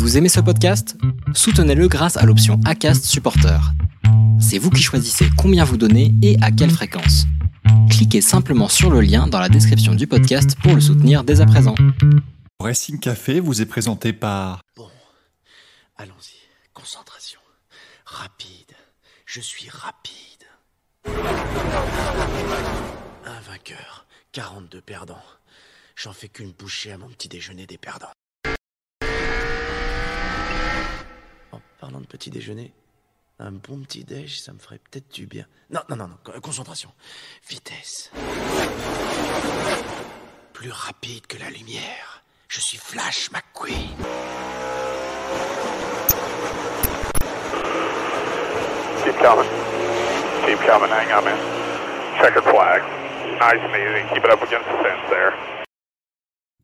Vous aimez ce podcast? Soutenez-le grâce à l'option ACAST Supporter. C'est vous qui choisissez combien vous donnez et à quelle fréquence. Cliquez simplement sur le lien dans la description du podcast pour le soutenir dès à présent. Racing Café vous est présenté par... Bon, allons-y. Concentration. Rapide. Je suis rapide. Un vainqueur, 42 perdants. J'en fais qu'une bouchée à mon petit déjeuner des perdants. En parlant de petit déjeuner, un bon petit déj, ça me ferait peut-être du bien. Non, non, non, non, co- concentration. Vitesse. Plus rapide que la lumière. Je suis Flash McQueen. Keep coming. Keep coming. Hang on, man. Checkered flag. Nice and easy. Keep it up against the fence there.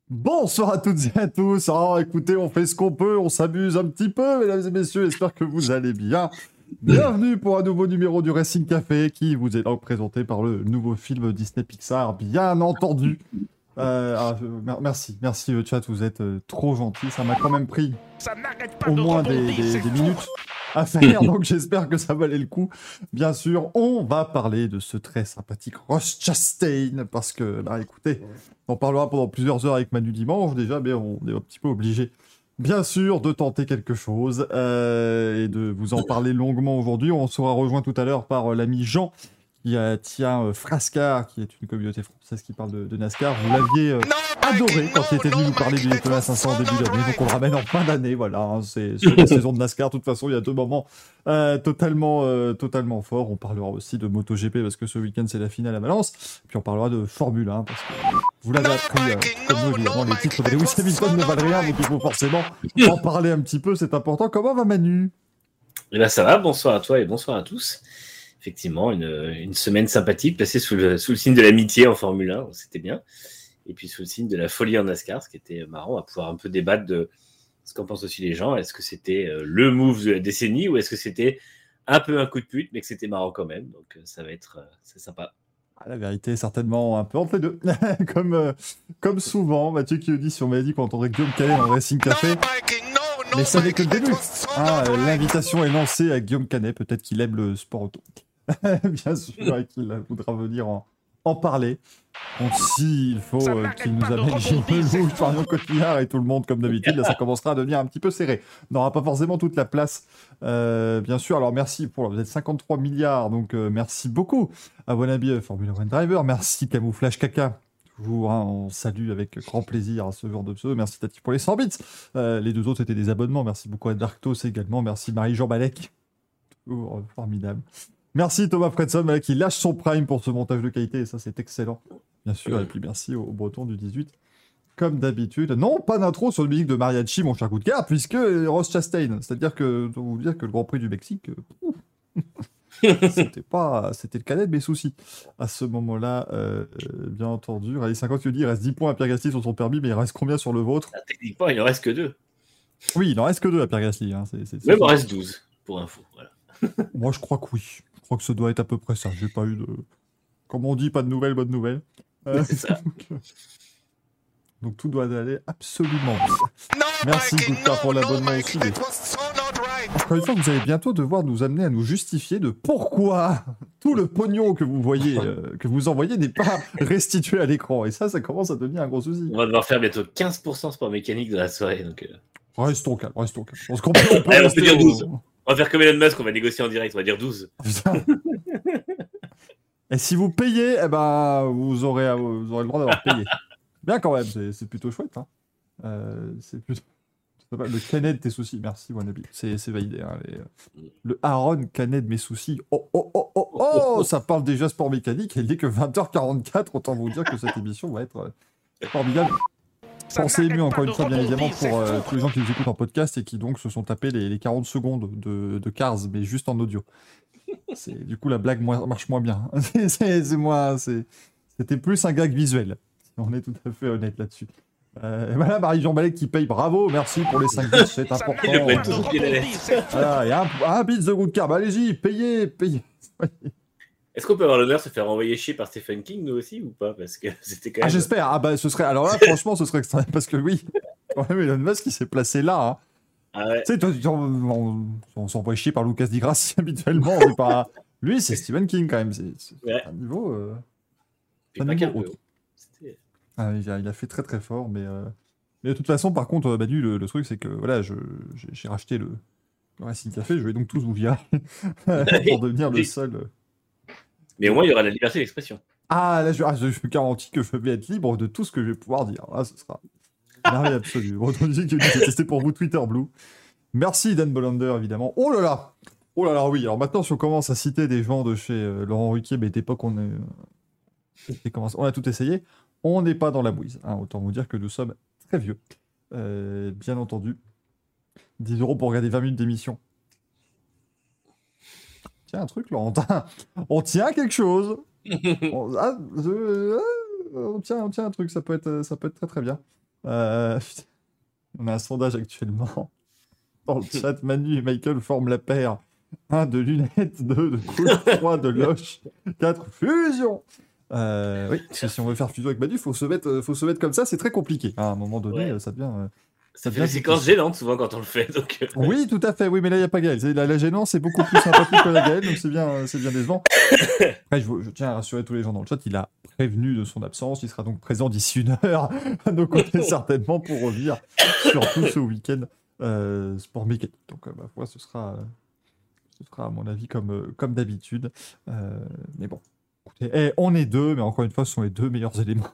Bonsoir à toutes et à tous. Alors, écoutez, on fait ce qu'on peut, on s'amuse un petit peu, mesdames et messieurs. J'espère que vous allez bien. Bienvenue pour un nouveau numéro du Racing Café qui vous est donc présenté par le nouveau film Disney Pixar, bien entendu. Euh, ah, mer- merci, merci le chat, vous êtes euh, trop gentil. Ça m'a quand même pris au moins des, des- des minutes à faire, donc j'espère que ça valait le coup. Bien sûr, on va parler de ce très sympathique Ross Chastain, parce que, bah écoutez, on parlera pendant plusieurs heures avec Manu Dimanche déjà, mais on est un petit peu obligé, bien sûr, de tenter quelque chose euh, et de vous en parler longuement aujourd'hui. On sera rejoint tout à l'heure par euh, l'ami Jean qui euh, tient euh, Frascar, qui est une communauté française qui parle de, de NASCAR. Vous l'aviez euh, adoré quand il était venu nous parler du Daytona 500 au début d'année, donc on le ramène en fin d'année. Voilà, hein, c'est la saison de NASCAR. De toute façon, il y a deux moments euh, totalement, euh, totalement forts. On parlera aussi de MotoGP parce que ce week-end c'est la finale à Valence. Puis on parlera de Formule 1 parce que vous l'avez appris, euh, comme nous évidemment, les titres de Lewis Hamilton ne valent rien, donc il faut forcément en parler un petit peu. C'est important. Comment va Manu? Eh ben ça va, bonsoir à toi et bonsoir à tous. Effectivement, une, une semaine sympathique, placée sous le, sous le signe de l'amitié en Formule 1, c'était bien. Et puis sous le signe de la folie en NASCAR, ce qui était marrant, on va pouvoir un peu débattre de ce qu'en pensent aussi les gens. Est-ce que c'était euh, le move de la décennie ou est-ce que c'était un peu un coup de pute, mais que c'était marrant quand même. Donc euh, ça va être euh, c'est sympa. Ah, La vérité est certainement un peu entre les deux. comme, euh, comme souvent, Mathieu qui dit si on m'avait dit qu'on entendrait Guillaume Canet dans Racing Café. Mais ça n'est que le début. Ah, L'invitation est lancée à Guillaume Canet. Peut-être qu'il aime le sport auto. Bien sûr, et qu'il voudra venir en, en parler. Donc, s'il faut euh, qu'il nous amène Gilles Lelouch, Marion Cotillard et tout le monde comme d'habitude, là, ça commencera à devenir un petit peu serré. On n'aura pas forcément toute la place, euh, bien sûr. Alors, merci pour. Vous êtes 53 milliards, donc euh, merci beaucoup à Wannabe Formula One Driver. Merci Camouflage Caca. Toujours, hein, on salue avec grand plaisir ce genre de pseudo. Merci Tati pour les 100 bits. Les deux autres étaient des abonnements. Merci beaucoup à Darktos également. Merci Marie-Jean Balek. Toujours formidable. Merci Thomas Fredson qui lâche son prime pour ce montage de qualité. Et ça, c'est excellent. Bien sûr. Et puis merci au, Breton du 18. Comme d'habitude. Non, pas d'intro sur le musique de Mariachi, mon cher coup de cœur, puisque Ross Chastain. C'est-à-dire que, vous dire que le Grand Prix du Mexique. euh, c'était pas c'était le cadet de mes soucis à ce moment-là euh, bien entendu Rallye 50 qui dit il reste 10 points à Pierre Gasly sur son permis mais il reste combien sur le vôtre? Ah, techniquement, il en reste que deux. oui il en reste que deux à Pierre Gasly hein, c'est- c'est- c'est- Même il en reste 12, pour info. Voilà. moi je crois que oui crois que ça doit être à peu près ça j'ai pas eu de comme on dit pas de nouvelles bonnes nouvelles Euh, C'est ça. donc, euh, donc tout doit aller absolument bien. merci Goupta pour l'abonnement aussi mais encore une fois, vous allez bientôt devoir nous amener à nous justifier de pourquoi tout le pognon que vous voyez, euh, que vous envoyez n'est pas restitué à l'écran. Et ça, ça commence à devenir un gros souci. On va devoir faire bientôt 15% sport mécanique de la soirée. Donc, euh, Restons calmes, restons calmes. Je on peut Allez, on rester peut dire au- 12. On va faire comme Elon Musk, on va négocier en direct, on va dire 12. Putain. Et si vous payez, eh ben, vous, aurez, le droit d'avoir payé. Bien quand même, c'est plutôt chouette. Hein. Euh. Le canet de tes soucis, merci Wannabe. C'est validé. hein, Le Aaron canet de mes soucis. Oh, oh, oh, oh, oh, ça parle déjà sport mécanique. Elle dit que 20h44, autant vous dire que cette émission va être euh, formidable. Pensez ému encore une fois, bien évidemment, pour euh, tous les gens qui nous écoutent en podcast et qui donc se sont tapés les, les 40 secondes de, de Cars, mais juste en audio. C'est- Du coup, la blague moins- marche moins bien. C'est- c'est c'est moins- c'est- C'était plus un gag visuel. On est tout à fait honnête là-dessus. Euh, et voilà, Marie-Jean Balek qui paye bravo, merci pour les 5 bits, c'est important. Il. Voilà, et un, un bits de good car, bah allez-y, payez, payez. Est-ce qu'on peut avoir l'honneur de se faire envoyer chier par Stephen King, nous aussi, ou pas? Parce que c'était quand Ah, même. j'espère, ah bah ce serait, alors là, franchement, ce serait extrême, parce que oui, quand même, Elon Musk, il s'est placé là, hein. Ah ouais. Tu sais, toi, on, on, s'envoie chier par Lucas Di Grassi habituellement. est pas... Lui, c'est Stephen King quand même. C'est Ouais. un niveau. euh, un niveau autre. C'était- Ah, il, a, il a fait très très fort, mais, euh, mais de toute façon, par contre, euh, Manu, le, le truc, c'est que voilà, j'ai racheté le, le Racing Café, je vais donc tous vous virer pour devenir le seul. Mais au moins, il y aura la liberté d'expression. Ah, là, je, ah, je, garantis que je vais être libre de tout ce que je vais pouvoir dire. Ah, ce sera que c'est testé pour vous, Twitter Blue. Merci, Dan Bolander, évidemment. Oh là là Oh là là, oui. Alors maintenant, si on commence à citer des gens de chez euh, Laurent Ruquier, mais d'époque, on, est, euh, on a tout essayé. On n'est pas dans la mouise. hein. Autant vous dire que nous sommes très vieux. Euh, bien entendu. 10 euros pour regarder 20 minutes d'émission. Tiens, un truc, Laurentin. On tient quelque chose. on, ah, ah, on tient, on tient un truc, ça peut être, ça peut être très très bien. Euh, on a un sondage actuellement. Dans le chat, Manu et Michael forment la paire. 1 de lunettes, 2 de coude, 3 de loche, 4 fusion. Euh, oui, parce que si on veut faire fusion avec Manu, il faut, se mettre, euh, faut se mettre comme ça, c'est très compliqué. À un moment donné, Ouais. euh, ça devient. Ça fait devient des séquences gênantes souvent quand on le fait. Donc, euh, Oui, tout à fait. Oui, mais là, il n'y a pas Gaël. La, la gênance, c'est beaucoup plus sympathique que la Gaël, donc c'est bien, euh, c'est bien décevant. Après, je, tiens à rassurer tous les gens dans le chat, il a prévenu de son absence. Il sera donc présent d'ici une heure à nos côtés, certainement, pour revenir sur tout ce week-end euh, sport mécanique. Donc, euh, ma foi, ce sera, euh, ce sera, à mon avis, comme, euh, comme d'habitude. Euh, mais bon, écoutez, eh, on est deux, mais encore une fois, ce sont les deux meilleurs éléments.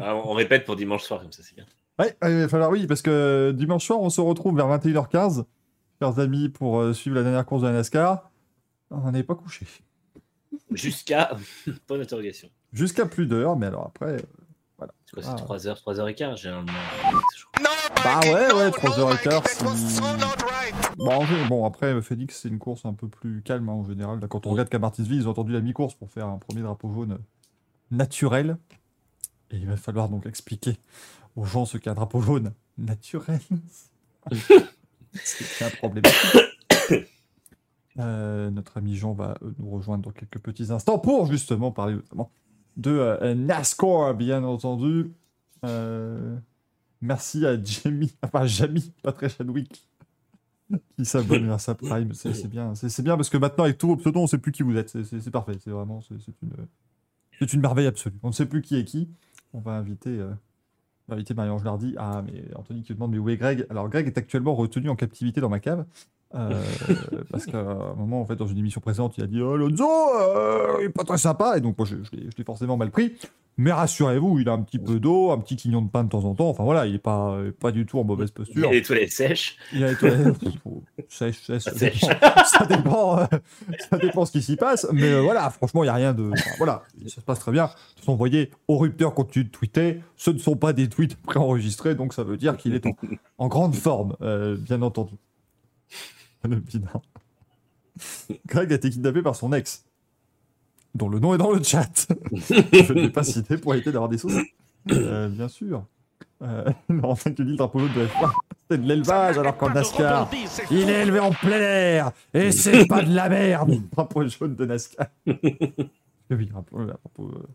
Ah, on répète pour dimanche soir, comme ça, c'est bien. Ouais, ouais, il va falloir, oui, parce que dimanche soir, on se retrouve vers 21h15, chers amis, pour euh, suivre la dernière course de la NASCAR. On n'est pas couché. Jusqu'à. Bonne interrogation. Jusqu'à plus d'heures, mais alors après. euh, C'est quoi, Ah. c'est 3h, 3h15 généralement. je crois. Bah ouais, ouais, 3h15. si- Bon, en fait, bon, après, Félix, c'est une course un peu plus calme hein, en général. Là, quand on regarde qu'à Martinsville, ils ont entendu la mi-course pour faire un premier drapeau jaune naturel. Et il va falloir donc expliquer aux gens ce qu'est un drapeau jaune naturel. c'est un problème. Euh, notre ami Jean va euh, nous rejoindre dans quelques petits instants pour justement parler notamment de euh, NASCAR, bien entendu. Euh, merci à Jamie, enfin Jamie, pas très Chadwick, qui s'abonne à sa Prime. C'est bien, c'est bien parce que maintenant avec tous vos pseudos, on sait plus qui vous êtes. C'est- parfait. C'est vraiment, c'est c'est une, c'est une merveille absolue. On ne sait plus qui est qui. On va inviter, euh, on va inviter Marie-Ange Lardy. Ah, mais Anthony qui demande mais où est Greg? Alors Greg est actuellement retenu en captivité dans ma cave. Euh, parce qu'à un moment, en fait, dans une émission présente, il a dit oh, Lonzo, euh, il est pas très sympa. Et donc, moi, je, je l'ai forcément mal pris. Mais rassurez-vous, il a un petit peu d'eau, un petit quignon de pain de temps en temps. Enfin voilà, il est pas, pas du tout en mauvaise Il posture. a les toilettes sèches. Il a les toilettes. Sèche, sèche, ça Sèche. dépend, ça dépend, euh, ça dépend ce qui s'y passe. Mais voilà, franchement, il n'y a rien de. enfin, voilà, ça se passe très bien. De toute façon, vous voyez, au rupteur continue de tweeter. Ce ne sont pas des tweets préenregistrés, donc ça veut dire qu'il est en, en grande forme, bien entendu. Le bilan. Greg a été kidnappé par son ex, dont le nom est dans le chat. Je ne vais pas citer pour éviter d'avoir des sources. Euh, bien sûr. Euh, Laurentin qui dit le drapeau de F1, c'est de l'élevage alors qu'en NASCAR, il est élevé en plein air et c'est pas de la merde. Le drapeau jaune de NASCAR. oui, le drapeau euh,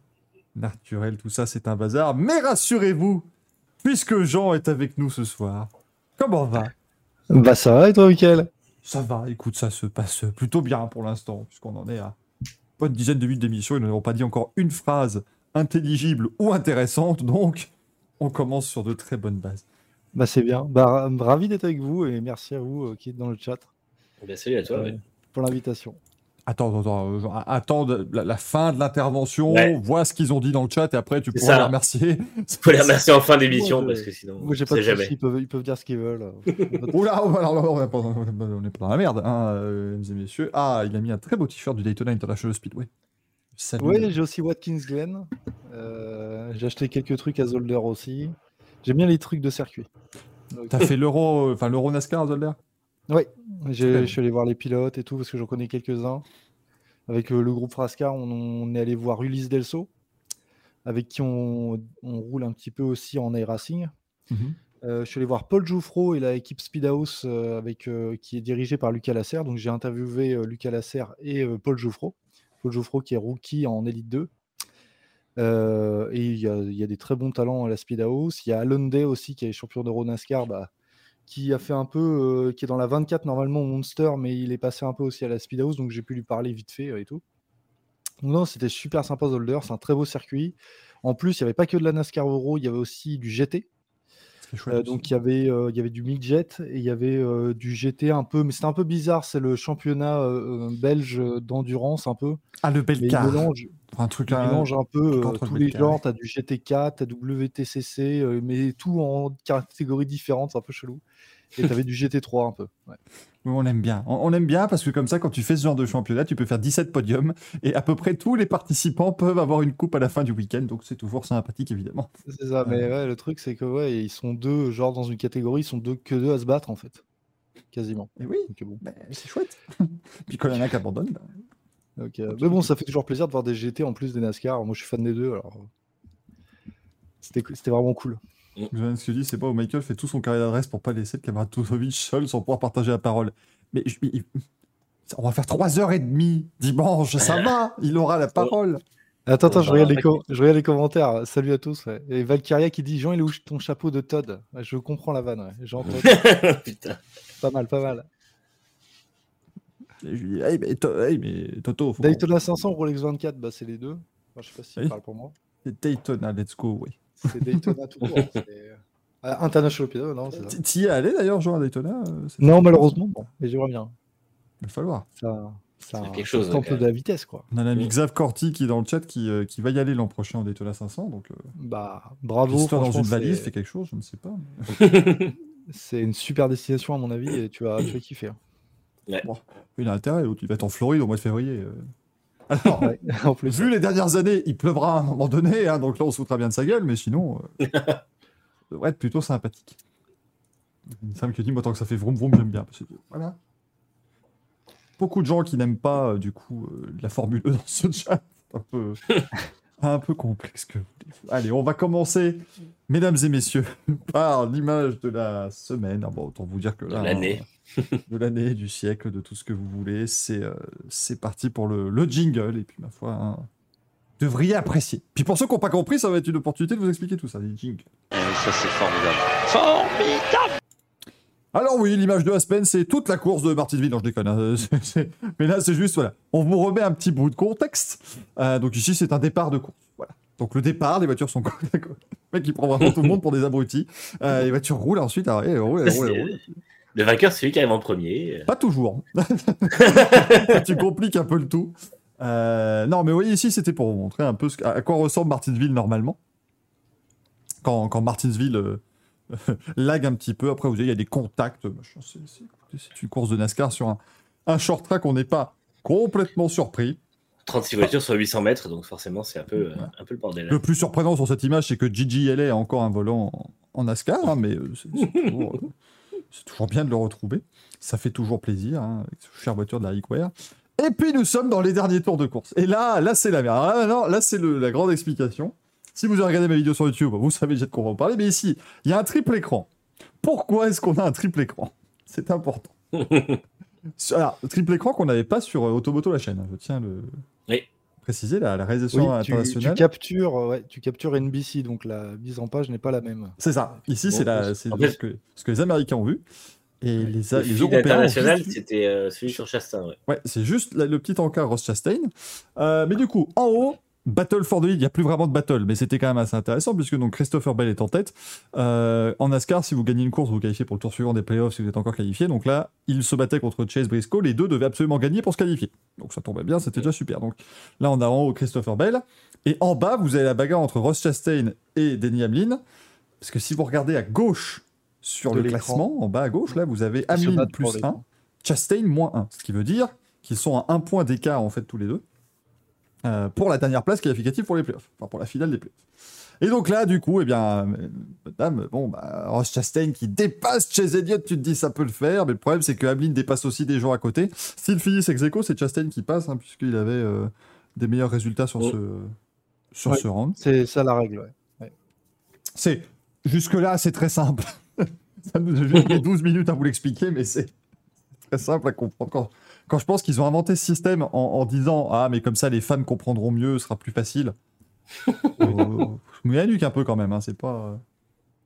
naturel, tout ça, c'est un bazar. Mais rassurez-vous, puisque Jean est avec nous ce soir, comment va? Bah ça va et toi, Mickaël? Ça va, écoute, ça se passe plutôt bien pour l'instant, puisqu'on en est à pas une dizaine de minutes d'émission, ils n'ont pas dit encore une phrase intelligible ou intéressante, donc on commence sur de très bonnes bases. Bah c'est bien. Bah ra- ravi d'être avec vous et merci à vous euh, qui êtes dans le chat Eh bien, salut à toi. euh, ouais. pour l'invitation. Attends, attends, attends, euh, genre, attends de- la, la fin de l'intervention, Ouais. vois ce qu'ils ont dit dans le chat et après tu pourras ça. les remercier. Faut les remercier en fin d'émission parce que sinon, Moi j'ai pas de jamais. soucis, ils peuvent, ils peuvent dire ce qu'ils veulent. Oula, oh, alors là, on n'est pas, on est pas- dans la merde, hein, euh, mesdames et messieurs. Ah, il a mis un très beau t-shirt du Daytona International Speedway. Salut. ouais, j'ai aussi Watkins Glen. Euh, j'ai acheté quelques trucs à Zolder aussi. J'aime bien les trucs de circuit. T'as fait l'Euro, enfin l'Euro NASCAR, Zolder? Ouais, je suis allé voir les pilotes et tout parce que j'en connais quelques-uns. Avec euh, le groupe Frascar, on, on est allé voir Ulysse Delso, avec qui on, on roule un petit peu aussi en iRacing. Mhm. Euh, je suis allé voir Paul Jouffreau et l'équipe Speedhouse euh, avec, euh, qui est dirigée par Lucas Lasserre. Donc j'ai interviewé Lucas Lasserre et Paul Jouffreau. Paul Jouffreau qui est rookie en Elite 2. Euh, et il y, a- il y a des très bons talents à la Speedhouse. Il y a Alon Day aussi qui est champion d'Euro NASCAR. Bah, qui a fait un peu, euh, qui est dans la 24 normalement Monster, mais il est passé un peu aussi à la Speedhouse, donc j'ai pu lui parler vite fait euh, et tout. Donc non, c'était super sympa Zolder, c'est un très beau circuit. En plus, il n'y avait pas que de la NASCAR Euro, il y avait aussi du GT. Chouette Euh, donc il y avait, euh, il y avait du midget et il y avait euh, du GT un peu, mais c'était un peu bizarre. C'est le championnat belge d'endurance un peu. Ah, le Belcar. mélange, Un truc là. mélange un peu euh, le tous les genres. ouais. Tu as du GT4, tu as WTCC, euh, mais tout en catégories différentes, c'est un peu chelou. Et tu avais du GT3 un peu. ouais. Oui, on aime bien. On, aime bien parce que comme ça, quand tu fais ce genre de championnat, tu peux faire 17 podiums et à peu près tous les participants peuvent avoir une coupe à la fin du week-end. Donc c'est toujours sympathique, évidemment. C'est ça, mais ouais, le truc c'est que ouais, ils sont deux, genre dans une catégorie, ils sont deux que deux à se battre en fait. Quasiment. Et oui, Donc, bon. ben, c'est chouette. Puis quand il y en a qui abandonnent, ben, Donc, euh, mais bon, ça fait toujours plaisir de voir des GT en plus des NASCAR. Moi je suis fan des deux, alors. C'était c'était vraiment cool. Johan, ce que je dis, c'est pas où Michael fait tout son carré d'adresse pour pas laisser le camarade Tuzovic seul sans pouvoir partager la parole. Mais je- il- on va faire 3h30 dimanche, ça va, il aura la parole. Attends, attends, je regarde, les avoir com- je regarde les commentaires. Salut à tous. ouais. Et Valkyria qui dit Jean, il est où ton chapeau de Todd? Ouais, Je comprends la vanne. Ouais. Jean Todd. Putain. pas mal, pas mal. Et je lui dis, hey, mais, To- hey, mais Toto, Daytona 500, Rolex 24, bah, c'est les deux. Enfin, je sais pas si Oui. parle pour moi. Daytona, let's go, oui. C'est Daytona tout court. c'est- Euh, International Piano, non, c'est ça. Tu tu y es allé d'ailleurs, Jean, à Daytona euh, Non, malheureusement, bon, mais j'aimerais bien. Il va falloir. Ça, ça, C'est quelque chose, ouais, quand même. de la vitesse, quoi. On a l'ami. Xav Corti qui est dans le chat qui, euh, qui va y aller l'an prochain au Daytona 500. Donc, euh, Bah, bravo. l'histoire dans une valise c'est- fait quelque chose, je ne sais pas. C'est une super destination, à mon avis, et tu vas, tu vas kiffer. hein. Il a intérêt, l'autre, il va être en Floride au mois de février. Alors, Ouais, en plus. vu les dernières années, il pleuvra à un moment donné, hein, donc là on se foutra bien de sa gueule, mais sinon, euh, ça devrait être plutôt sympathique. Une femme qui dit, moi tant que ça fait vroom vroom, j'aime bien. parce que, voilà. Beaucoup de gens qui n'aiment pas, euh, du coup, euh, la Formule 1 dans ce chat. Un peu, un peu complexe que vous voulez. Allez, on va commencer, mesdames et messieurs, par l'image de la semaine. Ah bon, autant vous dire que De là. l'année. hein, de l'année, du siècle, de tout ce que vous voulez. C'est euh, c'est parti pour le, le jingle. Et puis, ma foi, hein, vous devriez apprécier. Puis pour ceux qui n'ont pas compris, ça va être une opportunité de vous expliquer tout ça, les jingles. ça c'est formidable. Formidable Alors oui, l'image de Aspen, c'est toute la course de Martinsville. Non, je déconne. hein, Mais là, c'est juste, voilà. On vous remet un petit bout de contexte. Euh, donc ici, c'est un départ de course. Voilà. Donc le départ, les voitures sont... le mec, il prend vraiment tout le monde pour des abrutis. Euh, les voitures roulent ensuite. Alors, elles roulent, elles roulent, elles roulent. Le vainqueur, c'est celui qui arrive en premier. Pas toujours. tu compliques un peu le tout. Euh, non, mais oui, ici, c'était pour vous montrer un peu ce- à quoi ressemble Martinsville normalement. Quand, quand Martinsville lag un petit peu, après, vous voyez, il y a des contacts. C'est une course de NASCAR sur un, un short track. On n'est pas complètement surpris. 36 voitures sur 800 mètres, donc forcément, c'est un peu, euh, un peu le bordel. Le plus surprenant sur cette image, c'est que Gigi LA a encore un volant en, en NASCAR, hein, mais euh, c'est c'est toujours, euh, c'est toujours bien de le retrouver. Ça fait toujours plaisir, hein, avec cette chère voiture de la Rickware. Et puis nous sommes dans les derniers tours de course. Et là, là c'est la merde. Là, là c'est la grande explication. Si vous avez regardé ma vidéo sur YouTube, vous savez déjà de quoi on va parler. Mais ici, il y a un triple écran. Pourquoi est-ce qu'on a un triple écran? C'est important. Alors, triple écran qu'on n'avait pas sur euh, Automoto la chaîne. hein, Je tiens à le Oui. préciser, la, la réalisation Oui, tu, tu internationale. captures, euh, ouais, tu captures NBC, donc la mise en page n'est pas la même. C'est ça. Ici, Bon, c'est la- c'est en fait- ce, que, ce que les Américains ont vu. Et les, Le les Européens. ont international, juste vu- c'était euh, celui sur Chastain. Ouais. Ouais, c'est juste la- le petit encart Ross Chastain. Euh, mais du coup, en haut, Battle for the Lead, il n'y a plus vraiment de battle, mais c'était quand même assez intéressant puisque donc Christopher Bell est en tête. Euh, en NASCAR, si vous gagnez une course, vous qualifiez pour le tour suivant des playoffs si vous êtes encore qualifié. Donc là, il se battait contre Chase Briscoe. Les deux devaient absolument gagner pour se qualifier. Donc ça tombait bien, c'était déjà super. Donc là, on a en haut Christopher Bell. Et en bas, vous avez la bagarre entre Ross Chastain et Denny Hamlin. Parce que si vous regardez à gauche sur le classement, en bas à gauche, là, vous avez Hamlin plus l'écran. 1, Chastain moins 1. Ce qui veut dire qu'ils sont à un point d'écart, en fait, tous les deux, euh, pour la dernière place qualificative pour les playoffs, enfin pour la finale des playoffs. Et donc là, du coup, eh bien, madame, bon, bah, Ross Chastain qui dépasse Chase Elliott, tu te dis ça peut le faire, mais le problème c'est que Hamlin dépasse aussi des gens à côté. S'il finit ex aequo, c'est Chastain qui passe, hein, puisqu'il avait euh, des meilleurs résultats sur Oh. ce, sur Ouais. ce round. C'est ça la règle. Ouais. C'est jusque-là, c'est très simple. Ça nous a juste mis 12 minutes à vous l'expliquer, mais c'est très simple à comprendre. Quand, quand je pense qu'ils ont inventé ce système en, en disant Ah, mais comme ça, les fans comprendront mieux, ce sera plus facile. euh, je me nuque un peu quand même. hein, C'est pas,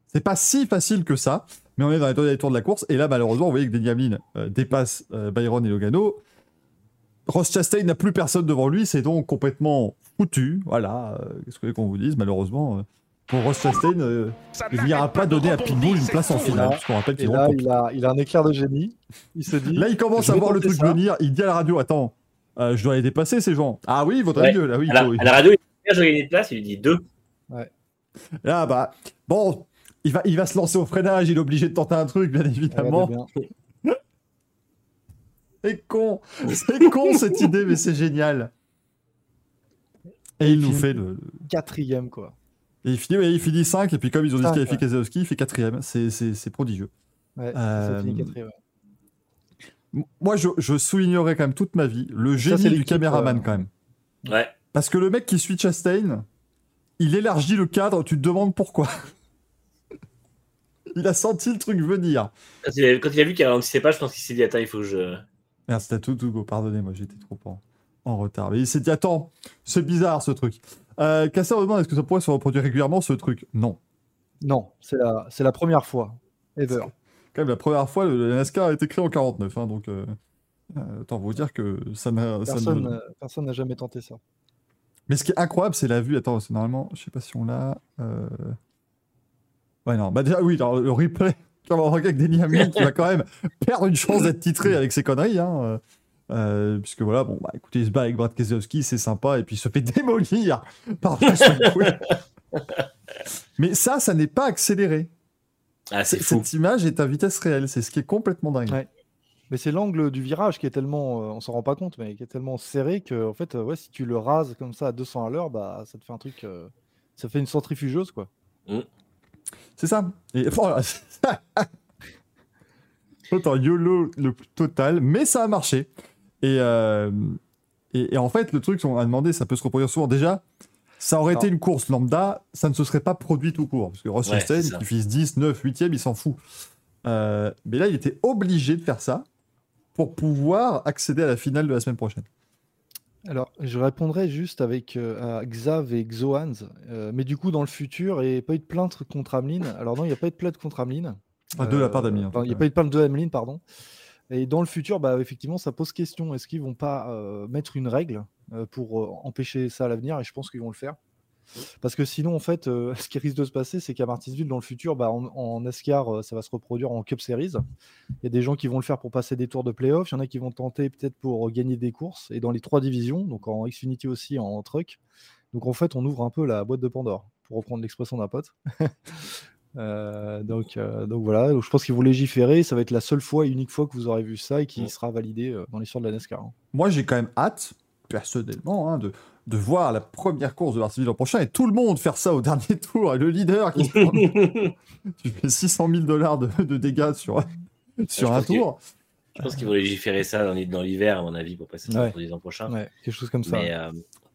c'est pas si facile que ça. Mais on est dans les tours de la course. Et là, malheureusement, vous voyez que Denny Hamlin euh, dépasse euh, Byron et Logano. Ross Chastain n'a plus personne devant lui, c'est donc complètement foutu. Voilà, euh, qu'est-ce que vous voulez qu'on vous dise, malheureusement. Pour Ross Chastain, euh, il n'ira pas donner à Pitbull une place en finale, puisqu'on rappelle Et qu'il là, rentre il a, il a un éclair de génie. Il se dit. Là, il commence à voir le truc ça. venir. Il dit à la radio Attends, euh, je dois les dépasser, ces gens. Ah oui, il vaudrait Ouais. mieux. Là, oui, À la, à la radio, il dit je gagne une place, il lui dit deux. Là, bah, bon, il va, il va se lancer au freinage. Il est obligé de tenter un truc, bien évidemment. C'est con. C'est con, cette idée, mais c'est génial. Et il nous fait le. Quatrième, quoi. Et il finit, ouais, il finit 5, et puis comme ils ont Cinq, disqualifié Keselowski, il fait quatrième. C'est- C'est c'est prodigieux. Ouais, Euh, Moi, je, je soulignerai quand même toute ma vie le génie du caméraman, euh, quand même. Ouais. Parce que le mec qui suit Chastain, il élargit le cadre, tu te demandes pourquoi. il a senti le truc venir. Quand il a, quand il a vu qu'il ralentissait pas, je pense qu'il s'est dit Attends, il faut que je. Merde, c'était tout, Hugo, pardonnez-moi, j'étais trop en, en retard. Mais il s'est dit, attends, c'est bizarre ce truc. Euh, Casseur demande, est-ce que ça pourrait se reproduire régulièrement ce truc? Non. Non, c'est la, c'est la première fois. Ever. Quand même, la première fois, le, le NASCAR a été créé en 49, hein, donc euh, euh, autant vous dire que ça n'a... Personne ne- euh, personne n'a jamais tenté ça. Mais ce qui est incroyable, c'est la vue. Attends, c'est normalement, je sais pas si on l'a. euh, Ouais, non, bah déjà, oui, alors, le replay, comme on regarde Denis Hamlin, qui va quand même perdre une chance d'être titré avec ses conneries, hein. euh, euh, puisque voilà, bon, bah écoutez, il se bat avec Brad Keselowski, c'est sympa, et puis il se fait démolir par. Mais ça, ça n'est pas accéléré. Ah, c'est C- fou. Cette image est à vitesse réelle, c'est ce qui est complètement dingue. Ouais. Mais c'est l'angle du virage qui est tellement, euh, on s'en rend pas compte, mais qui est tellement serré que en fait, euh, ouais, si tu le rases comme ça à 200 à l'heure, bah ça te fait un truc, euh, ça fait une centrifugeuse quoi. C'est ça. Et voilà. Autant YOLO le total, mais ça a marché. Et, euh, et, et en fait, le truc qu'on a demandé, ça peut se reproduire souvent. Déjà, ça aurait été une course lambda, ça ne se serait pas produit tout court. Parce que Ross Ouais, ça. qui fise 10, 9, 8e, il s'en fout. Euh, mais là, il était obligé de faire ça pour pouvoir accéder à la finale de la semaine prochaine. Alors, je répondrai juste avec euh, à Xav et Xoans, euh, mais du coup dans le futur, il n'y a pas eu de plainte contre Ameline. Alors non, il n'y a pas eu de plainte contre Ameline. Enfin, de la part tout Il n'y a pas eu de plainte de Ameline, pardon. Et dans le futur, bah, effectivement, ça pose question. Est-ce qu'ils vont pas euh, mettre une règle euh, pour euh, empêcher ça à l'avenir? Et je pense qu'ils vont le faire. Parce que sinon, en fait, ce qui risque de se passer, c'est qu'à Martinsville, dans le futur, bah, en, en NASCAR, ça va se reproduire en Cup Series. Il y a des gens qui vont le faire pour passer des tours de playoff. Il y en a qui vont tenter peut-être pour gagner des courses. Et dans les trois divisions, donc en Xfinity aussi, en truck. Donc en fait, on ouvre un peu la boîte de Pandore, pour reprendre l'expression d'un pote. Euh, donc, euh, donc voilà, Donc, je pense qu'ils vont légiférer. Ça va être la seule fois et unique fois que vous aurez vu ça et qui Mm. sera validé euh, dans l'histoire de la NASCAR. hein. Moi, j'ai quand même hâte, personnellement, hein, de, de voir la première course de Martinsville l'an prochain et tout le monde faire ça au dernier tour. Et le leader qui se prend- tu fais 600 000 dollars de, de dégâts sur, un tour. Je pense qu'ils vont légiférer ça dans, dans l'hiver, à mon avis, pour passer ça Ouais. pour les ans prochains. Ouais, quelque chose comme ça. Mais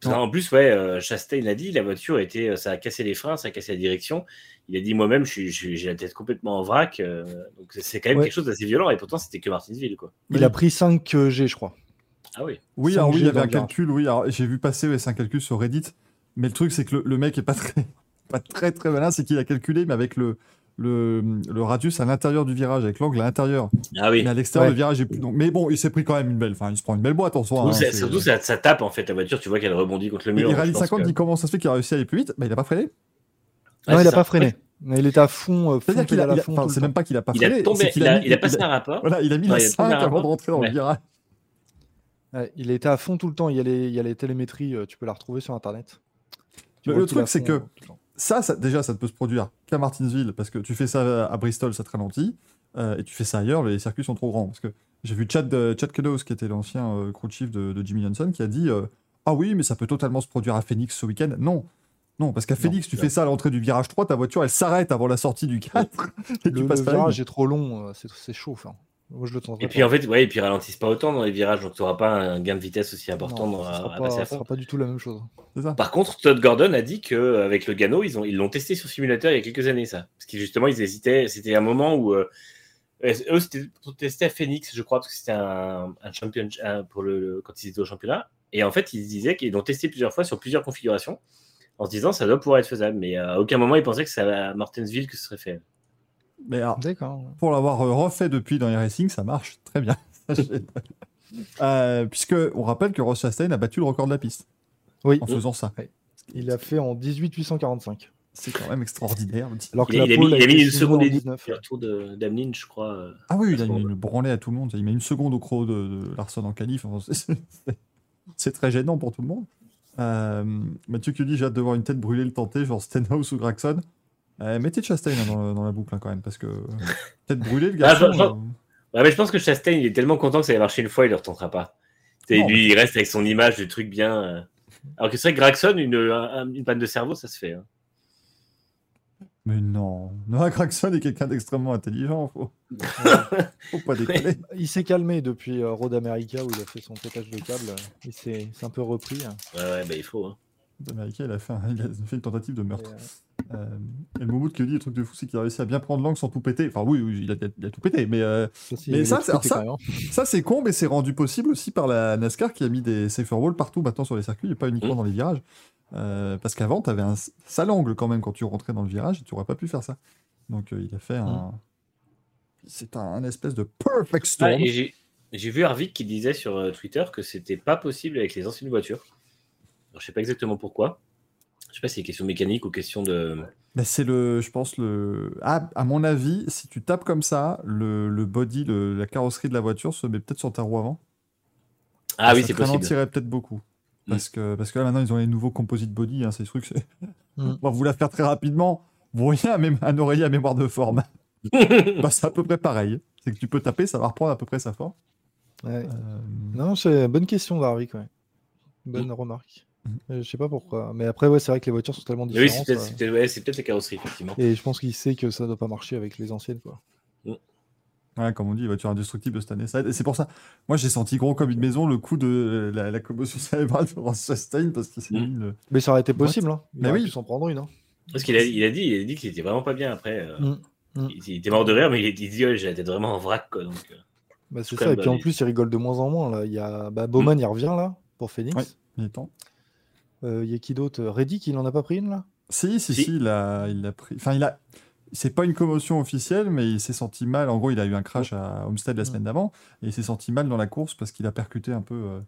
qu'en plus, ouais, euh, Chastain l'a dit, la voiture était, euh, ça a cassé les freins, ça a cassé la direction. Il a dit moi-même, j'ai la tête complètement en vrac. euh, donc c'est- quand même Ouais. quelque chose d'assez violent. Et pourtant, c'était que Martinsville, quoi. Il a pris 5 G, je crois. Ah oui. Oui, alors oui, il y 5G avait un calcul, oui. J'ai vu passer ouais, c'est un calcul sur Reddit. Mais le truc, c'est que le, le mec est pas très, pas très, très malin. C'est qu'il a calculé, mais avec le, le, le radius à l'intérieur du virage, avec l'angle à l'intérieur. Ah oui. Mais à l'extérieur, Ouais. le virage est plus. Donc... Mais bon, il s'est pris quand même une belle. Enfin, il se prend une belle boîte en soi. Surtout, hein, surtout, ça, ça tape en fait la voiture. Tu vois qu'elle rebondit contre le mur. il pense 50, que- dit comment ça se fait qu'il a réussi à aller plus vite bah, Il a pas freiné. Ouais, non, il a ça. pas freiné. Mais il était à fond. euh, C'est-à-dire qu'il a. a- c'est même pas qu'il a pas Il a freiné. tombé, il a, mis- il a passé un rapport. Voilà, il a mis Non, la il a 5 tombé un avant de rentrer dans le virage. Ouais, il était à fond tout le temps. Il y a les, il y a les télémétries, euh, tu peux la retrouver sur internet. Le- est truc, c'est que- Ça, ça, déjà, ça ne peut se produire qu'à Martinsville, parce que tu fais ça à Bristol, ça te ralentit, euh, et tu fais ça ailleurs, les circuits sont trop grands. Parce que j'ai vu Chad, euh, Chad Kudos, qui était l'ancien euh, crew chief de, de Jimmy Johnson, qui a dit euh, Ah oui, mais ça peut totalement se produire à Phoenix ce week-end. Non, non, parce qu'à Phoenix, tu fais ça à l'entrée du virage 3, ta voiture, elle s'arrête avant la sortie du 4, et Le, tu passes le virage est trop long, c'est chaud. Enfin, moi, je le tenterai Et puis pas. en fait, ouais, et puis ralentissent pas autant dans les virages, donc tu n'auras pas un gain de vitesse aussi important Non, dans- ça à, sera à pas, passer à ça sera fond. pas du tout la même chose. Ça? Par contre, Todd Gordon a dit qu'avec le Gano, ils ont ils l'ont testé sur simulateur il y a quelques années, ça. Parce que justement, ils hésitaient. C'était un moment où. euh, eux, c'était pour tester à Phoenix, je crois, parce que c'était un, un champion un- pour le, quand ils étaient au championnat. Et en fait, ils disaient qu'ils l'ont testé plusieurs fois sur plusieurs configurations, en se disant ça doit pouvoir être faisable. Mais à aucun moment, ils pensaient que c'est à Martinsville que ce serait fait. Mais alors, pour l'avoir euh, refait depuis dans les racing, ça marche très bien. euh, puisque on rappelle que Ross Chastain a battu le record de la piste Oui, en faisant ça. il l'a fait en 18-845. C'est quand même extraordinaire. Alors que Il, a- la il a mis, il a mis une seconde et demie 19, sur le tour de- d'Ameline, je crois. euh. Ah oui, il a mis branlée à tout le monde. Il met une seconde au croc de, de Larson en qualif. Enfin, c'est très gênant pour tout le monde. Euh, Mathieu qui dit j'ai hâte de voir une tête brûler le tenter, genre Stenhouse ou Gregson. Euh, mettez Chastain hein, dans, la boucle hein, quand même, parce que tête brûlée, le Ah, garçon. euh, Ouais, mais je pense que Chastain, il est tellement content que ça ait marché une fois, il ne le retentera pas. Non, lui, il reste avec son image du truc bien. euh. Alors que c'est vrai que Gregson, une, un- une panne de cerveau, ça se fait. hein. Mais non, Noah Gregson est quelqu'un d'extrêmement intelligent. Faut, faut pas déconner. Il s'est calmé depuis euh, Road America où il a fait son pétage de câble. Il s'est c'est un peu repris. hein. Ouais, ouais, bah, il faut. hein. L'Américain, il a, fait un- il a fait une tentative de Et, meurtre. euh, Euh, et le Moumoud qui dit le truc de fou, c'est qu'il a réussi à bien prendre l'angle sans tout péter. Enfin, oui, oui, il a, il a tout pété, mais euh, ça, c'est- Mais ça, c'est- ça- c'est con, mais c'est rendu possible aussi par la NASCAR qui a mis des safer walls partout maintenant sur les circuits et pas uniquement Mhm. dans les virages. Euh, parce qu'avant, tu avais un sale angle quand même quand tu rentrais dans le virage et tu aurais pas pu faire ça. Donc, euh, il a fait un. C'est un, un espèce de perfect storm. j'ai j'ai vu Harvick qui disait sur Twitter que c'était pas possible avec les anciennes voitures. Alors, je sais pas exactement pourquoi. Je sais pas si c'est question mécanique ou question de. Mais c'est le, je pense, le. Ah, à mon avis, si tu tapes comme ça, le, le body, le- la carrosserie de la voiture se met peut-être sur ta roue avant. Ah oui, ça c'est possible. ralentirait peut-être beaucoup. Mm. Parce, que, parce que là, maintenant, ils ont les nouveaux composite body. Hein, ces trucs, c'est- Mm. on va vous la faire très rapidement. Vous voyez un, oreiller à mémoire de forme. bah, c'est à peu près pareil. C'est que tu peux taper, ça va reprendre à peu près sa forme. Ouais. Euh, Non, c'est une bonne question. Ouais. Bonne remarque. Euh, Je sais pas pourquoi. Mais après, ouais, c'est vrai que les voitures sont tellement Mais oui, c'est différentes. peut-être euh, c'est peut-être- ouais, c'est peut-être les carrosseries, effectivement. Et je pense qu'il sait que ça doit pas marcher avec les anciennes. Quoi. Ouais, comme on dit, voiture indestructible cette année. Ça aide. Et c'est pour ça, moi j'ai senti gros comme une maison le coup de euh, la, la commotion cérébrale de Ross parce qu'il s'est Mm. mis le. Mais ça aurait été possible. Hein. Il Mais oui. s'en prendre une. Hein. Parce qu'il a, il a dit, il a dit qu'il était vraiment pas bien après. euh, Mm. Mm. Il, il était mort de rire, mais il, il dit ouais, j'ai la tête vraiment en vrac. Quoi, donc, euh. Bah, c'est ça. Et puis en plus, il rigole de moins en moins. Là. Il y a bah, Bowman, il revient là pour Phoenix. Il est temps. Euh, Il y a qui d'autre? Reddick, il en a pas pris une là? Si, si, Si. si, il a, il a pris. Enfin, il a. C'est pas une commotion officielle, mais il s'est senti mal. En gros, il a eu un crash à Homestead la semaine d'avant, et il s'est senti mal dans la course parce qu'il a percuté un peu euh,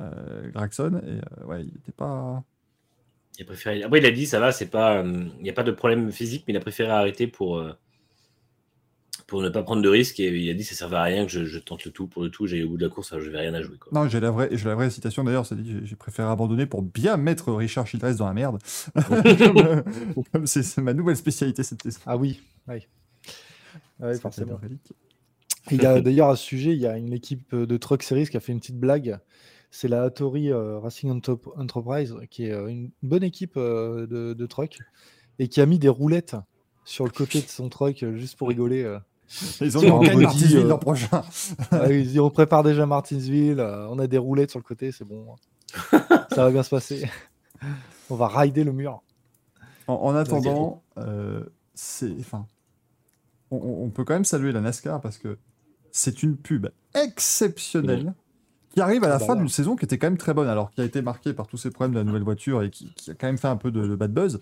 euh, Gregson. Et euh, ouais, il était pas. Il a préféré. Après, il a dit ça va, c'est pas, euh, il n'y a pas de problème physique, mais il a préféré arrêter pour euh, pour ne pas prendre de risques. Et il a dit ça servait à rien que je, je tente le tout pour le tout. J'ai au bout de la course, je vais rien à jouer. Quoi. Non, j'ai la vraie, j'ai la vraie citation d'ailleurs. C'est dit, j'ai- j'ai préféré abandonner pour bien mettre Richard Childress dans la merde. comme c'est ma nouvelle spécialité cette saison. Ah oui, oui. Ouais, C'était forcément. le relique. Il y a d'ailleurs à ce sujet, il y a une équipe de Truck Series qui a fait une petite blague. C'est la Hattori euh, Racing Entop- Enterprise, qui est euh, une bonne équipe euh, de, de truck, et qui a mis des roulettes sur le côté de son truck juste pour rigoler. Ils ont body, Martinsville euh, l'an prochain. Ah, ils disent, on prépare déjà Martinsville, euh, on a des roulettes sur le côté, c'est bon. Ça va bien se passer. On va rider le mur. En, en attendant, euh, c'est, enfin, on, on peut quand même saluer la NASCAR parce que c'est une pub exceptionnelle qui arrive à la Bah fin ouais. d'une saison qui était quand même très bonne, alors qui a été marquée par tous ces problèmes de la nouvelle voiture et qui, qui a quand même fait un peu de, de bad buzz.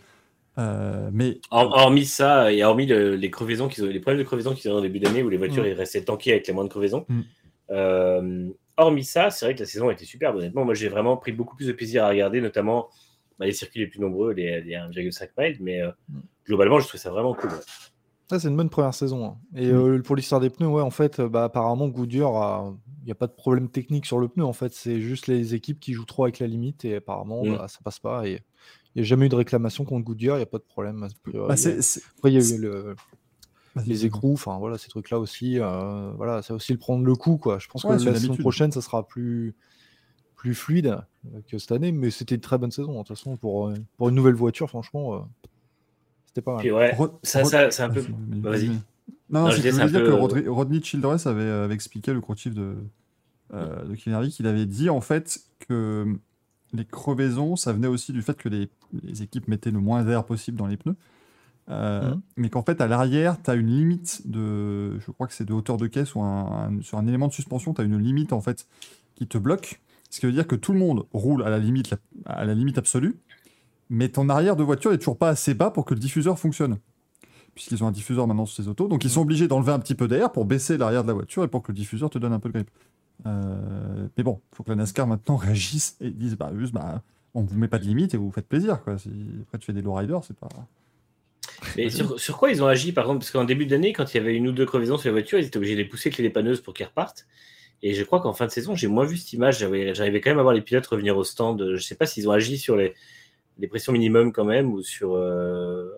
Euh, mais Hor- Hormis ça, et hormis le- les crevaisons qu'ils ont, les problèmes de crevaison qu'ils ont au début d'année où les voitures Mm. ils restaient tankées avec les moins de crevaisons. Mm. euh, hormis ça, c'est vrai que la saison a été superbe. Honnêtement, moi j'ai vraiment pris beaucoup plus de plaisir à regarder, notamment bah, les circuits les plus nombreux, les, les 1,5 miles. Mais euh, Mm. globalement, je trouve ça vraiment cool. ouais. Ça, c'est une bonne première saison. hein. Et Mm. euh, pour l'histoire des pneus, ouais, en fait, bah, apparemment, Goodyear, a- il n'y a pas de problème technique sur le pneu. En fait, c'est juste les équipes qui jouent trop avec la limite et apparemment, Mm. bah, ça passe pas. Et il n'y a jamais eu de réclamation contre Goodyear, il n'y a pas de problème. bah, Après, il y a eu le- les écrous, enfin voilà, ces trucs-là aussi. euh, voilà, c'est aussi le prendre le coup, quoi. Je pense Ouais, que la saison prochaine, ça sera plus, plus fluide que cette année, mais c'était une très bonne saison. hein. De toute façon, pour, euh, pour une nouvelle voiture, franchement, euh, c'était pas mal. Puis ouais, Rod- ça, ça, c'est un peu. Vas-y, bah, vas-y. Non, non, Non, c'est je je disais, voulais dire que Rodri- Rodney Childress avait, euh, avait expliqué, le chief de, euh, de Kevin Harvick, il avait dit en fait que les crevaisons, ça venait aussi du fait que les, les équipes mettaient le moins d'air possible dans les pneus. Euh, Mhm. Mais qu'en fait, à l'arrière, tu as une limite de. Je crois que c'est de hauteur de caisse ou un, un- sur un élément de suspension, tu as une limite en fait qui te bloque. Ce qui veut dire que tout le monde roule à la limite, à la limite absolue, mais ton arrière de voiture n'est toujours pas assez bas pour que le diffuseur fonctionne. puisqu'ils ont un diffuseur maintenant sur ces autos. Donc ils sont obligés d'enlever un petit peu d'air pour baisser l'arrière de la voiture et pour que le diffuseur te donne un peu de grip. Euh, mais bon, il faut que la NASCAR maintenant réagisse et dise bah, juste, bah, on vous met pas de limite et vous faites plaisir. Quoi. Après tu fais des lowriders, c'est pas. Mais sur, quoi ils ont agi, par exemple? Parce qu'en début d'année, quand il y avait une ou deux crevaisons sur les voitures, ils étaient obligés de les pousser avec les dépanneuses pour qu'ils repartent. Et je crois qu'en fin de saison, j'ai moins vu cette image. J'arrivais quand même à voir les pilotes revenir au stand. Je sais pas s'ils ont agi sur les, les pressions minimum quand même ou sur euh,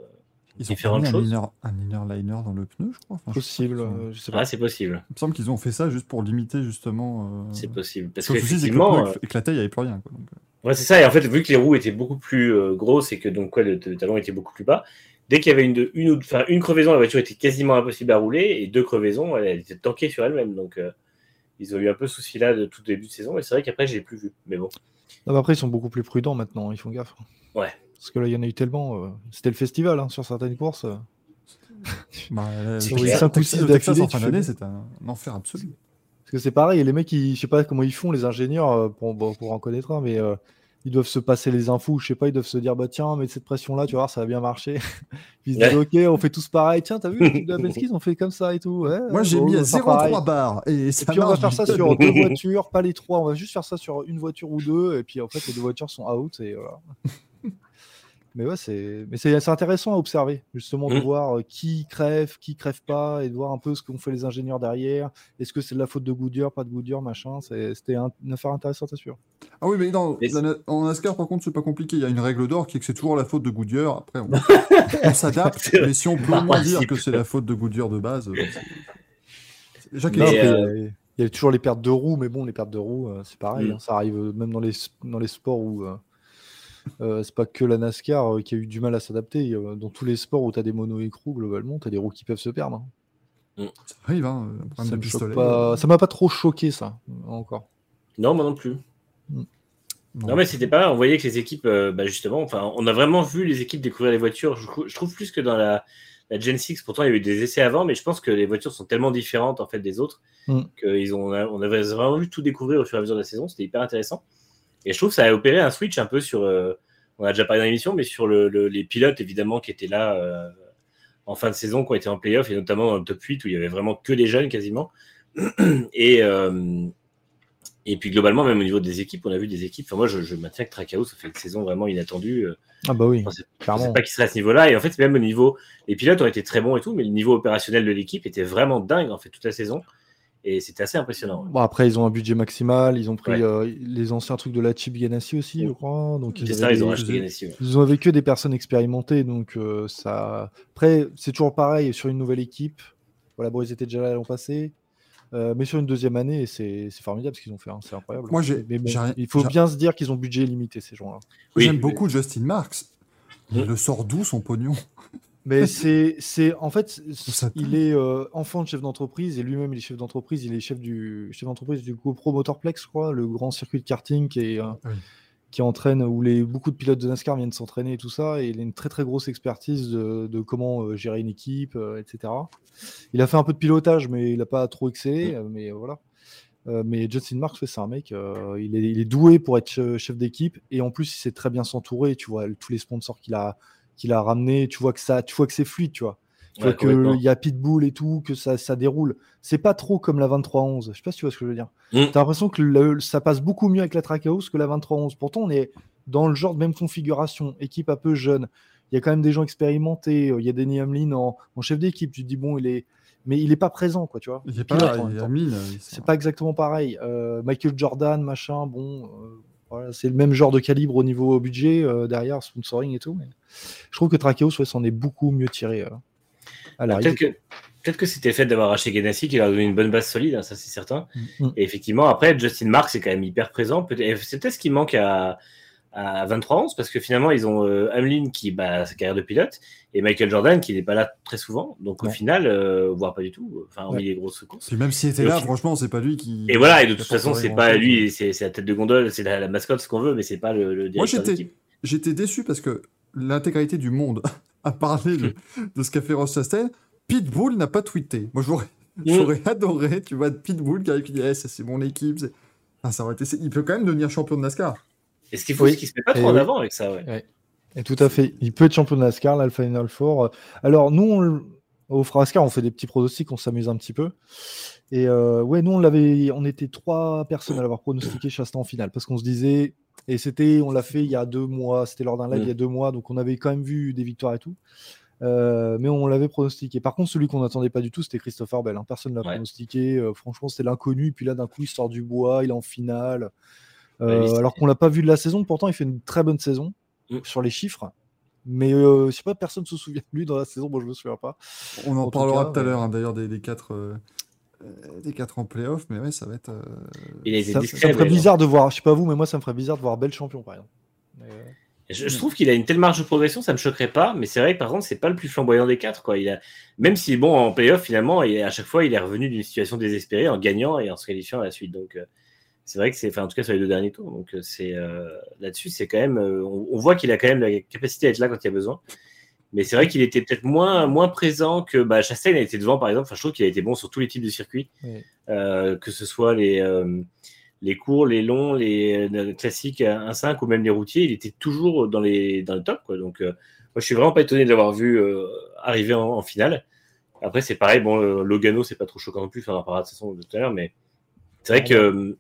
Ils ont différentes mis un choses. inner, un inner liner dans le pneu, je crois. Enfin, je- Possible, je- euh, je sais pas. Ah, c'est possible. Il me semble qu'ils ont fait ça juste pour limiter justement. euh, C'est possible. Parce que le souci, c'est que le pneu éclatait, il n'y avait plus rien. Quoi. Donc, euh, Ouais, c'est ça. Et en fait, vu que les roues étaient beaucoup plus euh, grosses et que donc quoi, le, le talon était beaucoup plus bas, dès qu'il y avait une, une, enfin, une crevaison, la voiture était quasiment impossible à rouler et deux crevaisons, elle, elle était tankée sur elle-même. Donc, euh, ils ont eu un peu ce souci-là de tout début de saison. Et c'est vrai qu'après, je l'ai plus vu. Mais bon. Non, mais après, ils sont beaucoup plus prudents maintenant, ils font gaffe. Ouais. Parce que là, il y en a eu tellement. euh, C'était le festival hein, sur certaines courses. euh. bah, le C'est clair. Texas- le Texas d'affilée, en fin tu fais d'année, bien. c'est un, un enfer absolu. Parce que c'est pareil, les mecs, ils, je sais pas comment ils font, les ingénieurs, euh, pour, bon, pour en connaître un, mais euh, ils doivent se passer les infos, je sais pas, ils doivent se dire, bah tiens, mets cette pression-là, tu vas voir, ça va bien marcher. Puis ils se disent, ok, on fait tous pareil, tiens, t'as vu, l'équipe de la Penske, ils ont fait comme ça et tout. Ouais, Moi, ouais, j'ai bon, mis on à va faire pareil. 0,3 bar. Et, Et ça puis on va marche faire ça sur deux voitures, pas les trois. On va juste faire ça sur une voiture ou deux. Et puis en fait, les deux voitures sont out. Et voilà. Mais ouais, c'est mais c'est c'est intéressant à observer, justement, de Mm. voir euh, qui crève, qui crève pas, et de voir un peu ce qu'ont fait les ingénieurs derrière. Est-ce que c'est de la faute de Goodyear, pas de Goodyear, machin? C'est- C'était un- une affaire intéressante à suivre. Ah oui, mais non, la en NASCAR, par contre, c'est pas compliqué. Il y a une règle d'or qui est que c'est toujours la faute de Goodyear. Après, on, on s'adapte. Mais si on peut moins dire que c'est la faute de Goodyear de base, euh, après, euh, il y a- toujours les pertes de roues, mais bon, les pertes de roues, euh, c'est pareil. Mm. hein, ça arrive même dans les, dans les sports où euh, euh, c'est pas que la NASCAR euh, qui a eu du mal à s'adapter. euh, dans tous les sports où tu as des mono-écrous, globalement, tu as des roues qui peuvent se perdre. hein. Ça arrive, hein, un Ça de me choque pistolet. pas- ça m'a pas trop choqué, ça, encore. Non, moi non plus. Non. Non, mais c'était pas mal. On voyait que les équipes, euh, bah, justement, enfin, on a vraiment vu les équipes découvrir les voitures. Je, trou- je trouve plus que dans la, la Gen 6. Pourtant, il y a eu des essais avant, mais je pense que les voitures sont tellement différentes en fait des autres Mm. qu'ils ont, on, a- on avait vraiment vu tout découvrir au fur et à mesure de la saison. C'était hyper intéressant. Et je trouve que ça a opéré un switch un peu sur. euh, on a déjà parlé dans l'émission, mais sur le, le- les pilotes évidemment qui étaient là euh, en fin de saison, qui ont été en playoff et notamment dans le top 8 où il y avait vraiment que des jeunes quasiment. Et euh, et puis globalement, même au niveau des équipes, on a vu des équipes. Enfin, moi, je, je maintiens que Trackhouse a fait une saison vraiment inattendue. Ah bah oui, Je pensais, je pensais pas qu'il serait à ce niveau-là. Et en fait, même au niveau, les pilotes ont été très bons et tout, mais le niveau opérationnel de l'équipe était vraiment dingue en fait toute la saison. Et c'était assez impressionnant. Bon, après, ils ont un budget maximal, ils ont pris Ouais. euh, les anciens trucs de la chip Ganassi aussi, je crois. Donc C'est ils, ça, avaient ils ont des- racheté Ganassi. ouais. ils ont avec eux des personnes expérimentées, donc euh, ça. Après, c'est toujours pareil sur une nouvelle équipe. Voilà, bon, ils étaient déjà là l'an passé. Euh, mais sur une deuxième année, c'est formidable ce qu'ils ont fait, hein, c'est incroyable. Moi, j'ai- mais bon, il faut bien se dire qu'ils ont budget limité, ces gens-là. Oui, J'aime mais- beaucoup Justin Marks. Il Hmm. le sort d'où son pognon? Mais c'est, c'est, en fait, il est euh, enfant de chef d'entreprise et lui-même il est chef d'entreprise. Il est chef du chef d'entreprise du GoPro Motorplex, je crois, le grand circuit de karting qui est, euh, Oui. qui entraîne où les beaucoup de pilotes de NASCAR viennent s'entraîner et tout ça. Et il a une très très grosse expertise de, de comment euh, gérer une équipe, etc. Il a fait un peu de pilotage, mais il n'a pas trop excellé. mais voilà. Mais Justin Marks, ouais, c'est un mec, il, est, il est doué pour être che- chef d'équipe et en plus il sait très bien s'entourer. Tu vois tous les sponsors qu'il a qu'il a ramené, tu vois que ça, tu vois que c'est fluide, tu vois. Tu Ouais, vois qu'il y a Pitbull et tout, que ça, ça déroule. C'est pas trop comme la 2311. Je sais pas si tu vois ce que je veux dire. Mm. T'as l'impression que le- ça passe beaucoup mieux avec la Trackhouse que la 2311. Pourtant, on est dans le genre de même configuration, équipe un peu jeune. Il y a quand même des gens expérimentés. Il y a Denny Hamlin en, en chef d'équipe. Tu te dis, bon, il est. Mais il est pas présent, quoi, tu vois. Il est pas là, il est temps. à mille. C'est pas exactement pareil. Euh, Michael Jordan, machin, bon, euh, voilà, c'est le même genre de calibre au niveau budget, euh, derrière, sponsoring et tout. Mais je trouve que Trackhouse ouais, s'en est beaucoup mieux tiré. à Bah. Peut-être que, c'était fait d'avoir acheté Ganassi qui leur a donné une bonne base solide, hein, ça c'est certain. Mm. Et effectivement, après, Justin Marks est quand même hyper présent. Et C'est peut-être ce qui manque à, à 23-11 parce que finalement, ils ont euh, Hamlin qui bat a sa carrière de pilote et Michael Jordan qui n'est pas là très souvent. Donc au final, euh, voire pas du tout, enfin, hormis Ouais. les grosses courses. Puis même s'il était Et là, franchement, c'est pas lui qui. Et voilà, et de toute façon, c'est pas lui, c'est c'est la tête de gondole, c'est la, la mascotte, ce qu'on veut, mais c'est pas le, le Moi, directeur j'étais d'équipe. j'étais déçu parce que l'intégralité du monde a parlé de, de ce qu'a fait Ross Chastain. Pitbull n'a pas tweeté. Moi, j'aurais Mm. j'aurais adoré, tu vois, Pitbull qui arrive qui dit Eh, ça, c'est mon équipe. Enfin, ça aurait été... c'est- Il peut quand même devenir champion de NASCAR. Et ce qu'il faut, Oui. c'est qu'il se met pas Et trop en oui. avant avec ça, ouais. Et tout à fait. Il peut être champion de NASCAR, là, le Final Four. Alors, nous, on au Frascar, on fait des petits pronostics, on s'amuse un petit peu. Et euh, ouais, nous, on l'avait, on était trois personnes à l'avoir pronostiqué Chastain en finale parce qu'on se disait, et c'était, on l'a fait il y a deux mois, c'était lors d'un live Mm. il y a deux mois, donc on avait quand même vu des victoires et tout. Euh, mais on l'avait pronostiqué. Par contre, celui qu'on n'attendait pas du tout, c'était Christopher Bell. hein. Personne ne l'a Ouais. pronostiqué. Euh, franchement, c'était l'inconnu. Puis là, d'un coup, il sort du bois, il est en finale. Euh, alors qu'on l'a pas vu de la saison, pourtant, il fait une très bonne saison Mm. sur les chiffres. Mais euh, je sais pas, personne se souvient de lui dans la saison. Moi, je me souviens pas. On en parlera tout à ouais. l'heure, hein, d'ailleurs, des, des quatre. euh, euh, des quatre en playoff, mais ouais, ça va être. euh, Il a été Ça, ça discret. me ferait euh, bizarre de voir, je sais pas vous, mais moi, ça me ferait bizarre de voir Bell champion, par exemple. Mais, euh, Je, je trouve qu'il a une telle marge de progression, ça me choquerait pas, mais c'est vrai que par contre, c'est pas le plus flamboyant des quatre. Quoi. Il a, même si bon en playoff finalement, et à chaque fois, il est revenu d'une situation désespérée en gagnant et en se qualifiant à la suite. Donc euh, c'est vrai que c'est, enfin en tout cas sur les deux derniers tours. Donc euh, c'est euh, là-dessus, c'est quand même, euh, on, on voit qu'il a quand même la capacité à être là quand il y a besoin. Mais c'est vrai qu'il était peut-être moins, moins présent que bah, Chastain a été devant par exemple. Enfin, je trouve qu'il a été bon sur tous les types de circuits, Oui. Euh, que ce soit les les courts, les longs, les, euh, classiques 1-5 ou même les routiers, il était toujours dans, les, dans le top. Quoi. Donc, moi, je suis vraiment pas étonné de l'avoir vu arriver en, en finale. Après, c'est pareil, bon, Logano, c'est pas trop choquant non plus, enfin, on en parlera de toute façon tout à l'heure, mais c'est vrai que euh,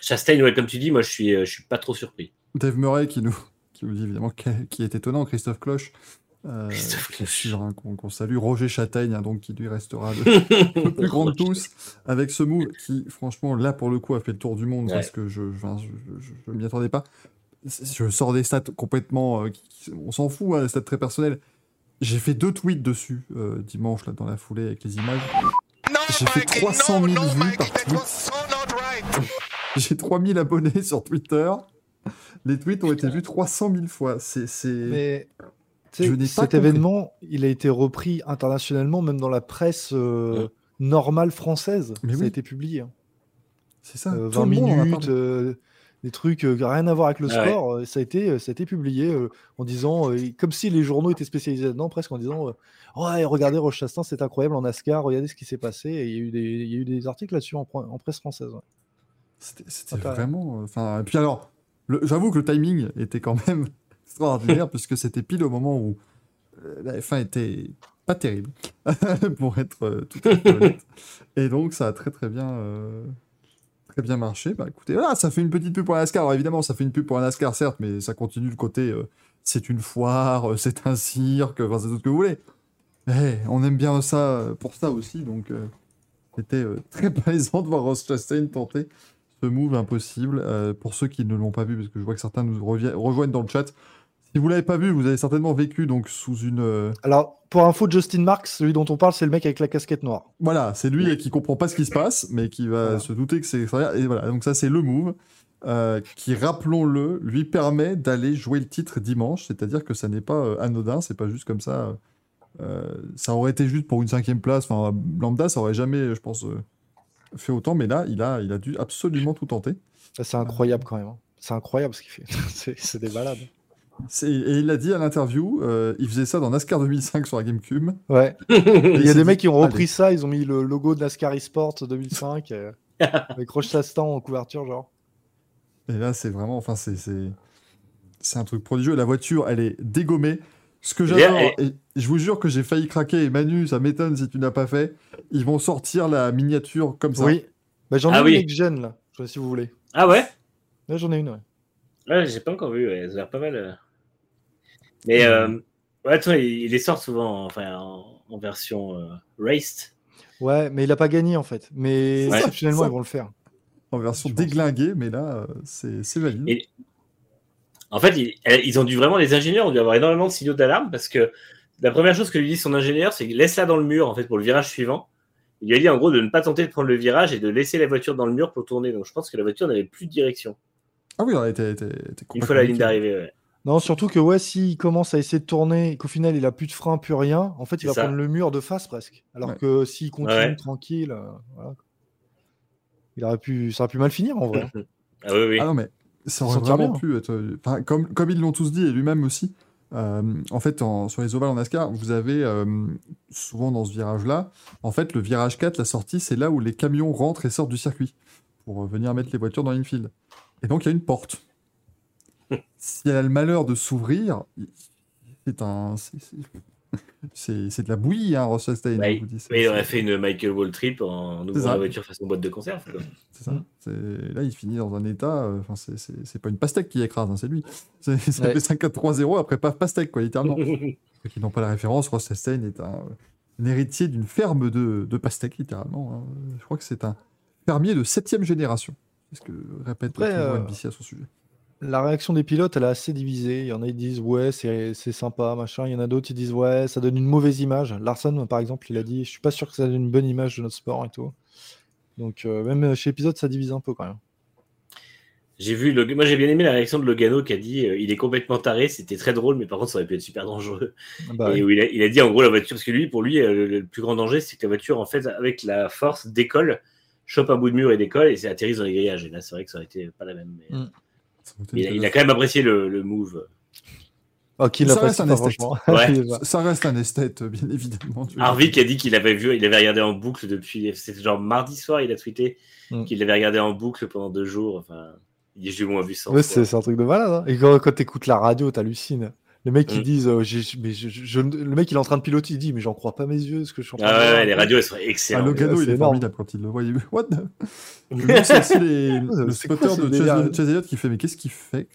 Chastain, ouais, comme tu dis, moi, je suis, euh, je suis pas trop surpris. Dave Murray qui nous, qui nous dit évidemment qui, qui est étonnant, Christophe Cloche. euh, qu'on hein, qu'on qu'on salue. Roger Châtaigne, hein, donc qui lui restera le, le plus grand de tous, avec ce move qui, franchement, là pour le coup, a fait le tour du monde Ouais. parce que je enfin, je, je, je m'y attendais pas. Je sors des stats complètement. euh, qui- qui- on s'en fout, hein, des stats très personnelles. J'ai fait deux tweets dessus euh, dimanche, là, dans la foulée, avec les images. J'ai fait 300 000 vues par tweet. J'ai 3000 abonnés sur Twitter. Les tweets ont été vus 300 000 fois. C'est. Mais Je n'ai cet compris. événement, il a été repris internationalement, même dans la presse euh, Ouais. normale française. Mais ça oui. a été publié. hein. C'est ça. Euh, tout 20 le monde en a minutes, euh, des trucs euh, rien à voir avec le Ah sport. euh, ça, a été, euh, ça a été publié euh, en disant, euh, comme si les journaux étaient spécialisés là-dedans, presque en disant euh, Ouais, regardez Roche Chastain, c'est incroyable en NASCAR, regardez ce qui s'est passé. Et il y, a eu des- il y a eu des articles là-dessus en, pre- en presse française. ouais. C'était vraiment. euh, Enfin, et puis alors, j'avoue que le timing était quand même extraordinaire puisque c'était pile au moment où euh, la F1 était pas terrible, pour être euh, tout à fait honnête. Et donc, ça a très très bien. euh, Très bien marché. Bah écoutez, voilà, ça fait une petite pub pour NASCAR. Alors évidemment, ça fait une pub pour la NASCAR, certes, mais ça continue le côté euh, c'est une foire, euh, c'est un cirque, enfin c'est tout ce que vous voulez. Eh, on aime bien ça pour ça aussi, donc c'était très plaisant de voir Ross Chastain tenter ce move impossible. Euh, pour ceux qui ne l'ont pas vu, parce que je vois que certains nous rejoignent dans le chat, si vous l'avez pas vu, vous avez certainement vécu donc sous une. euh, Alors, pour info, Justin Marks, celui dont on parle, c'est le mec avec la casquette noire. Voilà, c'est lui qui comprend pas ce qui se passe, mais qui va Voilà. se douter que c'est extraordinaire. Et voilà, donc ça c'est le move euh, qui, rappelons-le, lui permet d'aller jouer le titre dimanche. C'est-à-dire que ça n'est pas euh, anodin, c'est pas juste comme ça. euh, ça aurait été juste pour une cinquième place. Enfin, lambda, ça aurait jamais, je pense, euh, fait autant. Mais là, il a, il a dû absolument tout tenter. C'est incroyable quand même. hein. C'est incroyable ce qu'il fait. C'est- des balades. Et il l'a dit à l'interview, euh, il faisait ça dans NASCAR 2005 sur la GameCube. Ouais. Et Il y a des dit, mecs qui ont repris allez. ça, ils ont mis le logo de NASCAR eSport 2005 euh, avec Roche Chastain en couverture, genre. Et là, c'est vraiment, enfin, c'est, c'est, c'est un truc prodigieux. La voiture, elle est dégommée. Ce que j'adore, et je vous jure que j'ai failli craquer. Et Manu, ça m'étonne si tu n'as pas fait. Ils vont sortir la miniature comme ça. Oui. Bah, j'en ai Ah une oui. gen là, je sais pas si vous voulez. Ah ouais? Là, j'en ai une, ouais. Ouais, j'ai pas encore vu, ouais, ça a l'air pas mal. euh. Mais euh, ouais, toi, il, il les sort souvent enfin, en, en version euh, raced. Ouais, mais il a pas gagné en fait. Mais Ouais. Ça. ils vont le faire. En version déglinguée, mais là, euh, c'est, c'est valide. Et- En fait, ils, ils ont dû vraiment, les ingénieurs ont dû avoir énormément de signaux d'alarme parce que la première chose que lui dit son ingénieur, c'est laisse-la dans le mur en fait pour le virage suivant. Il lui a dit en gros de ne pas tenter de prendre le virage et de laisser la voiture dans le mur pour tourner. Donc je pense que la voiture n'avait plus de direction Ah oui, elle était, était, était une fois la ligne d'arrivée. ouais. Non, surtout que ouais, s'il commence à essayer de tourner et qu'au final il a plus de frein, plus rien, en fait il va ça. prendre le mur de face presque. Alors Ouais. que s'il continue Ouais. tranquille, euh, voilà. il aurait pu, ça aurait pu mal finir en vrai. Ah oui, oui. Ah non, mais ça aurait vraiment bien. pu être. Enfin, comme, comme ils l'ont tous dit, et lui-même aussi, euh, en fait, en- sur les ovales en NASCAR, vous avez euh, souvent dans ce virage-là, en fait, le virage 4, la sortie, c'est là où les camions rentrent et sortent du circuit pour euh, venir mettre les voitures dans l'infield. Et donc, il y a une porte. si elle a le malheur de s'ouvrir, c'est un. C'est de la bouillie, hein, dis, c'est- Mais il aurait fait une Michael Wall trip en ouvrant la voiture façon boîte de conserve. C'est ça. Là, il finit dans un état. euh, Enfin, c'est- c'est pas une pastèque qui écrase, hein, c'est lui. C'est- Ça Ouais. fait 5-4-3-0 après pas pastèque, quoi, littéralement. Ceux qui n'ont pas la référence, Ross Chastain est un, un héritier d'une ferme de, de pastèques, littéralement. hein. Je crois que c'est un fermier de septième génération. C'est ce que répète Après, euh, NBC à son sujet. La réaction des pilotes, elle est assez divisée. Il y en a qui disent ouais, c'est sympa, machin. Il y en a d'autres qui disent ouais, ça donne une mauvaise image. Larson, par exemple, il a dit je suis pas sûr que ça donne une bonne image de notre sport et tout. Donc, euh, même chez épisode, ça divise un peu quand même. J'ai vu, moi j'ai bien aimé la réaction de Logano qui a dit euh, il est complètement taré, c'était très drôle, mais par contre ça aurait pu être super dangereux. Bah, et ouais. où il a, il a dit en gros la voiture, parce que lui, pour lui, euh, le, plus grand danger, c'est que la voiture, en fait, avec la force, décolle, chope un bout de mur et décolle, et c'est atterrisse dans les grillages. Et là, c'est vrai que ça aurait été pas la même. Mais, Mm. Mais il, a, il a quand même apprécié le, le move. Oh, qui Ça reste un esthète. Ouais. Ça reste un bien évidemment. Harvick a dit qu'il avait vu, il avait regardé en boucle depuis, c'était genre mardi soir, il a tweeté Mm. qu'il l'avait regardé en boucle pendant deux jours. Enfin, j'ai au moins vu 100 Ouais, fois. c'est c'est un truc de malade. hein. Et quand, quand t'écoutes la radio, t'hallucines. Les mecs qui Mm. disent, euh, j'ai- mais je- je- le mec il est en train de piloter, il dit, mais j'en crois pas mes yeux, ce que je suis en train Ah de ouais, ouais, les radios elles sont Ah, excellentes. Logano, c'est il est énorme. formidable quand il le voit. Il... What c'est aussi les- le quoi spotter de Chase, Elliott qui fait Mais qu'est-ce qu'il fait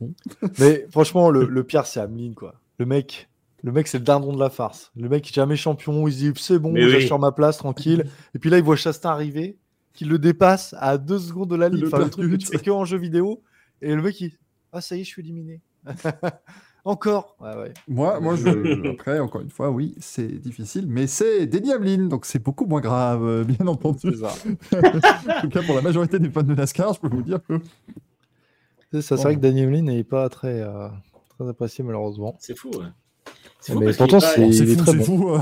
bon. Mais franchement, le, le pire, c'est Ameline, quoi. Le mec, le mec, c'est le dindon de la farce. Le mec, jamais champion, il se dit, c'est bon, Mais oui. j'assure ma place, tranquille. Et puis là, il voit Chastain arriver, qu'il le dépasse à deux secondes de la ligne. Le Enfin, le truc que tu percute. fais que en jeu vidéo. Et le mec, il, ah, ça y est, je suis éliminé. Encore. Ouais, ouais. Moi, moi je... après, encore une fois, oui, c'est difficile, mais c'est Denny Hamlin, donc c'est beaucoup moins grave, euh, bien entendu. C'est ça. en tout cas, pour la majorité des fans de NASCAR, je peux vous dire que. C'est ça, c'est Bon. vrai que Daniel n'est pas très, euh, très apprécié, malheureusement. C'est fou. Ouais. C'est Mais fou parce pourtant, qu'il est pas- c'est- il est fou, bon. fou. euh.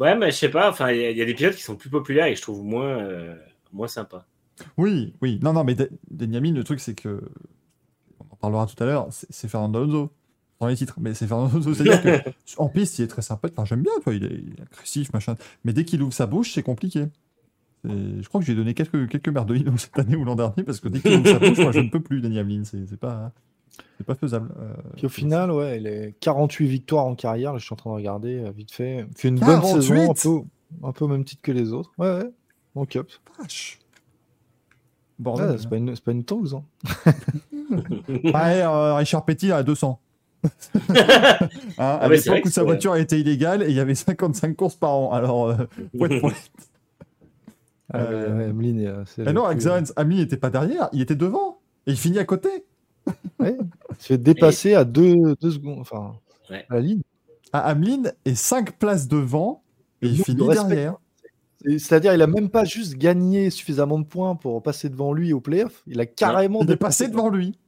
Ouais, mais je sais pas. Enfin, il y, a- il y a des pilotes qui sont plus populaires et que je trouve moins, euh, moins sympas. Oui, oui. Non, non, mais Hamlin, le truc, c'est que. On en parlera tout à l'heure, c'est c'est Fernando Alonso. Dans les titres, mais c'est. C'est-à-dire que en piste, il est très sympa. Enfin, j'aime bien, toi, il est, il est agressif, machin. Mais dès qu'il ouvre sa bouche, c'est compliqué. Je crois que j'ai donné quelques, quelques merdelines cette année ou l'an dernier parce que dès qu'il ouvre sa bouche, moi je ne peux plus, Denny Hamlin. C'est pas, c'est pas faisable. Euh, Puis au final, ouais, il est 48 victoires en carrière. là, je suis en train de regarder euh, vite fait. Fait une bonne 48? saison, un peu, un peu au même titre que les autres. Ouais, ouais. En cup. vache. Bordel. c'est pas une, pas une tause. Hein. Ouais, euh, Richard Petty à 200. Hein, à Ah ouais, vrai l'époque que où sa voiture était illégale et il y avait 55 courses par an. Alors, euh, pouet. Ah, ouais, Euh, ouais, Emeline, euh, Mais le non, Zarenz, Hamlin n'était pas derrière, il était devant. Et il finit à côté. Ouais, il se fait dépasser à deux, deux secondes. Enfin, Ouais. à la ligne. À Hamlin est 5 places devant et il de finit respect. derrière. Et C'est-à-dire, il a même pas juste gagné suffisamment de points pour passer devant lui au playoff. Il a carrément Il est dépassé passé devant lui.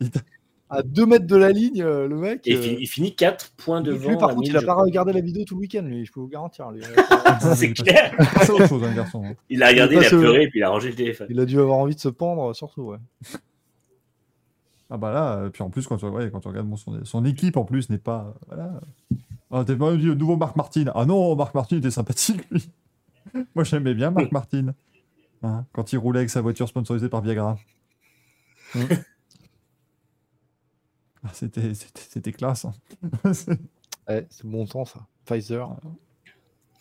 À 2 mètres de la ligne, euh, le mec. Et il euh, finit, il finit 4 points lui, devant. par à contre, il a pas regardé la vidéo tout le week-end, lui, je peux vous garantir. lui. C'est clair. C'est autre chose, un garçon. hein. Il a regardé, Il il a pleuré et puis il a rangé le téléphone. il a dû avoir envie de se pendre, surtout. Ouais. Ah bah là, euh, puis en plus, quand tu, ouais, quand tu regardes bon, son, son équipe, en plus, n'est pas... Voilà. Ah, t'es pas dit le nouveau Marc Martin. Ah non, Marc Martin était sympathique, lui. Moi, j'aimais bien Marc Martin. Hein, quand il roulait avec sa voiture sponsorisée par Viagra. Ah, C'était c'était- c'était classe. hein. Ouais, c'est bon temps, ça. Pfizer.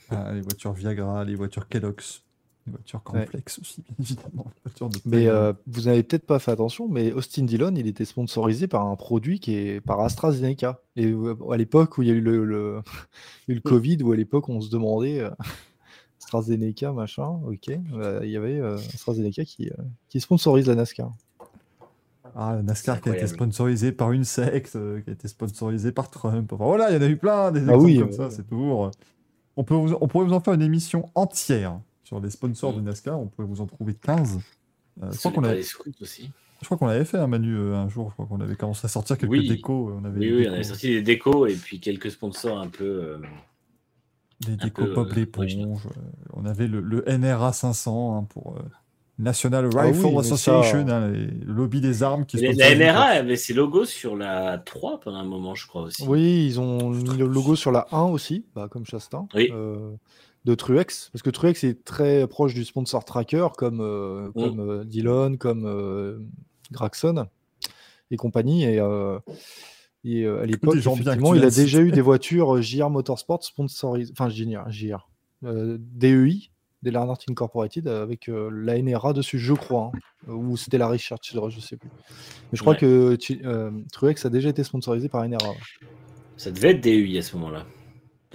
Ah, les voitures Viagra, les voitures Kellogg's, les voitures Cornflakes aussi, bien évidemment. de Mais euh, vous n'avez peut-être pas fait attention, mais Austin Dillon, il était sponsorisé par un produit qui est par AstraZeneca. Et euh, à l'époque où il y a eu le, le, eu le Covid, où à l'époque on se demandait euh, AstraZeneca, machin, ok, bah, il y avait euh, AstraZeneca qui, qui sponsorise la NASCAR. Ah, NASCAR qui a été sponsorisée par une secte, euh, qui a été sponsorisée par Trump. Enfin voilà, il y en a eu plein des Ah exemples oui, comme ouais, ça. C'est toujours. euh, On, peut vous- on pourrait vous en faire une émission entière sur les sponsors Mm. de NASCAR. On pourrait vous en trouver 15. Euh, je, crois qu'on avait, palais scouts aussi. je crois qu'on l'avait fait, hein, Manu, euh, un jour. Je crois qu'on avait commencé à sortir quelques Oui. décos. euh, On avait Oui, des oui, on décos, avait sorti des décos et puis quelques sponsors un peu. euh, des décos euh, l'éponge. euh, on avait le, le NRA 500 hein, pour National Ah Rifle oui, mais Association, ça- hein, le lobby des armes qui La, courses. avait ses logos sur la 3 pendant un moment, je crois aussi. Oui, ils ont mis le logo sur la 1 aussi, bah, comme Chastain, Oui. euh, de Truex, parce que Truex est très proche du sponsor tracker, comme, euh, Mm. comme euh, Dillon, comme euh, Graxon. et compagnie. Et, euh, et, euh, à l'époque, effectivement, il a déjà eu des voitures JR Motorsport sponsorisées, enfin JR, JR euh, DEI, Dale Earnhardt Incorporated, avec euh, la NRA dessus, je crois, hein, ou c'était la Richard Childress, je sais plus. Mais je crois Ouais. que euh, Truex a déjà été sponsorisé par NRA. ouais. Ça devait être DUI à ce moment-là.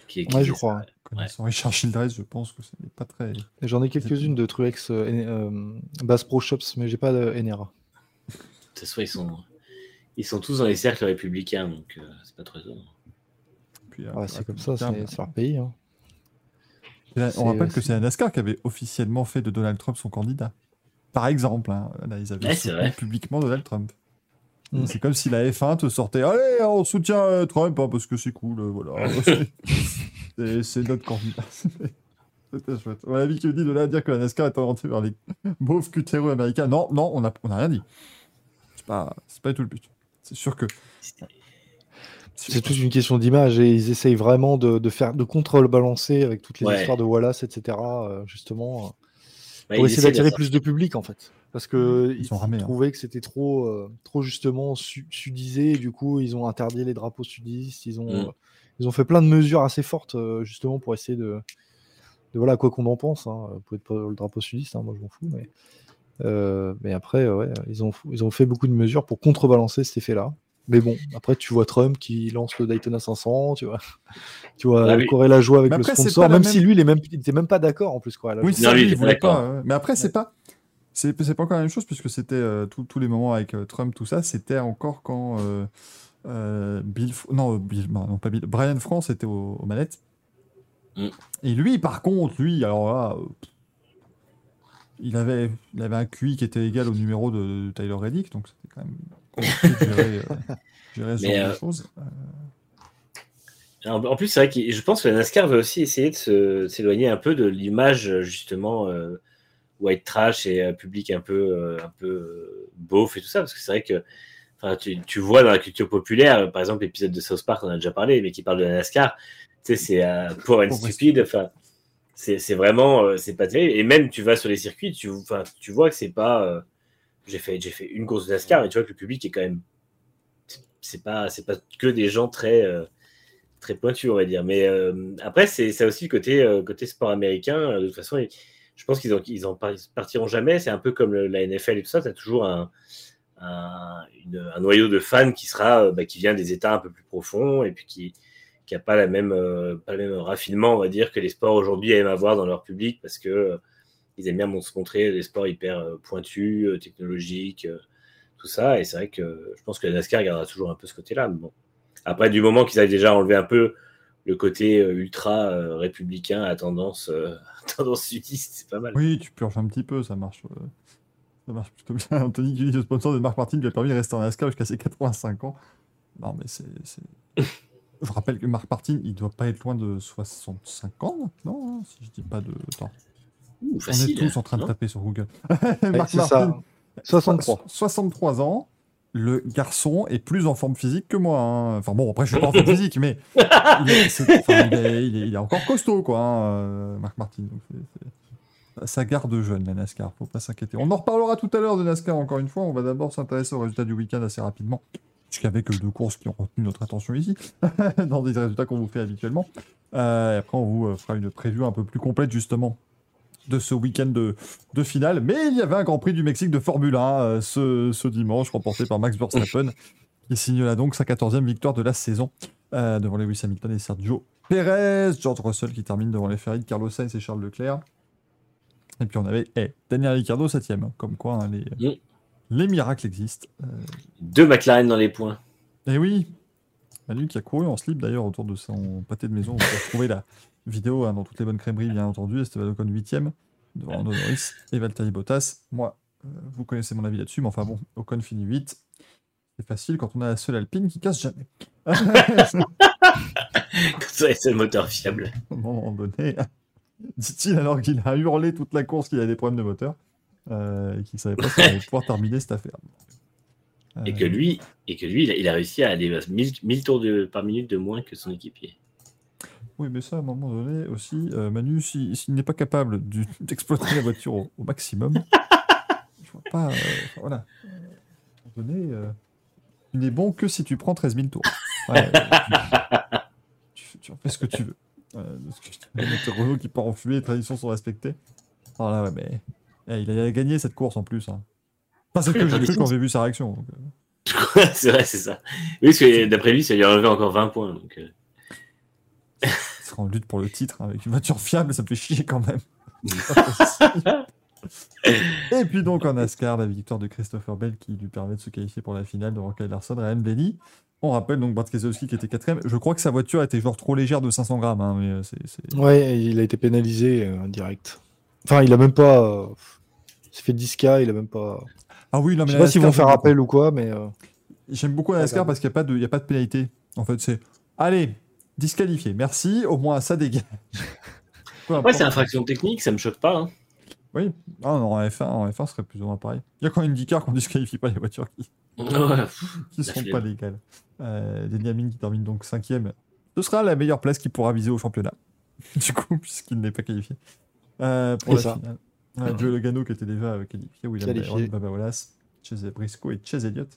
Qui, qui Ouais, je crois. Connaissant Richard Childress, je pense que ce n'est pas très. J'en ai quelques-unes de Truex euh, euh, Bass Pro Shops, mais j'ai pas de NRA. De toute façon, ils sont, ils sont tous dans les cercles républicains, donc euh, c'est pas très étonnant. Euh, Ouais, c'est comme ça, c'est leur pays. hein. On rappelle que c'est- la NASCAR qui avait officiellement fait de Donald Trump son candidat. Par exemple, hein, là, ils avaient soutenu publiquement Donald Trump. Mm. C'est comme si la F1 te sortait Allez, on soutient euh, Trump hein, parce que c'est cool, euh, voilà. C'est- notre candidat. C'était chouette. On a vu que dit de là à dire que la NASCAR est orientée vers les beaufs cutéreux américains. Non, non, on n'a on a rien dit. C'est pas, c'est pas du tout le but. C'est sûr que. C'est toute une question d'image et ils essayent vraiment de, de faire de contrebalancer avec toutes les Ouais. histoires de Wallace, etc. euh, justement, euh, Ouais, pour essayer d'attirer plus de public en fait. Parce que Ils ils, ont ramé, hein. trouvaient que c'était trop, euh, trop justement su- sudisé. Et du coup, ils ont interdit les drapeaux sudistes. Ils ont, Mm. euh, ils ont fait plein de mesures assez fortes euh, justement pour essayer de, de voilà quoi qu'on en pense. Hein. Vous pouvez être pas le drapeau sudiste, hein, moi je m'en fous, mais euh, mais après, ouais, ils ont ils ont fait beaucoup de mesures pour contrebalancer cet effet-là. Mais bon, après tu vois Trump qui lance le Daytona 500, tu vois, tu vois Ah oui. Corella jouer avec le après, c'est sponsor, même même- si lui il est même il était même pas d'accord en plus Corella. Oui, joue. ça, lui, il voulait pas. ouais. Mais après, c'est pas. C'est pas encore la même chose puisque c'était euh, tous- les moments avec euh, Trump, tout ça, c'était encore quand euh, euh, Bill, F- non, Bill- non, pas Bill, Brian France était aux, aux manettes. Mm. Et lui, par contre, lui, alors là, euh, il avait, il avait un QI qui était égal au numéro de, de Tyler Reddick, donc c'était quand même gérer, euh, gérer ce Mais, genre de euh, choses. En plus, c'est vrai que je pense que la NASCAR veut aussi essayer de s'éloigner un peu de l'image, justement, euh, white trash et euh, public un peu, euh, un peu beauf et tout ça, parce que c'est vrai que tu, tu vois dans la culture populaire, par exemple, l'épisode de South Park, on en a déjà parlé, mais qui parle de la NASCAR, tu sais, c'est pour et stupide, enfin, c'est vraiment, c'est pas terrible. Et même, tu vas sur les circuits, tu, tu vois que c'est pas. J'ai fait, fait une course de NASCAR et tu vois que le public est quand même. C'est pas, c'est pas que des gens très. euh, très pointu, on va dire. Mais euh, après, c'est ça aussi le côté, euh, côté sport américain. De toute façon, je pense qu'ils en, ils en par- partiront jamais. C'est un peu comme la NFL et tout ça. Tu as toujours un, un, un noyau de fans qui sera bah, qui vient des États un peu plus profonds et puis qui qui a pas la même pas le même raffinement, on va dire, que les sports aujourd'hui aiment avoir dans leur public parce que ils aiment bien se montrer des sports hyper euh, pointus, euh, technologiques, euh, tout ça. Et c'est vrai que je pense que la NASCAR gardera toujours un peu ce côté-là. Bon. Après, du moment qu'ils avaient déjà enlevé un peu le côté ultra euh, républicain à tendance, euh, tendance sudiste, c'est pas mal. Oui, tu purges un petit peu, ça marche. euh, ça marche plutôt bien. Anthony dit le sponsor de Marc Martin lui a permis de rester en NASCAR jusqu'à ses 85 ans. Non, mais c'est. Je rappelle que Marc Martin, il doit pas être loin de 65 ans maintenant, hein, si je dis pas de. Attends, Ouh, on est tous en train de non taper sur Google. Marc c'est ça. Martin, 63. 63 ans. Le garçon est plus en forme physique que moi. hein. Enfin bon, après je suis pas en forme physique, mais il est, c'est- enfin, il est- il est- il est encore costaud, quoi, hein, euh, Marc Martin. Donc Ça garde jeune, la NASCAR, faut pas s'inquiéter. On en reparlera tout à l'heure de NASCAR, encore une fois. On va d'abord s'intéresser aux résultats du week-end assez rapidement, puisqu'il n'y avait que deux courses qui ont retenu notre attention ici, dans des résultats qu'on vous fait habituellement. Euh, et après, on vous fera une preview un peu plus complète, justement, de ce week-end de, de finale. Mais il y avait un Grand Prix du Mexique de Formule 1 euh, ce, ce dimanche, remporté par Max Verstappen, qui signe là donc sa 14e victoire de la saison euh, devant Lewis Hamilton et Sergio Perez. George Russell qui termine devant les Ferrari de Carlos Sainz et Charles Leclerc. Et puis on avait eh, Daniel Ricciardo 7e, comme quoi hein, les, Mm. les miracles existent. Euh, Deux McLaren dans les points. et oui, Manu qui a couru en slip d'ailleurs autour de son pâté de maison. On peut retrouver la vidéo hein, dans toutes les bonnes crèmeries, bien entendu. Esteban Ocon 8ème devant Lando Norris et Valtteri Bottas. Moi, euh, vous connaissez mon avis là-dessus, mais enfin bon, Ocon finit 8. C'est facile quand on a la seule Alpine qui casse jamais. Ça, c'est le moteur fiable. à un moment donné, dit-il alors qu'il a hurlé toute la course qu'il avait des problèmes de moteur euh, et qu'il savait pas on allait pouvoir terminer cette affaire. Et Euh, que lui, et que lui il, a, il a réussi à aller à 1000, 1000 tours de, par minute de moins que son équipier. Oui, mais ça, à un moment donné aussi, euh, Manu, si- s'il n'est pas capable d'exploiter la voiture au, au maximum, je vois pas. euh, enfin, voilà. À un moment donné, euh, Tu n'es bon que si tu prends 13 000 tours. Ouais, tu, tu en fais ce que tu veux. Euh, le Renault qui part en fumée, les traditions sont respectées. Oh là, ouais, mais. eh, il a gagné cette course en plus. Hein. Enfin, c'est ce que j'ai cru quand j'ai vu sa réaction. donc, euh. c'est vrai, c'est ça. Oui, parce que d'après lui, ça lui a enlevé encore 20 points. Donc, sera en lutte pour le titre hein, avec une voiture fiable, ça me fait chier quand même. Et puis donc en NASCAR, la victoire de Christopher Bell qui lui permet de se qualifier pour la finale devant Kyle Larson, Ryan Blaney. On rappelle donc Brad Keselowski qui était quatrième. Je crois que sa voiture était genre trop légère de 500 grammes, hein, mais euh, c'est, c'est- Ouais, il a été pénalisé euh, direct. Enfin, il a même pas. euh, il s'est fait 10K, il a même pas. Ah oui, non, mais Je sais pas s'ils vont faire appel ou quoi, mais. euh, J'aime beaucoup la NASCAR parce qu'il n'y a, pas de- il y a pas de pénalité. En fait, c'est allez, disqualifié. Merci, au moins ça dégage. Ouais, c'est infraction technique, ça me choque pas. hein. Oui, ah, non, en F1, en F1, ce serait plus ou moins pareil. Il y a quand même IndyCar qu'on disqualifie pas les voitures qui, Ouais, La sont pas légales. Euh, qui termine donc cinquième. Ce sera la meilleure place qu'il pourra viser au championnat. du coup, puisqu'il n'est pas qualifié. Euh, pour Et la ça. finale. Ouais, Joe Logano qui était déjà euh, qualifié, William Qualifié. Byron, Baba Wallace, Chase Briscoe et Chase Elliott.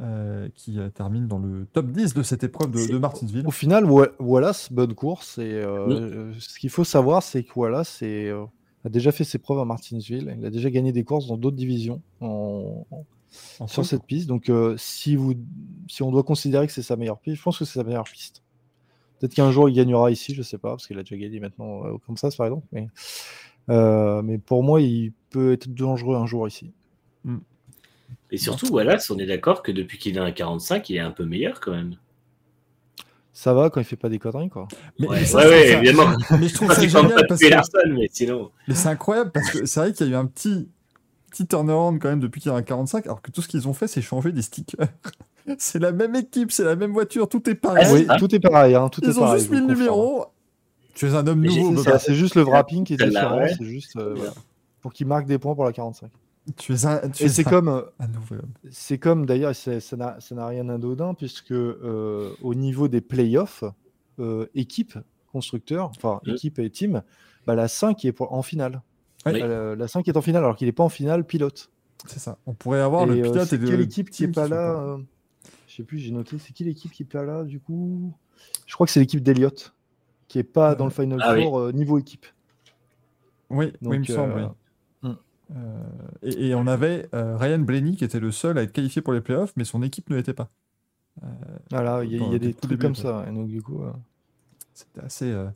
Euh, qui euh, terminent dans le top 10 de cette épreuve de, Martinsville. Au final, Wa- Wallace, bonne course. Et euh, Oui. ce qu'il faut savoir, c'est que Wallace est, euh, a déjà fait ses preuves à Martinsville. Il a déjà gagné des courses dans d'autres divisions en- En sur cette piste. Donc, euh, si, vous, si on doit considérer que c'est sa meilleure piste, je pense que c'est sa meilleure piste. Peut-être qu'un jour il gagnera ici, je sais pas, parce qu'il a déjà gagné maintenant au Kansas par exemple. Mais, euh, mais pour moi, il peut être dangereux un jour ici. Et surtout, Wallace, on est d'accord que depuis qu'il a un 45, il est un peu meilleur quand même. Ça va quand il fait pas des conneries, quoi. Mais, Ouais, mais ça, ouais, je trouve ouais, ça- évidemment. Mais je trouve ça génial parce que Larson, mais sinon. mais c'est incroyable parce que c'est vrai qu'il y a eu un petit petit turnaround quand même depuis qu'il a un 45 alors que tout ce qu'ils ont fait c'est changer des stickers. c'est la même équipe, c'est la même voiture, tout est pareil. Ah, oui, tout est pareil. Hein, tout est Ils ont pareil, juste mis le numéro. Tu es un homme nouveau, C'est juste le wrapping qui est différent. C'est juste euh, voilà. pour qu'il marque des points pour la 45. Tu es un tu Et es c'est comme, c'est comme d'ailleurs, ça n'a ça n'a rien d'anodin puisque euh, au niveau des playoffs, euh, équipe, constructeur, enfin équipe et team, bah, la 5 est pour- en finale. Euh, la 5 est en finale alors qu'il n'est pas en finale pilote. C'est ça. On pourrait avoir Et, le pilote et le quelle équipe qui est pas là euh, Je sais plus, j'ai noté. C'est qui l'équipe qui est pas là du coup? Je crois que c'est l'équipe d'Eliott qui est pas Euh, dans le Final ah oui. Four euh, niveau équipe. Oui, oui, il me Donc, semble. euh, oui. hmm. Euh, et, et on avait euh, Ryan Blaney qui était le seul à être qualifié pour les playoffs, mais son équipe ne l'était pas. Voilà, il y a, dans- il y a des trucs début, comme quoi. ça. Et donc du coup, euh, C'était assez, euh,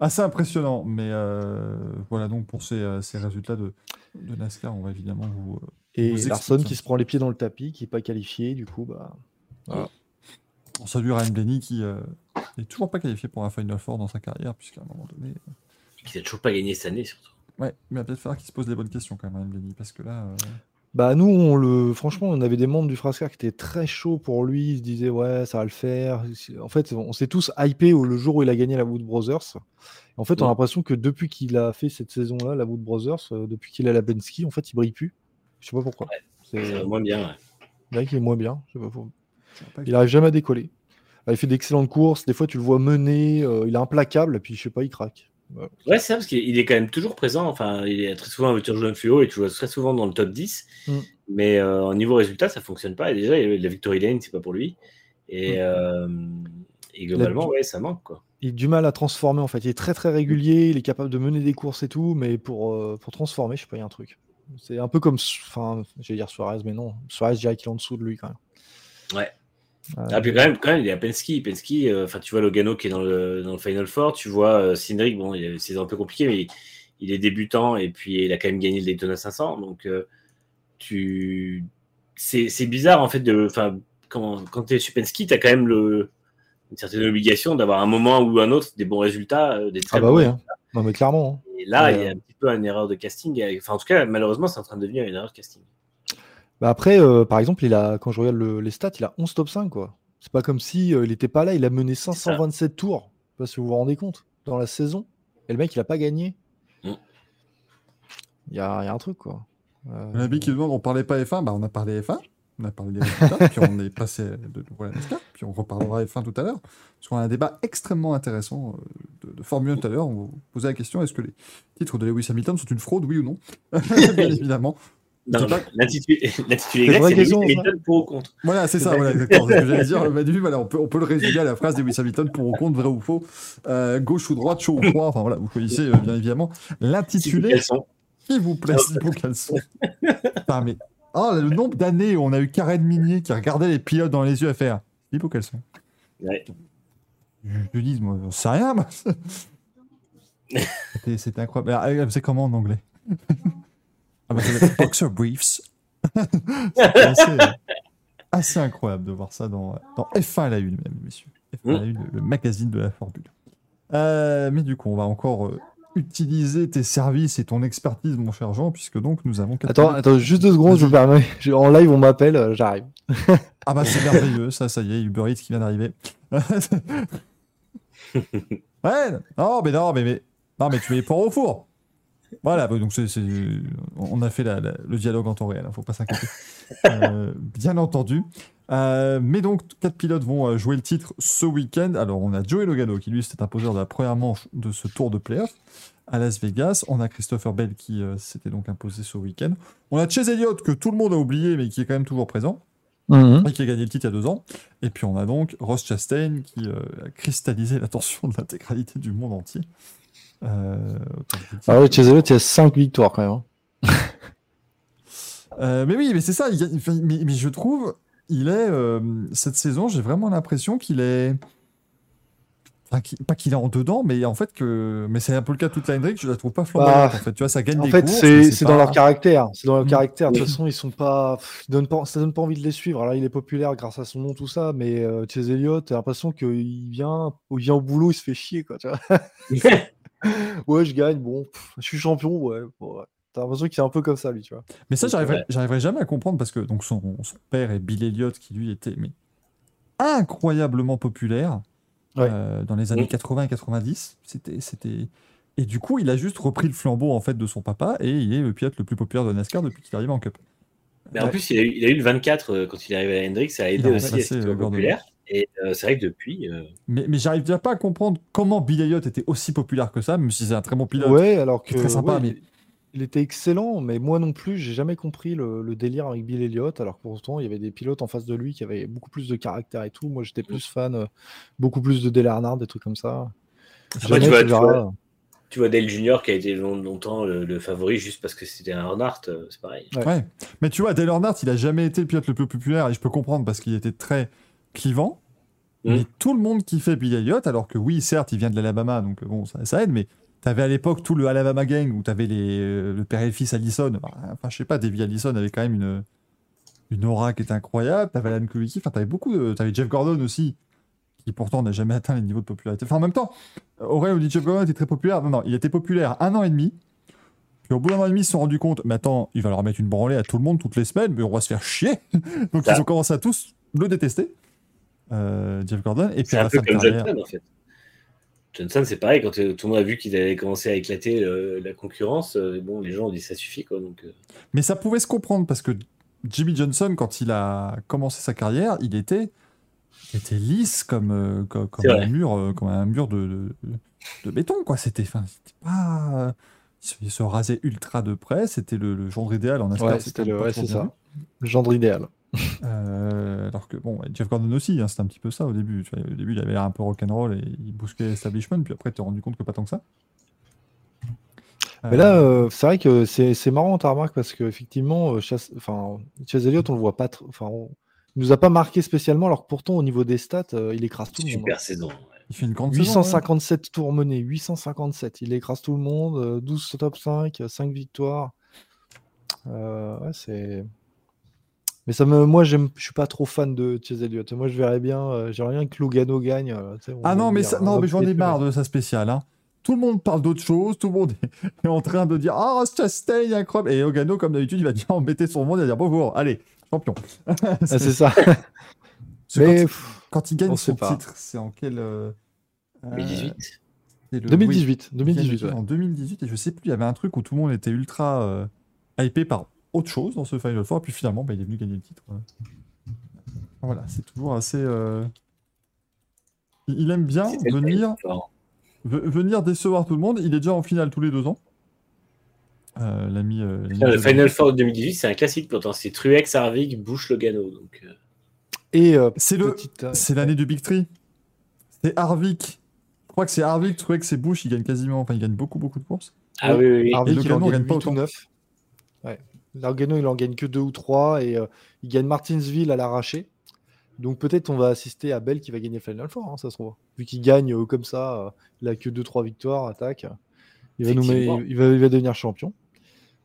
assez impressionnant. Mais euh, voilà donc pour ces, euh, ces résultats de, de NASCAR, on va évidemment vous. euh, et Vous Larson qui se prend les pieds dans le tapis, qui est pas qualifié, du coup, bah. on salue Ryan Blaney qui euh, n'est toujours pas qualifié pour un Final Four dans sa carrière, puisqu'à un moment donné. euh, Il n'a toujours pas gagné cette année, surtout. Ouais, mais il va peut-être falloir qu'il se pose les bonnes questions quand même, Blaney, parce que là. euh, Bah nous, on le, franchement, on avait des membres du Frascar qui étaient très chauds pour lui. Ils se disaient ouais, ça va le faire. En fait, on s'est tous hypés au le jour où il a gagné la Wood Brothers. En fait, on a l'impression que depuis qu'il a fait cette saison-là, la Wood Brothers, euh, depuis qu'il a la Bensky, en fait, il brille plus. Je sais pas pourquoi. C'est C'est moins bien. ouais. qu'il est moins bien. Je sais pas pourquoi. Il arrive jamais à décoller. Il fait d'excellentes courses. Des fois, tu le vois mener. euh, il est implacable. Et puis, je sais pas, il craque. Ouais, c'est ça, parce qu'il il est quand même toujours présent. Enfin, il est très souvent en voiture jaune fluo et toujours très souvent dans le top 10. Mm. Mais euh, au niveau résultat, ça fonctionne pas. Et déjà, la Victory Lane, c'est pas pour lui. Et, Mm. euh, et globalement, ouais, ça manque. quoi. Il a du mal à transformer en fait. Il est très très régulier, il est capable de mener des courses et tout, mais pour, euh, pour transformer, je sais pas, il y a un truc. C'est un peu comme, enfin, j'allais dire Suarez, mais non. Suarez, je dirais qu'il est en dessous de lui quand même. Ouais. Ah, puis quand même, quand même, il y a Penske. Penske, euh, enfin, tu vois Logano qui est dans le, dans le Final Four. Tu vois euh, Cindric, bon, c'est un peu compliqué, mais il, il est débutant et puis il a quand même gagné le Daytona 500. Donc, euh, tu, c'est bizarre en fait de, enfin, quand, quand tu es chez Penske, tu as quand même le, une certaine obligation d'avoir un moment ou un autre des bons résultats, euh, des très Ah bah oui, hein. non mais clairement. hein. Et là, il y a un petit peu une erreur de casting. Enfin, en tout cas, malheureusement, c'est en train de devenir une erreur de casting. Bah après, euh, par exemple, il a, quand je regarde le- les stats, il a 11 top 5 quoi. C'est pas comme si euh, il était pas là, il a mené 527 tours. Je sais pas si vous vous rendez compte dans la saison. Et le mec, il a pas gagné. Mm. Il y, a, il y a un truc quoi. Euh, On a dit qui demande on parlait pas F1, bah on a parlé F1, on a parlé des résultats, puis on est passé de nouveau à la NASCAR, puis on reparlera F1 tout à l'heure, parce qu'on a un débat extrêmement intéressant euh, de, de Formule 1 tout à l'heure. On vous poser la question est-ce que les titres de Lewis Hamilton sont une fraude, oui ou non? Bien évidemment. L'intitulé exact, c'est Hamilton pour ou contre. Voilà, c'est ça, voilà, exactement. Ce que j'allais dire. Manu, voilà, on peut, on peut le résumer à la phrase de Lewis Hamilton pour ou contre, vrai ou faux. Euh, gauche ou droite, chaud ou froid. Enfin voilà, vous choisissez euh, bien évidemment. L'intitulé qui vous plaît, si beau qu'elles sont. Putain, mais. Oh, le nombre d'années où on a eu Karen Minier qui regardait les pilotes dans les yeux à faire. Beau qu'elles sont. Ouais. Je je dis, moi, j'en sais rien, moi. C'était- C'était incroyable. Alors, Elle faisait comment en anglais? Ah bah, c'était Boxer Briefs. Assez, euh, assez incroyable de voir ça dans, dans F1 à la une, mesdames et messieurs. F1 à la une, le, magazine de la Formule. Euh, mais du coup, on va encore euh, utiliser tes services et ton expertise, mon cher Jean, puisque donc nous avons... Attends, attends, juste deux secondes, je me permets. En live, on m'appelle, j'arrive. Ah bah c'est merveilleux, ça, ça y est, Uber Eats qui vient d'arriver. ouais, non, mais non, mais, mais, non, mais tu mets les au four. Voilà, bah, donc c'est, c'est- on a fait la- la- le dialogue en temps réel, hein, faut pas s'inquiéter. Euh, bien entendu. Euh, mais donc, quatre pilotes vont euh, jouer le titre ce week-end. Alors, on a Joey Logano qui, lui, s'était imposé dans la première manche de ce tour de playoff à Las Vegas. On a Christopher Bell qui euh, s'était donc imposé ce week-end. On a Chase Elliott que tout le monde a oublié, mais qui est quand même toujours présent et qui a gagné le titre il y a deux ans. Et puis on a donc Ross Chastain qui euh, a cristallisé l'attention de l'intégralité du monde entier. Euh, Ah que- chez Elliott, il y a 5 victoires quand même. hein. Euh, mais oui, mais c'est ça. il a- mais je trouve, il est euh, cette saison, j'ai vraiment l'impression qu'il est. enfin, pas qu'il est en dedans, mais en fait que. Mais c'est un peu le cas de toute la Hendrick, je la trouve pas flamboyante. Bah, en fait, tu vois, ça gagne En des fait, courses, c'est mais c'est pas- dans leur caractère. C'est dans leur Mm. caractère. De toute façon, ils sont pas. pff, ils donnent pas... Ça donne pas envie de les suivre. Alors, il est populaire grâce à son nom, tout ça, mais euh, Chase Elliott, t'as l'impression qu'il vient... il vient au boulot, il se fait chier, quoi. Tu vois ouais, je gagne, bon, pff, je suis champion, ouais. bon, ouais. T'as l'impression qu'il est un peu comme ça, lui, tu vois. Mais ça, j'arriverai, jamais à comprendre parce que donc son, son père est Bill Elliott qui lui était mais incroyablement populaire Ouais. euh, dans les années Mm. 80 et 90. C'était, c'était et du coup, il a juste repris le flambeau en fait de son papa et il est le pilote le plus populaire de NASCAR depuis qu'il est arrivé en Cup. Mais en Ouais. plus, il a, eu, il a eu le 24 euh, quand il est arrivé à Hendrix, ça a Il aidé a aussi à ce euh, populaire. Et euh, c'est vrai que depuis, euh, Mais, mais j'arrive déjà pas à comprendre comment Bill Elliott était aussi populaire que ça, même si c'est un très bon pilote. Ouais, alors que. très sympa, ouais, mais- il- était excellent, mais moi non plus, j'ai jamais compris le, le délire avec Bill Elliott, alors que pourtant, il y avait des pilotes en face de lui qui avaient beaucoup plus de caractère et tout. Moi, j'étais plus fan, euh, beaucoup plus de Dale Earnhardt, des trucs comme ça. Après, tu vois- tu genre-là. tu vois Dale Junior qui a été long- longtemps le, le favori juste parce que c'était un Earnhardt, euh, c'est pareil. Ouais. Ouais. Mais tu vois, Dale Earnhardt, il a jamais été le pilote le plus populaire et je peux comprendre parce qu'il était très clivant. Mm. Mais tout le monde kiffait Bill Elliott, alors que oui, certes, il vient de l'Alabama, donc bon, ça, ça aide, mais t'avais à l'époque tout le Alabama Gang où t'avais les, euh, le père et le fils Allison. Enfin, je sais pas, Davey Allison avait quand même une, une aura qui était incroyable. T'avais Alan Kulwicki, enfin, t'avais beaucoup de. T'avais Jeff Gordon aussi, qui pourtant n'a jamais atteint les niveaux de popularité. Enfin, en même temps, Aurel nous dit Jeff Gordon était très populaire. Non, non, il était populaire un an et demi. Puis au bout d'un an et demi, ils se sont rendus compte, mais attends, il va leur mettre une branlée à tout le monde toutes les semaines, mais on va se faire chier. Donc ils ont commencé à tous le détester. Euh, Jeff Gordon. Et puis à la fin de carrière. Johnson en fait. Johnson, c'est pareil, quand euh, tout le monde a vu qu'il allait commencer à éclater euh, la concurrence, euh, bon, les gens ont dit ça suffit quoi. Donc, euh, Mais ça pouvait se comprendre parce que Jimmy Johnson, quand il a commencé sa carrière, il était, il était lisse comme, euh, comme, comme C'est un mur, euh, comme un mur de, de, de béton. Quoi. C'était, enfin, c'était pas. Il se, il se rasait ultra de près. C'était le, le genre idéal en NASCAR. Ouais, c'était le, pas ouais, toujours c'est bien ça. Le gendre idéal. Euh, alors que bon, Jeff Gordon aussi, hein, c'était un petit peu ça au début. Tu vois, au début, il avait l'air un peu rock'n'roll et il bousculait l'establishment, puis après, tu t'es rendu compte que pas tant que ça. Mais là, euh, c'est vrai que c'est c'est marrant ta remarque parce qu'effectivement, euh, Chas- enfin, Chase Elliott, on le voit pas. Enfin, on- il nous a pas marqué spécialement, alors que pourtant, au niveau des stats, euh, il écrase tout le monde. super saison. ouais. il fait une grande saison, ouais. 857 tours menés, 857. Il écrase tout le monde, euh, 12 top 5, 5 victoires. Euh, ouais, c'est. Mais ça me, moi, j'aime, je suis pas trop fan de Chase Elliott. Moi, je verrais bien, euh, j'aimerais bien que Lugano gagne. euh, Ah non, mais, ça- non, mais j'en ai marre de sa spéciale. Hein. Tout le monde parle d'autre chose, tout le monde est en train de dire Ah, Ross Chastain, incroyable. Et Ogano, comme d'habitude, il va dire embêter son monde, il va dire bonjour, allez, champion. Ah, c'est ça. Mais quand, pff, quand il gagne on son titre, c'est en quel. euh, euh, 2018. c'est le- 2018, oui, il gagne 2018, le titre En 2018, et je sais plus, il y avait un truc où tout le monde était ultra euh, hypé par autre chose dans ce Final Four, puis finalement, bah, il est venu gagner le titre. Voilà, c'est toujours assez. euh, Il il aime bien venir venir décevoir tout le monde. Il est déjà en finale tous les deux ans. euh, l'ami. euh, l'ami Le Final Four 2018, c'est un classique pourtant. C'est Truex, Harvick, Bush, Logano. Donc, euh, Et euh, C'est le- petite, C'est l'année du Big Three. C'est Harvick. Je crois que c'est Harvick, Truex et Bush, ils gagnent quasiment. Enfin, ils gagnent beaucoup, beaucoup de courses. Ah oui, oui, oui. Harvick, il Logano gagne gagne pas 8 ou autant. 9. Ouais. Logano, il en gagne que deux ou trois et euh, il gagne Martinsville à l'arraché. Donc peut-être on va assister à Bell qui va gagner Final Four, hein, ça se trouve. Vu qu'il gagne euh, comme ça, euh, il a que 2-3 victoires, attaque. Il va, il, va, devenir champion.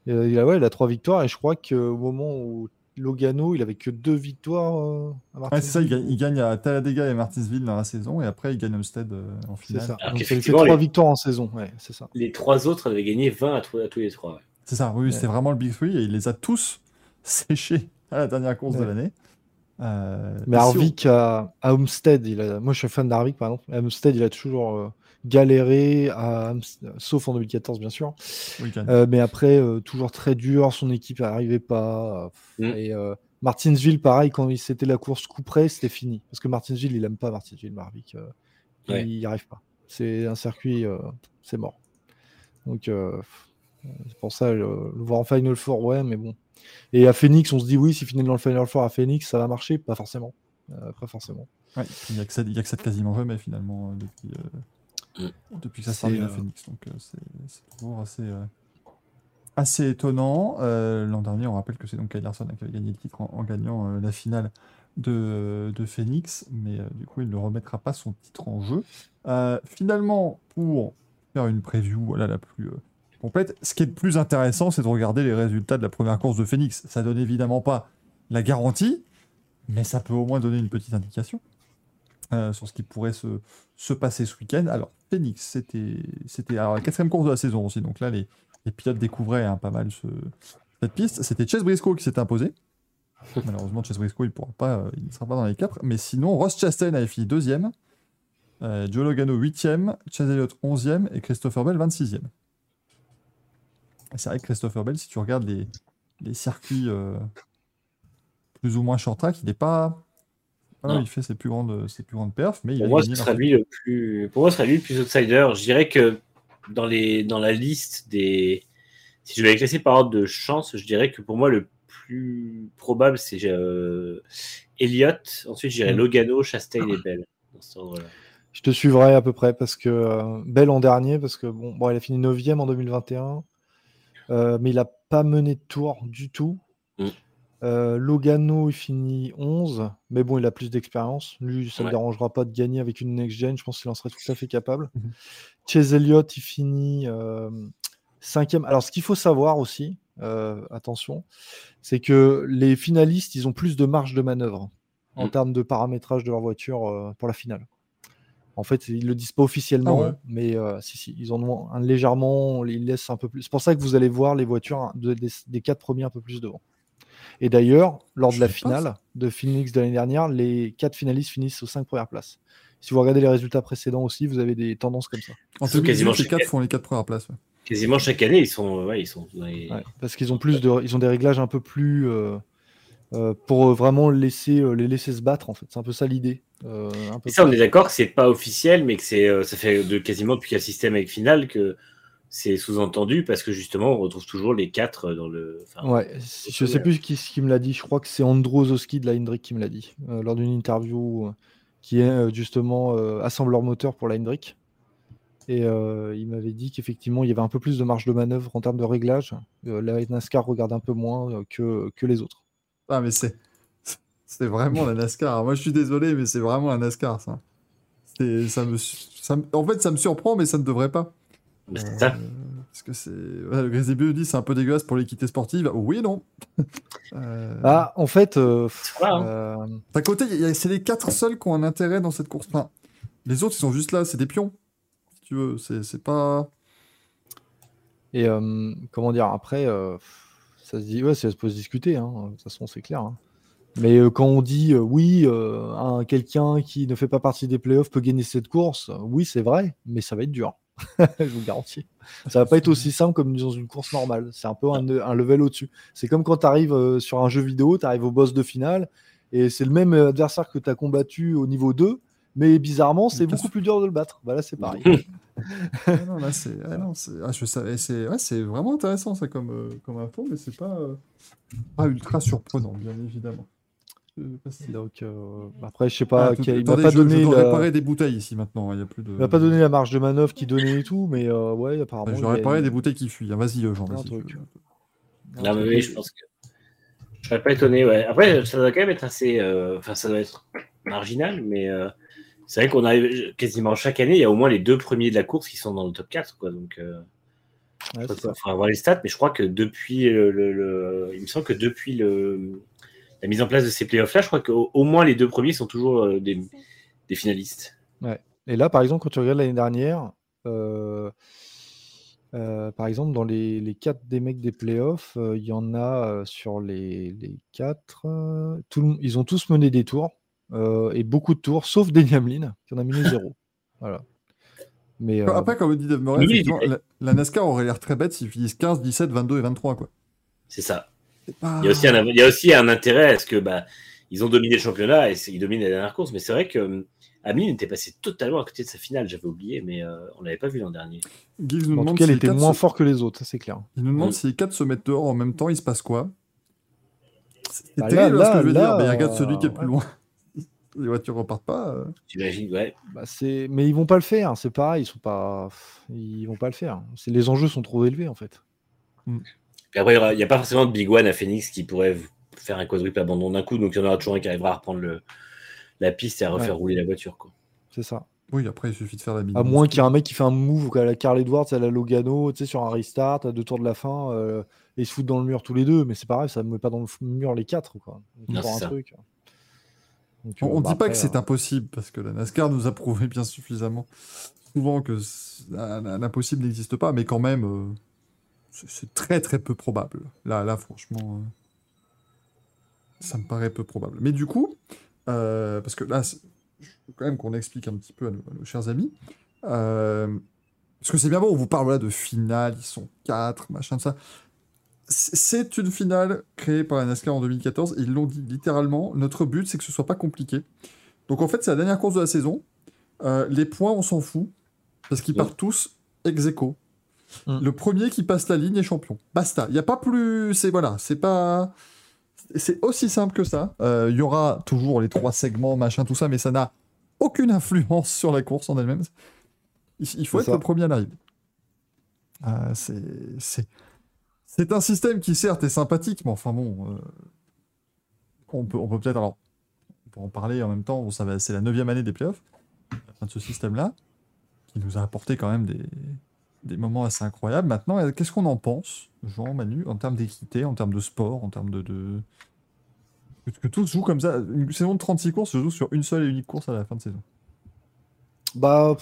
Il, a, ouais, il a 3 victoires et je crois qu'au moment où Logano, il avait que 2 victoires à ouais, c'est ça, il gagne, à Talladega et Martinsville dans la saison et après il gagne Homestead en finale. C'est ça. Donc, 3 victoires en saison, ouais, c'est ça. Les 3 autres avaient gagné 20 à, tous les 3. C'est ça, oui, Ouais. c'est vraiment le Big Three, et il les a tous séchés à la dernière course de l'année. Euh, Mais Harvick à, à Homestead, il a... moi je suis fan d'Harvick par exemple. À Homestead, il a toujours euh, galéré, à... Sauf en 2014 bien sûr. oui. Euh, mais après, euh, toujours très dur, son équipe n'arrivait pas. Mm. Et euh, Martinsville, pareil, quand il- c'était la course coup près, c'était fini. Parce que Martinsville, il aime pas Martinsville, Harvick. euh, Ouais. Il n'y arrive pas. C'est un circuit, euh, c'est mort. Donc euh, c'est pour ça, le, le voir en Final Four, ouais, mais bon. Et à Phoenix, on se dit oui, s'il finit dans le Final Four à Phoenix, ça va marcher? Pas forcément. Euh, pas forcément. Ouais, il accède, il accède quasiment jamais finalement euh, depuis, euh, depuis que ça se C'est, termine à euh, Phoenix. Donc euh, c'est c'est toujours assez, euh, assez étonnant. Euh, L'an dernier, on rappelle que c'est donc Kyle Larson qui avait gagné le titre en, en gagnant euh, la finale de, de Phoenix, mais euh, du coup, il ne remettra pas son titre en jeu. Euh, finalement, pour faire une preview voilà, la plus euh, complète, ce qui est le plus intéressant, c'est de regarder les résultats de la première course de Phoenix. Ça donne évidemment pas la garantie, mais ça peut au moins donner une petite indication euh, sur ce qui pourrait se, se passer ce week-end. Alors, Phoenix, c'était la quatrième course de la saison aussi, donc là, les, pilotes découvraient hein, pas mal ce- cette piste. C'était Chase Briscoe qui s'était imposé. Malheureusement, Chase Briscoe, il pas, euh, il ne sera pas dans les quatre. Mais sinon, Ross Chastain avait fini deuxième, euh, Joe Logano huitième, Chase Elliott onzième et Christopher Bell 26e. C'est vrai que Christopher Bell, si tu regardes les, les circuits euh, plus ou moins short track, il n'est pas. voilà, Non. il fait ses plus grandes, ses plus grandes perfs, mais il Pour a moi, ce sera lui le plus. Pour moi, ce sera lui le plus outsider. Je dirais que dans les dans la liste des. Si je vais les classer par ordre de chance, je dirais que pour moi le plus probable c'est euh, Elliott. Ensuite, je dirais Mm. Logano, Chastain et Bell. Dans cet ordre-là. Je te suivrai à peu près parce que euh, Bell en dernier, parce que bon, bon, il a fini 9e en 2021, euh, mais il n'a pas mené de tour du tout. Mm. Euh, Logano, il finit 11, mais bon, il a plus d'expérience. Lui, ça ne Ouais. le dérangera pas de gagner avec une next-gen. Je pense qu'il en serait tout à fait capable. Mhm. Chase Elliott, il finit euh, 5e. Alors, ce qu'il faut savoir aussi, euh, attention, c'est que les finalistes, ils ont plus de marge de manœuvre en Mm. termes de paramétrage de leur voiture euh, pour la finale. En fait, ils le disent pas officiellement, Ah ouais. mais euh, si, si, ils en ont un légèrement, ils laissent un peu plus. C'est pour ça que vous allez voir les voitures de- des, des quatre premiers un peu plus devant. Et d'ailleurs, lors Je de la finale de Phoenix de l'année dernière, les quatre finalistes finissent aux cinq premières places. Si vous regardez les résultats précédents aussi, vous avez des tendances comme ça. En quasiment 2018, les chaque- quatre font les quatre premières places. ouais. Quasiment chaque année, ils sont. Ouais, ils sont Ouais, parce qu'ils ont plus de, ils ont des réglages un peu plus euh, euh, pour vraiment laisser euh, les laisser se battre en fait. C'est un peu ça l'idée. Euh, un peu Et ça, on est d'accord que c'est pas officiel, mais que c'est, euh, ça fait de quasiment depuis qu'il y a le système avec Final que c'est sous-entendu parce que justement, on retrouve toujours les quatre dans le. enfin, Ouais, je sais plus qui, qui me l'a dit. Je crois que c'est Andrew Zoski de la Hendrick qui me l'a dit euh, lors d'une interview euh, qui est euh, justement euh, assembleur moteur pour la Hendrick. Et euh, il m'avait dit qu'effectivement, il y avait un peu plus de marge de manœuvre en termes de réglage. Euh, la NASCAR regarde un peu moins euh, que, que les autres. Ah, mais c'est. C'est vraiment la NASCAR. Moi, je suis désolé, mais c'est vraiment la NASCAR, ça. C'est- Ça me... ça me- En fait, ça me surprend, mais ça ne devrait pas. c'est ça. Parce que c'est. ouais, le Grizzly Bear dit c'est un peu dégueulasse pour l'équité sportive. Oui et non. Euh, Ah, en fait, euh, hein. euh, D'un côté, il y a- c'est les quatre seuls qui ont un intérêt dans cette course. Enfin, les autres, ils sont juste là, c'est des pions. Si tu veux, c'est c'est pas. et euh, comment dire, après, euh, ça se dit, ouais, ça peut se discuter, hein, de toute façon, c'est clair. hein. Mais euh, quand on dit, euh, oui, euh, un- quelqu'un qui ne fait pas partie des playoffs peut gagner cette course, oui, c'est vrai, mais ça va être dur. Je vous le garantis. Ça va pas être aussi simple comme dans une course normale. C'est un peu un, un level au-dessus. C'est comme quand tu arrives sur un jeu vidéo, tu arrives au boss de finale, et c'est le même adversaire que tu as combattu au niveau 2, Mais bizarrement, c'est beaucoup plus dur de le battre. Bah là, c'est pareil. Ah non, là, c'est ah non, c'est- ah, je savais- c'est ouais, c'est vraiment intéressant ça comme, euh, comme info, mais c'est pas, euh, pas ultra surprenant, bien évidemment. Je sais pas si- Donc euh, après, je sais Ah, pas, quel- il m'a pas je, donné je dois la- réparer des bouteilles ici maintenant, hein, il y a plus de... il m'a pas donné la marge de manœuvre qu'il donnait et tout, mais euh, ouais, apparemment. Ouais, je a- réparer des bouteilles qui fuient. hein. Vas-y, euh, Jean, je- un Non, mais oui, je pense que. Je serais pas étonné, ouais. Après, ça doit quand même être assez. euh, Enfin, ça doit être marginal, mais euh, c'est vrai qu'on arrive quasiment chaque année, il y a au moins les deux premiers de la course qui sont dans le top 4, quoi. Donc, euh, Ouais, il faudra voir les stats, mais je crois que depuis le, le- le- Il me semble que depuis le... la mise en place de ces playoffs-là, je crois qu'au au moins les deux premiers sont toujours euh, des, des finalistes. Et là, par exemple, quand tu regardes l'année dernière, euh, euh, par exemple, dans les, les quatre des mecs des playoffs, euh, il y en a euh, sur les, les quatre. euh, tout le- ils ont tous mené des tours, euh, et beaucoup de tours, sauf Denny Hamlin, qui en a mené zéro. Voilà. Mais euh, Après, comme dit Dave Murray, Oui, oui, effectivement, oui. la, la NASCAR aurait l'air très bête s'ils finissent 15, 17, 22 et 23, quoi. C'est ça. Pas- Il y, a aussi un, il y a aussi un intérêt à ce que bah, ils ont dominé le championnat et ils dominent la dernière course. Mais c'est vrai que euh, Hamlin était passé totalement à côté de sa finale. J'avais oublié, mais euh, on l'avait pas vu l'an dernier. Gibbs nous en tout demande cas, si il les était quatre moins se- fort que les autres, ça c'est clair. Il nous demande Mm. si les quatre se mettent dehors en même temps, il se passe quoi? C'est Bah là, terrible hein, ce que là, je veux dire, là, mais regarde celui qui est plus loin. Les voitures repartent pas. euh. J'imagine, ouais. Bah, c'est... Mais ils vont pas le faire, c'est pareil, ils sont pas. Ils vont pas le faire. C'est... Les enjeux sont trop élevés en fait. Puis après, il n'y a pas forcément de Big One à Phoenix qui pourrait faire un quadruple abandon d'un coup. Donc il y en aura toujours un qui arrivera à reprendre le, la piste et à refaire Ouais. rouler la voiture. Quoi. C'est ça. Oui, après, il suffit de faire la mine. À moins qu'il y ait un mec qui fait un move à la Carl Edwards, à la Logano, tu sais, sur un restart, à deux tours de la fin, euh, et ils se foutent dans le mur tous les deux, mais c'est pareil, ça ne met pas dans le mur les quatre, quoi. Il Non, faut c'est un ça. truc. Donc, On, euh, on bah, dit pas après, que c'est euh, impossible, parce que la NASCAR nous a prouvé bien suffisamment souvent que c'est- un, un impossible n'existe pas, mais quand même, euh, c'est, très très peu probable. Là, là franchement, euh, ça me paraît peu probable. Mais du coup, euh, parce que là, il faut quand même qu'on explique un petit peu à nos, à nos chers amis. euh, parce que c'est bien bon, on vous parle là de finale, ils sont quatre, machin de ça. C'est une finale créée par la NASCAR en 2014. Ils l'ont dit littéralement. Notre but, c'est que ce soit pas compliqué. Donc en fait, c'est la dernière course de la saison. Euh, les points, on s'en fout. Parce qu'ils Ouais. partent tous ex aequo. Mm. Le premier qui passe la ligne est champion. Basta. Il n'y a pas plus. C'est voilà. C'est pas. C'est aussi simple que ça. Euh, Il y aura toujours les trois segments, machin, tout ça, mais ça n'a aucune influence sur la course en elle-même. Il, faut être ça. le premier à l'arrivée. Euh, c'est, c'est, c'est un système qui certes est sympathique, mais enfin bon, euh, on peut, on peut peut-être alors, on peut en parler en même temps. Bon, ça va, c'est la neuvième année des playoffs, la fin de ce système-là, qui nous a apporté quand même des, des moments assez incroyables. Maintenant, euh, qu'est-ce qu'on en pense, Jean, Manu, en termes d'équité, en termes de sport, en termes de, de... que, que tout se joue comme ça? Une saison de 36 courses se joue sur une seule et unique course à la fin de saison. Bah,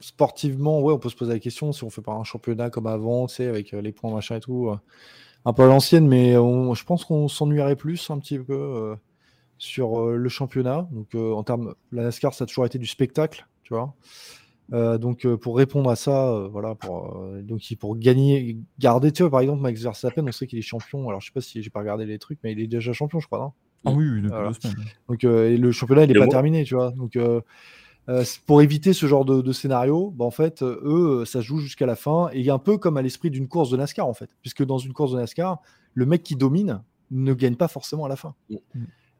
sportivement, ouais, on peut se poser la question si on fait pas un championnat comme avant, tu sais, avec euh, les points machin et tout, euh, un peu à l'ancienne, mais je pense qu'on s'ennuierait plus un petit peu sur le championnat. Donc, en termes, la NASCAR, ça a toujours été du spectacle, tu vois. Euh, donc, euh, pour répondre à ça, euh, voilà, pour, euh, donc, pour gagner, garder, tu vois, par exemple, Max Verstappen, on sait qu'il est champion. Alors, je sais pas si j'ai pas regardé les trucs, mais il est déjà champion, je crois, non? Ah oui, oui, depuis Voilà. deux semaines. donc euh, et le championnat il est pas terminé, tu vois. Donc euh, euh, pour éviter ce genre de, de scénario, bah, en fait, euh, eux, ça se joue jusqu'à la fin et un peu comme à l'esprit d'une course de NASCAR en fait, puisque dans une course de NASCAR, le mec qui domine ne gagne pas forcément à la fin. Mm.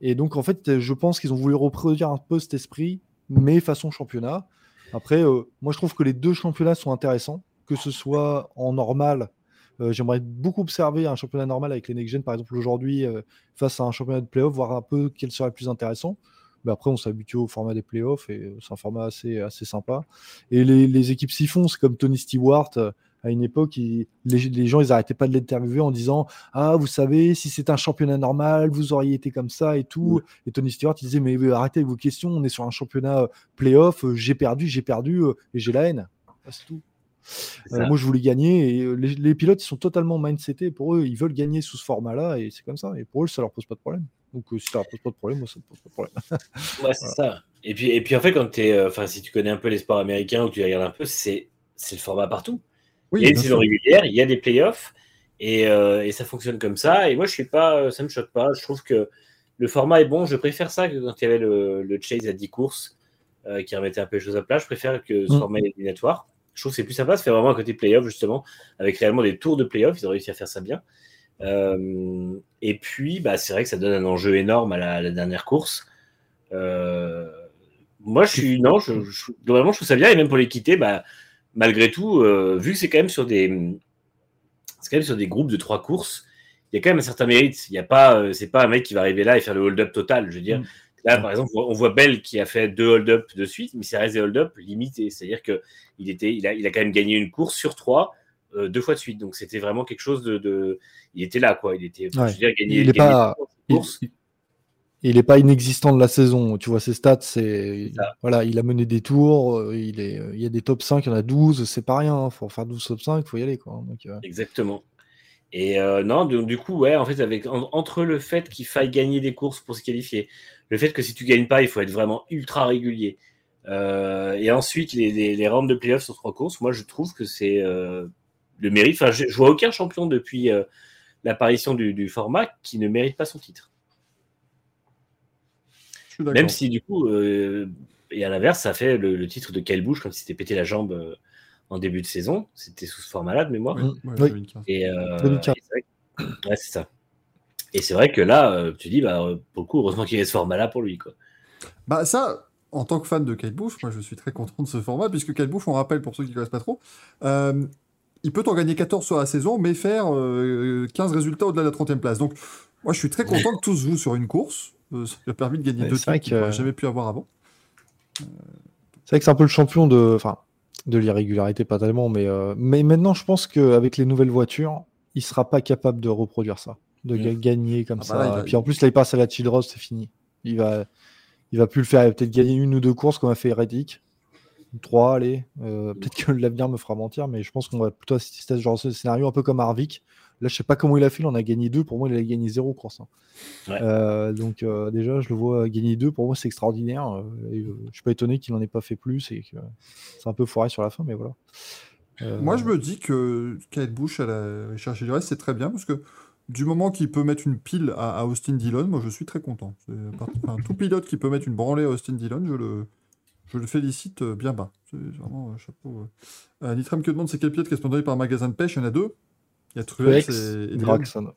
Et donc en fait, je pense qu'ils ont voulu reproduire un peu cet esprit, mais façon championnat. Après, euh, moi je trouve que les deux championnats sont intéressants, que ce soit en normal. euh, J'aimerais beaucoup observer un championnat normal avec les Next Gen, par exemple aujourd'hui, euh, face à un championnat de playoff, voir un peu quel serait le plus intéressant. Mais après, on s'habitue au format des playoffs et c'est un format assez, assez sympa. Et les, les équipes s'y font, c'est comme Tony Stewart. À une époque, il- les, les gens, ils arrêtaient pas de l'interviewer en disant Ah, vous savez, si c'est un championnat normal, vous auriez été comme ça et tout. Et Tony Stewart, il disait Mais arrêtez avec vos questions, on est sur un championnat euh, playoff, euh, j'ai perdu, j'ai perdu euh, et j'ai la haine. Ah, C'est tout. Euh, moi, je voulais gagner et les, les pilotes, ils sont totalement mindsetés. Pour eux, ils veulent gagner sous ce format-là et c'est comme ça. Et pour eux, ça leur pose pas de problème. Donc, euh, si ça leur pose pas de problème, moi, ça me pose pas de problème. Ouais, c'est ça. Et puis, et puis en fait, quand tu enfin, si tu connais un peu les sports américains ou tu regardes un peu, c'est le format partout. Oui, il y a une saison régulière, il y a des playoffs et, euh, et ça fonctionne comme ça. Et moi, je suis pas, ça me choque pas. Je trouve que le format est bon. Je préfère ça que quand il y avait le, le chase à 10 courses euh, qui remettait un peu les choses à plat. Je préfère que ce Mm. format éliminatoire. Je trouve que c'est plus sympa, ça fait vraiment un côté playoff, justement, avec réellement des tours de playoff. Ils ont réussi à faire ça bien. Euh, et puis, bah, c'est vrai que ça donne un enjeu énorme à la, à la dernière course. Euh, moi, je suis. Non, je, je- globalement, je trouve ça bien. Et même pour les quitter, bah, malgré tout, euh, vu que c'est quand même sur des. C'est quand même sur des groupes de trois courses, il y a quand même un certain mérite. Il y a pas, euh, c'est pas un mec qui va arriver là et faire le hold-up total. Je veux dire, Mm. là, par exemple, on voit Bell qui a fait deux hold-up de suite, mais ça reste des hold-up limités. C'est-à-dire que il était, il a, il a quand même gagné une course sur trois, euh, deux fois de suite. Donc c'était vraiment quelque chose de, de- il était là, quoi. Il était, Ouais. je veux dire, gagner, Il pas- une course. Il- Il n'est pas inexistant de la saison. Tu vois, ses stats, c'est. Voilà, il a mené des tours, euh, il, est... il y a des top 5, il y en a 12, c'est pas rien. Il faut faire 12 top 5, il faut y aller. Quoi. Donc, euh, Exactement. Et euh, non, du coup, ouais, en fait, avec, en- entre le fait qu'il faille gagner des courses pour se qualifier, le fait que si tu gagnes pas, il faut être vraiment ultra régulier, euh, et ensuite les, les, les rounds de playoffs sur trois courses, moi je trouve que c'est le mérite. Enfin, je, je vois aucun champion depuis l'apparition du, du format qui ne mérite pas son titre. Même si du coup, euh, et à l'inverse, ça fait le, le titre de Kyle Busch quand il s'était pété la jambe euh, en début de saison. C'était sous ce format-là de mémoire. Oui, ouais, Oui. 2015. Et, euh, 2015. et c'est vrai que- ouais, c'est ça. Et c'est vrai que là, euh, tu dis, bah, euh, pour le coup, heureusement qu'il y ait ce format-là pour lui. Quoi. Bah ça, en tant que fan de Kyle Busch, moi je suis très content de ce format, puisque Kyle Busch, on rappelle pour ceux qui ne connaissent pas trop, euh, il peut en gagner 14 sur la saison, mais faire euh, 15 résultats au-delà de la 30e place. Donc moi je suis très content que tout se joue sur une course. Euh, ça lui a permis de gagner deux c'est vrai titres qu'il n'aurait jamais pu avoir avant. C'est vrai que c'est un peu le champion de, enfin, de l'irrégularité, pas tellement, mais, euh, mais maintenant, je pense qu'avec les nouvelles voitures, il sera pas capable de reproduire ça, de ga- gagner comme Ah bah ça. là, il va- Puis en plus, là, il passe à la Childrose, c'est fini. Il va, il va plus le faire. Il va peut-être gagner une ou deux courses comme a fait Reddick. Trois, allez. Euh, peut-être que l'avenir me fera mentir, mais je pense qu'on va plutôt assister à ce genre de scénario, un peu comme Harvick. Là, je sais pas comment il a fait, il en a gagné deux. Pour moi, il a gagné zéro course. hein. Ouais. Euh, donc, euh, déjà, je le vois gagner deux. Pour moi, c'est extraordinaire. Euh, et, euh, je suis pas étonné qu'il en ait pas fait plus et que c'est un peu foiré sur la fin, mais voilà. Euh, Moi je me dis que Kyle Busch à la chercher du reste, c'est très bien, parce que du moment qu'il peut mettre une pile à, à Austin Dillon, moi je suis très content. Enfin, tout pilote qui peut mettre une branlée à Austin Dillon, je le, je le félicite bien bas. C'est vraiment un chapeau. euh. Nitram que demande c'est quel pilote qui est sponsorisé par un magasin de pêche? Il y en a deux. Il y a Truex Truex, et, et. Graxon.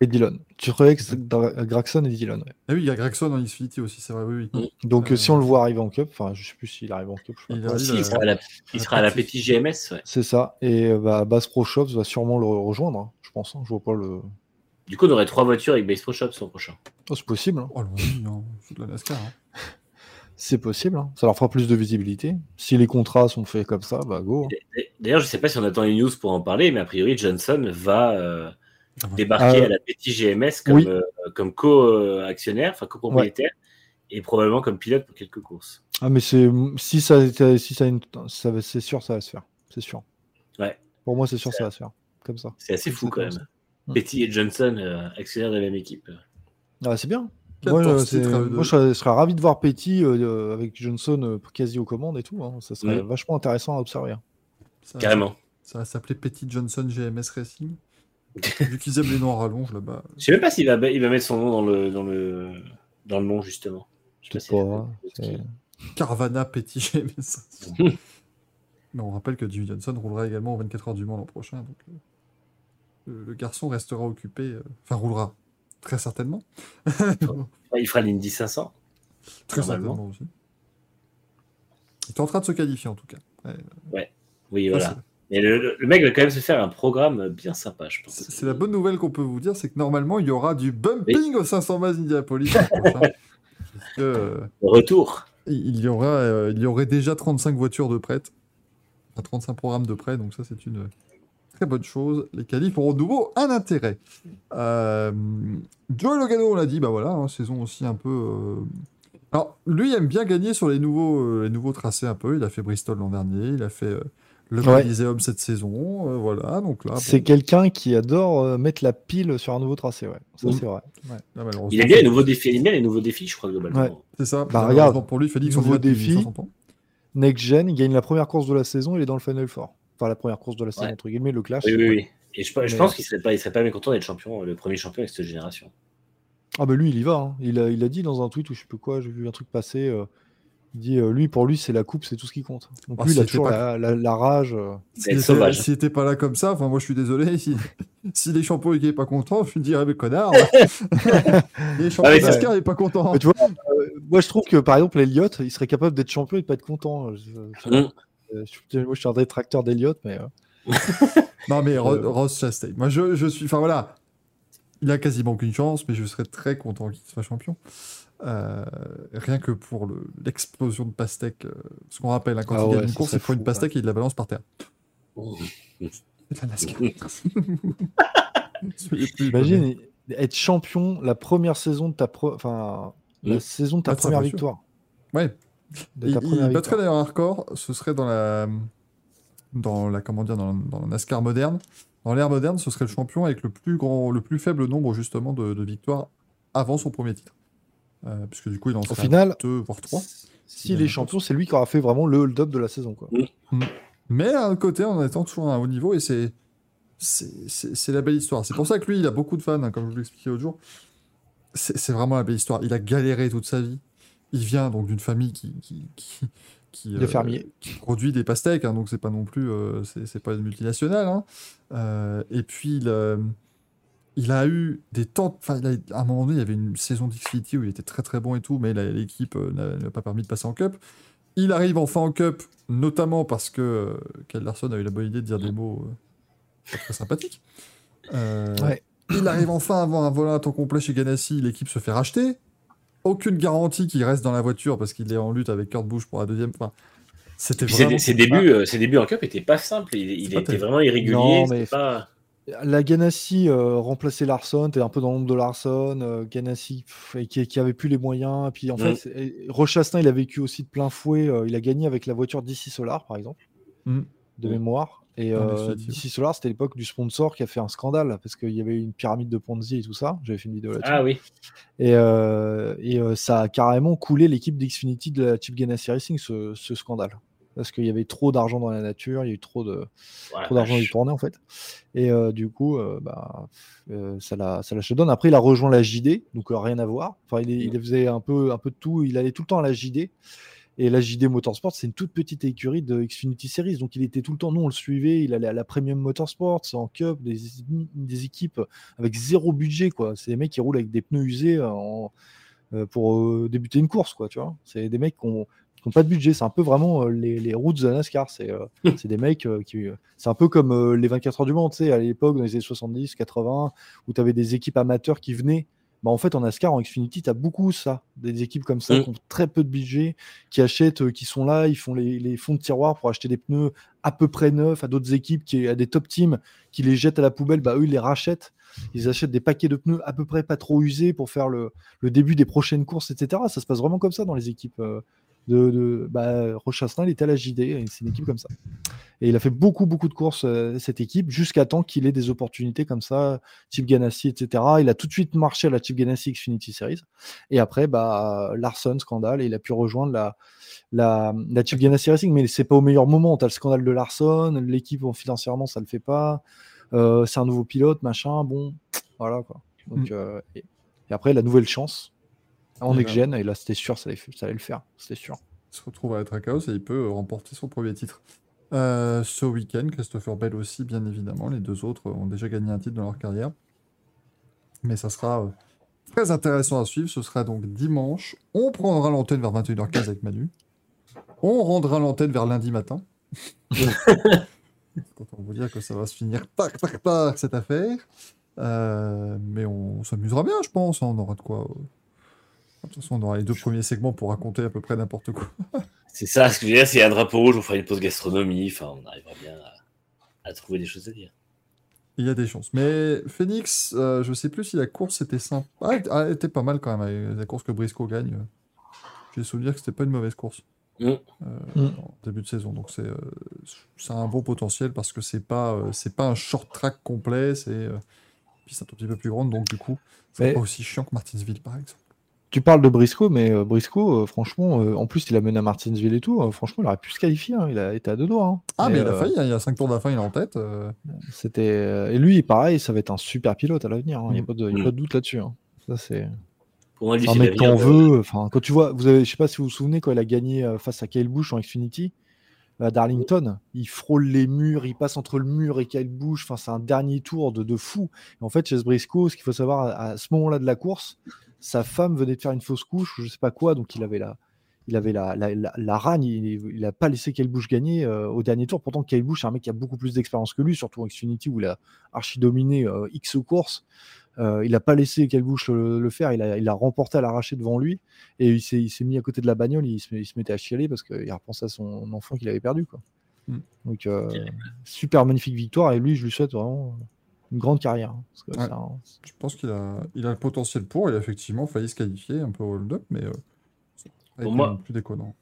Et Dillon. Truex, Graxon et Dillon. ouais. Ah oui, il y a Gregson en Xfinity aussi, c'est vrai, oui, oui. Donc, Euh, euh, si on le voit arriver en Cup, enfin, je sais plus s'il arrive en Cup. je Il arrive, Si, euh, il sera à la, il sera à la Petit GMS. ouais. C'est ça. Et euh, bah, Bass Pro Shops va sûrement le rejoindre, hein, je pense. hein. Je vois pas le. Du coup, on aurait trois voitures avec Base Pro Shop son prochain. Oh, c'est possible. hein. Oh, hein, c'est de la NASCAR. C'est possible. hein. Ça leur fera plus de visibilité. Si les contrats sont faits comme ça, bah go. hein. D'ailleurs, je sais pas si on attend une news pour en parler, mais a priori, Johnson va euh, Ah ouais. débarquer Euh, à la Petit GMS comme, oui. euh, comme co-actionnaire, enfin copropriétaire, et probablement comme pilote pour quelques courses. Ah, mais c'est si ça, si ça, c'est sûr, ça va se faire. C'est sûr. Ouais. Pour moi, c'est sûr, ça va se faire. Comme ça. C'est assez fou quand même. ça. Mm. Petty et Johnson, euh, actionnaires de la même équipe. Ah, c'est bien. 14 Moi, je, serais, je serais ravi de voir Petty euh, avec Johnson euh, quasi aux commandes et tout. hein. Ça serait Mm. vachement intéressant à observer. Ça- Carrément. Ça va s'appeler Petit Johnson GMS Racing. Vu qu'ils aiment les noms en rallonge là-bas. Je sais même pas s'il va, il va mettre son nom dans le, dans le, dans le nom, justement. Je sais pas pas. si c'est- Carvana Petit GMS. Mais on rappelle que Jimmy Johnson roulera également aux 24 heures du Mans l'an prochain. Donc, euh, le, garçon restera occupé. euh, Enfin, roulera. Très certainement. Il fera l'Indy 500. Très certainement aussi. Il est en train de se qualifier en tout cas. Ouais, Oui, voilà. Mais le, mec va quand même se faire un programme bien sympa, je pense. C'est la bonne nouvelle qu'on peut vous dire, c'est que normalement il y aura du bumping au 500 miles Indianapolis euh, Retour. il y aura, euh, il y aurait déjà 35 voitures de prêtes, enfin 35 programmes de prêt, donc ça c'est une très bonne chose. Les qualifs auront de nouveau un intérêt. Euh, Joe Logano, on l'a dit, bah voilà, hein, saison aussi un peu. euh, Alors lui il aime bien gagner sur les nouveaux, euh, les nouveaux tracés un peu. Il a fait Bristol l'an dernier, il a fait euh, le Ouais. Coliseum cette saison, euh, voilà. Donc là, C'est bon, quelqu'un qui adore euh, mettre la pile sur un nouveau tracé. Ouais. Ça, c'est vrai. Ouais. Il aime bien les nouveaux défis. Il aime bien les nouveaux défis, je crois, globalement. Ouais. C'est ça. Bah, regarde, pour lui, Félix, on nouveau défi. 500 ans. Next Gen, il gagne la première course de la saison, il est dans le Final Four. La première course de la saison, Ouais. entre guillemets, le clash. Oui, oui, oui. Et je, pense qu'il serait pas, il serait pas mécontent d'être champion, le premier champion avec cette génération. Ah, bah lui, il y va. hein. Il, a, il a dit dans un tweet ou je sais plus quoi, j'ai vu un truc passer. euh, Il dit, euh, lui, pour lui, c'est la coupe, c'est tout ce qui compte. Donc Ah, lui, il a toujours pas- la, la- la rage. euh. S'il être était, sauvage. s'il était pas là comme ça, enfin moi je suis désolé, si, si les champions étaient pas contents, je lui dirais mais connard. les champions Ah, d'Ascar n'est pas content. Mais tu vois, euh, moi, je trouve que, par exemple, Elliott, il serait capable d'être champion et de pas être content. Je- Mm. euh, je- moi, je suis un détracteur d'Elliott, mais... euh, Non mais Ro- Euh. Ross Chastain, moi je, je suis, enfin voilà, il a quasiment aucune chance, mais je serais très content qu'il soit champion. Euh, rien que pour le- l'explosion de pastèque, euh, ce qu'on rappelle, hein, quand Ah il ouais, gagne une course, il prend une pastèque et il la balance par terre. Mmh. Plus Imagine être champion la première saison de ta pro- enfin la Mm. saison de ta première victoire. Ouais. De Il, ta il première battrait d'ailleurs un record, ce serait dans la, dans la, comment dire, dans, dans la NASCAR moderne. Dans l'ère moderne, ce serait le champion avec le plus grand, le plus faible nombre justement de, de victoires avant son premier titre. Euh, puisque du coup, il en Au serait à final, deux voire trois. s'il est champion, c'est lui qui aura fait vraiment le hold-up de la saison. Quoi. Mais à un côté, en étant toujours à un haut niveau, et c'est c'est- c'est c'est la belle histoire. C'est pour ça que lui, il a beaucoup de fans, hein, comme je vous l'expliquais l'autre jour. C'est c'est vraiment la belle histoire. Il a galéré toute sa vie. Il vient donc d'une famille qui, qui, qui, produit des pastèques, hein, donc c'est pas non plus, euh, c'est pas une multinationale. hein. Euh, et puis il, euh, il a eu des temps, enfin à un moment donné, il y avait une saison d'Xfinity où il était très très bon et tout, mais l'équipe euh, n'a pas permis de passer en Cup. Il arrive enfin en Cup, notamment parce que euh, Kyle Larson a eu la bonne idée de dire des mots euh, pas très sympathiques. Euh, Ouais. Il arrive enfin avant un volant à temps complet chez Ganassi, l'équipe se fait racheter. Aucune garantie qu'il reste dans la voiture parce qu'il est en lutte avec Kurt Busch pour la deuxième. Enfin, c'était vraiment. ses débuts, euh, ses débuts en Cup étaient pas simples. Il, il pas était vraiment irrégulier. Non, mais- pas... La Ganassi euh, remplaçait Larson, t'es un peu dans l'ombre de Larson, euh, Ganassi pff, et qui, qui avait plus les moyens. Puis en Mm. fait, et Rochastin, il a vécu aussi de plein fouet. euh, il a gagné avec la voiture DC Solar, par exemple, Mm. de Mm. mémoire. Et euh. DC Solar, c'était l'époque du sponsor qui a fait un scandale parce qu'il y avait une pyramide de Ponzi et tout ça. J'avais fait une vidéo là-dessus. Ah oui. Et, euh, et euh, ça a carrément coulé l'équipe d'Xfinity de la Chip Ganassi Racing, ce, ce scandale. Parce qu'il y avait trop d'argent dans la nature, il y a eu trop de, Voilà, trop d'argent tournait en fait. Et euh, du coup, euh, bah, euh, ça l'a ça l'a donne. Après, il a rejoint la JD, donc euh, rien à voir. Enfin, il, il faisait un peu, un peu de tout. Il allait tout le temps à la JD. Et la JD Motorsport, c'est une toute petite écurie de Xfinity Series. Donc, il était tout le temps, nous, on le suivait. Il allait à la Premium Motorsport, en Cup, des, des équipes avec zéro budget, quoi. C'est des mecs qui roulent avec des pneus usés en, euh, pour euh, débuter une course, quoi, tu vois. C'est des mecs qui ont, qui ont pas de budget. C'est un peu vraiment euh, les, les routes de la NASCAR. C'est euh, c'est des mecs euh, qui. C'est un peu comme euh, les 24 heures du Mans, tu sais, à l'époque, dans les années 70, 80, où tu avais des équipes amateurs qui venaient. Bah, en fait, en NASCAR, en Xfinity, tu as beaucoup ça. Des équipes comme ça Mm. qui ont très peu de budget, qui achètent, euh, qui sont là, ils font les, les fonds de tiroir pour acheter des pneus à peu près neufs à d'autres équipes, qui, à des top teams qui les jettent à la poubelle. Bah, eux, ils les rachètent. Ils achètent des paquets de pneus à peu près pas trop usés pour faire le, le début des prochaines courses, etc. Ça se passe vraiment comme ça dans les équipes. euh, de, de bah, Rochastin, il était à la JD, c'est une équipe comme ça. Et il a fait beaucoup, beaucoup de courses, euh, cette équipe, jusqu'à temps qu'il ait des opportunités comme ça, Chip Ganassi, etc. Il a tout de suite marché à la Chip Ganassi Xfinity Series. Et après, bah, Larson, scandale, et il a pu rejoindre la, la, la Chip Ganassi Racing, mais c'est pas au meilleur moment. Tu as le scandale de Larson, l'équipe bon, financièrement, ça le fait pas. Euh, c'est un nouveau pilote, machin, bon, voilà quoi. Donc, euh, et, et après, la nouvelle chance en next-gen, et là, c'était sûr, ça allait, ça allait le faire, c'était sûr. Il se retrouve à être à chaos et il peut euh, remporter son premier titre. Euh, ce week-end, Christopher Bell aussi, bien évidemment. Les deux autres ont déjà gagné un titre dans leur carrière. Mais ça sera euh, très intéressant à suivre. Ce sera donc dimanche. On prendra l'antenne vers 21h15 avec Manu. On rendra l'antenne vers lundi matin. De vous dire que ça va se finir tac, tac, tac, cette affaire. Euh, mais on s'amusera bien, je pense. hein. On aura de quoi. De toute façon, on aura les deux premiers segments pour raconter à peu près n'importe quoi. C'est ça, ce que je veux dire, s'il y a un drapeau rouge, on fera une pause gastronomie, enfin, on arrivera bien à, à trouver des choses à dire. Il y a des chances. Mais Phoenix, euh, je sais plus si la course était sympa. Ah, elle- elle était pas mal quand même, avec la course que Briscoe gagne. J'ai souvenir que c'était pas une mauvaise course Mm. euh, Mm. en début de saison. Donc c'est euh, ça a un bon potentiel parce que c'est pas euh, c'est pas un short track complet, c'est euh, puis c'est un tout petit peu plus grande, donc du coup c'est Mais- pas aussi chiant que Martinsville par exemple. Tu parles de Briscoe, mais euh, Briscoe, euh, franchement, euh, en plus, il a mené à Martinsville et tout. euh, franchement, il aurait pu se qualifier. hein, il a été à deux doigts. hein. Ah mais, il a euh, failli, hein, il y a 5 tours de la fin, il est en tête. euh, C'était euh, et lui, pareil, ça va être un super pilote à l'avenir. hein, Il n'y a, Mm. pas de, y a Mm. pas de doute là-dessus. hein. Ça c'est. Pour lui, C'est un c'est mec l'avenir qu'on veut. Enfin, quand tu vois, vous avez, je sais pas si vous vous souvenez quand il a gagné euh, face à Kyle Busch en Xfinity, à Darlington, il frôle les murs, il passe entre le mur et Kyle Busch. Enfin, c'est un dernier tour de, de fou. Et en fait, chez Briscoe, ce qu'il faut savoir, à, à ce moment-là de la course, sa femme venait de faire une fausse couche ou je sais pas quoi, donc il avait la, il avait la, la, la, il, il a pas laissé Kyle Busch gagner euh, au dernier tour. Pourtant, Kyle Busch, c'est un mec qui a beaucoup plus d'expérience que lui, surtout en Xfinity où il a archi dominé euh, X courses. Euh, il n'a pas laissé Kyle Busch le, le faire, il a, il a remporté à l'arraché devant lui et il s'est, il s'est mis à côté de la bagnole, il se, il se mettait à chialer parce qu'il repensait à son enfant qu'il avait perdu. Quoi. Mm. Donc, super magnifique victoire et lui, je lui souhaite vraiment une grande carrière. hein, parce que Ouais. c'est un- Je pense qu'il a, il a le potentiel pour. Il a effectivement failli se qualifier un peu au hold-up, mais euh, Pour moi- plus déconnant.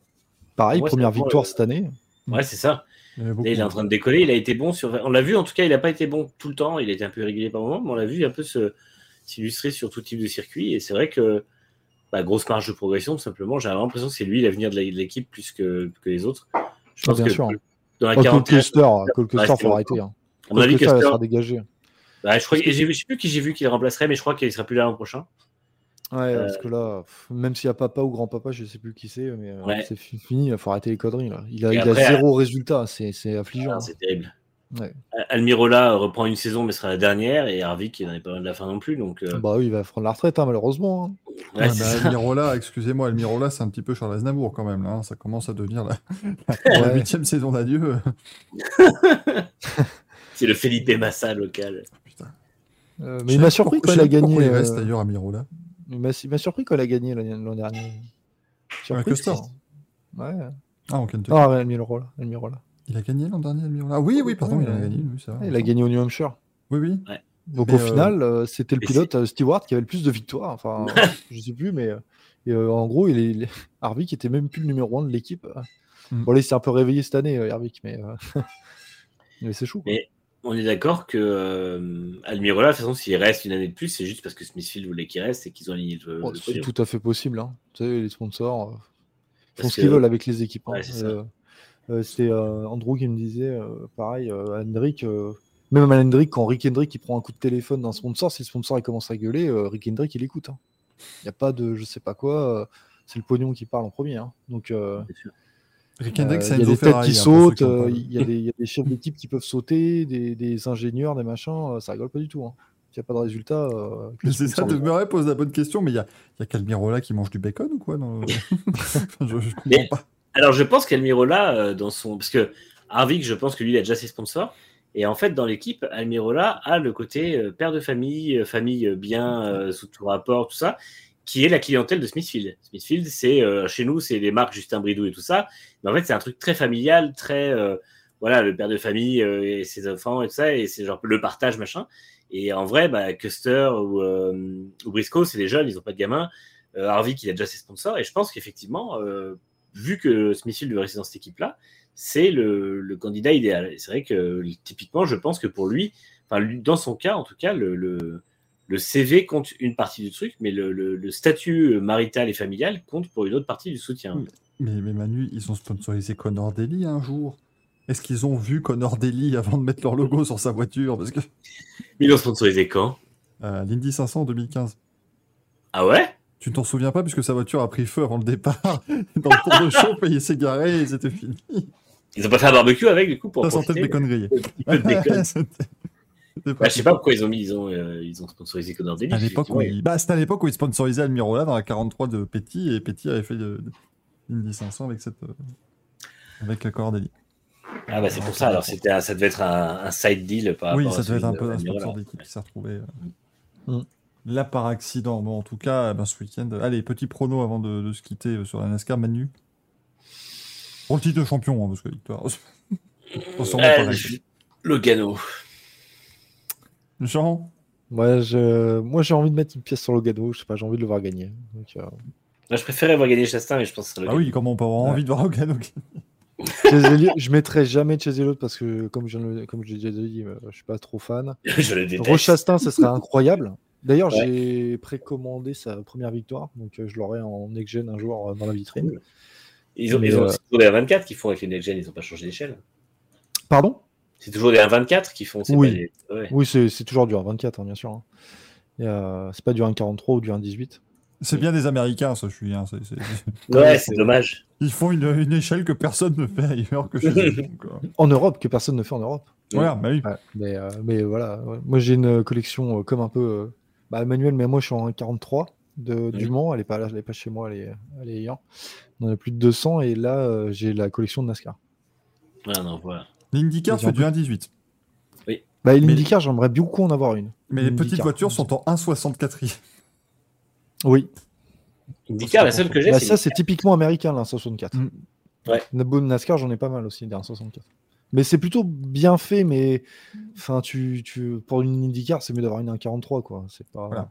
Pareil, Moi, première victoire le- cette année. Ouais, c'est ça. Il il est en train de décoller. Il a été bon sur. On l'a vu, en tout cas, il n'a pas été bon tout le temps. Il a été un peu irrégulier par moment, mais on l'a vu un peu se- s'illustrer sur tout type de circuit. Et c'est vrai que bah, grosse marge de progression, tout simplement. J'ai vraiment l'impression que c'est lui l'avenir de l'équipe plus que, que les autres. Je Ah, pense bien que sûr. dans la quarantaine, Cole Custer, c'était faut arrêter. Hein. à mon avis, il Custer, sera dégagé. Bah, je crois que j'ai vu- je sais plus qui j'ai vu qui le remplacerait, mais je crois qu'il sera plus là l'an prochain. Ouais, Euh, parce que là, même s'il y a papa ou grand-papa, je sais plus qui c'est, mais euh, c'est fi- fini, il faut arrêter les conneries. Là. Il, a, Et il après, a zéro résultat, c'est c'est affligeant. Ah, hein. c'est terrible. Ouais. Almirola reprend une saison, mais sera la dernière. Et Harvick, il n'en est pas loin de la fin non plus. Donc, euh, Bah oui, il va prendre la retraite, hein, malheureusement. hein. ouais, Ouais, c'est bah. Almirola, excusez-moi, Almirola, c'est un petit peu Charles Aznavour quand même. Là, hein. Ça commence à devenir la huitième saison d'adieu. C'est le Felipe Massa local. Euh, mais il m'a surpris quand sais a gagné. Il reste euh, d'ailleurs Almirola. il m'a il m'a surpris quand il a gagné l'année- l'an dernier. Surpris, Custer. ça. Ouais. Ah, en Kentucky. Ah, Almirola. Almirola. Il a gagné l'an dernier, Almirola. Ah oui, oui, pardon, Ouais, il a gagné. C'est il a gagné au New Hampshire. Oui, oui. Donc Mais, au euh, final, euh, c'était le mais pilote euh, Stewart qui avait le plus de victoires. Enfin, je sais plus, mais euh, et, euh, en gros, il est, il est- Harvick était même plus le numéro 1 de l'équipe. Mm. Bon, là, il s'est un peu réveillé cette année, euh, Harvick, mais, euh, mais c'est chaud. quoi. Mais on est d'accord que euh, Almirola, de toute façon, s'il reste une année de plus, c'est juste parce que Smithfield voulait qu'il reste et qu'ils ont aligné le, Oh, c'est tout à fait possible. Hein. Tu sais, les sponsors euh, font ce qu'ils veulent avec les équipes. hein. C'est. Euh, Andrew qui me disait, pareil, Hendrick, même à Hendrick, quand Rick Hendrick il prend un coup de téléphone d'un sponsor, si le sponsor il commence à gueuler, Rick Hendrick il écoute. Il n'y a pas de je sais pas quoi, c'est le pognon qui parle en premier. hein. Donc, Il c'est y a des têtes qui hein, sautent, euh, il y, a des- il y a des chefs d'équipe qui peuvent sauter, des, des ingénieurs, des machins, euh, ça rigole pas du tout. hein. S'il n'y a pas de résultat. euh, C'est ça, Murray pose la bonne question, mais il y a, il y a qu'Almirola qui mange du bacon ou quoi dans le- Enfin, je, je comprends Mais- pas. Alors, je pense qu'Almirola, euh, dans son. Parce que Harvick, je pense que lui, il a déjà ses sponsors. Et en fait, dans l'équipe, Almirola a le côté euh, père de famille, euh, famille euh, bien euh, sous tout rapport, tout ça, qui est la clientèle de Smithfield. Smithfield, c'est euh, chez nous, c'est les marques Justin Bridou et tout ça. Mais en fait, c'est un truc très familial, très. euh, voilà, le père de famille euh, et ses enfants et tout ça, et c'est genre le partage, machin. Et en vrai, bah, Custer ou, Briscoe, c'est des jeunes, ils n'ont pas de gamins. Harvick, il a déjà ses sponsors. Et je pense qu'effectivement, vu que Smithfield veut rester dans cette équipe-là, c'est le, candidat idéal. C'est vrai que typiquement, je pense que pour lui, enfin, dans son cas, en tout cas, le, le CV compte une partie du truc, mais le, le- le statut marital et familial compte pour une autre partie du soutien. Mais, mais Manu, ils ont sponsorisé Connor Daly un jour. Est-ce qu'ils ont vu Connor Daly avant de mettre leur logo sur sa voiture? Parce que ils l'ont sponsorisé quand? Euh, l'Indy 500 en 2015. Ah ouais? Tu ne t'en souviens pas puisque sa voiture a pris feu avant le départ? Dans le tour de chauffe il s'est garé et c'était fini. Ils ont pas fait un barbecue avec, du coup, pour Ça sentait profiter bacon grillé. Bah, je sais pas pourquoi ils ont mis, ils ont, euh, ils ont sponsorisé Connor Daly. À l'époque où bah, c'était à l'époque où il sponsorisait Almirola dans la 43 de Petit et Petit avait fait de, de- l'Indy 500 avec cette euh, avec Connor Daly. Ah bah c'est pour ça, alors c'était ça devait être un, un side deal par Oui, ça devait être un peu un sponsor d'équipe qui s'est retrouvé euh, Mm. là par accident. Bon, en tout cas, ben, ce week-end. Allez, petit prono avant de, de se quitter sur la NASCAR, Manu? Pour le titre de champion, hein, parce que victoire. Euh, Logano. Jean je... Moi, j'ai envie de mettre une pièce sur le gado. Je sais pas, j'ai envie de le voir gagner. Donc, euh, Moi, je préférais voir gagner Chastain, mais je pense que Ah Logano. oui, comment on peut avoir Ouais. envie de voir Logano je mettrai jamais Chase Elliott parce que, comme je j'ai déjà dit, euh, je suis pas trop fan. je le déteste. Roche Chastain, ce serait incroyable. D'ailleurs, Ouais. j'ai précommandé sa première victoire, donc euh, je l'aurai en next-gen un jour dans la vitrine. Ils ont, ils ont euh, c'est toujours des 1.24 qui font avec les next gen, ils n'ont pas changé d'échelle. Pardon? C'est toujours des 1.24 qui font. Oui. pas des- ouais. Oui, c'est c'est toujours du 1.24, hein, bien sûr. hein. Euh, c'est pas du 1.43 ou du 1.18. C'est bien des Américains, ça, je suis. Hein, Ouais, c'est dommage. Ils font une, une échelle que personne ne fait ailleurs que chez eux. euh, En Europe, que personne ne fait en Europe. Voilà, bah oui. Ouais, mais, euh, mais voilà, ouais. moi j'ai une collection euh, comme un peu. euh, bah, Manuel, mais moi je suis en 43 de, du Oui. Mans, elle est pas là, elle est pas chez moi, elle est, elle est ailleurs. On en a plus de 200 et là euh, j'ai la collection de NASCAR. Ah non, voilà. L'IndyCar fait du 1,18. Bah, Mais- l'IndyCar, j'aimerais beaucoup en avoir une. Mais les petites voitures sont en 1,64. Oui, IndyCar, la seule que j'ai, Bah, ça c'est typiquement américain, la 64. Mm. Ouais. NASCAR, j'en ai pas mal aussi, des 64. Mais c'est plutôt bien fait, mais enfin, tu, tu, pour une IndyCar, c'est mieux d'avoir une 1,43 quoi. C'est pas. Voilà.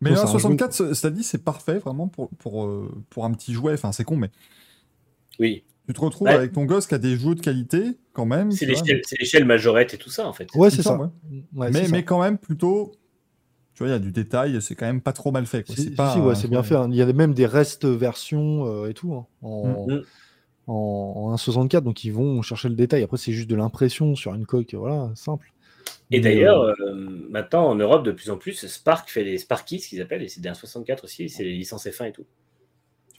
Mais Non, un c'est un 64, ce- cela dit, c'est parfait vraiment pour, pour, euh, pour un petit jouet. Enfin, c'est con, mais Oui, tu te retrouves Ouais. avec ton gosse qui a des jouets de qualité quand même. c'est l'échelle c'est l'échelle majorette et tout ça, en fait. Ouais, c'est ça. Ouais, mais, ça. mais quand même plutôt. Tu vois, il y a du détail, c'est quand même pas trop mal fait. quoi. Si, C'est si, pas si, ouais, un c'est bien fait. hein. Il y a même des restes versions euh, et tout hein, en, Mm. en, en 1,64, donc ils vont chercher le détail. Après, c'est juste de l'impression sur une coque, voilà, simple. Et d'ailleurs, euh, euh, maintenant en Europe, de plus en plus, Spark fait les Sparkies, ce qu'ils appellent, et c'est des 1,64 aussi, c'est les licences F1 et tout.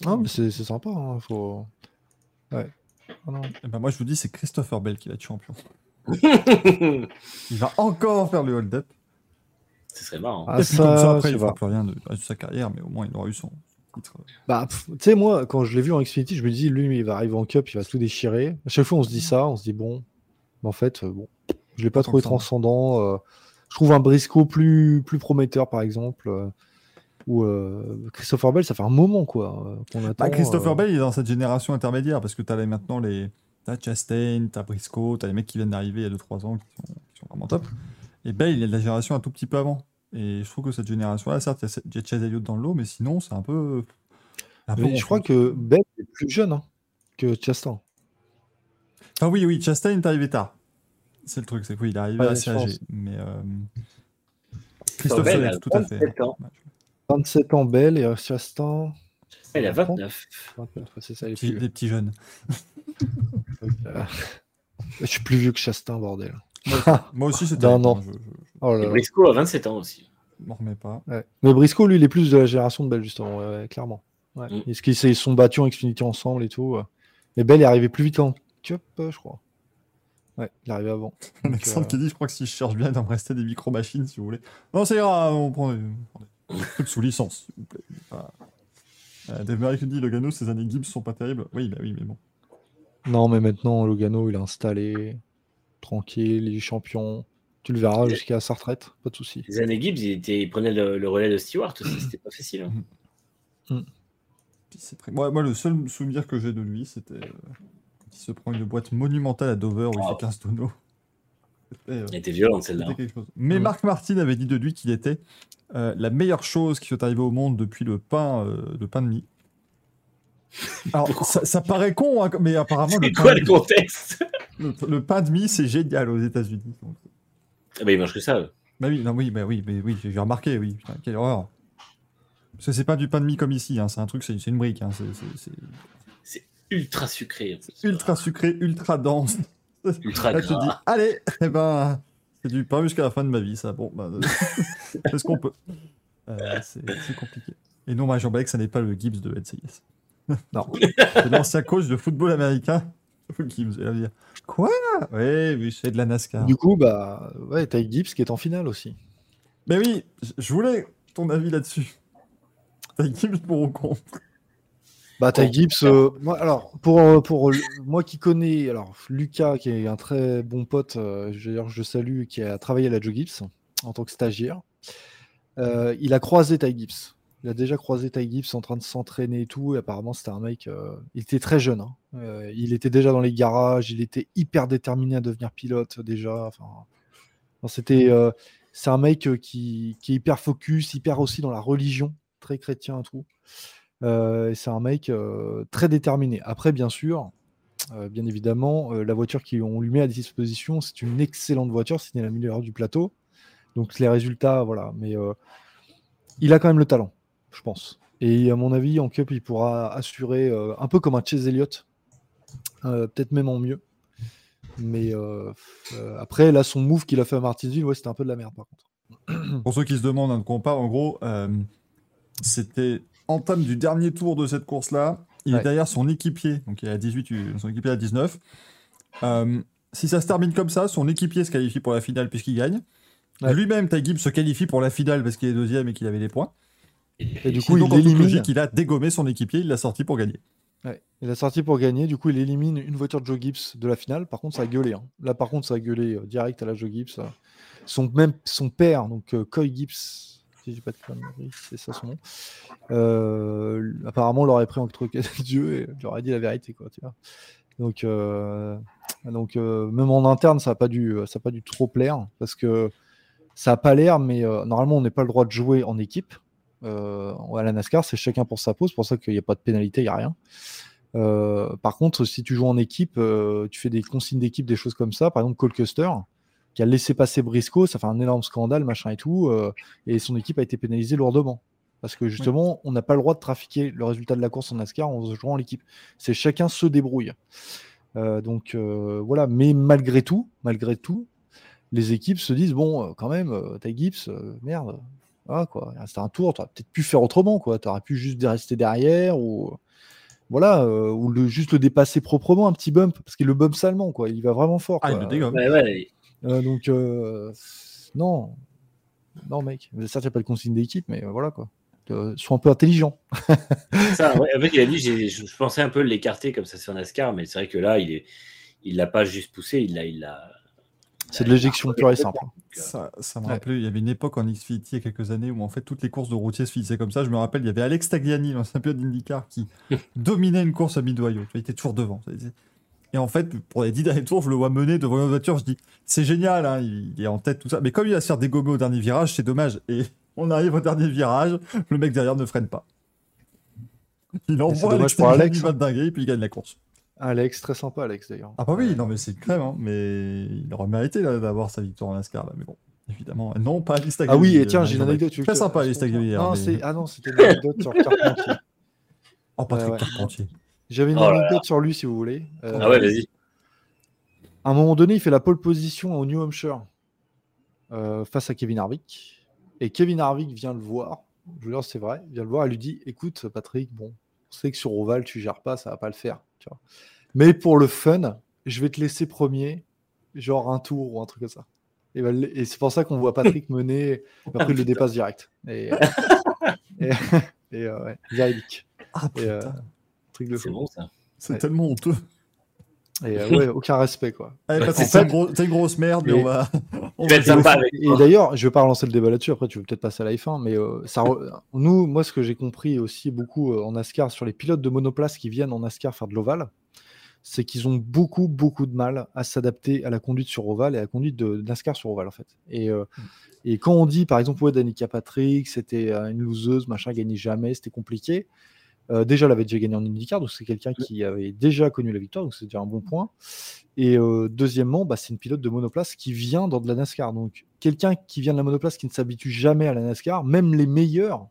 ah, mais c'est c'est sympa. hein, faut... Ouais. Ah non. Eh ben, moi, je vous dis, c'est Christopher Bell qui va être champion. Il va encore faire le hold-up. Ce serait marrant. Ah, Et puis comme ça, après, je il sais fera plus rien de, de sa carrière, mais au moins, il aura eu son titre. Bah, tu sais, moi, quand je l'ai vu en Xfinity, je me dis, lui, il va arriver en Cup, il va tout déchirer. À chaque fois, on se dit ça, on se dit, bon, mais en fait, euh, bon, je l'ai pas trouvé Transcendant. transcendant. euh, je trouve un Briscoe plus, plus prometteur, par exemple. Ou euh, Christopher Bell, ça fait un moment, quoi, euh, qu'on attend. Bah, Christopher euh, Bell, il est dans cette génération intermédiaire parce que tu as maintenant les. T'as Chastain, t'as Briscoe, t'as les mecs qui viennent d'arriver il y a 2-3 ans qui sont, qui sont vraiment top. Et Bell, il est de la génération un tout petit peu avant. Et je trouve que cette génération-là, certes, il y a Chase Elliott dans le lot, mais sinon, c'est un peu. un peu mais je crois que Bell est plus jeune hein, que Chastain. Ah oui, oui, Chastain est arrivé tard. C'est le truc, c'est qu'il est arrivé assez âgé. Mais. euh, Christophe Bell tout à fait. 27 ans. Ouais, 27 ans, Bell, et euh, Chastain. Il a 29. 29, c'est ça, les, petits, plus les petits jeunes. Euh, Je suis plus vieux que Chastain, bordel. Moi aussi, c'était. Non, non. Je, je, je Oh là Et là. Briscoe a 27 ans aussi. m'en remets pas. Ouais. Mais Briscoe, lui, il est plus de la génération de Bell, justement, ouais, ouais, clairement. Ouais. Mm. Est-ce qu'ils se sont battus en Xfinity ensemble et tout. Mais Bell est arrivé plus vite en Cup, euh, je crois. Ouais, il est arrivé avant. Alexandre euh, qui dit Je crois que si je cherche bien, il doit me rester des micro-machines si vous voulez. Non, ça ira, on prend on prend des trucs sous licence, s'il vous plaît. Euh, Dave Merrick nous dit Logano, ses années Gibbs sont pas terribles. Oui, bah oui, mais bon. Non, mais maintenant, Logano, il est installé, tranquille, il est champion. Tu le verras jusqu'à sa retraite, pas de souci. Les années Gibbs, il, était, il prenait le, le relais de Stewart aussi, c'était pas facile. hein. C'est très- Moi, moi, le seul souvenir que j'ai de lui, c'était euh, quand il se prend une boîte monumentale à Dover où il Wow. fait 15 tonneaux. Euh, Elle était violente celle-là. Chose. Mais. Marc Martin avait dit de lui qu'il était euh, la meilleure chose qui soit arrivée au monde depuis le pain, euh, le pain de mie. Alors, ça, ça paraît con, hein, mais apparemment, C'est quoi le contexte? le, le pain de mie, c'est génial aux États-Unis. Ah bah, Il mange que ça. Bah oui, non, oui, bah oui, mais oui, j'ai remarqué, oui. Putain, quelle horreur. Parce que c'est pas du pain de mie comme ici, hein, c'est un truc, c'est une brique. hein, c'est- Ultra sucré. en ultra sucré, ultra dense. Ultra Là, tu te dis, allez, eh ben, c'est du pain jusqu'à la fin de ma vie, ça. Bon, euh, c'est ce qu'on peut. Euh, c'est compliqué. Et non, moi, Jean-Balek, ça n'est pas le Gibbs de LCIS. Non. C'est l'ancien coach de football américain. Gibbs, va dire, Quoi? Oui, oui, c'est de la NASCAR. Du coup, bah, ouais, Ty Gibbs qui est en finale aussi. Mais oui, je- je voulais ton avis là-dessus. T'as Gibbs pour ou contre? Bah, Ty Bon. Gibbs, euh, moi, alors, pour, euh, pour moi qui connais, alors, Lucas, qui est un très bon pote, euh, je, d'ailleurs, je salue, qui a travaillé à la Joe Gibbs en tant que stagiaire, euh, il a croisé Ty Gibbs. Il a déjà croisé Ty Gibbs en train de s'entraîner et tout, et apparemment, c'était un mec, il était très jeune, hein. Il était déjà dans les garages, il était hyper déterminé à devenir pilote déjà, enfin, c'était, euh, c'est un mec qui, qui est hyper focus, hyper aussi dans la religion, très chrétien et tout. Euh, c'est un mec euh, très déterminé. Après, bien sûr, euh, bien évidemment, la voiture qu'on lui met à disposition, c'est une excellente voiture, c'est la meilleure du plateau. Donc les résultats, voilà. Mais il a quand même le talent, je pense. Et à mon avis, en Cup, il pourra assurer un peu comme un Chase Elliott, peut-être même en mieux. Mais après, là, son move qu'il a fait à Martinsville, ouais, c'était un peu de la merde par contre. Pour ceux qui se demandent hein, de quoi on parle, en gros, c'était entame du dernier tour de cette course-là. Il Ouais. est derrière son équipier, donc il est à 18, euh, son équipier à 19. Euh, si ça se termine comme ça, son équipier se qualifie pour la finale puisqu'il gagne. Ouais. Lui-même, Ty Gibbs, se qualifie pour la finale parce qu'il est deuxième et qu'il avait les points. Et du coup, il donc, en toute élimine. logique, il a dégommé son équipier, il l'a sorti pour gagner. Ouais, il a sorti pour gagner. Du coup, il élimine une voiture de Joe Gibbs de la finale. Par contre, ça a gueulé. hein. Là, par contre, ça a gueulé euh, direct à la Joe Gibbs. euh. Son, même son père, donc euh, Coy Gibbs, euh, apparemment, l'aurait pris entre quatre yeux et lui aurait dit la vérité. Quoi, tu vois. Donc, euh, donc euh, même en interne, ça n'a pas, dû- ça a pas dû trop plaire parce que ça n'a pas l'air, mais normalement, on n'est pas le droit de jouer en équipe. À la NASCAR, c'est chacun pour sa pause, pour ça qu'il n'y a pas de pénalité, il n'y a rien. Par contre, si tu joues en équipe, tu fais des consignes d'équipe, des choses comme ça. Par exemple, Cole Custer, qui a laissé passer Briscoe, ça fait un énorme scandale, machin et tout, euh, et son équipe a été pénalisée lourdement. Parce que justement, on n'a pas le droit de trafiquer le résultat de la course en NASCAR en jouant en l'équipe. C'est chacun se débrouille. Euh, donc euh, voilà, mais malgré tout, malgré tout, les équipes se disent bon, quand même, euh, Ty Gibbs, euh, merde, ah, quoi, il restait un tour, tu aurais peut-être pu faire autrement, quoi. Tu aurais pu juste rester derrière ou voilà, euh, ou le, juste le dépasser proprement, un petit bump, parce qu'il le bump salement, quoi. Il va vraiment fort. Ah, il quoi. le dégomme. Ouais, ouais. Euh, donc, euh, non, non, mec. Certes, il n'y a pas de consigne d'équipe, mais euh, voilà, quoi. Euh, sois un peu intelligent. Ça, ouais, en fait, il a dit, j'ai- je, je pensais un peu l'écarter comme ça sur NASCAR, mais c'est vrai que là, il est, il l'a pas juste poussé, il l'a, il l'a. C'est de l'éjection pure et simple. Ça, ça me Ouais. rappelait, il y avait une époque en Xfinity il y a quelques années où en fait toutes les courses de routiers se finissaient comme ça. Je me rappelle, il y avait Alex Tagliani, l'ancien pilote d'IndyCar, qui dominait une course à Mid-Ohio. Il était toujours devant. Et en fait, pour les dix derniers tours, je le vois mener devant une voiture. Je dis, c'est génial, hein, il il est en tête, tout ça. Mais comme il va se faire dégommer au dernier virage, c'est dommage. Et on arrive au dernier virage, le mec derrière ne freine pas. Il envoie Alex pour Alex, va dinguer et puis il gagne la course. Alex, très sympa, Alex, d'ailleurs. Ah bah oui, non mais c'est crème, hein, mais il aurait mérité d'avoir sa victoire en NASCAR là, mais bon, évidemment, non pas Alice Ah oui, et tiens, euh, j'ai une anecdote. Très sympa. Non, hein, mais- ah non, c'était une anecdote sur Carpentier. Oh Patrick Ouais, ouais. Carpentier. J'avais une Oh anecdote sur lui, si vous voulez. Euh, Ah ouais, vas-y. À un moment donné, il fait la pole position au New Hampshire euh, face à Kevin Harvick. Et Kevin Harvick vient le voir. Je veux dire, c'est vrai. Il vient le voir et lui dit Écoute, Patrick, bon, on sait que sur Oval, tu gères pas, ça va pas le faire. Tu vois. Mais pour le fun, je vais te laisser premier, genre un tour ou un truc comme ça. Et, ben, et c'est pour ça qu'on voit Patrick mener. Après, il le dépasse direct. Et, et, et, euh, ouais, véridique. Ah euh, putain, truc de C'est fou. bon ça. c'est ouais. tellement honteux. Et euh, ouais, aucun respect, quoi. Allez Ouais, une, gros- t'es une grosse merde, mais Et- on va... on Tu vas va être te- sympa avec Et d'ailleurs, je vais pas relancer le débat là-dessus. Après, tu veux peut-être passer à la F1, mais euh, ça, re- nous, moi, ce que j'ai compris aussi beaucoup euh, en NASCAR sur les pilotes de monoplace qui viennent en NASCAR faire de l'ovale, c'est qu'ils ont beaucoup, beaucoup de mal à s'adapter à la conduite sur ovale et à la conduite de NASCAR sur ovale, en fait. Et, euh, et quand on dit, par exemple, ouais, Danica Patrick, c'était une loseuse, machin, gagnait jamais, c'était compliqué. Euh, déjà, elle avait déjà gagné en IndyCar, donc c'est quelqu'un qui avait déjà connu la victoire, donc c'est déjà un bon point. Et euh, deuxièmement, bah, c'est une pilote de monoplace qui vient dans de la NASCAR. Donc, quelqu'un qui vient de la monoplace qui ne s'habitue jamais à la NASCAR, même les meilleurs,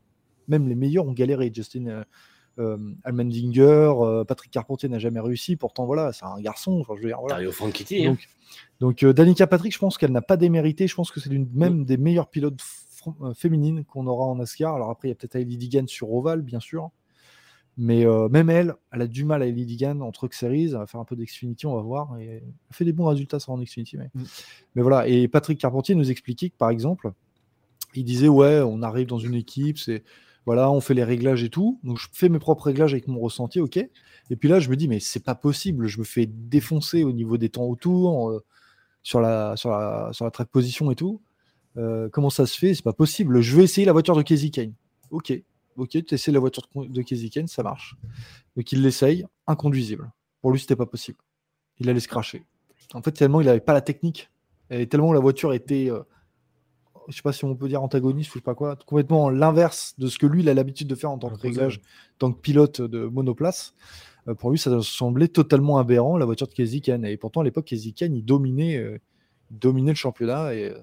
même les meilleurs ont galéré. Justin euh, euh, Allmendinger, euh, Patrick Carpentier n'a jamais réussi. Pourtant, voilà, c'est un garçon. Enfin, je veux dire, voilà. Mario Franchitti. hein. Donc, Danica Patrick, je pense qu'elle n'a pas démérité. Je pense que c'est l'une même des meilleures pilotes féminines qu'on aura en NASCAR. Alors après, il y a peut-être Hailey Digan sur Oval, bien sûr. Mais euh, même elle, elle a du mal à Hailey Digan en Truck Series. Elle va faire un peu d'Xfinity, on va voir. Et elle fait des bons résultats ça en Xfinity. Mais, Mm. mais voilà. Et Patrick Carpentier nous expliquait que, par exemple, il disait Ouais, on arrive dans une équipe, c'est. Voilà, on fait les réglages et tout. Donc, je fais mes propres réglages avec mon ressenti, ok. Et puis là, je me dis, mais c'est pas possible. Je me fais défoncer au niveau des temps autour, euh, sur, la, sur, la, sur la track position et tout. Euh, comment ça se fait C'est pas possible. Je vais essayer la voiture de Casey Kane. Ok, ok, tu essaies la voiture de, Kane, ça marche. Donc il l'essaye, inconduisible. Pour lui, c'était pas possible. Il allait se cracher. En fait, tellement il n'avait pas la technique, et tellement la voiture était, euh, je sais pas si on peut dire antagoniste ou je sais pas quoi, complètement l'inverse de ce que lui il a l'habitude de faire en tant que Opposé, réglage, en tant que pilote de monoplace. Euh, pour lui, ça semblait totalement aberrant la voiture de Kane. Et pourtant, à l'époque, Kane, il dominait, euh, il dominait le championnat et, euh,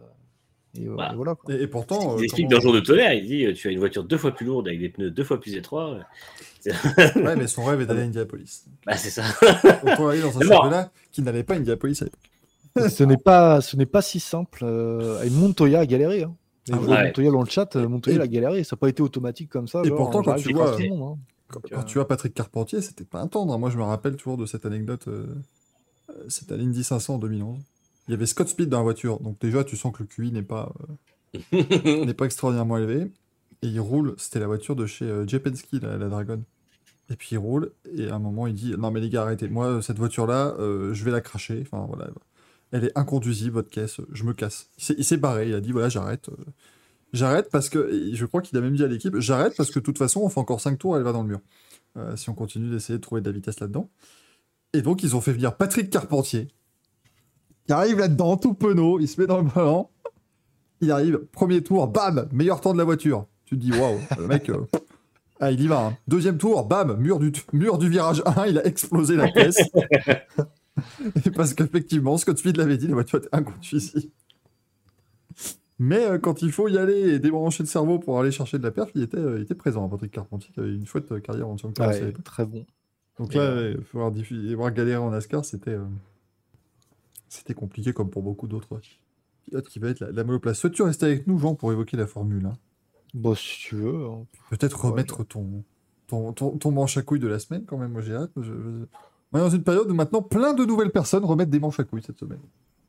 et, euh, Bah, et voilà. Quoi. Et, et pourtant... Il euh, explique comment- dans Jour de tonnerre, il dit euh, tu as une voiture deux fois plus lourde avec des pneus deux fois plus étroits. Ouais, mais son rêve est d'aller à Indianapolis. Bah c'est ça. Autant aller dans un championnat qui n'allait pas à Indianapolis à l'époque. ce n'est pas, ce n'est pas si simple. Et Montoya a galéré. hein. Et Ah ouais. Montoya dans le chat, Montoya Et- il a galéré, ça n'a pas été automatique comme ça. Et genre, pourtant, quand tu vois- tout le monde, hein. Quand, euh, tu vois Patrick Carpentier, c'était pas un tendre. hein. Moi, je me rappelle toujours de cette anecdote. euh, euh, C'était à l'Indy 500 en 2011. Il y avait Scott Speed dans la voiture. Donc, déjà, tu sens que le QI n'est pas, euh, n'est pas extraordinairement élevé. Et il roule. C'était la voiture de chez euh, Jay Penske, la, la Dragon. Et puis, il roule. Et à un moment, il dit Non, mais les gars, arrêtez. Moi, cette voiture-là, euh, je vais la cracher. Enfin, voilà. Elle est inconduisible, votre caisse. Je me casse. Il s'est- barré. Il a dit Voilà, j'arrête. euh, J'arrête parce que. et Je crois qu'il a même dit à l'équipe J'arrête parce que de toute façon, on fait encore 5 tours, elle va dans le mur. Euh, si on continue d'essayer de trouver de la vitesse là-dedans. Et donc, ils ont fait venir Patrick Carpentier, qui arrive là-dedans, tout penaud, il se met dans le ballon. Il arrive, premier tour, bam, meilleur temps de la voiture. Tu te dis, waouh, le mec, euh, ah, il y va. hein. Deuxième tour, bam, mur du, mur du virage 1, il a explosé la caisse. Et parce qu'effectivement, Scott Speed l'avait dit, la voiture était inconduisible. Mais euh, quand il faut y aller et débrancher le cerveau pour aller chercher de la perf, il était, euh, il était présent, Patrick Carpentier, qui avait une chouette euh, carrière en ouais, très bon. donc là, il diffi- avoir galéré en NASCAR, c'était c'était compliqué comme pour beaucoup d'autres pilotes qui va être la, la monoplace. Souhaites-tu rester avec nous, Jean, pour évoquer la Formule 1 Bon, si tu veux. hein. Peut-être Ouais, remettre ton, ton, ton, ton manche à couilles de la semaine, quand même, moi j'ai hâte. Je- je- On est dans une période où maintenant plein de nouvelles personnes remettent des manches à couilles cette semaine.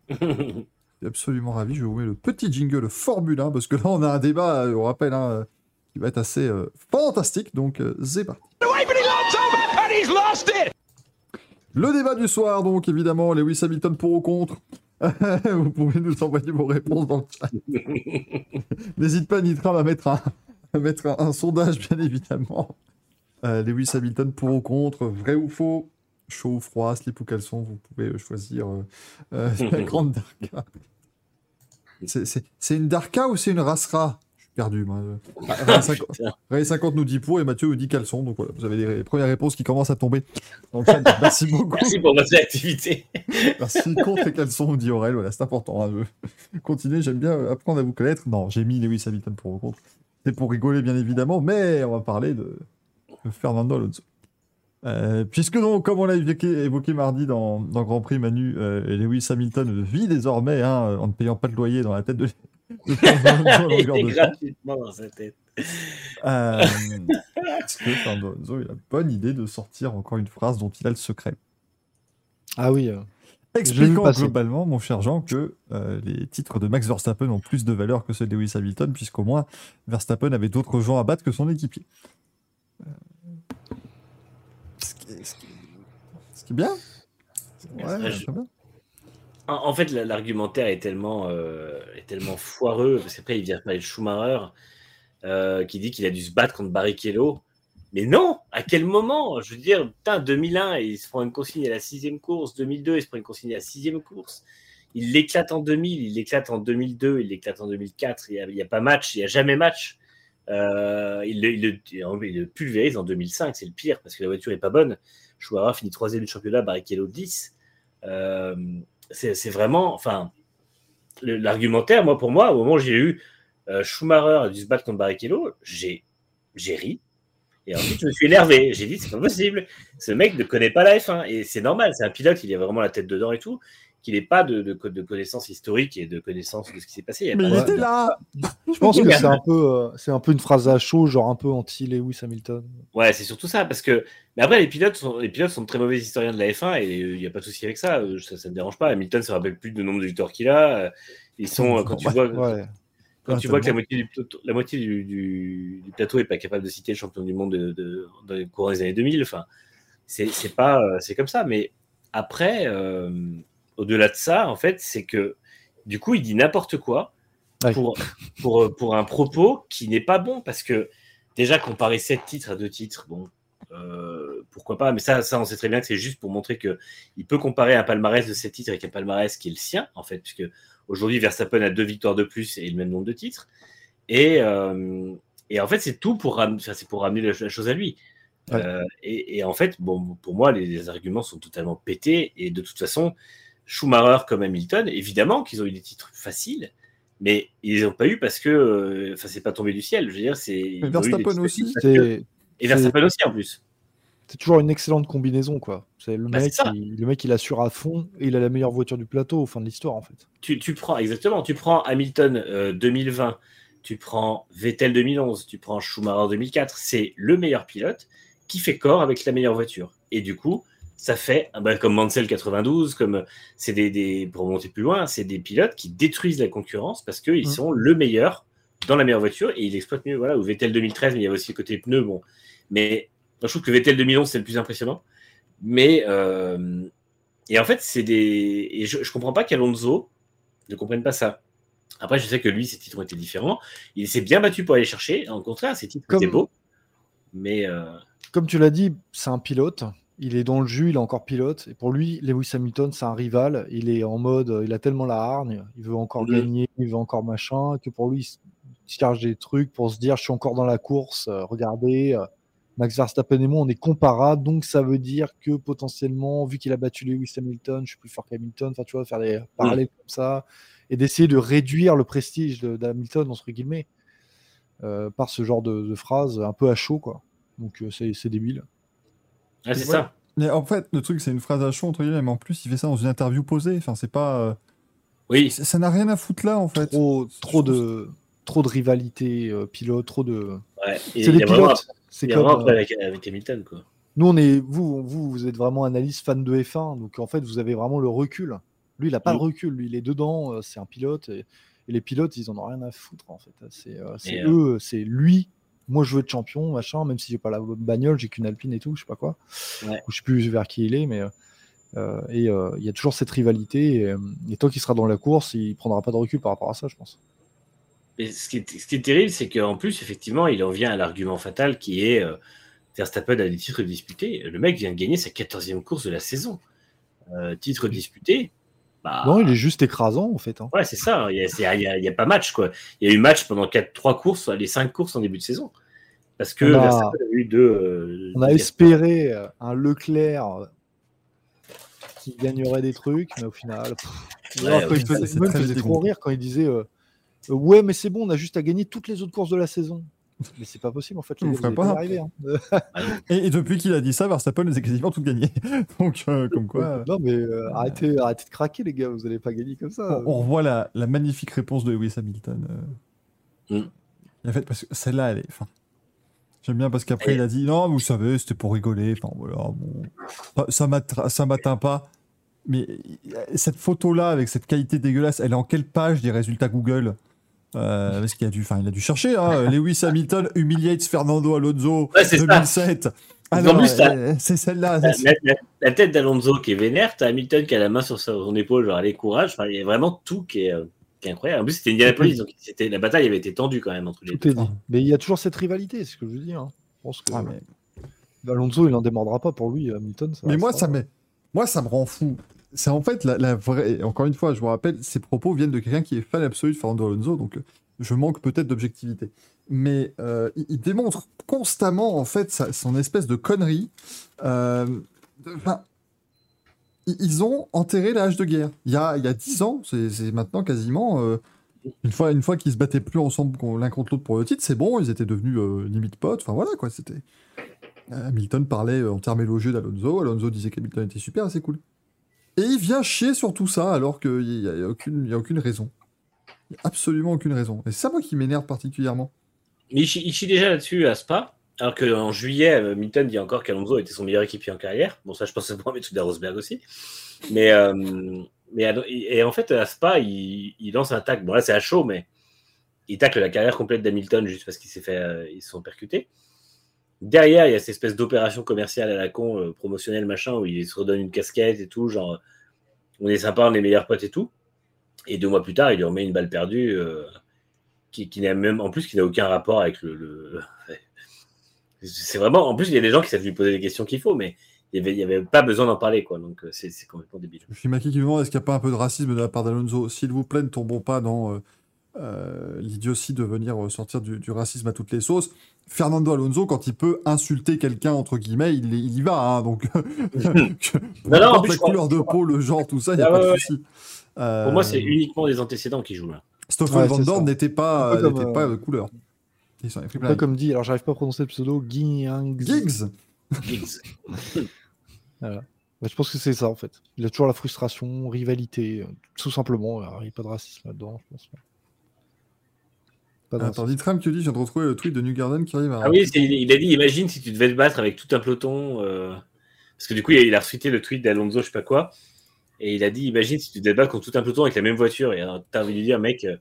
Je suis absolument ravi. Je vais vous mettre le petit jingle Formule 1, parce que là, on a un débat, euh, on rappelle, hein, euh, qui va être assez euh, fantastique. Donc, euh, c'est parti. Le débat du soir, donc évidemment, Lewis Hamilton pour ou contre. Vous pouvez nous envoyer vos réponses dans le chat. N'hésite pas, Nitram, à mettre un, à mettre un, un sondage, bien évidemment. Euh, Lewis Hamilton pour ou contre, vrai ou faux, chaud ou froid, slip ou caleçon, vous pouvez euh, choisir euh, euh, la grande Darka. C'est- une Darka ou c'est une Rasra? Perdu, moi. Ah, Ray 50 Ray 50 nous dit pour et Mathieu nous dit caleçon. Donc voilà, vous avez les premières réponses qui commencent à tomber. Merci beaucoup. Merci pour votre activité. Merci contre et caleçon, nous dit Aurel. Voilà, c'est important. hein, je- Continuez, j'aime bien apprendre à vous connaître. Non, j'ai mis Lewis Hamilton pour ou contre. C'est pour rigoler, bien évidemment, mais on va parler de, de Fernando Alonso. Euh, puisque donc, comme on l'a évoqué, évoqué mardi dans, dans Grand Prix Manu, euh, Lewis Hamilton vit désormais hein, en ne payant pas de loyer dans la tête de, Il temps. gratuitement dans sa tête. Euh, Est-ce que Fernando Alonso a la bonne idée de sortir encore une phrase dont il a le secret? Ah oui. euh, Expliquons globalement, mon cher Jean, que euh, les titres de Max Verstappen ont plus de valeur que ceux de Lewis Hamilton, puisqu'au moins Verstappen avait d'autres gens à battre que son équipier. Euh, Ce qui est, ce qui est- ce qui est bien. Ouais, je- très bien. En, fait, la- l'argumentaire est tellement, euh, est tellement foireux, parce qu'après, il vient parler de Schumacher, euh, qui dit qu'il a dû se battre contre Barrichello. Mais non À quel moment? Je veux dire, putain, 2001, il se prend une consigne à la sixième course. 2002, il se prend une consigne à la sixième course. Il l'éclate en 2000, il l'éclate en 2002, il l'éclate en 2004. Il n'y a, pas match, il n'y a jamais match. Euh, il, le, pulvérise en 2005, c'est le pire, parce que la voiture n'est pas bonne. Schumacher finit troisième du championnat, Barrichello 10. Euh, c'est vraiment, enfin, l'argumentaire, moi, pour moi, au moment où j'ai eu euh, Schumacher a dû se battre contre Barrichello, j'ai j'ai ri. Et ensuite, je me suis énervé. J'ai dit, c'est pas possible. Ce mec ne connaît pas la F1. Et c'est normal, c'est un pilote, il a vraiment la tête dedans et tout, qu'il n'ait pas de, de, de connaissances historiques et de connaissances de ce qui s'est passé. Il y a Mais pas il était là Je pense que c'est un peu, euh, c'est un peu une phrase à chaud, genre un peu anti-Lewis Hamilton. Ouais, c'est surtout ça, parce que. Mais après, les pilotes sont, les pilotes sont de très mauvais historiens de la F1 et il n'y a pas de souci avec ça. euh, Ça ne me dérange pas. Hamilton ne se rappelle plus du nombre de victoires qu'il a. euh, Ils sont, euh, quand tu vois, Ouais. quand Ah, tu vois que la moitié, du, plateau- la moitié du, du, du plateau est pas capable de citer le champion du monde de, de- dans les courants des années 2000, enfin, c'est c'est pas, euh, c'est comme ça. Mais après, euh, au-delà de ça, en fait, c'est que du coup, il dit n'importe quoi Ouais. pour, pour, pour un propos qui n'est pas bon parce que déjà comparer sept titres à deux titres, bon, euh, pourquoi pas, mais ça, ça, on sait très bien que c'est juste pour montrer que il peut comparer un palmarès de sept titres avec un palmarès qui est le sien, en fait, puisque aujourd'hui Verstappen a deux victoires de plus et le même nombre de titres. Et, euh, et en fait, c'est tout pour, ram- enfin, pour ramener la, la chose à lui. Ouais. Euh, et, et en fait, bon, pour moi, les, les arguments sont totalement pétés. Et de toute façon, Schumacher comme Hamilton, évidemment qu'ils ont eu des titres faciles, mais ils les ont pas eu parce que, euh, enfin, c'est pas tombé du ciel. Je veux dire, c'est. Verstappen aussi. que- Et Verstappen aussi en plus. c'est toujours une excellente combinaison, quoi. C'est le Bah, mec, il, le mec, il assure à fond et il a la meilleure voiture du plateau au fin de l'histoire, en fait. Tu, tu prends exactement, tu prends Hamilton euh, 2020, tu prends Vettel 2011, tu prends Schumacher 2004, c'est le meilleur pilote qui fait corps avec la meilleure voiture. Et du coup, ça fait, bah, comme Mansell 92, comme c'est des, des, pour monter plus loin, c'est des pilotes qui détruisent la concurrence parce qu'ils Mm. sont le meilleur dans la meilleure voiture et ils exploitent mieux. Voilà, ou Vettel 2013, mais il y avait aussi le côté pneus. Bon, mais moi, je trouve que Vettel 2011 c'est le plus impressionnant. Mais euh, et en fait, c'est des et je, je comprends pas qu'Alonso ne comprenne pas ça. Après, je sais que lui, ses titres ont été différents. Il s'est bien battu pour aller chercher. Au contraire, ses titres Comme- étaient beaux. Mais euh, Comme tu l'as dit, c'est un pilote. Il est dans le jus, il est encore pilote. Et pour lui, Lewis Hamilton, c'est un rival. Il est en mode, euh, il a tellement la hargne, il veut encore Mhm. gagner, il veut encore machin, que pour lui, il se- cherche des trucs pour se dire, je suis encore dans la course. euh, regardez, euh, Max Verstappen et moi, on est comparables. Donc ça veut dire que potentiellement, vu qu'il a battu Lewis Hamilton, je suis plus fort qu'Hamilton. Enfin, tu vois, faire des parallèles comme ça et d'essayer de réduire le prestige d'Hamilton entre guillemets euh, par ce genre de, de phrases un peu à chaud, quoi. Donc euh, c'est débile. Ah, c'est Ouais. ça. Mais en fait, le truc, c'est une phrase à chaud, entre guillemets, mais en plus, il fait ça dans une interview posée. Enfin, c'est pas. euh, Oui, ça n'a rien à foutre là, en fait. trop, trop de trop de rivalité euh, pilote, trop de. ouais. Et C'est il y des a vraiment pilotes. C'est il y a comme. vraiment un euh, problème avec, avec Hamilton, quoi. nous, on est vous, vous, vous êtes vraiment analyste fan de F1, donc en fait, vous avez vraiment le recul. Lui, il a pas Mm. de recul. Lui, il est dedans. euh, c'est un pilote et, et les pilotes, ils en ont rien à foutre en fait. C'est euh, c'est Et, euh, eux, c'est lui. Moi, je veux être champion, machin. Même si j'ai pas la bagnole, j'ai qu'une Alpine et tout, je sais pas quoi. Ouais. Ou je sais plus vers qui il est, mais. euh, euh, et euh, il y a toujours cette rivalité. Et, et tant qu'il sera dans la course, il prendra pas de recul par rapport à ça, je pense. Mais ce qui est, ce qui est terrible, c'est qu'en plus, effectivement, il en vient à l'argument fatal qui est euh, Verstappen a des titres disputés. Le mec vient de gagner sa 14e course de la saison. Titre disputé. Bah, Non, il est juste écrasant en fait. hein. Ouais, c'est ça. Il n'y a, a- il y a pas match, quoi. Il y a eu match pendant 4, 3 courses, les 5 courses en début de saison. Parce que On a- Verstappen a eu deux. euh, On a deux- espéré euh, un Leclerc euh, qui gagnerait des trucs, mais au final, pff, Ouais, alors, quand ouais, il faisait, trop rire quand il disait euh, Euh, Ouais, mais c'est bon, on a juste à gagner toutes les autres courses de la saison. Mais c'est pas possible en fait. les Vous gars, pas. arriver, hein. Et, et depuis qu'il a dit ça, Verstappen les a quasiment toutes gagnées. Donc, euh, comme quoi. Non, mais euh, arrêtez, arrêtez de craquer, les gars, vous allez pas gagner comme ça. On, on revoit la, la magnifique réponse de Lewis Hamilton. euh. Mm. En fait, parce que celle-là, elle est. Enfin, J'aime bien parce qu'après, il a dit Non, vous savez, c'était pour rigoler. Enfin, voilà, bon. Ça- m'atteint pas. Mais cette photo-là, avec cette qualité dégueulasse, elle est en quelle page des résultats Google? Euh, parce qu'il a dû, enfin, il a dû chercher. Hein, Lewis Hamilton humiliates Fernando Alonso Ouais, c'est ça. 2007. En Alors, plus, euh, c'est celle-là. La, tête d'Alonso qui est vénère, t'as Hamilton qui a la main sur son épaule, genre allez, courage. Enfin, il y a vraiment tout qui est, euh, qui est incroyable. En plus, c'était Indianapolis, donc c'était, la bataille avait été tendue quand même entre les Tout deux. Mais il y a toujours cette rivalité, c'est ce que je veux dire. hein. Je pense que Ah, mais Alonso, il en démordra pas pour lui, Hamilton. ça Mais moi, ça me, moi, ça me rend fou. C'est en fait la, vraie. Encore une fois, je vous rappelle, ces propos viennent de quelqu'un qui est fan absolu de Fernando Alonso, donc euh, je manque peut-être d'objectivité. Mais euh, il, démontre constamment, en fait, son espèce de connerie. Euh, ils ont enterré l'âge de guerre. Il y a, il y a 10 ans, c'est maintenant quasiment. une fois, une fois qu'ils se battaient plus ensemble l'un contre l'autre pour le titre, c'est bon, ils étaient devenus limite potes. Enfin voilà quoi, c'était. Hamilton parlait en termes élogieux d'Alonso. Alonso disait qu'Hamilton était super, c'est cool. Et il vient chier sur tout ça alors qu'il n'y a, a aucune, raison. A absolument aucune raison. Et c'est ça, moi, qui m'énerve particulièrement. Il chie, il chie déjà là-dessus à Spa, alors qu'en juillet, euh, Hamilton dit encore qu'Alonso était son meilleur équipier en carrière. Bon, ça, je pense que c'est pour mettre de Rosberg aussi. Mais, euh, mais et en fait, à Spa, il, lance un tac. Bon, là, c'est à chaud, mais il tacle la carrière complète d'Hamilton juste parce qu'il euh, se sont percutés. Derrière, il y a cette espèce d'opération commerciale à la con, euh, promotionnelle, machin, où il se redonne une casquette et tout, genre, on est sympa, on est meilleurs potes et tout. Et deux mois plus tard, il lui remet une balle perdue, euh, qui, n'a même, en plus, qui n'a aucun rapport avec le. C'est vraiment, en plus, il y a des gens qui savent lui poser les questions qu'il faut, mais il n'y avait, pas besoin d'en parler, quoi. Donc, euh, c'est complètement débile. Je suis Maki qui me demande est-ce qu'il n'y a pas un peu de racisme de la part d'Alonso? S'il vous plaît, ne tombons pas dans euh, euh, l'idiotie de venir euh, sortir du, du racisme à toutes les sauces. Fernando Alonso, quand il peut insulter quelqu'un, entre guillemets, il, il y va. hein, donc, non, la couleur de peau, le genre, tout ça, il n'y a Ah pas ouais, de ouais. souci. Pour moi, c'est Euh, uniquement des antécédents qui jouent là. Stoffel Ouais, Van Dorn n'était pas, comme, euh, pas de couleur. Ils sont peu comme dit, alors j'arrive pas à prononcer le pseudo, Giggs. Giggs Giggs. Bah, je pense que c'est ça en fait. Il a toujours la frustration, rivalité, tout simplement. Alors, il n'y a pas de racisme là-dedans, je pense. Pas Attends, Ditram qui dit, je viens de retrouver le tweet de New Garden qui arrive à... Ah oui, il a dit imagine si tu devais te battre avec tout un peloton. euh, Parce que du coup, il a, retweeté le tweet d'Alonso, je sais pas quoi. Et il a dit imagine si tu devais te battre contre tout un peloton avec la même voiture. Et euh, t'as envie de lui dire, mec, euh,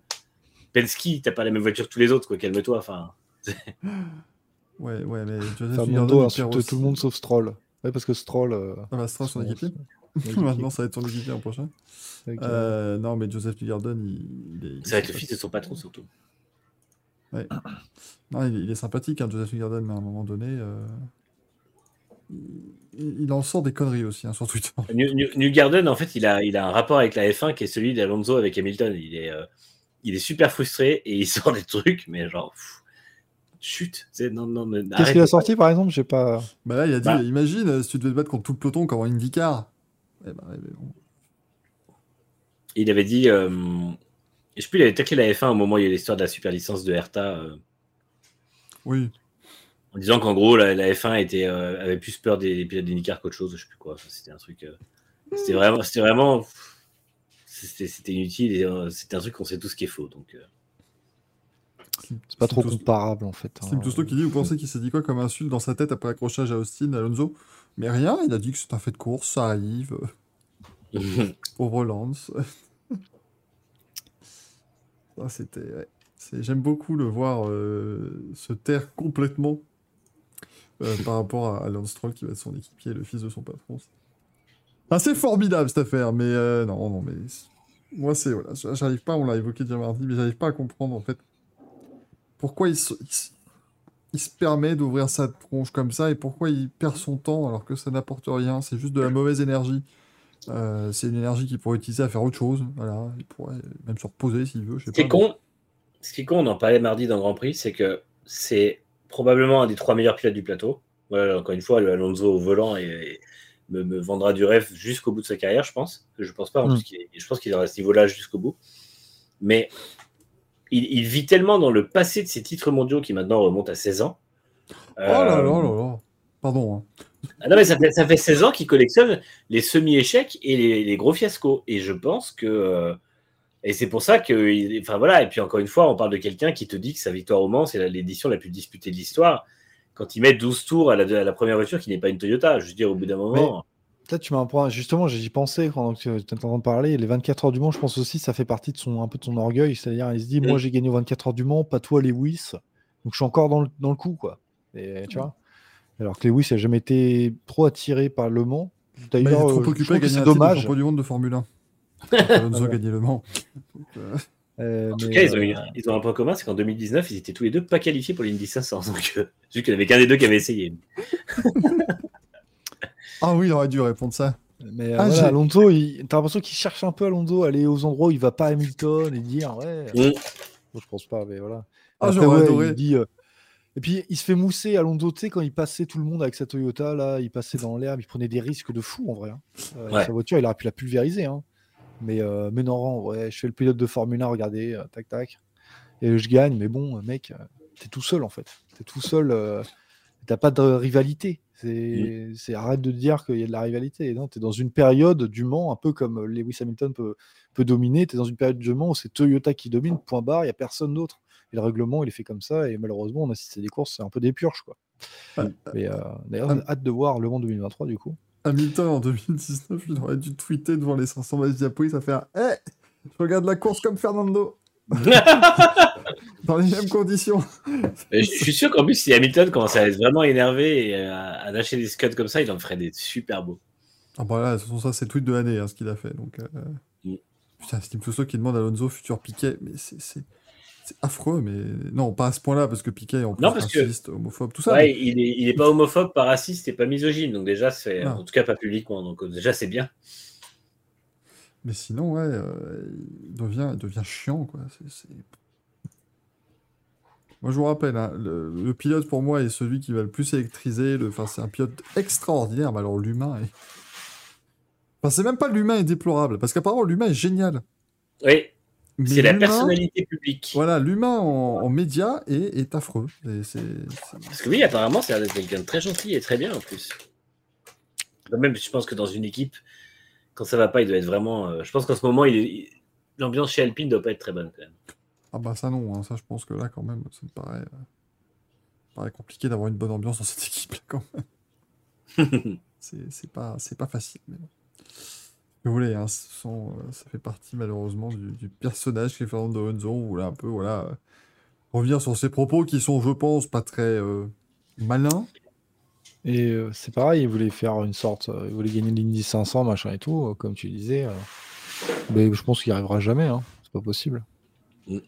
Penske, t'as pas la même voiture que tous les autres, quoi, calme-toi. Enfin, Ouais, ouais, mais Joseph Fernando insulte tout le monde sauf Stroll. Ouais, parce que Stroll. euh, Ah bah, Stroll, son équipier. Maintenant, ça va être son équipier en prochain. euh, non, mais Joseph Newgarden, il, il est... c'est avec le fils de son patron, surtout. Non, il, il est sympathique, hein, Joseph Newgarden, mais à un moment donné, euh, il, il en sort des conneries aussi hein, sur Twitter. New, New- New Garden, en fait, il a, il a un rapport avec la F1 qui est celui d'Alonso avec Hamilton. Il est, euh, il est super frustré et il sort des trucs, mais genre, pff, chut, c'est- non, non, mais Qu'est-ce qu'il a sorti par exemple? J'ai pas. Bah là, il a dit, Bah. imagine euh, si tu devais te battre contre tout le peloton comme en IndyCar. Eh ben, eh ben, bon. Il avait dit, euh, je sais plus, il avait taclé la F1 au moment où il y a eu l'histoire de la super licence de Hertha, euh, Oui, en disant qu'en gros, la, la F1 était, euh, avait plus peur des, des pilotes d'IndyCar qu'autre chose, je sais plus quoi. Enfin, c'était un truc. euh, c'était vraiment. C'était vraiment. C'était c'était inutile et euh, c'était un truc qu'on sait tous qui est faux. Donc, euh, C'est pas trop comparable en fait. hein. Slim Tosto qui dit, vous pensez qu'il s'est dit quoi comme insulte dans sa tête après l'accrochage à Austin, Alonso? Mais rien, il a dit que c'est un fait de course, ça arrive. Pauvre Lance. Ça, c'était. ouais. C'est- J'aime beaucoup le voir euh, se taire complètement euh, par rapport à, à Lance Stroll qui va être son équipier, le fils de son patron. C'est assez formidable cette affaire, mais euh, non, non, mais c'est- moi c'est voilà, j'arrive pas, on l'a évoqué déjà mardi, mais j'arrive pas à comprendre en fait pourquoi il se, il se- il se permet d'ouvrir sa tronche comme ça et pourquoi il perd son temps alors que ça n'apporte rien, c'est juste de la mauvaise énergie. Euh, c'est une énergie qu'il pourrait utiliser à faire autre chose. Voilà, il pourrait même se reposer s'il veut. Je sais Ce qui est pas, mais- con, ce qui est con, on en parlait mardi dans le Grand Prix, c'est que c'est probablement un des trois meilleurs pilotes du plateau. Voilà, encore une fois, le Alonso au volant et, et me, me vendra du rêve jusqu'au bout de sa carrière, je pense. Je pense pas, en Mm. plus qu'il est- je pense qu'il à ce niveau-là jusqu'au bout. Mais il, il vit tellement dans le passé de ses titres mondiaux qui maintenant remontent à 16 ans. Oh là là Euh, là là. Pardon. hein. Ah non, mais ça fait, ça fait 16 ans qu'il collectionne les semi-échecs et les, les gros fiascos. Et je pense que. euh, et c'est pour ça que. Enfin voilà, et puis encore une fois, on parle de quelqu'un qui te dit que sa victoire au Mans, c'est l'édition la plus disputée de l'histoire. Quand il met 12 tours à la, à la première voiture qui n'est pas une Toyota, je veux dire, au bout d'un moment. Peut-être tu m'as un point. Justement, j'y pensais quand tu étais en train de parler. Les 24 heures du Mans, je pense aussi, ça fait partie de son un peu de son orgueil. C'est-à-dire, il se dit, Mm. moi, j'ai gagné aux 24 heures du Mans, pas toi, Lewis. Donc, je suis encore dans le, dans le coup, quoi. Et tu vois. Alors que Lewis n'a jamais été trop attiré par Le Mans. Bah, il est D'ailleurs, trop euh, occupé à gagner c'est un titre de dommage. champion du monde de Formule 1. Alonso gagné le Mans. Donc, euh, Euh, En tout cas, ils ont, euh, eu- ils ont un point commun, c'est qu'en 2019, ils étaient tous les deux pas qualifiés pour l'Indy 500. Donc, euh, vu qu'il n'y avait qu'un des deux qui avait essayé. Ah oui, il aurait dû répondre ça. Mais Ah, voilà, j'ai- Alonso, il... t'as l'impression qu'il cherche un peu Alonso, à aller aux endroits où il va pas Hamilton et dire ouais. Mm. Bon, je pense pas, mais voilà. Ah, Après, j'aurais ouais, adoré. il dit, euh, Et puis il se fait mousser Alonso, tu sais, quand il passait tout le monde avec sa Toyota, là, il passait dans l'herbe, il prenait des risques de fou en vrai. hein. Euh, Ouais. Sa voiture, il aurait pu la pulvériser. hein. Mais, euh, mais non, ouais, je fais le pilote de Formule 1, regardez, euh, tac tac. Et je gagne, mais bon, mec, euh, t'es tout seul en fait. T'es tout seul, t'as pas de rivalité. C'est c'est- arrête de dire qu'il y a de la rivalité. Non, tu es dans une période du Mans, un peu comme Lewis Hamilton peut, peut dominer. Tu es dans une période du Mans où c'est Toyota qui domine, point barre, il n'y a personne d'autre. Et le règlement, il est fait comme ça. Et malheureusement, on assiste à des courses, c'est un peu des purges. Quoi. Ouais. Mais euh, d'ailleurs, Ah. hâte de voir le Mans 2023 du coup. Hamilton en 2019, il aurait dû tweeter devant les 500 matchs diapo, ça fait un Eh Je regarde la course comme Fernando, dans les mêmes conditions. Mais je suis sûr qu'en plus, si Hamilton commençait à être vraiment énervé et à, à lâcher des scuds comme ça, il en ferait des super beaux. Ah bah là, de toute façon, ça, c'est le tweet de l'année, hein, ce qu'il a fait. Donc, euh... Mm. Putain, Steve Tusso qui demande à Alonso futur Piquet, mais c'est c'est- affreux, mais non, pas à ce point-là, parce que Piquet est en plus Non, parce que- raciste, homophobe, tout ça. Ouais, mais- il, est, il est pas homophobe, pas raciste et pas misogyne. Donc déjà, c'est Non. en tout cas pas publiquement. Donc euh, déjà, c'est bien. Mais sinon, ouais, euh, il, devient, il devient chiant, quoi. Moi, je vous rappelle, hein, le, le pilote pour moi est celui qui va le plus électriser. le- Enfin, c'est un pilote extraordinaire, mais alors l'humain est. Enfin, c'est même pas l'humain est déplorable, parce qu'apparemment l'humain est génial. Oui, c'est la personnalité publique. Voilà, l'humain en, en média est, est affreux. Et c'est- c'est- Parce que oui, apparemment, c'est un- quelqu'un de très gentil et très bien en plus. Même, je pense que dans une équipe, quand ça va pas, il doit être vraiment. euh, je pense qu'en ce moment, il est- il- l'ambiance chez Alpine doit pas être très bonne quand même. Ah bah ça non, hein, ça je pense que là quand même, ça me paraît, euh, ça me paraît compliqué d'avoir une bonne ambiance dans cette équipe là quand même. c'est c'est pas, c'est pas facile. Mais bon. Vous voulez, hein, ce sont, euh, ça fait partie malheureusement du, du personnage qui est Fernando Alonso. Vous voulez un peu, voilà, euh, revenir sur ses propos qui sont, je pense, pas très euh, malins. Et euh, c'est pareil, il voulait faire une sorte. euh, il voulait gagner l'Indy 500, machin et tout, euh, comme tu disais. euh. Mais je pense qu'il n'y arrivera jamais. Hein. C'est pas possible. Mm.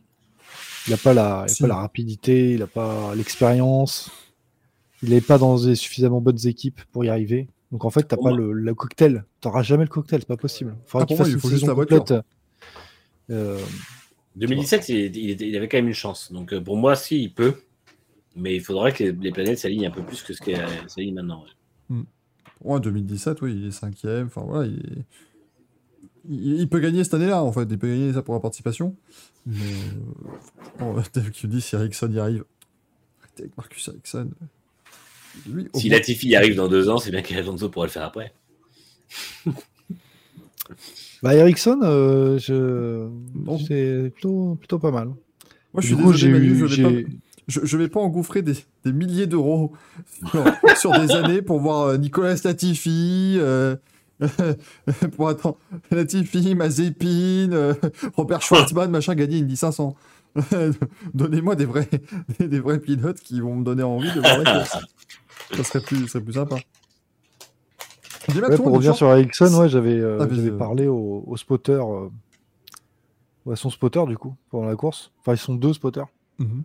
Il n'a pas, la, il a Si. pas la rapidité, il n'a pas l'expérience. Il n'est pas dans des suffisamment bonnes équipes pour y arriver. Donc en fait, tu Pour pas le, le cocktail. Tu n'auras jamais le cocktail, c'est pas possible. Faudra Ah, qu'il moi, il une faut juste la voiture. complète. Euh, 2017, il, il- avait quand même une chance. Donc euh, pour moi, si, il peut. Mais il faudrait que les, les planètes s'alignent un peu plus que ce qu'elles s'alignent maintenant. ouais. Pour moi, 2017, oui, il est cinquième. Enfin voilà, il, est- il, il peut gagner cette année-là, en fait. Il peut gagner ça pour la participation. Mais euh, Dave qui dit si Ericsson y arrive. Arrêtez avec Marcus Ericsson. Lui, Si moins- Latifi arrive dans deux ans, c'est bien qu'Alonso pourra le faire après. Bah, Ericsson, euh, je... C'est plutôt, plutôt pas mal. Moi, je suis coup, désolé, j'ai Manu, eu- je vais pas- j'ai- je, je vais pas engouffrer des, des milliers d'euros sur, sur des années pour voir euh, Nicolas Latifi, euh, pour attendre Latifi, Mazepin, euh, Robert Schwartzmann, machin, gagner une 500. Donnez-moi des vrais, des, des vrais pilotes qui vont me donner envie de voir la course. Ça serait plus, ça serait plus sympa. Ouais, toi, pour revenir sur Ericsson, ouais, j'avais euh, Ah, parlé au, au spotter, euh, ou à son spotter du coup, pendant la course. Enfin, ils sont deux spotters Mhm.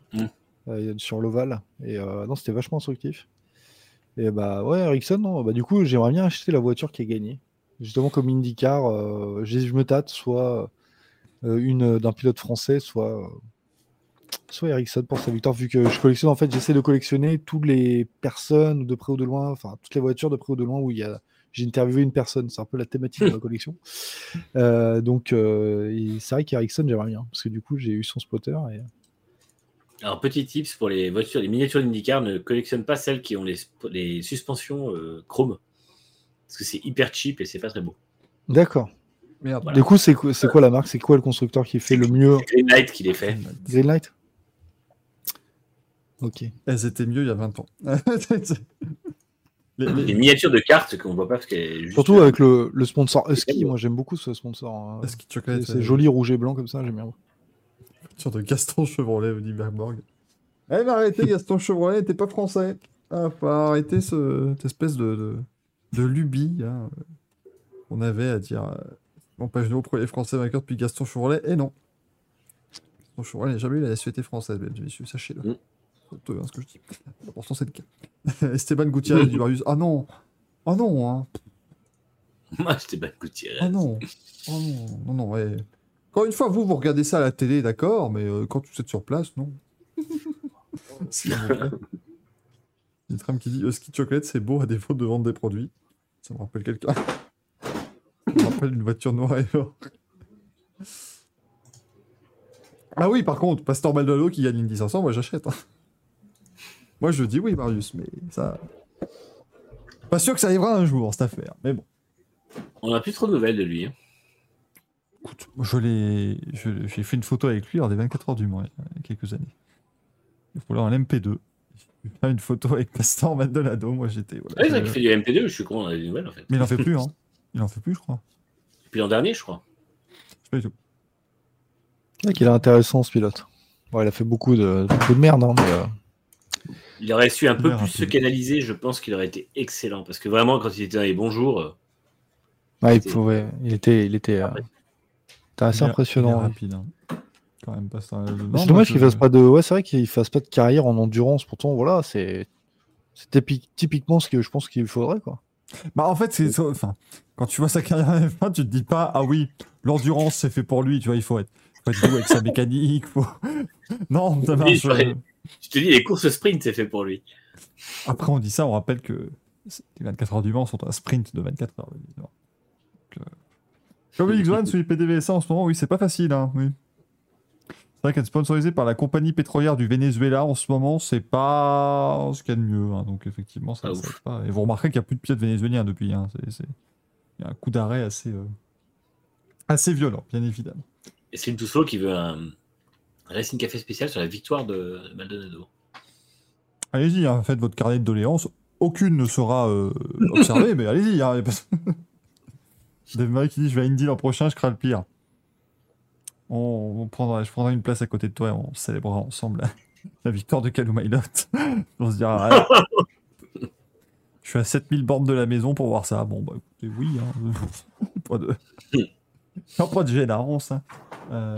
euh, sur l'ovale. Et euh, non, c'était vachement instructif. Et bah ouais, Ericsson, non, bah du coup, j'aimerais bien acheter la voiture qui a gagné. Justement, comme IndyCar, euh, je je me tâte soit euh, une d'un pilote français, soit, euh, soit Ericsson pour sa victoire. Vu que je collectionne, en fait, j'essaie de collectionner toutes les personnes de près ou de loin, enfin, toutes les voitures de près ou de loin où il y a j'ai interviewé une personne, c'est un peu la thématique de ma collection. Euh, donc, euh, c'est vrai qu'Ericsson, j'aimerais bien, parce que du coup, j'ai eu son spotter. Et... Alors, petit tips pour les voitures, les miniatures d'IndyCar, ne collectionne pas celles qui ont les, sp- les suspensions euh, chrome. Parce que c'est hyper cheap et c'est pas très beau. D'accord. Voilà. Du coup, c'est quoi, c'est quoi la marque? C'est quoi le constructeur qui fait le mieux? C'est Greenlight qui les fait. Greenlight? Ok. Elles étaient mieux il y a 20 ans. Les- les- Les miniatures de cartes qu'on voit pas parce qu'elle est juste. Surtout avec le, le sponsor Husky, moi j'aime beaucoup ce sponsor. hein. Est-ce que tu C'est joli rouge et blanc comme ça, j'aime bien. Sur de Gaston Chevrolet, vous dit Bergborg. Eh, mais arrêtez, Gaston Chevrolet, t'es pas français. Ah, faut arrêter ce, cette espèce de, de, de lubie hein, qu'on avait à dire. Euh, bon, Pagenaud, premier français vainqueur depuis Gaston Chevrolet. Et non. Gaston Chevrolet n'a jamais eu la nationalité française, mesdames et messieurs, sachez-le. Mm. Hein, ce que je dis. Pourtant, c'est le cas. Esteban Gutiérrez du Marius. Ah non Ah non, hein Moi, pas Gutiérrez. Oh non, oh non, non, non, ouais. Encore une fois, vous, vous regardez ça à la télé, d'accord, mais euh, quand vous êtes sur place, non. S'il vous plaît. Il y a Tram qui dit Husky Chocolate, c'est beau à défaut de vendre des produits. Ça me rappelle quelqu'un. Ça me rappelle une voiture noire et or. Ah oui, par contre, Pastor Maldonado qui gagne l'Indy 500, moi j'achète. hein. Moi je dis oui, Marius, mais ça. Pas sûr que ça arrivera un jour, cette affaire. Mais bon. On n'a plus trop de nouvelles de lui. hein. Écoute, moi, je l'ai, je- j'ai fait une photo avec lui lors des 24 heures du mois, il y a quelques années. Il faut en MP2. J'ai fait une photo avec Pastor Maldonado, moi j'étais. voilà, Ah, c'est vrai je- qu'il fait du MP2, je suis con, on a des nouvelles en fait. Mais il en fait plus, hein. Il en fait plus, je crois. Depuis l'an dernier, je crois. Je sais pas du tout. C'est vrai qu'il est intéressant ce pilote. Bon, il a fait beaucoup de, beaucoup de merde, hein, mais, euh, Il aurait su un peu plus se canaliser, je pense qu'il aurait été excellent. Parce que vraiment, quand il était dans les bons jours, euh, ouais, il C'est- pouvait. Il était, il était, euh, c'était assez impressionnant. rapide, hein. Quand même. C'est dommage qu'il fasse pas de. Ouais, c'est vrai qu'il fasse pas de carrière en endurance. Pourtant, voilà, c'est. C'est typi- typiquement ce que je pense qu'il faudrait, quoi. Bah, en fait, c'est. Enfin, quand tu vois sa carrière en F1, tu te dis pas, ah oui, l'endurance, c'est fait pour lui, tu vois, il faut être. Faut être doux avec sa mécanique, faut... Non, ça marche. Oui, ouais. Je te dis, les courses sprint, c'est fait pour lui. Après, on dit ça, on rappelle que les 24 heures du Mans sont un sprint de 24 heures. évidemment. Donc, euh, Comme le X1 sur les PDVSA en ce moment, oui, c'est pas facile. Hein, oui. C'est vrai qu'être sponsorisé par la compagnie pétrolière du Venezuela en ce moment, c'est pas ce qu'il y a de mieux. hein, donc, effectivement, ça Ah, ouf. aide pas. Et vous remarquerez qu'il n'y a plus de pilotes vénézuéliens depuis. hein, c'est- c'est- Il y a un coup d'arrêt assez, euh, assez violent, bien évidemment. Et Slim Tusso qui veut un, Racing Café spécial sur la victoire de Maldonado. Allez-y, hein, faites votre carnet de doléances. Aucune ne sera euh, observée, mais allez-y. Hein, Dave qui dit Je vais à Indy l'an prochain, je crains le pire. On, on prendra, je prendrai une place à côté de toi et on célébrera ensemble la, victoire de Mailot. on se dira Ouais, Je suis à 7000 bornes de la maison pour voir ça. Bon, bah écoutez, oui. Hein, pas de. Pas de. Hein. Euh,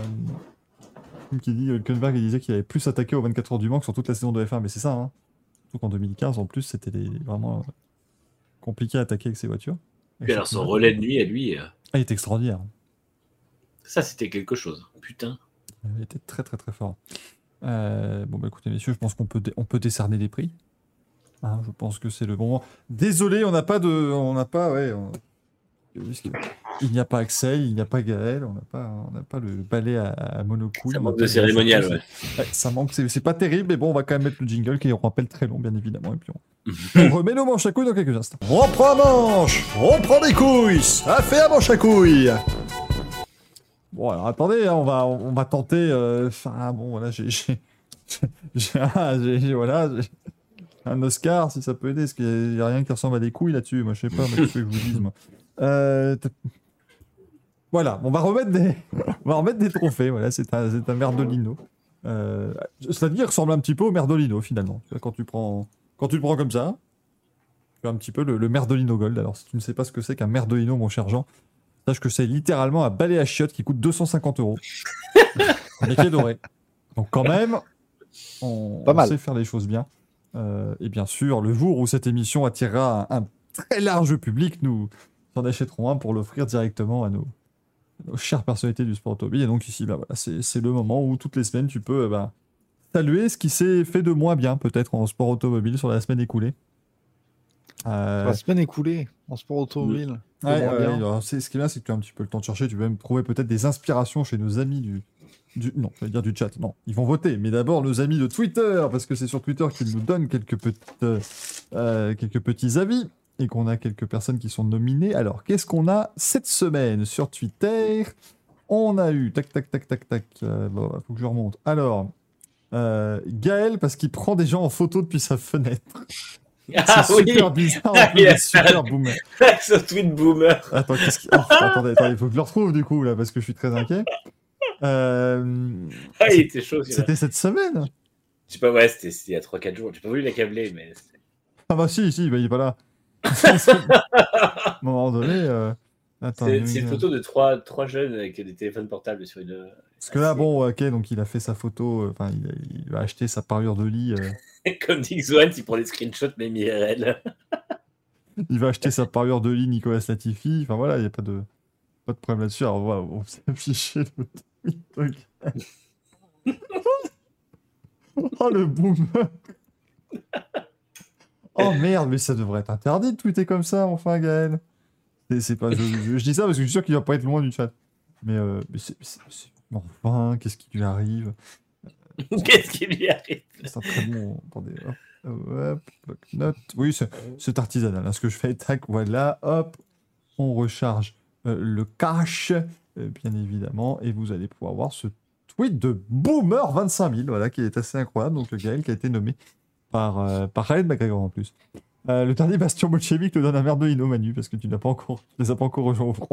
qui dit Hülkenberg il disait qu'il avait plus attaqué aux 24 heures du Mans que sur toute la saison de F1, mais c'est ça. Hein. Surtout qu'en 2015, en plus, c'était vraiment euh, compliqué à attaquer avec ses voitures. Puis alors son relais de nuit à lui, euh, Ah, il est extraordinaire. ça c'était quelque chose. Putain. Il était très très très fort. Euh, bon bah écoutez messieurs, je pense qu'on peut, on peut décerner des prix. Hein, je pense que c'est le bon moment. Désolé, on n'a pas de, on n'a pas, ouais. on- Il n'y a pas Axel, il n'y a pas Gaël, on n'a pas, on pas le balai à, à monocouille. Ça on manque de cérémonial, ouais. Ouais, ça manque, c'est pas terrible, mais bon, on va quand même mettre le jingle qui est un rappel très long, bien évidemment. Et puis on, on remet nos manches à couilles dans quelques instants. On prend un manche, on prend des couilles, ça fait un manche à couilles. Bon, alors attendez, hein, on, va, on va tenter. euh, Enfin, bon, voilà, j'ai. j'ai- un, voilà, j'ai un Oscar, si ça peut aider, parce qu'il n'y a, rien qui ressemble à des couilles là-dessus. Moi, je sais pas, mais qu'est-ce que je vous dise, moi. Euh, voilà, on va remettre des, on va remettre des trophées. Voilà, c'est un, c'est un Merdolino. Euh, il ressemble un petit peu au Merdolino, finalement. Quand tu, prends, quand tu le prends comme ça, tu as un petit peu le, le Merdolino Gold. Alors, si tu ne sais pas ce que c'est qu'un Merdolino, mon cher Jean, Sache que c'est littéralement un balai à chiottes qui coûte 250 euros. Mais qui est doré. Donc quand même, on, Pas on mal. sait faire les choses bien. Euh, et bien sûr, le jour où cette émission attirera un, un très large public, nous en achèterons un pour l'offrir directement à nos, nos chères personnalités du sport automobile. Et donc ici, bah, voilà, c'est le moment où toutes les semaines, tu peux euh, bah, saluer ce qui s'est fait de moins bien peut-être en sport automobile sur la semaine écoulée. Euh, La semaine écoulée en sport automobile. Ouais, c'est- ce qui est bien, c'est que tu as un petit peu le temps de chercher. Tu peux même trouver peut-être des inspirations chez nos amis du, du. Non, je vais dire du chat. Non, ils vont voter. Mais d'abord, nos amis de Twitter, parce que c'est sur Twitter qu'ils nous donnent quelques, petites, euh, euh, quelques petits avis et qu'on a quelques personnes qui sont nominées. Alors, qu'est-ce qu'on a cette semaine sur Twitter? On a eu. Tac, tac, tac, tac, tac. Euh, bon, faut que je remonte. Alors. euh, Gaël, parce qu'il prend des gens en photo depuis sa fenêtre. Ah c'est oui super bizarre. Ah, super boomer. Ce tweet boomer Attends, qu'est-ce qui... oh, attendez, attendez, il faut que je le retrouve du coup, là, parce que je suis très inquiet. Euh, Ah, il était chaud. C'était cette semaine? Je sais pas, ouais, c'était il y a 3-4 jours. J'ai pas voulu l'accabler, mais. Ah bah si, si, bah, il est pas là. À un moment donné... euh, C'est une photo de trois, trois jeunes avec des téléphones portables sur une. Parce que là, bon, ok, donc il a fait sa photo, euh, enfin, il, a- il a acheté sa parure de lit, euh, Comme dit Xoan, il prend des screenshots, même IRL. il va acheter sa parure de lit Nicolas Latifi, enfin voilà, il n'y a pas de, pas de problème là-dessus. Alors, voilà, on s'est affiché le oh, le boomer Oh merde, mais ça devrait être interdit de tweeter comme ça, enfin, Gaël. C'est- pas, je, je- je dis ça parce que je suis sûr qu'il va pas être loin du chat. Mais, euh, mais c'est, enfin, qu'est-ce qui lui arrive? Qu'est-ce qui lui arrive? C'est un très bon. Attendez, hop, hop, bloc-notes. Oui, c'est artisanal. hein, ce que je fais, tac, voilà, hop, on recharge euh, le cache, euh, bien évidemment, et vous allez pouvoir voir ce tweet de Boomer 25000, voilà, qui est assez incroyable. Donc, Gaël qui a été nommé par, euh, par Khaled McGregor en plus. Euh, le dernier bastion bolchevique te donne un verre de Hino, Manu, parce que tu n'as pas encore, tu les as pas encore rejoints au front.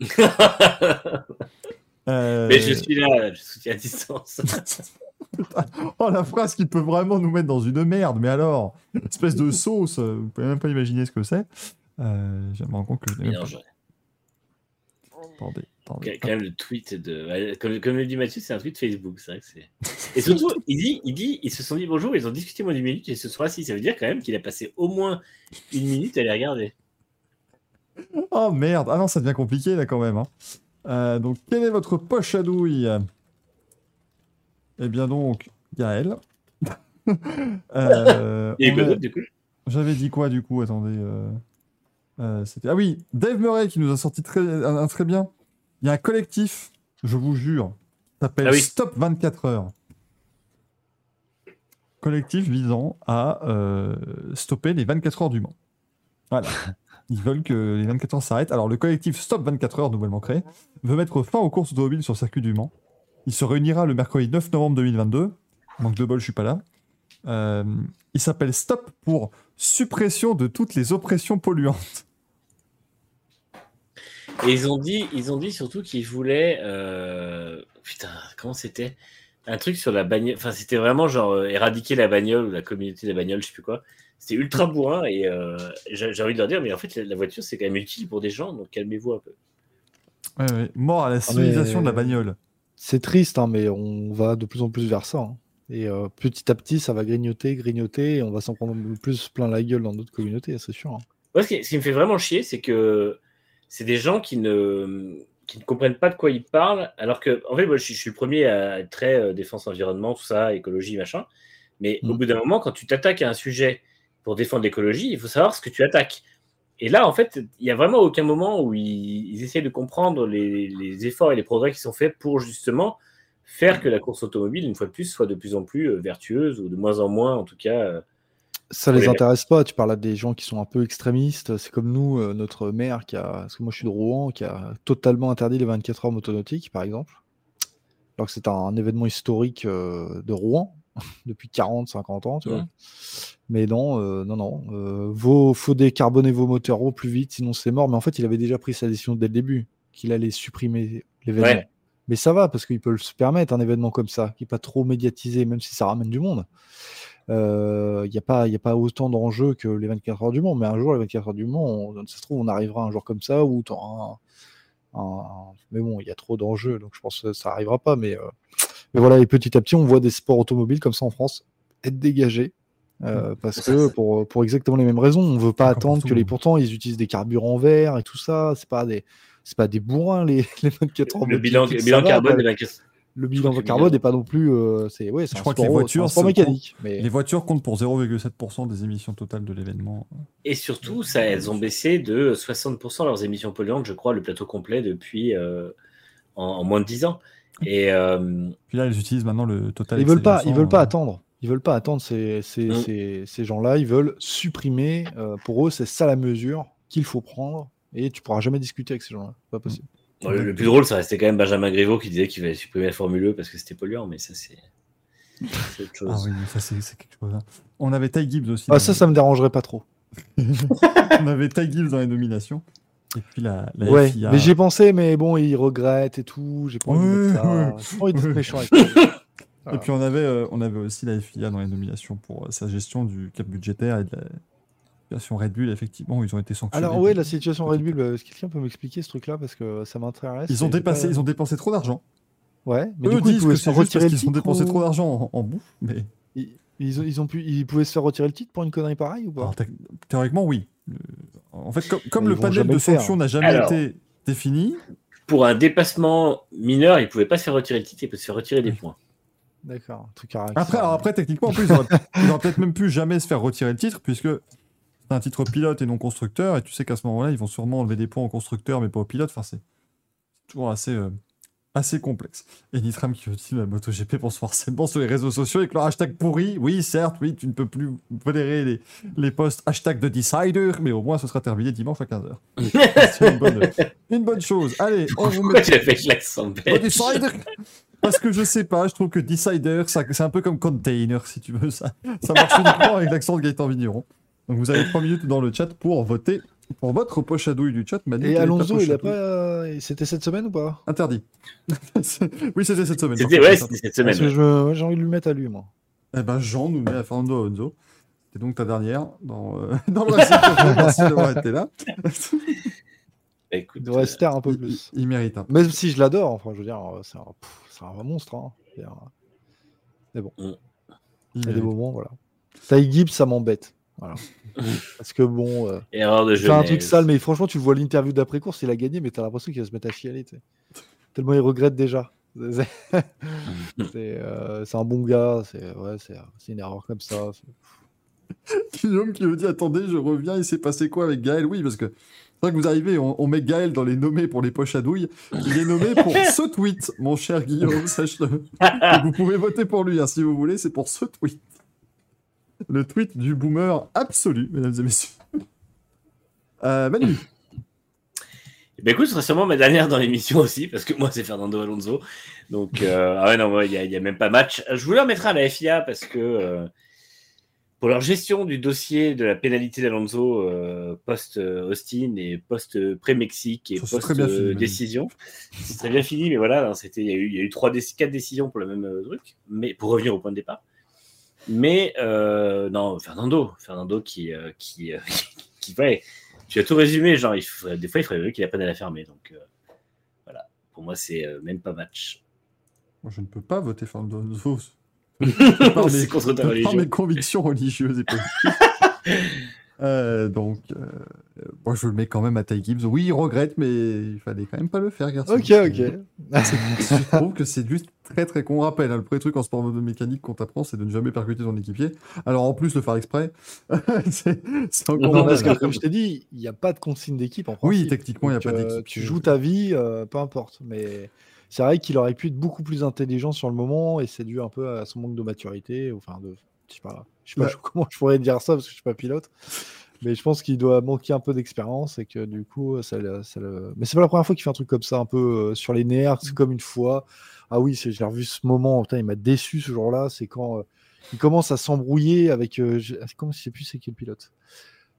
Euh, Mais je suis là, je soutiens à distance. Oh, la phrase qui peut vraiment nous mettre dans une merde, mais alors, espèce de sauce, euh, vous pouvez même pas imaginer ce que c'est. Euh, je me rends compte que je n'ai même pas- Attendez, Quand même, le tweet de. Comme, comme le dit Mathieu, c'est un tweet Facebook, c'est vrai que c'est. Et surtout, il dit, il dit, ils se sont dit bonjour, ils ont discuté moins d'une minute et se sont assis. Ça veut dire quand même qu'il a passé au moins une minute à les regarder. Oh merde, ah non, ça devient compliqué là quand même. hein. Euh, donc, quelle est votre poche à douille? Eh bien donc, Gaël. Euh, Et a- du coup J'avais dit quoi du coup? Attendez. euh, euh, ah oui, Dave Murray qui nous a sorti très, un, un très bien. Il y a un collectif, je vous jure, s'appelle Ah oui. Stop 24 heures. Collectif visant à euh, stopper les 24 heures du Mans. Voilà. Ils veulent que les 24 heures s'arrêtent. Alors le collectif Stop 24 heures, nouvellement créé, veut mettre fin aux courses automobiles sur le circuit du Mans. Il se réunira le mercredi 9 novembre 2022. Manque de bol, je suis pas là. Euh, il s'appelle Stop pour suppression de toutes les oppressions polluantes. Et ils ont dit, ils ont dit surtout qu'ils voulaient. euh, Putain, comment c'était? Un truc sur la bagnole. Enfin, c'était vraiment genre euh, éradiquer la bagnole ou la communauté de la bagnole, je sais plus quoi. C'était ultra bourrin et euh, j'ai envie de leur dire, mais en fait, la, la voiture, c'est quand même utile pour des gens, donc calmez-vous un peu. Ouais, ouais. Mort à la civilisation de la bagnole. C'est triste, hein, mais on va de plus en plus vers ça. hein. Et euh, petit à petit, ça va grignoter, grignoter, et on va s'en prendre plus plein la gueule dans d'autres communautés, c'est sûr. hein. Moi, ce qui, ce qui me fait vraiment chier, c'est que c'est des gens qui ne, qui ne comprennent pas de quoi ils parlent. Alors que, en fait, moi, je, suis- je suis le premier à être très euh, défense environnement, tout ça, écologie, machin. Mais au Mm. bout d'un moment, quand tu t'attaques à un sujet pour défendre l'écologie, il faut savoir ce que tu attaques. Et là, en fait, il n'y a vraiment aucun moment où ils, ils essayent de comprendre les, les efforts et les progrès qui sont faits pour justement faire que la course automobile, une fois de plus, soit de plus en plus euh, vertueuse ou de moins en moins, en tout cas. Ça les les- intéresse pas. Tu parles à des gens qui sont un peu extrémistes. C'est comme nous, euh, notre maire qui a, parce que moi je suis de Rouen, qui a totalement interdit les 24 heures motonautiques, par exemple. Alors que c'est un, événement historique euh, de Rouen depuis 40, 50 ans, tu vois. Mhm. Mais non, euh, non, non. Euh, vos, faut décarboner vos moteurs au plus vite, sinon c'est mort. Mais en fait, il avait déjà pris sa décision dès le début, qu'il allait supprimer l'événement. Ouais. Mais ça va, parce qu'il peut se permettre un événement comme ça, qui n'est pas trop médiatisé, même si ça ramène du monde. Il n'y a, pas- y a pas autant d'enjeux que les 24 heures du Mans, mais un jour, les 24 heures du Mans, on- ça se trouve, on arrivera un jour comme ça où tu un, un- Mais bon, il y a trop d'enjeux, donc je pense que ça n'arrivera pas. Mais, euh, mais voilà, et petit à petit, on voit des sports automobiles comme ça en France être dégagés. euh, parce Ça, que pour, pour exactement les mêmes raisons, on veut pas attendre que les pourtant ils utilisent des carburants verts et tout ça. C'est pas des c'est pas des bourrins les, les 24 heures le bilan, bilan va, carbone des 24 Le bilan le carbone n'est pas non plus. euh, c'est ouais, c'est Je un crois que les c'est un voitures sport se mécanique. Mais Les voitures comptent pour 0,7% des émissions totales de l'événement. Et surtout, ça, elles ont baissé de 60% leurs émissions polluantes, je crois, le plateau complet depuis euh, en, en moins de 10 ans. Et euh, Puis là, ils utilisent maintenant le total. ils veulent pas, ils veulent pas euh, attendre. Ils veulent pas attendre ces, ces, Mm. ces, ces gens-là. Ils veulent supprimer. euh, pour eux, c'est ça la mesure qu'il faut prendre. Et tu pourras jamais discuter avec ces gens-là. C'est Pas possible. Bon, le, le plus drôle, ça restait quand même Benjamin Griveaux qui disait qu'il allait supprimer la Formule E parce que c'était polluant, mais ça, c'est c'est autre chose. Ah oui, mais ça c'est quelque chose. hein. On avait Ty Gibbs aussi. Ah, dans ça, les- ça me dérangerait pas trop. On avait Ty Gibbs dans les nominations. Et puis la, la ouais, FIA. mais j'y ai pensé, mais bon, ils regrettent et tout. J'ai pas envie de mettre ça. Ouais, J'ai pas envie d'être ouais. méchant avec. Et puis on avait, euh, on avait aussi la FIA dans les nominations pour euh, sa gestion du cap budgétaire et de la situation Red Bull. Effectivement, ils ont été sanctionnés. Alors, ouais, la situation Red Bull, euh, est-ce que quelqu'un peut m'expliquer ce truc-là Parce que ça m'intéresse. Ils ont dépassé, pas- ils ont dépensé trop d'argent. Ouais, mais Eux du coup, ils disent pouvaient que se c'est faire juste retirer parce le qu'ils ont dépensé ou- trop d'argent en, en bouffe. Mais Ils, ils ont, ils ont pu, ils pouvaient se faire retirer le titre pour une connerie pareille ou pas alors, thé- théoriquement, oui. Le- En fait, comme, le ils panel de sanctions n'a jamais Alors. été défini, Pour un dépassement mineur, il ne pouvait pas se faire retirer le titre, il peut se faire retirer des points. D'accord, truc à Après, alors après, techniquement, en plus, ils auraient, ils auraient peut-être même pu jamais se faire retirer le titre, puisque c'est un titre pilote et non constructeur, et tu sais qu'à ce moment-là, ils vont sûrement enlever des points au constructeur, mais pas au pilote. Enfin, c'est toujours assez, euh, assez complexe. Et Nitram qui dit la MotoGP pour se harcèlement sur les réseaux sociaux avec leur hashtag pourri. Oui, certes, oui, tu ne peux plus tolérer les, les posts hashtag de Decider, mais au moins ce sera terminé dimanche à 15h. c'est une bonne, une bonne chose. Allez, on vous Pourquoi met Oh, Parce que je sais pas, je trouve que Decider, c'est un peu comme Container, si tu veux. Ça, ça marche uniquement avec l'accent de Gaëtan Vigneron. Donc vous avez 3 minutes dans le chat pour voter pour votre poche à douille du chat. Manu, Et Alonso, il a pas. euh, C'était cette semaine ou pas Interdit. oui, c'était cette semaine. C'était ouais, cette Parce semaine. je j'ai envie de lui mettre à lui, moi. Eh ben, Jean nous met à Fernando Alonso. C'était donc ta dernière dans, euh, dans le. Merci d'avoir été là. Bah, écoute, Il devrait se taire un peu Il, plus. il- il mérite. hein. Même si je l'adore, enfin, je veux dire, euh, c'est un, pff, un monstre. Hein. Je veux dire, Il y a des moments, voilà. Ty Gibbs, ça m'embête. Voilà. Parce que bon, euh, erreur de un truc sale, mais franchement, tu vois l'interview d'après-course, il a gagné, mais t'as l'impression qu'il va se mettre à chialer. Tellement il regrette déjà. C'est euh, c'est un bon gars, c'est ouais, une erreur comme ça. Guillaume qui me dit Attendez, je reviens, il s'est passé quoi avec Gaël? Oui, parce que c'est vrai que vous arrivez, on, on met Gaël dans les nommés pour les poches à douille. Il est nommé pour ce tweet, mon cher Guillaume, sache-le. Vous pouvez voter pour lui hein, si vous voulez, c'est pour ce tweet. Le tweet du boomer absolu, mesdames et messieurs. Euh, Manu, Eh ben écoute, ce sera sûrement ma dernière dans l'émission aussi, parce que moi, c'est Fernando Alonso. Donc, euh, ah ouais, non, il n'y a, même pas match. Je voulais en mettre un à la FIA parce que euh, pour leur gestion du dossier de la pénalité d'Alonso euh, post-Austin et post-pré-Mexique et post-décision, c'est très bien fini, mais voilà, c'était, il y a eu, il y a eu trois, quatre décisions pour le même truc, mais pour revenir au point de départ. Mais non, Fernando, Fernando qui, qui, qui, qui tu as tout résumé, genre, il des fois, il faudrait mieux qu'il apprenne à la fermer. Donc, voilà. Pour moi, c'est même pas match. Moi, je ne peux pas voter Fernando. c'est contre ta religion. mes convictions religieuses et politiques. Euh, donc, euh, moi, je le mets quand même à Ty Gibbs. Oui, il regrette, mais il fallait quand même pas le faire, garçon. Ok, ok. je trouve que c'est juste très, très con. On rappelle, hein, le premier truc en sport de mécanique qu'on t'apprend, c'est de ne jamais percuter ton équipier. Alors, en plus, le faire exprès, c'est encore non, parce que, comme je t'ai dit, il n'y a pas de consigne d'équipe en Oui, techniquement, il n'y a pas euh, d'équipe. tu joues ta vie, peu importe. Mais c'est vrai qu'il aurait pu être beaucoup plus intelligent sur le moment et c'est dû un peu à son manque de maturité. Enfin, de, je sais pas, je sais pas comment je pourrais dire ça parce que je suis pas pilote. Mais je pense qu'il doit manquer un peu d'expérience et que du coup, ça, ça le... Mais c'est pas la première fois qu'il fait un truc comme ça, un peu euh, sur les nerfs. C'est comme une fois. Ah oui, j'ai revu ce moment. Putain, il m'a déçu ce jour-là. C'est quand euh, il commence à s'embrouiller avec. Euh, je... Comment je sais plus c'est quel pilote.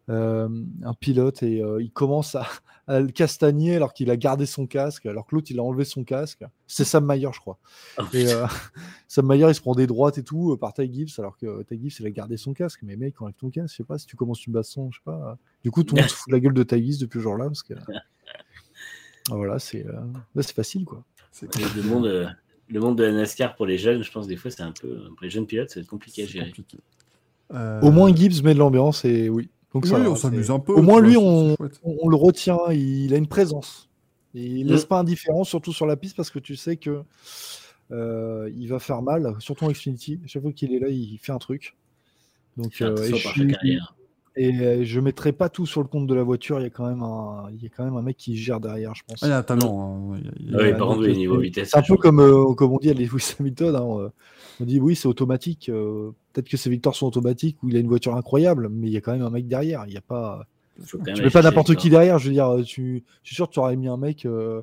Euh, un pilote et il commence à, le castagner alors qu'il a gardé son casque, alors que l'autre il a enlevé son casque. C'est Sam Mayer, je crois. Oh, et euh, Sam Mayer il se prend des droites et tout par Ty Gibbs alors que Ty Gibbs il a gardé son casque. Mais mec, enlève ton casque, je sais pas si tu commences une baston, je sais pas. Du coup, tout le monde se fout la gueule de Ty Gibbs depuis ce jour-là parce que voilà, c'est c'est facile quoi. Le monde, le monde de la NASCAR pour les jeunes, je pense des fois c'est un peu pour les jeunes pilotes, c'est compliqué à gérer. Au moins Gibbs met de l'ambiance et oui. Donc oui, on s'amuse un peu. Au moins, lui, on, on, le retient. Il a une présence. il laisse pas indifférent, surtout sur la piste, parce que tu sais que euh, il va faire mal, surtout en Xfinity. Chaque fois qu'il est là, il fait un truc. Donc, euh, et, je, et euh, je mettrai pas tout sur le compte de la voiture. Il y a quand même un, il y a quand même un mec qui gère derrière, je pense. Ah, il y a un talent. Hein. oui, par contre, niveau vitesse. C'est un peu comme, comme on dit à Lewis Hamilton. Hein, on dit oui, c'est automatique. Euh, peut-être que ces victoires sont automatiques ou il a une voiture incroyable, mais il y a quand même un mec derrière. Il y a pas. Tu mets pas n'importe qui derrière. Je veux dire, tu... je suis sûr que tu aurais mis un mec euh,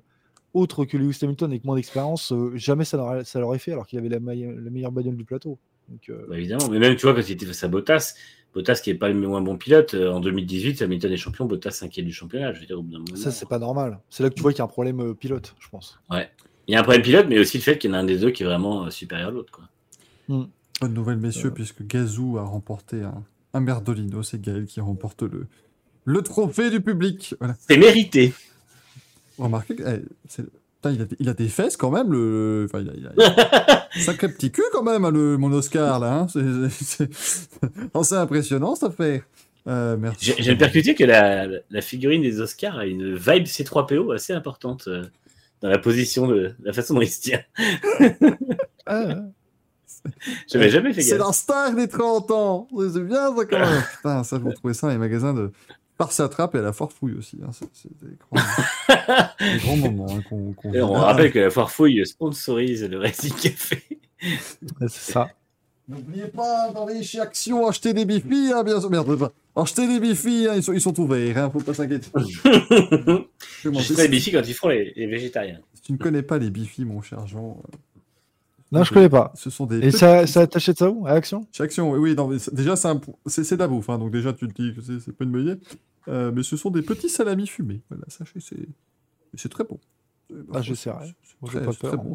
autre que Lewis Hamilton avec moins d'expérience. Euh, jamais ça l'aurait fait alors qu'il avait la, meilleure bagnole du plateau. Bah, évidemment, mais même tu vois, quand il était face à Bottas, Bottas qui n'est pas le moins bon pilote, en 2018, Hamilton est champion, Bottas cinquième du championnat. Je veux dire, ça, c'est pas normal. C'est là que tu vois qu'il y a un problème pilote, je pense. Ouais. Il y a un problème pilote, mais aussi le fait qu'il y en a un des deux qui est vraiment supérieur à l'autre. Quoi. Mm. Bonne nouvelle, messieurs, puisque Gazou a remporté un, Merdolino. C'est Gaël qui remporte le, le trophée du public. C'est mérité. Remarquez il, a, des fesses quand même. Le, il a, sacré petit cul quand même, hein, le, mon Oscar là. Hein. C'est impressionnant cette affaire. Euh, merci. J'ai percuté que la, figurine des Oscars a une vibe C3PO assez importante euh, dans la position de la façon dont il se tient. ah, j'avais jamais fait gaffe. C'est la star des 30 ans. C'est bien ça quand même. Putain, ça, vous trouvez ça dans les magasins de par sa trappe et à la foire fouille aussi. Hein. C'est des grands, moments hein, qu'on On rappelle que la foire fouille sponsorise le Racing Café. c'est ça. N'oubliez pas d'aller chez Action acheter des bifis, hein, bien sûr. Merde, acheter des bifis, hein, ils, sont, ils sont ouverts, hein, faut pas s'inquiéter. Je les bifis quand ils les, les, végétariens. Si tu ne connais pas les bifis, mon cher Jean, euh, non, je connais pas. Ce sont des Et ça, ça t'achète ça où À Action? Chez Action, oui. non, déjà, c'est, un... c'est, de la bouffe. Hein, donc, déjà, tu te dis que c'est, pas une meilleure. Euh, mais ce sont des petits salamis fumés. Voilà, sachez, c'est, très bon. Ah, je sais rien. C'est très, très bon.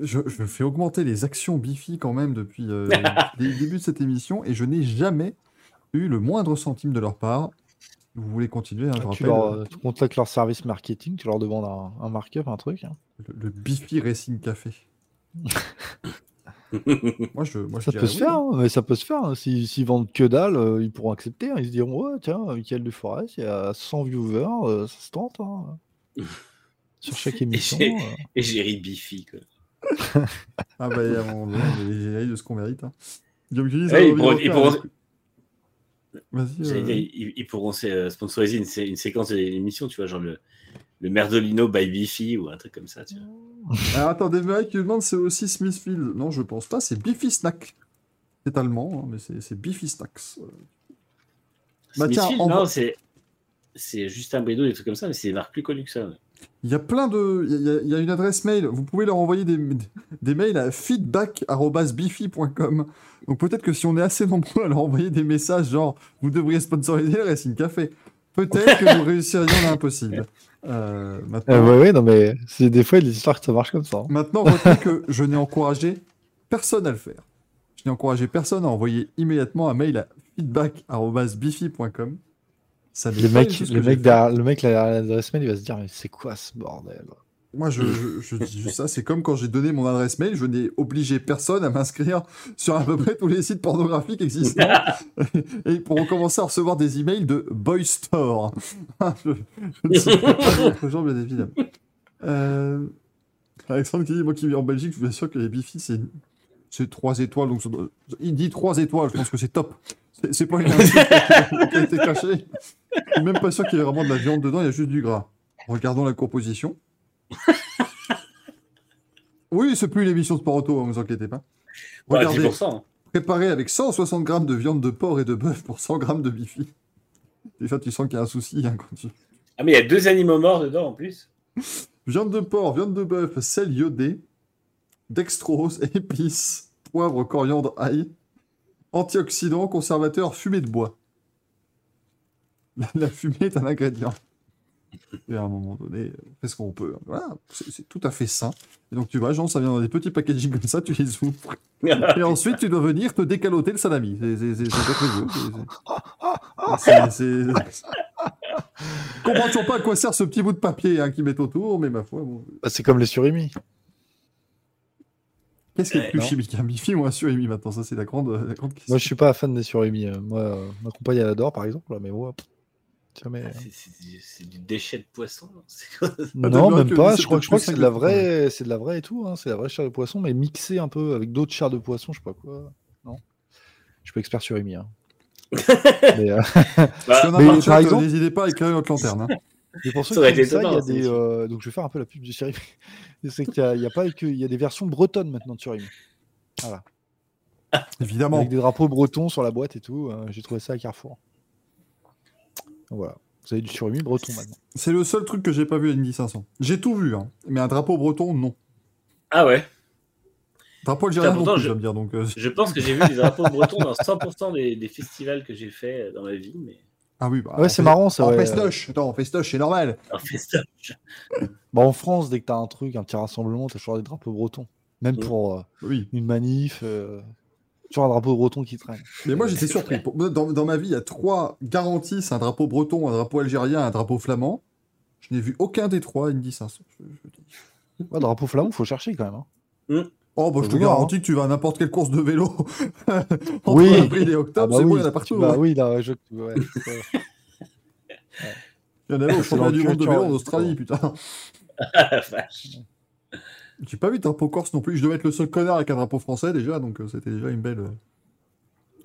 Je, je, fais augmenter les actions Bifi quand même depuis euh, le début de cette émission et je n'ai jamais eu le moindre centime de leur part. Vous voulez continuer hein, je tu, leur, tu contactes leur service marketing, tu leur demandes un, un markup, un truc. Hein. Le, le Bifi Racing Café. moi, je, moi, ça peut se faire, hein, mais ça peut se faire. Hein. S'ils vendent que dalle, euh, ils pourront accepter. Hein. Ils se diront, ouais, tiens, Michael Duforest, il y a 100 viewers, euh, ça se tente. Sur chaque émission. Et j'ai ri Biffy, quoi. ah bah, il y a mon de ce qu'on mérite. Hein. ils, pourront, ils, pourront, sponsoriser une, une séquence de l'émission, tu vois, genre le, le Merdolino by Biffy ou un truc comme ça. Tu vois. Alors attendez, mec qui demande c'est aussi Smithfield. Non, je pense pas, c'est Biffy Snack. C'est allemand, hein, mais c'est Biffy Snacks. Bah, tiens, non, c'est. c'est Justin Brideau, des trucs comme ça, mais c'est des marques plus connues que ça. ouais. Il y a plein de. Il y, a- il y a une adresse mail. Vous pouvez leur envoyer des, des mails à feedback.bifi.com. Donc peut-être que si on est assez nombreux à leur envoyer des messages genre vous devriez sponsoriser le Racing Café, peut-être que vous réussiriez l'impossible. Euh, maintenant, Euh, ouais, non, mais c'est des fois, histoires que ça marche comme ça. hein. maintenant, retenez que je n'ai encouragé personne à le faire. Je n'ai encouragé personne à envoyer immédiatement un mail à feedback.bifi.com. Ça Les mecs, que le, mec fait. derrière, le mec derrière l'adresse mail, il va se dire Mais c'est quoi ce bordel? Moi, je, je, je dis juste ça. C'est comme quand j'ai donné mon adresse mail, je n'ai obligé personne à m'inscrire sur à peu près tous les sites pornographiques existants. et pour recommencer à recevoir des emails de Boy Store. je, je ne sais pas d'autres gens, bien évidemment. Euh, Alexandre qui dit Moi qui vis en Belgique, je vous assure que les bifis, c'est. C'est 3 étoiles, donc il dit 3 étoiles, je pense que c'est top. C'est- C'est pas une qui a été cachée. Je suis même pas sûr qu'il y ait vraiment de la viande dedans, il y a juste du gras. Regardons la composition. Oui, c'est plus l'émission Sport Auto, ne vous inquiétez pas. Voilà, Regardez, 10%. hein. préparé avec 160 grammes de viande de porc et de bœuf pour 100 grammes de bifi. Déjà, tu sens qu'il y a un souci hein, quand tu... Ah, mais il y a deux animaux morts dedans en plus. Viande de porc, viande de bœuf, sel iodé, dextrose, épices, poivre, coriandre, ail, antioxydants, conservateur, fumée de bois. La, la fumée est un ingrédient. Et à un moment donné, on fait ce qu'on peut. Voilà, c'est tout à fait sain. Et donc tu vois, Jean, ça vient dans des petits packaging comme ça, tu les ouvres. Et ensuite, tu dois venir te décaloter le salami. C'est comprends toujours pas à quoi sert ce petit bout de papier hein, qu'ils mettent autour, mais ma foi, bon. Bah, C'est comme les surimi. Qu'est-ce qui est plus non. chimique Un bifi ou un surimi maintenant? Ça, c'est la grande, la grande question. Moi, je suis pas fan des surimi. euh, Moi, euh, ma compagne, elle adore, par exemple. Mais moi, pff, jamais. C'est- c'est du- C'est du déchet de poisson. non t'as même pas. Je crois, c'est je crois que c'est de la vraie, c'est de la vraie et tout. hein, C'est la vraie chair de poisson, mais mixée un peu avec d'autres chairs de poisson. Je sais pas quoi. Non. Je suis pas expert surimi. Hein. mais, euh, Bah, mais de par exemple- n'hésitez pas à éclairer notre lanterne. hein. mais pour ceux Ça qui il y a c'est des. euh, Donc, je vais faire un peu la pub du surimi. c'est qu'il y a, il y a pas que, il y a des versions bretonnes maintenant de surimi. Voilà. Évidemment. Avec des drapeaux bretons sur la boîte et tout. euh, J'ai trouvé ça à Carrefour. Donc, voilà. Vous avez du surimi breton maintenant. C'est le seul truc que j'ai pas vu à Indy 500. J'ai tout vu, hein. mais un drapeau breton, non. Ah ouais. Drapeau algérien, non pourtant, plus, je- je... me dire. Donc, euh, Je pense que j'ai vu des drapeaux bretons dans 100% des, des festivals que j'ai fait dans ma vie, mais Ah oui, bah, Ouais, c'est fait- marrant ça. En ouais. festoche, attends, en festoche, c'est normal. en festoche. Bah, en France, dès que t'as un truc, un petit rassemblement, t'as toujours des drapeaux bretons. Même pour euh, Oui. une manif, euh, toujours un drapeau breton qui traîne. Mais moi, j'étais surpris. Pour- Dans, dans ma vie, il y a trois garanties c'est un drapeau breton, un drapeau algérien, un drapeau flamand. Je n'ai vu aucun des trois Indy 500. Je- je. Ouais, drapeau flamand, faut chercher quand même. hein. Oh, bah, je te garantis que tu vas à n'importe quelle course de vélo. Entre Oui. avril et octobre, Ah bah c'est bon, oui, il y en a partout. Bah oui, là, je... ouais, ouais. Il y en avait au championnat du monde de vélo en. Australie, putain. Ah la vache. J'ai pas vu de drapeau corse non plus. Je devais être le seul connard avec un drapeau français déjà, donc euh, c'était déjà une belle, euh,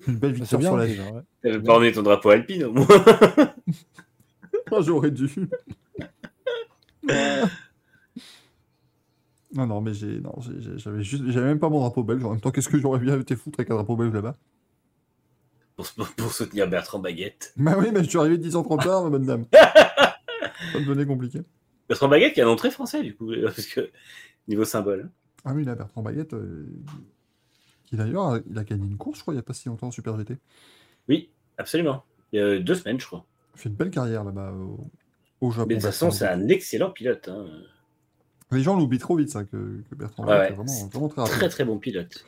une belle Bah, victoire bien sur la ouais. T'avais pas emmené ton drapeau alpine au moins. Ah, J'aurais dû. non, non, mais j'ai, non, j'avais juste, j'avais même pas mon drapeau belge. En même temps, qu'est-ce que j'aurais bien été foutre avec un drapeau belge là-bas? Pour, pour soutenir Bertrand Baguette. Bah oui, mais je suis arrivé 10 ans trop tard, ma bonne dame. Ça devenait compliqué. Bertrand Baguette qui a un nom très français du coup, parce que niveau symbole. Ah oui, là, Bertrand Baguette, euh, qui d'ailleurs, il a gagné une course, je crois, il y a pas si longtemps en Super GT. Oui, absolument. Il y a deux semaines, je crois. Il fait une belle carrière là-bas au, au Japon. Mais de toute façon, c'est un excellent pilote. hein. Les gens l'oublient trop vite, ça, que, que Bertrand Baguette ouais. est vraiment, vraiment très rapide. Très très bon pilote.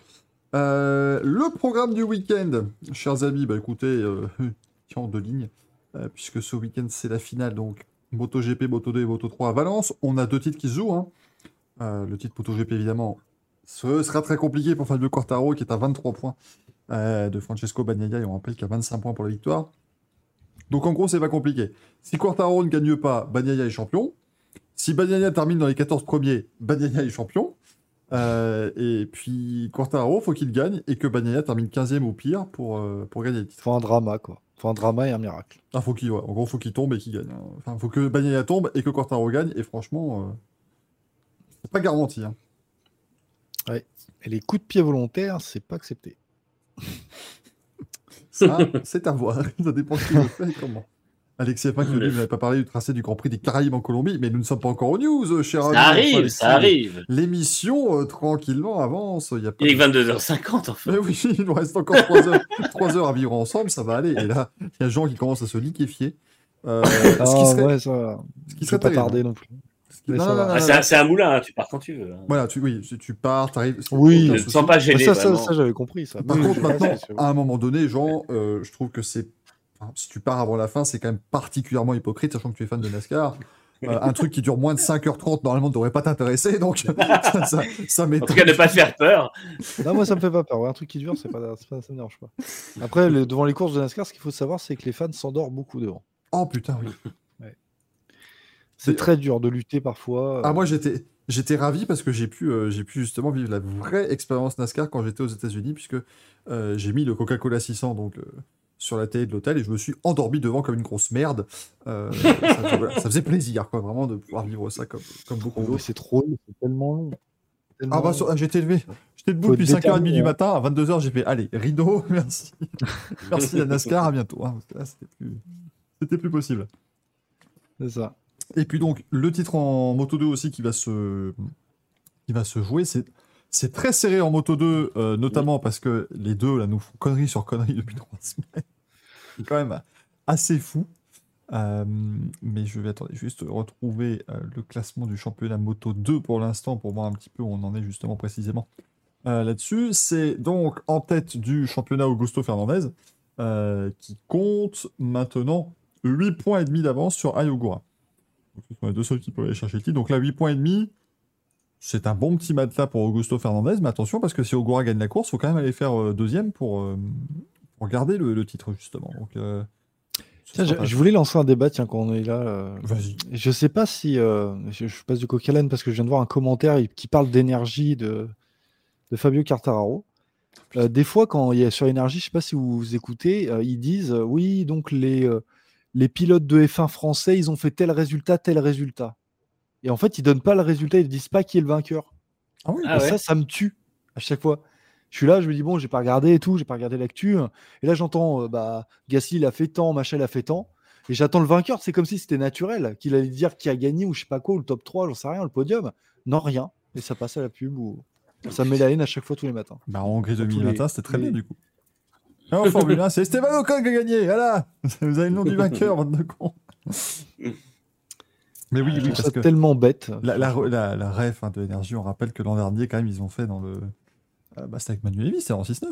Euh, le programme du week-end, chers amis, bah écoutez, euh, tiens, en deux lignes, euh, puisque ce week-end c'est la finale, donc MotoGP, Moto2 et Moto3 à Valence. On a deux titres qui se jouent. hein. Euh, le titre MotoGP, évidemment, ce sera très compliqué pour Fabio Quartaro, qui est à 23 points euh, de Francesco Bagnaia, et on rappelle qu'il a 25 points pour la victoire. Donc en gros, c'est pas compliqué. Si Quartaro ne gagne pas, Bagnaia est champion. Si Bagnaia termine dans les 14 premiers, Bagnaia est champion. Euh, et puis Quartaro, faut qu'il gagne et que Bagnaia termine 15e ou pire pour, pour gagner le titre. Faut un drama, quoi. Faut un drama et un miracle. Ah, faut qu'il, ouais, en gros, faut qu'il tombe et qu'il gagne. hein. Enfin, faut que Bagnaia tombe et que Quartaro gagne. Et franchement, euh, c'est pas garanti. hein. Et les coups de pied volontaires, c'est pas accepté. Ça, c'est à voir. Ça dépend de qui le fait et comment. Alexis F1 qui nous dit Le- Vous n'avez pas parlé du tracé du Grand Prix des Caraïbes en Colombie, mais nous ne sommes pas encore aux news, euh, cher ami. Ça arrive, Alexis, ça arrive. L'émission, euh, tranquillement, avance. Il y a pas Il est de- 22h50 enfin. Mais oui, il nous reste encore 3 heures, trois heures à vivre ensemble, ça va aller. Et là, il y a Jean qui commence à se liquéfier. Euh, ce qui Ah serait, ouais, ça. ce qui serait pas tarder non plus. Ah, c'est un- moulin, hein, tu pars quand tu veux. hein. Voilà, tu, oui, tu- tu pars, t'arrives. Oui. Ne sens pas gêné. ça, ça, vraiment. ça, j'avais compris ça. Par contre, maintenant, à un moment donné, Jean, euh, je trouve que c'est. si tu pars avant la fin, c'est quand même particulièrement hypocrite, sachant que tu es fan de NASCAR. Euh, un truc qui dure moins de 5h30, normalement, ne devrait pas t'intéresser, donc ça, ça, ça En m'étonne. tout cas, ne pas te faire peur. Non, moi ça me fait pas peur. Ouais, un truc qui dure, c'est pas, ça me dérange pas. Après, le- devant les courses de NASCAR, ce qu'il faut savoir, c'est que les fans s'endorment beaucoup devant. Oh putain, oui. C'est très dur de lutter parfois. Ah, moi, j'étais. J'étais ravi parce que j'ai pu, euh, j'ai pu justement vivre la vraie expérience NASCAR quand j'étais aux États-Unis, puisque euh, j'ai mis le Coca-Cola 600 donc, euh, sur la télé de l'hôtel et je me suis endormi devant comme une grosse merde. Euh, ça, voilà, ça faisait plaisir, quoi, vraiment, de pouvoir vivre ça comme, comme beaucoup Oh, d'autres. c'est trop long, c'est tellement long. Tellement Ah bah ah, j'étais levé. J'étais debout depuis être 5h30 du matin, à 22h j'ai fait allez, rideau, merci. merci la NASCAR, à bientôt. hein, plus... c'était plus possible. C'est ça. Et puis donc le titre en Moto 2 aussi qui va se qui va se jouer, c'est c'est très serré en Moto 2 euh, notamment parce que les deux là nous font conneries sur conneries depuis trois semaines. C'est quand même assez fou. Euh, mais je vais attendre, juste retrouver euh, le classement du championnat Moto 2 pour l'instant pour voir un petit peu où on en est justement précisément là-dessus. C'est donc en tête du championnat Augusto Fernandez qui compte maintenant 8 points et demi d'avance sur Ayogura. Donc, deux aller chercher le titre. Là, 8 points et demi, c'est un bon petit matelas pour Augusto Fernandez, mais attention parce que si Ogura gagne la course, il faut quand même aller faire euh, deuxième pour, euh, pour garder le, le titre justement. Donc, euh, Tiens, je, voulais lancer un débat, tiens, quand on est là. euh, Vas-y. Je sais pas si. euh, je, je passe du coq à parce que je viens de voir un commentaire qui parle d'énergie de, de Fabio Quartararo. Euh, des fois, quand il y a sur énergie, je sais pas si vous écoutez, euh, ils disent oui, donc les, les pilotes de F1 français, ils ont fait tel résultat, tel résultat. Et en fait, ils donnent pas le résultat, ils disent pas qui est le vainqueur. Ah oui, Ah et ouais. ça, ça me tue à chaque fois. Je suis là, je me dis, bon, j'ai pas regardé et tout, j'ai pas regardé l'actu. Et là, j'entends, euh, bah, Gasly, il a fait tant, machin, il a fait tant. Et j'attends le vainqueur, c'est comme si c'était naturel, qu'il allait dire qui a gagné ou je sais pas quoi, ou le top 3, j'en sais rien, le podium. Non, rien. Et ça passe à la pub ou ça me met la haine à chaque fois tous les matins. Bah, en Hongrie Sur tous 2021, les- c'était très bien du coup. Et en Formule 1, c'est Esteban Ocon qui a gagné. Voilà Vous avez le nom du vainqueur, bande de cons. Mais oui, Je oui, parce que tellement bête. la, la, la, la ref hein, de l'énergie, on rappelle que l'an dernier, quand même, ils ont fait dans le. euh, bah, c'était avec Manuel Lévy, c'était en 6-9.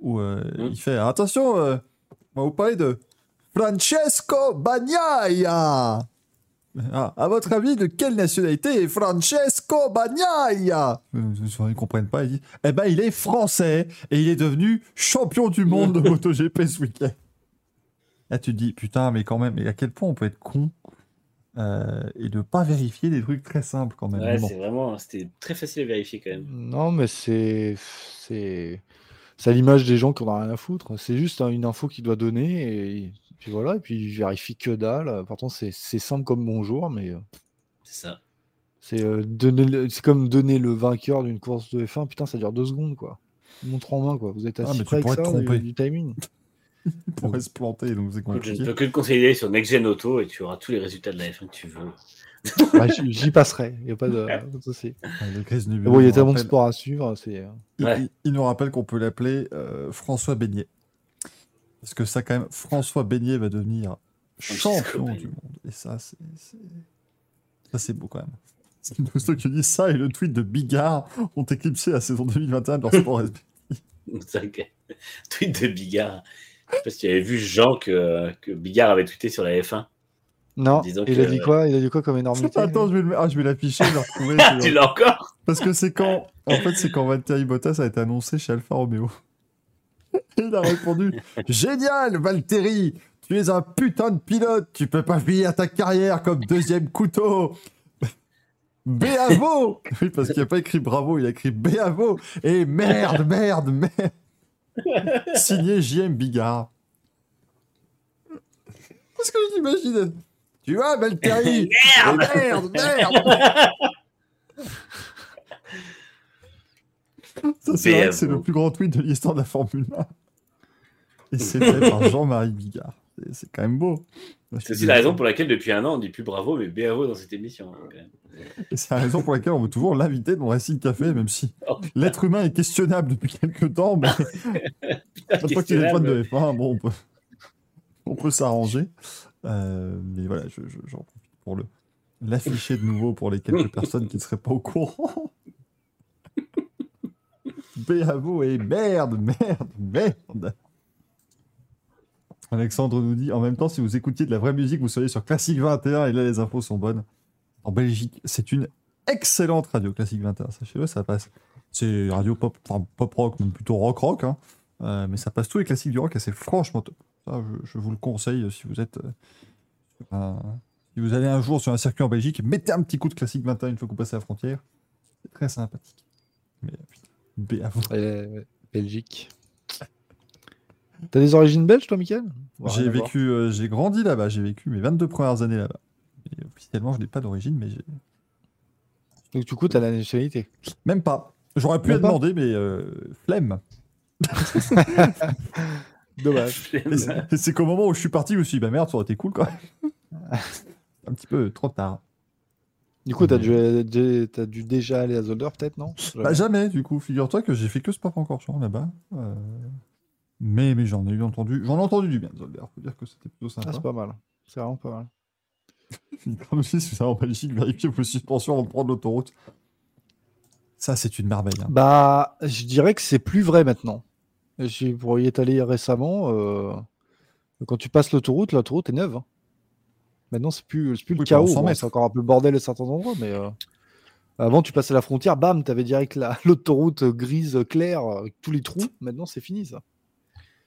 Où euh, Mm. il fait Attention, euh, on va vous parler de Francesco Bagnaia ah, À votre avis, de quelle nationalité est Francesco Bagnaia? Euh, Ils ne comprennent pas, ils disent Eh ben, il est français et il est devenu champion du monde de MotoGP ce week-end. Là, tu te dis Putain, mais quand même, mais à quel point on peut être con euh, et de pas vérifier des trucs très simples quand même. Ouais, bon. c'est vraiment, c'était très facile à vérifier quand même. Non, mais c'est. C'est c'est à l'image des gens qui en ont rien à foutre. C'est juste hein, une info qu'il doit donner et puis voilà. Et puis je vérifie que dalle. Pourtant, c'est c'est simple comme bonjour, mais euh, C'est ça. c'est euh, c'est comme donner le vainqueur d'une course de F1. Putain, ça dure deux secondes quoi. Montre en main quoi. Vous êtes Ah, assis mais tu près ça tromper. du, du timing. Il pourrait se planter, donc c'est je ne peux que te conseiller sur Next Gen Auto et tu auras tous les résultats de la F1 que tu veux. Ouais, j'y passerai. Il n'y a pas de, de souci. Ouais, bon, il y a nous tellement de rappelle- sport à suivre. Euh, il, Ouais. il- il nous rappelle qu'on peut l'appeler euh, François Beignet. Parce que ça, quand même, François Beignet va devenir champion du monde. Et ça, c'est. Ça, c'est beau quand même. C'est une posto qui dit ça et le tweet de Bigard ont éclipsé la saison 2021 de leur sport respectif. Tweet de Bigard. Je sais pas si tu avais vu Jean que, que Bigard avait tweeté sur la F1. Non, Disons il a dit quoi? Il a dit quoi comme énormité? Attends, je vais, le... ah, je vais l'afficher, je vais le retrouver. Tu l'as encore? Parce que c'est quand, en fait, c'est quand Valtteri Bottas a été annoncé chez Alfa Romeo. Il a répondu Génial, Valtteri Tu es un putain de pilote, tu peux pas finir ta carrière comme deuxième couteau. Bravo. Oui, parce qu'il a pas écrit bravo, il a écrit bravo. Et merde, merde, merde. Signé JM Bigard. Parce que j'imagine? Tu vois, Valtteri? Merde. Merde, merde Ça, c'est vrai que c'est le plus grand tweet de l'histoire de la Formule 1. Et c'est fait par Jean-Marie Bigard. C'est- quand même beau. C'est aussi la raison pour laquelle, depuis un an, on dit plus bravo, mais bravo dans cette émission. hein, c'est la raison pour laquelle on veut toujours l'inviter dans Racing Café, même si Oh, l'être humain est questionnable depuis quelques temps. Mais chaque fois qu'il des fans de F1, bon, on peut, on peut s'arranger. Euh, mais voilà, je- je- j'en profite pour l'afficher de nouveau pour les quelques personnes qui ne seraient pas au courant. Bravo et merde, merde, merde. Alexandre nous dit en même temps, si vous écoutiez de la vraie musique, vous seriez sur Classique 21 et là les infos sont bonnes. En Belgique, c'est une excellente radio Classique 21. Sachez-le, ça passe. C'est radio pop, enfin pop rock, même plutôt rock rock, hein. Euh, mais ça passe tous les classiques du rock et c'est franchement top. Je, vous le conseille euh, si vous êtes. euh, si vous allez un jour sur un circuit en Belgique, mettez un petit coup de Classique 21 une fois que vous passez la frontière. C'est très sympathique. À vous. Euh, Belgique. T'as des origines belges, toi, Mickaël Ou J'ai vécu, euh, j'ai grandi là-bas, j'ai vécu mes 22 premières années là-bas. Officiellement, je n'ai pas d'origine, mais j'ai. Donc, du coup, t'as la nationalité. Même pas. J'aurais pu la demander, mais euh, flemme. Dommage. C'est- qu'au moment où je suis parti, je me suis dit, bah merde, ça aurait été cool quand même. un petit peu trop tard. Du coup, t'as dû, dû- t'as dû déjà aller à Zolder, peut-être, non? Bah, jamais, du coup. Figure-toi que j'ai fait que Spa-Francorchamps là-bas. Euh, Mais, mais j'en ai eu entendu. J'en ai entendu du bien de Zolder. Faut dire que c'était plutôt Ah, sympa. c'est pas mal. C'est vraiment pas mal. Comme si c'est en Belgique, vérifier vos suspensions avant de prendre l'autoroute. Ça, c'est une merveille. hein. Bah, je dirais que c'est plus vrai maintenant. Pour y être allé récemment. euh, Quand tu passes l'autoroute, l'autoroute est neuve. hein. Maintenant, c'est plus, c'est plus le Oui, chaos. 100 Bon, mètres. c'est encore un peu le bordel à certains endroits, mais euh, avant, tu passais la frontière, bam, t'avais direct la- l'autoroute grise claire avec tous les trous. Maintenant, c'est fini ça.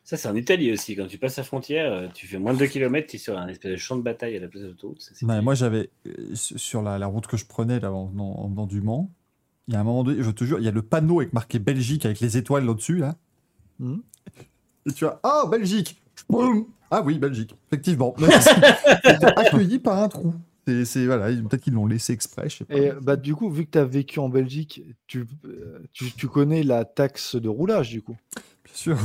Ça, c'est en Italie aussi. Quand tu passes la frontière, euh, tu fais moins de 2 km, tu es sur un espèce de champ de bataille à la place de l'autoroute. Ouais, moi, j'avais. euh, Sur la, la route que je prenais là, en, venant, en venant du Mans, il y a un moment donné, je te jure, il y a le panneau avec marqué Belgique avec les étoiles là-dessus. Là. Mhm. Et tu as. Ah, Belgique Boum Ah oui, Belgique, effectivement. Accueilli par un trou. C'est, voilà, peut-être qu'ils l'ont laissé exprès, je sais pas. Et bah, du coup, vu que tu as vécu en Belgique, tu, euh, tu, tu connais la taxe de roulage, du coup? Bien sûr.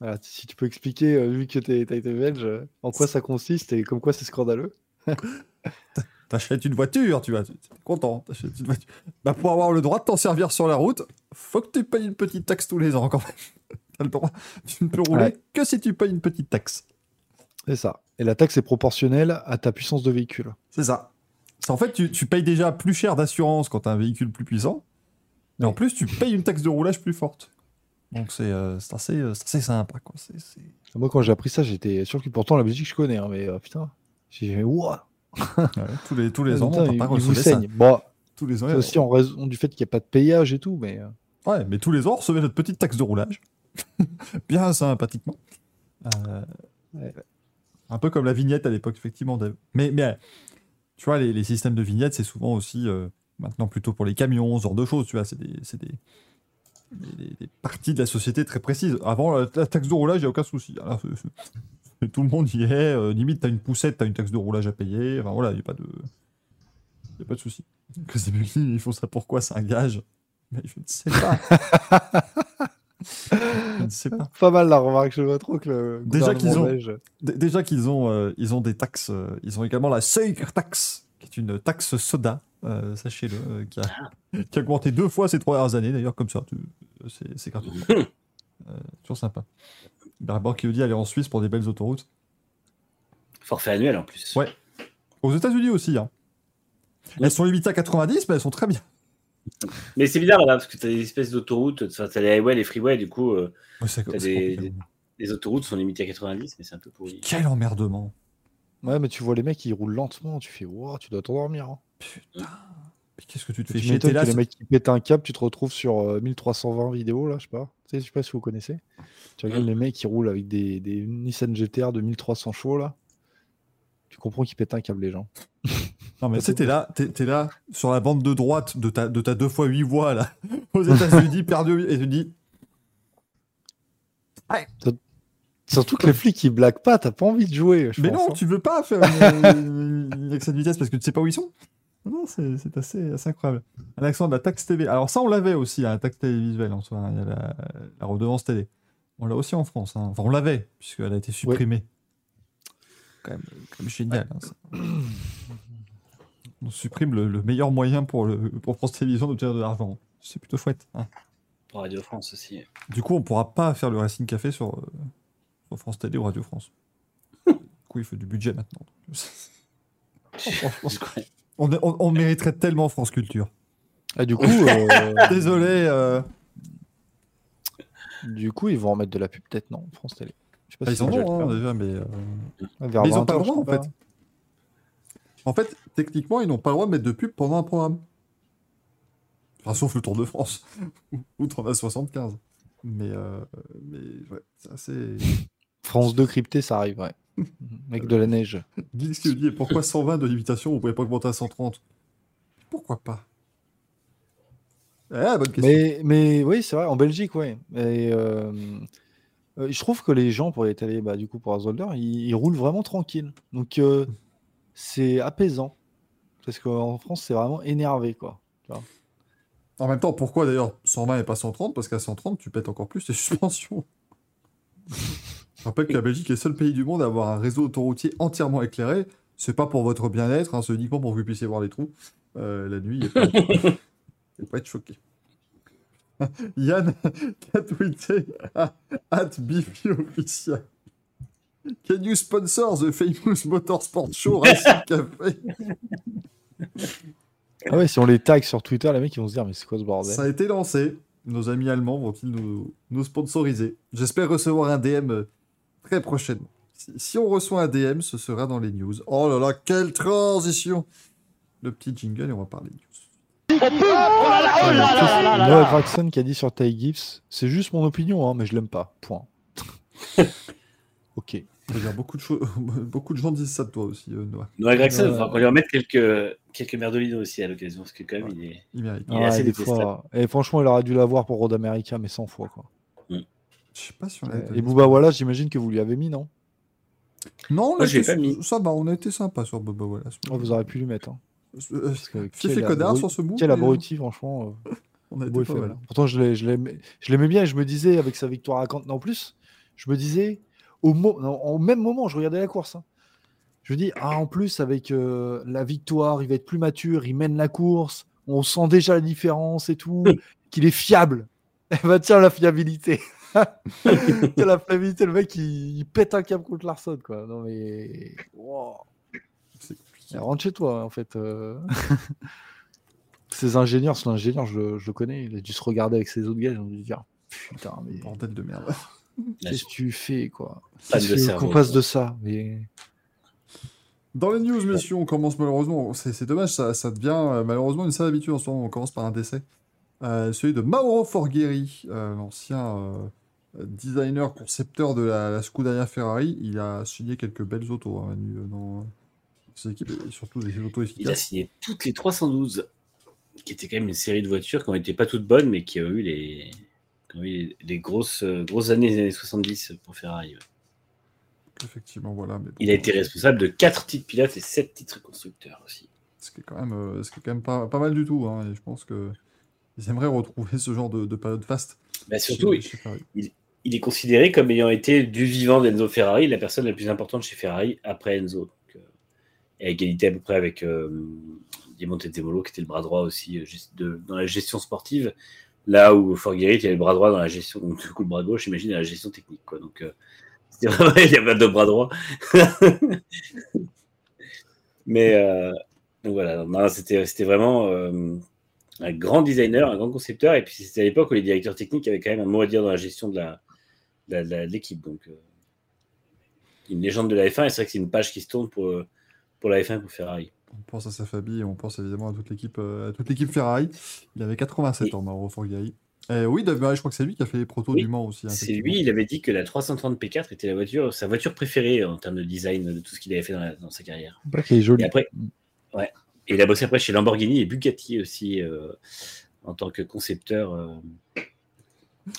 Voilà, si tu peux expliquer, euh, vu que tu as été belge, en quoi ça consiste et comme quoi c'est scandaleux? T'achètes une voiture, tu es content. Une voiture. Bah, pour avoir le droit de t'en servir sur la route, faut que tu payes une petite taxe tous les ans quand même. T'as le droit. Tu ne peux rouler Ouais. que si tu payes une petite taxe. C'est ça. Et la taxe est proportionnelle à ta puissance de véhicule. C'est ça. En fait, tu, tu payes déjà plus cher d'assurance quand tu as un véhicule plus puissant. Mais en plus, tu payes une taxe de roulage plus forte. Donc c'est euh, assez, euh, assez sympa. Quoi. Moi, quand j'ai appris ça, j'étais sûr que pourtant la Belgique, je connais, hein, mais euh, putain, j'ai fait ouah, ouais, tous les, tous les ans, putain, il vous saigne. Bon, Tous les ans, c'est aussi en raison du fait qu'il n'y a pas de payage et tout, mais euh, ouais, mais tous les ans, on recevait notre petite taxe de roulage. Bien sympathiquement. Euh, Ouais. Un peu comme la vignette à l'époque, effectivement. Mais, mais tu vois, les, les systèmes de vignettes, c'est souvent aussi, euh, maintenant plutôt pour les camions, ce genre de choses, tu vois, c'est des, c'est des, des- des- des parties de la société très précises. Avant, la, la taxe de roulage, il n'y a aucun souci. Alors, tout le monde y est. euh, limite, tu as une poussette, tu as une taxe de roulage à payer. Enfin, voilà, il n'y a pas de, y a pas de souci. Buckley, ils font ça pourquoi C'est un gage? Mais je ne sais pas. je ne sais pas. pas mal la remarque, je vois trop que le Déjà qu'ils ont- Déjà qu'ils ont, euh, ils ont des taxes, euh, ils ont également la taxe, qui est une taxe soda, euh, sachez-le, euh, qui, a, qui a augmenté deux fois ces trois dernières années, d'ailleurs, comme ça, c'est c'est gratuit. Euh, toujours sympa. Barbara qui nous dit aller en Suisse pour des belles autoroutes. Forfait annuel en plus. Ouais. Aux États-Unis aussi. Hein. Elles sont limitées à 90, mais elles sont très bien. Mais c'est bizarre là-bas parce que tu as des espèces d'autoroutes, tu as les highways, les freeways, du coup, euh, Ouais, T'as des- complètement- les autoroutes sont limitées à 90, mais c'est un peu pourri. Quel emmerdement. Ouais, mais tu vois les mecs, ils roulent lentement, tu fais ouah, tu dois t'endormir. hein. Putain. Mais qu'est-ce que tu te Tu fais chier là, que les mecs qui pètent un câble, tu te retrouves sur euh, 1320 vidéos, là, je sais pas. Tu sais, je sais pas si vous connaissez. Tu regardes les mecs qui roulent avec des, des Nissan GTR de 1300 chevaux, là. Tu comprends qu'ils pètent un câble, les gens. Non, mais tu sais, t'es là, t'es, t'es là, sur la bande de droite de ta, de ta 2 fois 8 voix, là, aux États-Unis, perdu, et tu dis, Surtout que les flics, ils blaguent pas, t'as pas envie de jouer. je mais pense, non, hein. tu veux pas faire une, une excès de vitesse parce que tu sais pas où ils sont Non, c'est, c'est assez, assez incroyable. Un accent de la taxe TV. Alors, ça, on l'avait aussi, hein, la taxe télévisuelle en soi. hein, Il y a la, la redevance télé. On l'a aussi en France. hein. Enfin, on l'avait, puisqu'elle a été supprimée. quand même, quand même génial. hein, ça. On supprime le, le meilleur moyen pour, le, pour France Télévisions d'obtenir de l'argent. C'est plutôt chouette. hein. Pour Radio France aussi. Du coup, on pourra pas faire le Racing Café sur, euh, sur France Télé ou Radio France. du coup, il faut du budget maintenant. on, on- on mériterait tellement France Culture. Ah, du coup, euh, Désolé. euh, du coup, ils vont en mettre de la pub, peut-être, non France Télé. Je sais pas bah, si ils en ont le hein, déjà, mais. euh, ils 20 ont pas le droit en fait. En fait, techniquement, ils n'ont pas le droit de mettre de pub pendant un programme. Enfin, sauf le Tour de France, où t'en as 75. Mais, euh, mais ouais, c'est assez. France 2 crypté, ça arrive, ouais. Avec de la neige. Guil qui dit pourquoi 120 de limitation, vous pouvez pas augmenter à 130 Pourquoi pas? Ah, bonne question. Mais, mais oui, c'est vrai, en Belgique, ouais. Et, euh, euh, je trouve que les gens, pour y aller bah, du coup pour Azolder, ils, ils roulent vraiment tranquille. Donc euh, c'est apaisant. Parce qu'en France, c'est vraiment énervé, quoi. En même temps, pourquoi d'ailleurs 120 et pas 130 Parce qu'à 130, tu pètes encore plus tes suspensions. Je rappelle que la Belgique est le seul pays du monde à avoir un réseau autoroutier entièrement éclairé. C'est pas pour votre bien-être, hein, c'est uniquement pour que vous puissiez voir les trous euh, la nuit pas, et pas être choqué. Yann qui a tweeté at Bifi officiel. Can you sponsor the famous motorsport show Racing Café? Ah ouais, si on les tag sur Twitter, les mecs ils vont se dire, mais c'est quoi ce bordel? Ça a été lancé. Nos amis allemands vont-ils nous, nous sponsoriser? J'espère recevoir un DM euh, très prochainement. Si, si on reçoit un DM, ce sera dans les news. Oh là là, quelle transition Le petit jingle et on va parler news. Noah Gregson qui a dit sur Ty Gibbs, c'est juste mon opinion, hein, mais je l'aime pas. Point. ok. Beaucoup, de choses- beaucoup de gens disent ça de toi aussi, euh, Noah. Noah Gregson, faudra qu'on lui remette quelques, quelques merdolinos aussi à l'occasion, parce que quand même, il est. Il mérite. Il est Ouais, assez des détestable. fois. Et franchement, il aurait dû l'avoir pour Road America, mais 100 fois. Quoi. Je sais pas si on Et Booba Wallace, j'imagine que vous lui avez mis, non? Non, on été- pas mis. ça va, on a été sympa sur Boba Wallace. Oh, Vous aurez pu lui mettre. Hein. Euh, Parce que et connard abru- sur ce move. Quel mais, abruti, franchement. euh, On a beau été pas faible. mal. Pourtant, je l'ai- je l'aimais je l'aimais bien et je me disais, avec sa victoire à Canton en plus, je me disais, au, mo- au même moment, je regardais la course. hein. Je me dis, ah, en plus, avec euh, la victoire, il va être plus mature, il mène la course, on sent déjà la différence et tout, qu'il est fiable. Eh ben, tiens, la fiabilité. tiens, la fiabilité, le mec, il, il pète un câble contre Larson, quoi. Non, mais. wow. Rentre chez toi, en fait. euh. Ces ingénieurs, c'est l'ingénieur, je, le- je le connais. Il a dû se regarder avec ses autres gars. Ils ont dû dire Putain, mais Bordel de merde. Qu'est-ce que tu fais, quoi? Qu'est-ce Qu'on passe de ça mais... Dans les news, messieurs, on commence malheureusement. C'est c'est dommage, ça, ça devient euh, malheureusement une sale habitude en ce moment. On commence par un décès. Euh, celui de Mauro Forghieri, euh, l'ancien euh, designer, concepteur de la, la Scuderia Ferrari. Il a signé quelques belles autos hein, Manu, euh, dans ses équipes et surtout des autos Il a efficaces. signé toutes les 312, qui étaient quand même une série de voitures qui été pas toutes bonnes, mais qui ont eu les, eu les, grosses, euh, grosses années des années 70 pour Ferrari. ouais. Effectivement, voilà. Mais bon, Il a été responsable de 4 titres pilotes et 7 titres constructeurs aussi. Ce qui est quand même, euh, ce qui est quand même pas, pas mal du tout. hein, et je pense que ils aimeraient retrouver ce genre de, de période faste. Bah, surtout, chez- chez Ferrari. il est considéré comme ayant été du vivant d'Enzo Ferrari, la personne la plus importante chez Ferrari après Enzo. Donc, euh, et à égalité à peu près avec euh, Diamante qui était le bras droit aussi euh, de- dans la gestion sportive, là où Forghieri était le bras droit dans la gestion, donc du coup le bras gauche, j'imagine, dans la gestion technique. Quoi. Donc, euh, il y avait deux bras droits. Mais euh, donc voilà, c'était c'était vraiment euh, un grand designer, un grand concepteur, et puis c'était à l'époque où les directeurs techniques avaient quand même un mot à dire dans la gestion de l'équipe. Donc, une légende de la F1, et c'est vrai que c'est une page qui se tourne pour, pour la F1 pour Ferrari. On pense à sa famille et on pense évidemment à toute l'équipe euh, à toute l'équipe Ferrari. Il avait 87 Et- ans, Mauro Forghieri. Et oui, je crois que c'est lui qui a fait les protos Oui, du Mans aussi. hein, C'est lui, il avait dit que la 330 P4 était la voiture, sa voiture préférée en termes de design de tout ce qu'il avait fait dans, la- dans sa carrière. Est joli. Et après, ouais. Et il a bossé après chez Lamborghini et Bugatti aussi euh, en tant que concepteur, euh,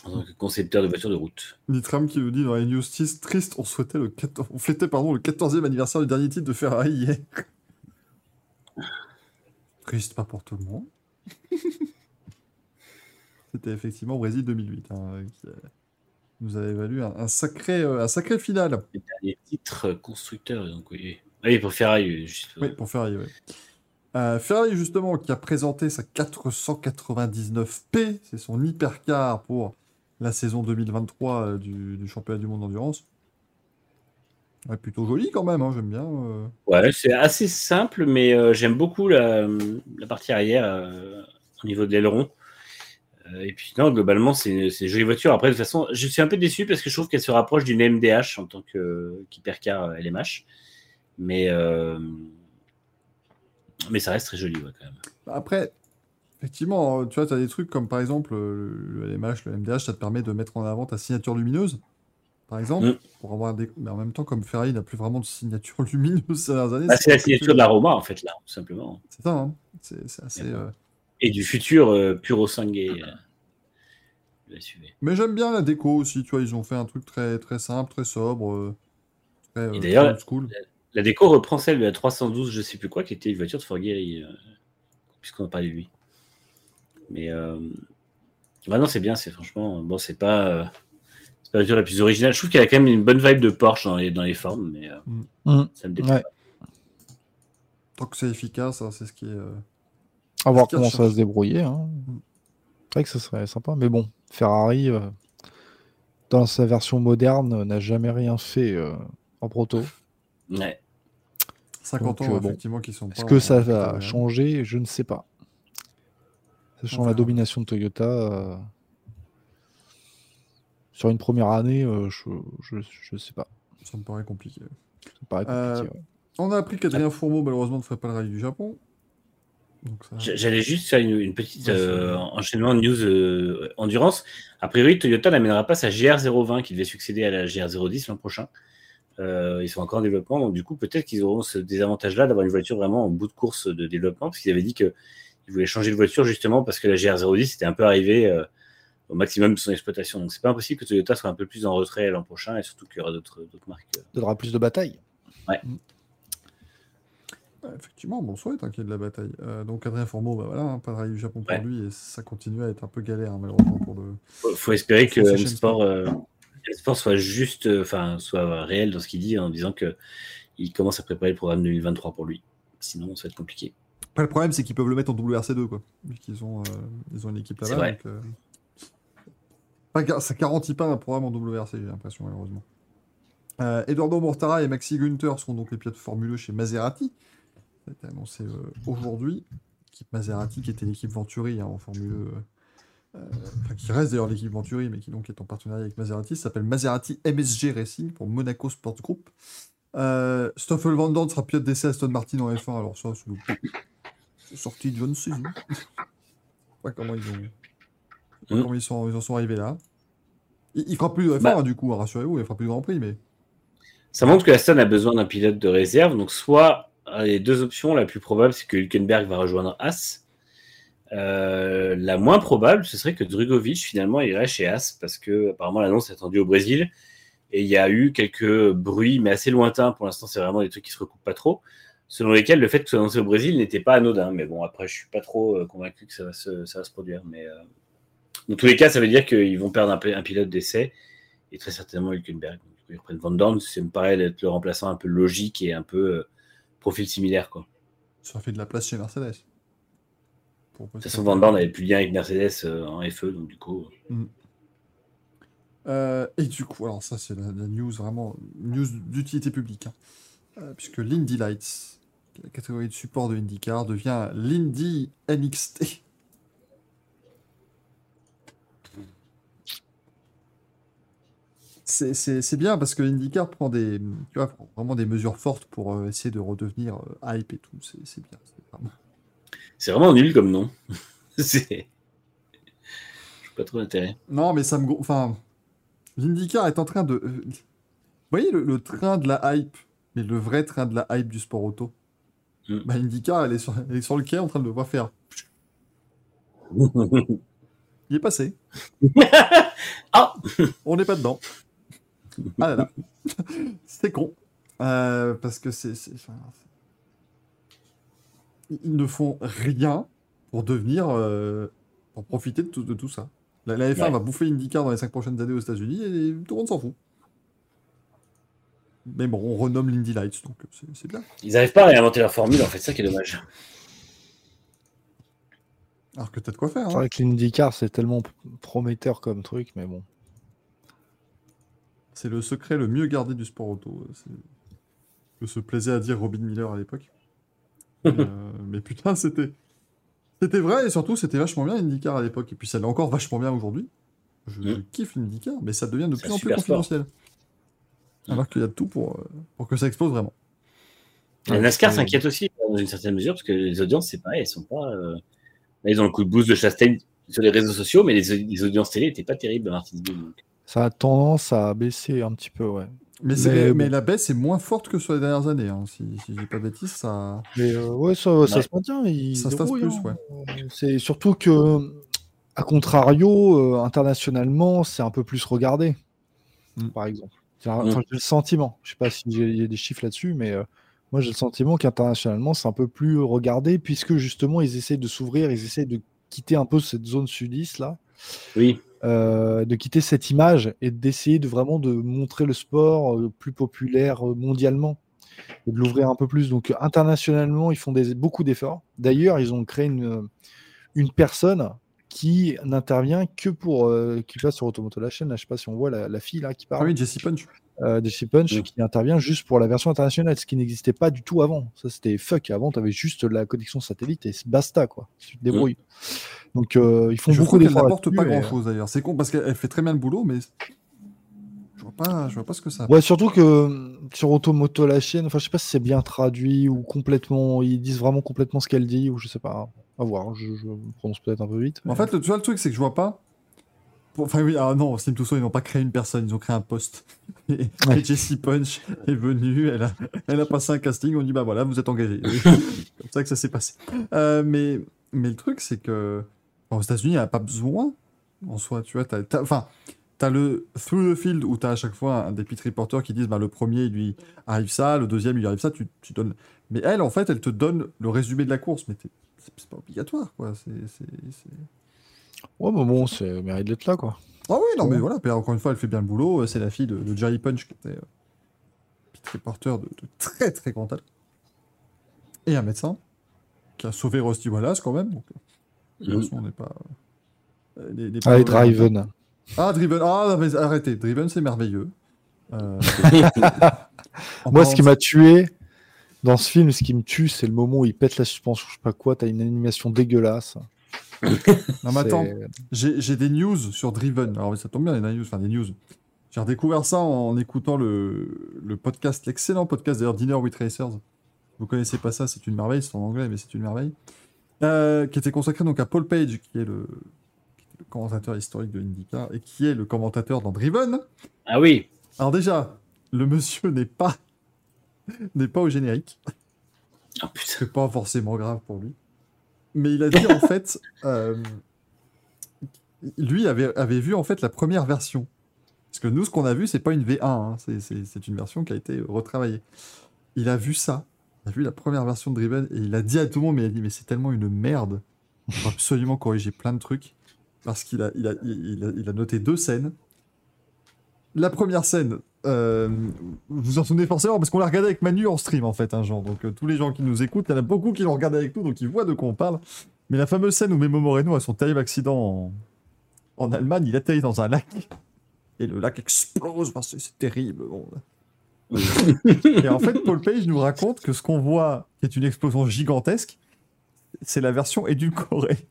en tant que concepteur de voitures de route. Nitram qui nous dit dans les news tristes, on souhaitait le 14... on fêtait pardon, le 14e anniversaire du dernier titre de Ferrari hier. Triste, pas pour tout le monde. C'était effectivement Brésil 2008. hein, qui, euh, nous avait valu un, un sacré, euh, un sacré final. Les derniers titres constructeurs, donc oui. Oui, pour Ferrari, juste. Oui, pour Ferrari, oui. Euh, Ferrari, justement, qui a présenté sa 499P, c'est son hypercar pour la saison 2023 euh, du, du championnat du monde d'endurance. Ouais, plutôt joli quand même, hein, j'aime bien. euh. Ouais, c'est assez simple, mais euh, j'aime beaucoup la, la partie arrière euh, au niveau de l'aileron. Et puis, non, globalement, c'est une jolie voiture. Après, de toute façon, je suis un peu déçu parce que je trouve qu'elle se rapproche d'une MDH en tant que- qu'hypercar euh, LMH. Mais, mais ça reste très joli, ouais, quand même. Après, effectivement, tu vois, tu as des trucs comme par exemple le LMH, le MDH, ça te permet de mettre en avant ta signature lumineuse, par exemple, Mm. pour avoir des... Mais en même temps, comme Ferrari n'a plus vraiment de signature lumineuse ces dernières années, Bah, c'est la signature de la Roma, en fait, là, tout simplement. C'est ça, hein. c'est c'est assez... Euh, Et du futur euh, puro sangué euh, de la SUV. Mais j'aime bien la déco aussi, tu vois, ils ont fait un truc très, très simple, très sobre, euh, très, euh, Et d'ailleurs, school. La déco reprend celle de la 312, je sais plus quoi, qui était une voiture de Forgueri, euh, puisqu'on a parlé de lui. Mais euh, bah non, c'est bien, c'est franchement, bon, euh, c'est pas la voiture la plus originale. Je trouve qu'elle a quand même une bonne vibe de Porsche dans les, dans les formes, mais euh, Mm. ça me déplaît Ouais. pas. Tant que c'est efficace, hein, c'est ce qui est... euh, À voir Ce comment ça va se débrouiller. hein. C'est vrai que ça serait sympa. Mais bon, Ferrari, euh, dans sa version moderne, n'a jamais rien fait euh, en proto. Ouais. 50 Donc, ans, euh, bon. effectivement, qui sont Est-ce que ça va changer? Je ne sais pas. Sachant la domination de Toyota, euh, sur une première année, euh, je, je, je sais pas. Ça me paraît compliqué. Ça me paraît Euh, compliqué. ouais. On a appris qu'Adrien Fourmeau, malheureusement, ne ferait pas le rallye du Japon. Ça... J'allais juste faire une, une petite euh, enchaînement de news euh, endurance. A priori, Toyota n'amènera pas sa GR020 qui devait succéder à la GR010 l'an prochain. Euh, ils sont encore en développement, donc du coup, peut-être qu'ils auront ce désavantage-là d'avoir une voiture vraiment en bout de course de développement, parce qu'ils avaient dit qu'ils voulaient changer de voiture justement parce que la GR010 était un peu arrivée euh, au maximum de son exploitation. Donc c'est pas impossible que Toyota soit un peu plus en retrait l'an prochain et surtout qu'il y aura d'autres d'autres marques. Il y aura plus de batailles. Ouais, effectivement, bon souhait, hein, qu'il y ait de la bataille. Euh, donc Adrien Fourmeau, bah voilà, hein, pas de rallye du Japon pour Ouais. lui, et ça continue à être un peu galère, hein, malheureusement, pour le... Faut, faut espérer que Francis M-Sport euh, M-Sport soit juste, euh, enfin, soit réel dans ce qu'il dit en disant que il commence à préparer le programme 2023 pour lui. Sinon, ça va être compliqué. Après, le problème, c'est qu'ils peuvent le mettre en WRC2, quoi. Vu qu'ils ont, euh, ils ont une équipe C'est là-bas. vrai. donc, euh, ça garantit pas un programme en WRC, j'ai l'impression, malheureusement. Euh, Eduardo Mortara et Maxi Günther seront donc les pilotes Formule E chez Maserati. Ça annoncé euh, aujourd'hui. L'équipe Maserati, qui était l'équipe Venturi hein, en Formule E. euh, enfin, qui reste d'ailleurs l'équipe Venturi, mais qui donc est en partenariat avec Maserati, s'appelle Maserati MSG Racing pour Monaco Sports Group. Euh, Stoffel Van sera pilote d'essai Aston Martin en F1, alors ça, c'est sorti de je ne sais pas comment ils ont. Je sais pas Mm. comment ils, sont, ils en sont arrivés là. Il, il fera plus de F1 Bah. hein, du coup, hein, rassurez-vous, il fera plus de Grand Prix, mais. Ça montre que Aston a besoin d'un pilote de réserve. Donc, soit euh, les deux options, la plus probable, c'est que Hülkenberg va rejoindre As. Euh, la moins probable, ce serait que Drugovic finalement irait chez As parce que apparemment l'annonce est attendue au Brésil et il y a eu quelques bruits, mais assez lointains. Pour l'instant, c'est vraiment des trucs qui se recoupent pas trop, selon lesquels le fait que ce soit annoncé au Brésil n'était pas anodin. Mais bon, après, je suis pas trop euh, convaincu que ça va se, ça va se produire. Mais euh, dans tous les cas, ça veut dire qu'ils vont perdre un, pi- un pilote d'essai et très certainement Hülkenberg. Donc, ils reprennent Van Dorn, ça me paraît être le remplaçant un peu logique et un peu euh, profil similaire. Quoi. Ça fait de la place chez Mercedes. De toute façon, Van Dorn avait plus de lien avec Mercedes euh, en FE, donc du coup. Euh, et du coup, alors ça, c'est la, la news vraiment, news d'utilité publique. hein. Euh, puisque l'Indy Lights, la catégorie de support de IndyCar, devient l'Indy NXT. C'est- bien parce que IndyCar prend des, tu vois, vraiment des mesures fortes pour euh, essayer de redevenir euh, hype et tout. C'est bien. c'est vraiment- nul comme nom. c'est. Pas trop d'intérêt. Non, mais ça me. Enfin. L'IndyCar est en train de. euh, Vous voyez le, le train de la hype, mais le vrai train de la hype du sport auto? Mm. Bah, IndyCar, elle est, sur, elle est sur le quai en train de le voir faire? Il est passé. Ah On n'est pas dedans. Ah là là. C'est con. Euh, parce que c'est. c'est- c'est- Ils ne font rien pour devenir. euh, pour profiter de tout, de tout ça. La, la F1 Ouais. va bouffer IndyCar dans les 5 prochaines années aux États-Unis et tout le monde s'en fout. Mais bon, on renomme l'Indy Lights, donc euh, c'est c'est bien. Ils n'arrivent pas à réinventer leur formule, en fait, c'est ça qui est dommage. Alors que t'as de quoi faire. C'est Hein. vrai que l'IndyCar, c'est tellement prometteur comme truc, mais bon. C'est le secret le mieux gardé du sport auto. euh, que se plaisait à dire Robin Miller à l'époque. mais, euh, mais putain, c'était. C'était vrai et surtout c'était vachement bien l'IndyCar à l'époque. Et puis ça l'est encore vachement bien aujourd'hui. Je, je Mm. kiffe l'IndyCar, mais ça devient de plus en plus sport. confidentiel. Alors qu'il y a de tout pour, euh, pour que ça explose vraiment. La NASCAR s'inquiète aussi, dans une certaine mesure, parce que les audiences, c'est pareil, elles sont pas. euh, Là, ils ont le coup de boost de Chastain sur les réseaux sociaux, mais les, les audiences télé n'étaient pas terribles à Martinsville. donc. Ça a tendance à baisser un petit peu, ouais. Mais, la baisse est moins forte que sur les dernières années. hein. Si, si je dis pas de bêtises, ça. Mais euh, ouais, ça, ça Ouais. se maintient. Ça se débrouillent, plus, hein. Euh, C'est surtout que, à contrario, euh, internationalement, c'est un peu plus regardé, Mm. par exemple. Enfin, J'ai le sentiment, je sais pas s'il y a des chiffres là-dessus, mais euh, moi j'ai le sentiment qu'internationalement, c'est un peu plus regardé, puisque justement, ils essaient de s'ouvrir, ils essaient de quitter un peu cette zone sudiste là. Oui, euh, de quitter cette image et d'essayer de vraiment de montrer le sport euh, plus populaire euh, mondialement et de l'ouvrir un peu plus. Donc internationalement, ils font beaucoup d'efforts. D'ailleurs, ils ont créé une, une personne qui n'intervient que pour euh, qui passe sur Automoto la chaîne. Là, je sais pas si on voit la, la fille là qui Ah parle oui, Jesse Punch. Euh, de chez Punch Oui. qui intervient juste pour la version internationale, ce qui n'existait pas du tout avant. Ça, c'était fuck. Avant, tu avais juste la connexion satellite et c'est basta, quoi. Tu te débrouilles. Donc, euh, ils font Je beaucoup d'efforts. n'apporte pas là-dessus, et, grand chose d'ailleurs. C'est con parce qu'elle fait très bien le boulot, mais je vois pas, je vois pas ce que ça. Ouais, surtout que euh, sur Automoto la chaîne, enfin, je sais pas si c'est bien traduit ou complètement, ils disent vraiment complètement ce qu'elle dit ou je sais pas. À voir, je, je prononce peut-être un peu vite. En fait, le, tu vois, le truc, c'est que je vois pas. Enfin, oui, ah non, Sim Tusso, ils n'ont pas créé une personne, ils ont créé un poste. Et, Ouais. et Jessie Punch est venue, elle a, elle a passé un casting, on dit bah voilà, vous êtes engagé. C'est comme ça que ça s'est passé. Euh, mais, mais le truc, c'est que aux États-Unis, il n'y a pas besoin en soi, tu vois. t'as- Enfin, tu as le through the field où tu as à chaque fois un des pit reporters qui disent bah, le premier, il lui arrive ça, le deuxième, il lui arrive ça, tu, tu donnes. Mais elle, en fait, elle te donne le résumé de la course, mais c'est pas obligatoire, quoi. C'est. Ouais, mais bon, c'est mérite d'être là, quoi. ah oui, non, Ouais. mais voilà, encore une fois, elle fait bien le boulot. euh, C'est la fille de, de Jerry Punch, qui était euh, reporter de, de très très grand talent. Et un médecin, qui a sauvé Rusty Wallace quand même. Donc, euh, de toute façon, on n'est pas. euh, les- les Allez, paroles- Driven. Ah, Driven. Ah, non, mais arrêtez. Driven, c'est merveilleux. Euh, Moi, ce qui m'a tué dans ce film, ce qui me tue, c'est le moment où il pète la suspension, je sais pas quoi, t'as une animation dégueulasse. Non, mais attends. J'ai j'ai des news sur Driven. Alors, ça tombe bien, il y a des news. Enfin, des news. J'ai redécouvert ça en écoutant le, le podcast, l'excellent podcast d'ailleurs, Dinner with Racers. Vous connaissez pas ça, c'est une merveille, c'est en anglais, mais c'est une merveille. Euh, qui était consacré donc à Paul Page, qui est le, qui est le commentateur historique de IndyCar et qui est le commentateur dans Driven. Ah oui, Alors, déjà, le monsieur n'est pas, n'est pas au générique. oh, putain. c'est pas forcément grave pour lui. Mais il a dit en fait, euh, lui avait, avait vu en fait la première version. Parce que nous, ce qu'on a vu, c'est pas une V1, hein, c'est- une version qui a été retravaillée. Il a vu ça, il a vu la première version de Driven et il a dit à tout le monde, mais il a dit, mais c'est tellement une merde, il faut absolument corriger plein de trucs. Parce qu'il a, il a, il a, il a noté deux scènes. La première scène, euh, vous vous en souvenez forcément parce qu'on l'a regardé avec Manu en stream en fait, un genre. Donc euh, tous les gens qui nous écoutent, il y en a beaucoup qui l'ont regardé avec nous, donc ils voient de quoi on parle. Mais la fameuse scène où Memo Moreno a son terrible accident en, en Allemagne, il atterrit dans un lac et le lac explose. Enfin, c'est c'est terrible. bon. et en fait, Paul Page nous raconte que ce qu'on voit, qui est une explosion gigantesque, c'est la version édulcorée.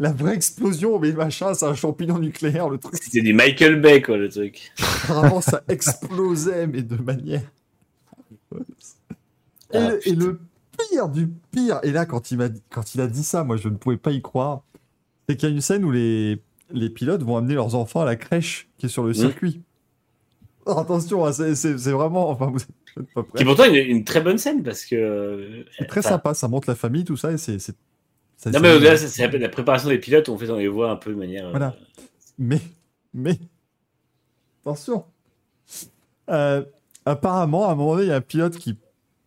La vraie explosion, mais machin, c'est un champignon nucléaire, le truc. C'était du Michael Bay, quoi, le truc. Vraiment, ça explosait, mais de manière. Et, Ah, le, et le pire du pire, et là, quand il, quand a dit ça, moi, je ne pouvais pas y croire, c'est qu'il y a une scène où les, les pilotes vont amener leurs enfants à la crèche qui est sur le circuit. Alors, attention, hein, c'est vraiment. Enfin, vous êtes pas Qui prêts. pourtant une, une très bonne scène parce que. C'est très sympa, ça montre la famille, tout ça, et c'est. Ça- Non, mais au-delà, c'est c'est la, préparation des pilotes, on fait dans les voies un peu de manière. euh, Voilà. Mais, mais, attention. Euh, apparemment, à un moment donné, il y a un pilote qui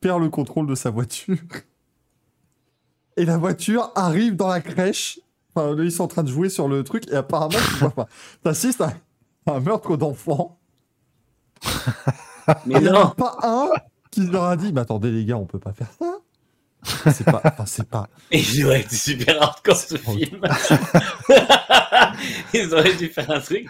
perd le contrôle de sa voiture. Et la voiture arrive dans la crèche Enfin, ils sont en train de jouer sur le truc et apparemment, tu vois pas. T'assistes à un meurtre d'enfant. Mais Il n'y en a non pas un qui leur a dit Mais attendez, les gars, on peut pas faire ça. C'est pas. Enfin, c'est pas. Et il aurait été super hardcore ce film. Ils auraient dû faire un truc.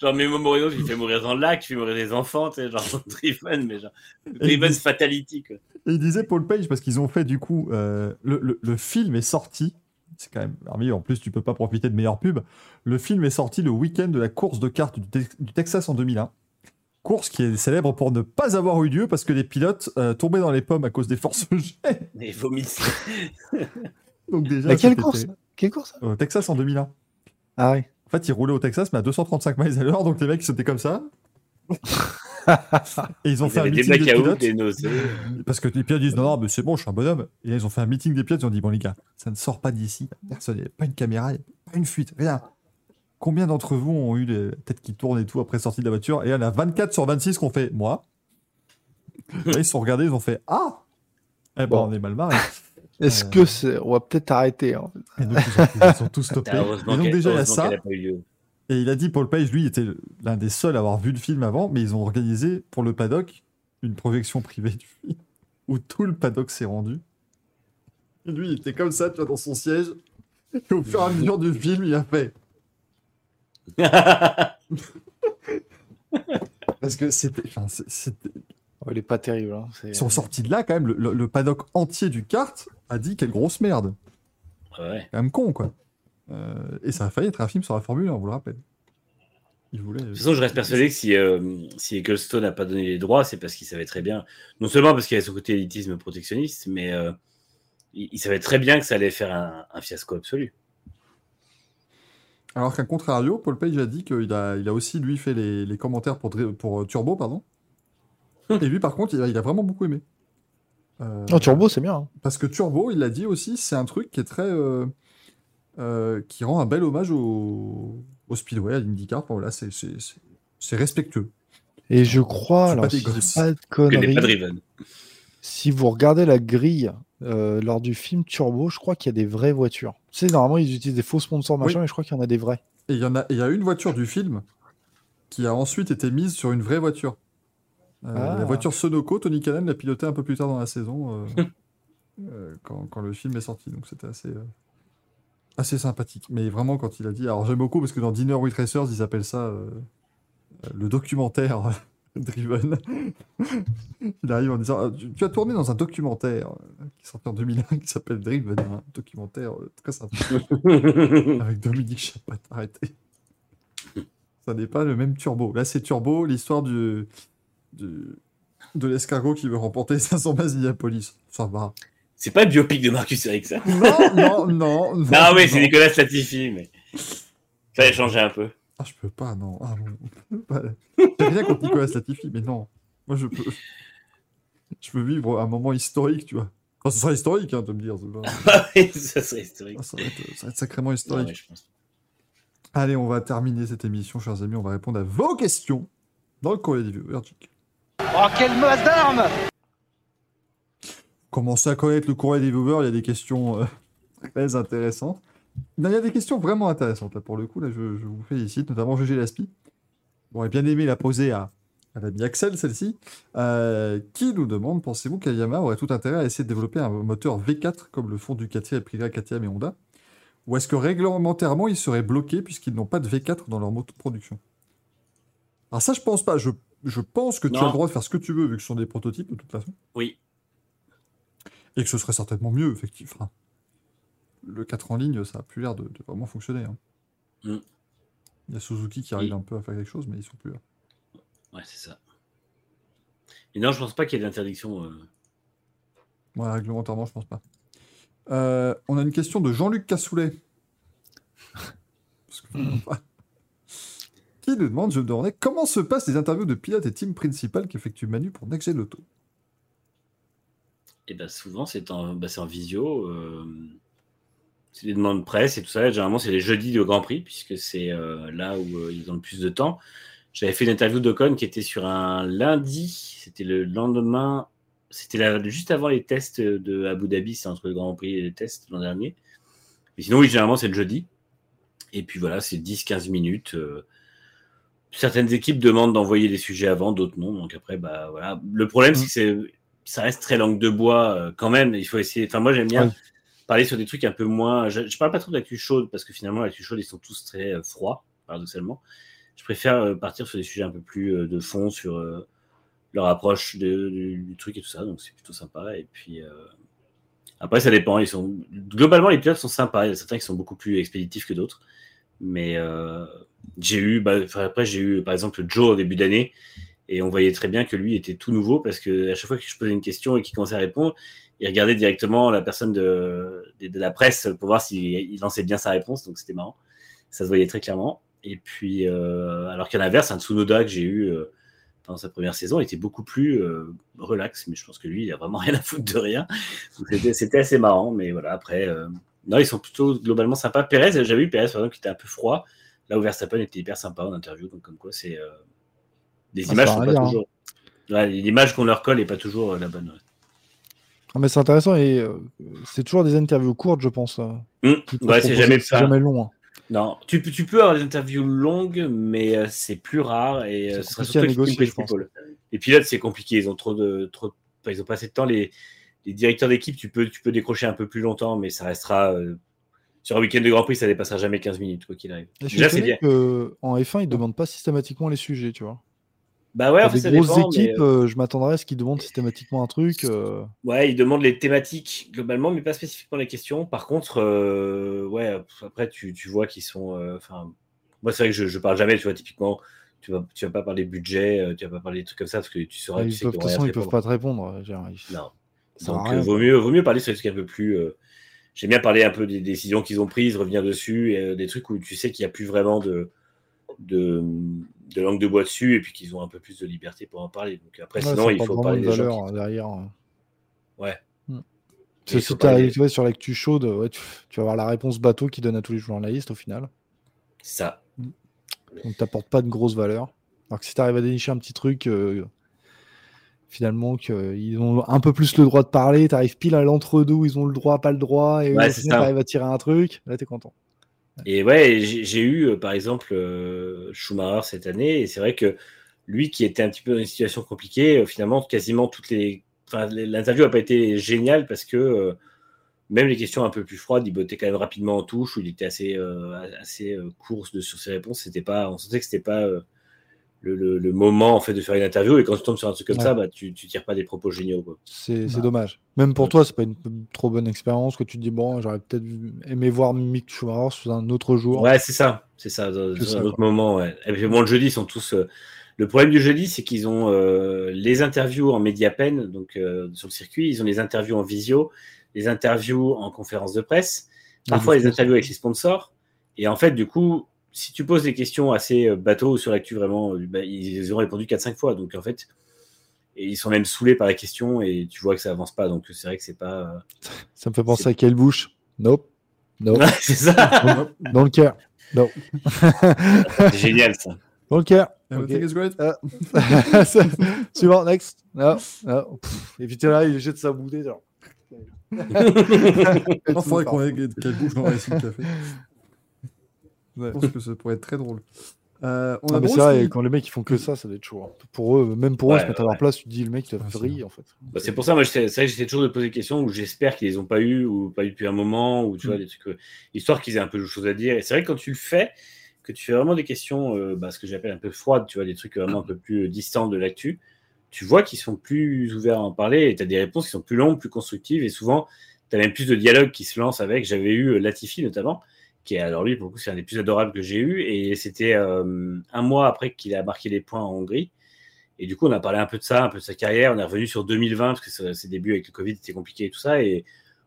Genre, Memo Moreno, il fait mourir dans le lac, il fait mourir des enfants, tu sais, genre Driven, mais genre. Driven's Fatality, quoi. Et il disait Paul Page parce qu'ils ont fait du coup. euh, le, le- le film est sorti. C'est quand même merveilleux. En plus, tu peux pas profiter de meilleure pub. Le film est sorti le week-end de la course de cartes du Texas en 2001. Course qui est célèbre pour ne pas avoir eu lieu parce que les pilotes euh, tombaient dans les pommes à cause des forces G. Et vomissent. Donc déjà, Mais quelle c'était- course Quelle course Au Texas en 2001. Ah oui. En fait, ils roulaient au Texas, mais à 235 miles à l'heure, donc les mecs, ils étaient comme ça. Et ils ont Ils fait un des meeting des pilotes. des. Parce que les pilotes disent non, non, mais c'est bon, je suis un bonhomme. Et là, ils ont fait un meeting des pilotes, ils ont dit bon, les gars, ça ne sort pas d'ici. Personne, il n'y a pas une caméra, il n'y a pas une fuite, rien. Combien d'entre vous ont eu les têtes qui tournent et tout après sortie de la voiture? Et il y en a 24 sur 26 qui ont fait moi. Là, ils se sont regardés, ils ont fait ah Eh ben, Bon. on est mal barré. Est-ce Euh. que c'est. On va peut-être arrêter. hein. Et donc, ils ont, ils ont tous stoppé. Et donc, déjà, il y a ça. Et il a dit, Paul Page, lui, il était l'un des seuls à avoir vu le film avant, mais ils ont organisé pour le paddock une projection privée du film, où tout le paddock s'est rendu. Et lui, il était comme ça, tu vois, dans son siège. Et au fur et à mesure du film, il a fait. Parce que c'était. Enfin, Oh, il est pas terrible. hein. Ils sont sortis de là, quand même. Le, le- le paddock entier du kart a dit quelle grosse merde. Ouais. Quand même con, quoi. Euh, et ça a failli être un film sur la Formule 1, on vous le rappelle. Il voulait. De toute façon, je reste persuadé que si, euh, si Ecclestone n'a pas donné les droits, c'est parce qu'il savait très bien, non seulement parce qu'il y avait son côté élitisme protectionniste, mais euh, il, il savait très bien que ça allait faire un, un fiasco absolu. Alors qu'à contrario, Paul Page a dit qu'il a, il a aussi, lui, fait les, les commentaires pour, pour euh, Turbo, pardon. Et lui, par contre, il a, il a vraiment beaucoup aimé. Euh, Non, Turbo, c'est bien. hein. Parce que Turbo, il l'a dit aussi, c'est un truc qui est très... euh, euh, qui rend un bel hommage au, au Speedway, à l'IndyCar. Bon, là, c'est- c'est c'est- c'est respectueux. Et je crois, alors pas des si de Que n'est conneries, pas Driven. Si vous regardez la grille euh, lors du film Turbo, je crois qu'il y a des vraies voitures. Tu sais, normalement, ils utilisent des faux sponsors, machin, Oui. mais je crois qu'il y en a des vrais. Et il y en a, il y a une voiture du film qui a ensuite été mise sur une vraie voiture. Euh, Ah. La voiture Sonoco, Tony Cannon l'a pilotée un peu plus tard dans la saison, euh, euh, quand, quand le film est sorti. Donc c'était assez, euh, assez sympathique. Mais vraiment, quand il a dit. Alors j'aime beaucoup parce que dans Dinner with Racers, ils appellent ça le documentaire Driven. il arrive en disant ah, tu, tu as tourné dans un documentaire euh, qui est sorti en 2001 qui s'appelle Driven, un documentaire euh, très sympa. Avec Dominique Chapat, arrêtez. Ça n'est pas le même turbo. Là, c'est turbo, l'histoire du, du- de l'escargot qui veut remporter 500 bases Indianapolis. Ça va. C'est pas le biopic de Marcus Ericsson. Non, non, non. non Ah oui, c'est non. Nicolas Latifi, mais fallait changer un peu. Ah, je peux pas, non. Ah, bon. Pas- J'ai rien contre Nicolas Latifi, mais non. Moi, je peux. Je veux vivre un moment historique, tu vois. Enfin, ce sera historique, hein, de me dire. Ah oui, ça serait historique. Ah, ça, va être, ça va être sacrément Non, historique. mais je pense. Allez, on va terminer cette émission, chers amis. On va répondre à vos questions dans le courrier des viewers. Oh, quelle masse d'armes Commencez à connaître le courrier des viewers, il y a des questions euh, très intéressantes. Non, il y a des questions vraiment intéressantes, là, pour le coup. Là, je, je vous félicite, notamment GG Laspi. Bon, et bien aimé la poser à, à l'ami Axel, celle-ci, euh, qui nous demande Pensez-vous qu'Ayama aurait tout intérêt à essayer de développer un moteur V4 comme le font Ducati, Aprilia, KTM et Honda? Ou est-ce que réglementairement, ils seraient bloqués puisqu'ils n'ont pas de V4 dans leur moto de production? Alors, ça, je pense pas. Je, je pense que tu as le droit de faire ce que tu veux, vu que ce sont des prototypes, de toute façon. Oui. Et que ce serait certainement mieux, effectivement. Le 4 en ligne, ça a plus l'air de, de vraiment fonctionner. hein. Mm. Il y a Suzuki qui arrive un peu à faire quelque chose, mais ils sont plus là. Ouais, c'est ça. Et non, je pense pas qu'il y ait d'interdiction. euh. Ouais, réglementairement, je pense pas. Euh, on a une question de Jean-Luc Cassoulet. Parce que. Qui nous demande, je me demandais, comment se passent les interviews de pilotes et team principal qu'effectue Manu pour Next Gen Auto? Et ben souvent, c'est en, bah, en visio. euh, des demandes de presse et tout ça. Généralement, c'est les jeudis de Grand Prix, puisque c'est euh, là où euh, ils ont le plus de temps. J'avais fait une interview d'Ocon qui était sur un lundi. C'était le lendemain. C'était juste avant les tests de Abu Dhabi. C'est entre le Grand Prix et les tests l'an dernier. Mais sinon, oui, généralement, c'est le jeudi. Et puis voilà, c'est 10-15 minutes. euh, certaines équipes demandent d'envoyer des sujets avant, d'autres non. Donc après, bah voilà. Le problème, c'est que ça reste très langue de bois quand même. Il faut essayer. Enfin, moi, j'aime bien. Parler sur des trucs un peu moins. Je, je parle pas trop d'actu chaude parce que finalement, l'actu chaude, ils sont tous très euh, froids, paradoxalement. Je préfère euh, partir sur des sujets un peu plus euh, de fond, sur leur approche du, truc et tout ça. Donc c'est plutôt sympa. Et puis après, ça dépend. Ils sont globalement les pilotes sont sympas. Il y a certains qui sont beaucoup plus expéditifs que d'autres. Mais j'ai eu, bah, après j'ai eu par exemple Joe au début d'année et on voyait très bien que lui était tout nouveau parce que à chaque fois que je posais une question et qu'il commençait à répondre, il regardait directement la personne de, de, de la presse pour voir s'il il lançait bien sa réponse. Donc c'était marrant. Ça se voyait très clairement. Et puis, euh, alors qu'à l'inverse, un Tsunoda que j'ai eu euh, pendant sa première saison était beaucoup plus euh, relax. Mais je pense que lui, il a vraiment rien à foutre de rien. C'était assez marrant. Mais voilà, après, euh, non, ils sont plutôt globalement sympas. Perez, j'avais eu Perez, par exemple, qui était un peu froid. Là où Verstappen était hyper sympa en interview. Donc, comme quoi, c'est. les Ah, images sont pas hein. toujours. Ouais, L'image qu'on leur colle n'est pas toujours la bonne. Mais c'est intéressant et euh, c'est toujours des interviews courtes, je pense. euh, ouais, c'est proposent- jamais c'est ça. jamais long. hein. Non, tu, peux- tu peux avoir des interviews longues, mais euh, c'est plus rare et euh, ce sera négocier, Team je pense. Les pilotes, c'est compliqué, ils ont trop de, trop, enfin, ils ont pas assez de temps. Les, les directeurs d'équipe, tu peux, tu peux décrocher un peu plus longtemps, mais ça restera euh, sur un week-end de Grand Prix, ça dépassera jamais 15 minutes quoi qu'il arrive. Et je suis Déjà, c'est bien. que en F1, ils demandent pas systématiquement les sujets, tu vois. Bah ouais, des ça grosses dépend, équipes, euh, euh, je m'attendrais à ce qu'ils demandent systématiquement un truc. euh, Ouais, ils demandent les thématiques globalement, mais pas spécifiquement les questions. Par contre, euh, ouais, après tu, tu vois qu'ils sont. Enfin, moi c'est vrai que je, je parle jamais, tu vois, typiquement, tu vas, tu vas pas parler budget, tu vas pas parler des trucs comme ça parce que tu sauras, ils tu sais peuvent- qu'ils de toute façon, ils peuvent pas te répondre. ils- Non. Donc vaut mieux, vaut mieux parler sur des trucs un peu plus. J'aime bien parler un peu des décisions qu'ils ont prises, revenir dessus, et, des trucs où tu sais qu'il n'y a plus vraiment de, de, de langue de bois dessus, et puis qu'ils ont un peu plus de liberté pour en parler. Donc après, Ouais, sinon, il faut parler des gens valeur qui- derrière. Ouais. Mm. Il si tu parler- arrives sur l'actu chaude, ouais, tu, tu vas avoir la réponse bateau qui donne à tous les journalistes au final. Ça. Donc t'apportes pas de grosse valeur. Alors que si tu arrives à dénicher un petit truc, euh, finalement, qu'ils ont un peu plus le droit de parler, tu arrives pile à l'entre-deux où ils ont le droit, pas le droit, et Ouais, ça. t'arrives à tirer un truc, là t'es content. Et ouais, j'ai eu euh, par exemple euh, Schumacher cette année, et c'est vrai que lui qui était un petit peu dans une situation compliquée, euh, finalement quasiment toutes les. Enfin, l'interview n'a pas été géniale parce que même les questions un peu plus froides, il bottait quand même rapidement en touche, où il était assez, assez court sur ses réponses. C'était pas, on sentait que c'était pas le, le- le moment en fait de faire une interview, et quand tu tombes sur un truc comme Ouais. ça, bah, tu, tu tires pas des propos géniaux. C'est c'est Bah. dommage. Même pour toi, c'est pas une trop bonne expérience que tu te dis, bon, j'aurais peut-être aimé voir Mick Schumacher sous un autre jour. Ouais, c'est ça, c'est ça, dans, C'est dans ça, un autre quoi. moment. Ouais. Et puis bon, le jeudi, ils sont tous. euh, Le problème du jeudi, c'est qu'ils ont euh, les interviews en médiapen, donc euh, sur le circuit, ils ont les interviews en visio, les interviews en conférence de presse, parfois les interviews avec les sponsors. Et en fait, du coup, si tu poses des questions assez euh, bateau sur l'actu, vraiment, euh, bah, ils, ont répondu 4-5 fois. Donc en fait, et ils sont même saoulés par la question et tu vois que ça avance pas. Donc c'est vrai que c'est pas. euh, Ça me fait penser à quelle bouche Nope. Nope. C'est ça. Dans- le cœur. Non. c'est génial ça. Dans le cœur. Everything is great. Suivant, next. Et puis t'es là, il jette sa bouteille. Genre. Il faudrait qu'on ait quelle bouche dans le Racing Café. Ouais. Je pense que ça pourrait être très drôle. Euh, on Non, a mais c'est vrai, quand les mecs ils font que ça, ça doit être chaud. hein. Pour eux, même pour eux, Ouais, se mettre à leur place, tu te dis le mec il a Ah, c'est vrille en fait. Bah, c'est pour ça, moi, j'essaie- c'est vrai que j'essaie toujours de poser des questions où j'espère qu'ils les ont pas eu ou pas eu depuis un moment, ou tu vois, Mm. des trucs, euh, histoire qu'ils aient un peu de choses à dire. Et c'est vrai que quand tu le fais, que tu fais vraiment des questions, euh, bah, ce que j'appelle un peu froides, tu vois, des trucs vraiment un peu plus euh, distants de l'actu, tu vois qu'ils sont plus ouverts à en parler et tu as des réponses qui sont plus longues, plus constructives, et souvent, tu as même plus de dialogue qui se lance avec. J'avais eu Latifi notamment, qui est, alors lui, pour le coup, c'est un des plus adorables que j'ai eu, et c'était euh, un mois après qu'il a marqué les points en Hongrie. Et du coup, on a parlé un peu de ça, un peu de sa carrière. On est revenu sur 2020 parce que ses débuts avec le Covid étaient compliqués et tout ça. Et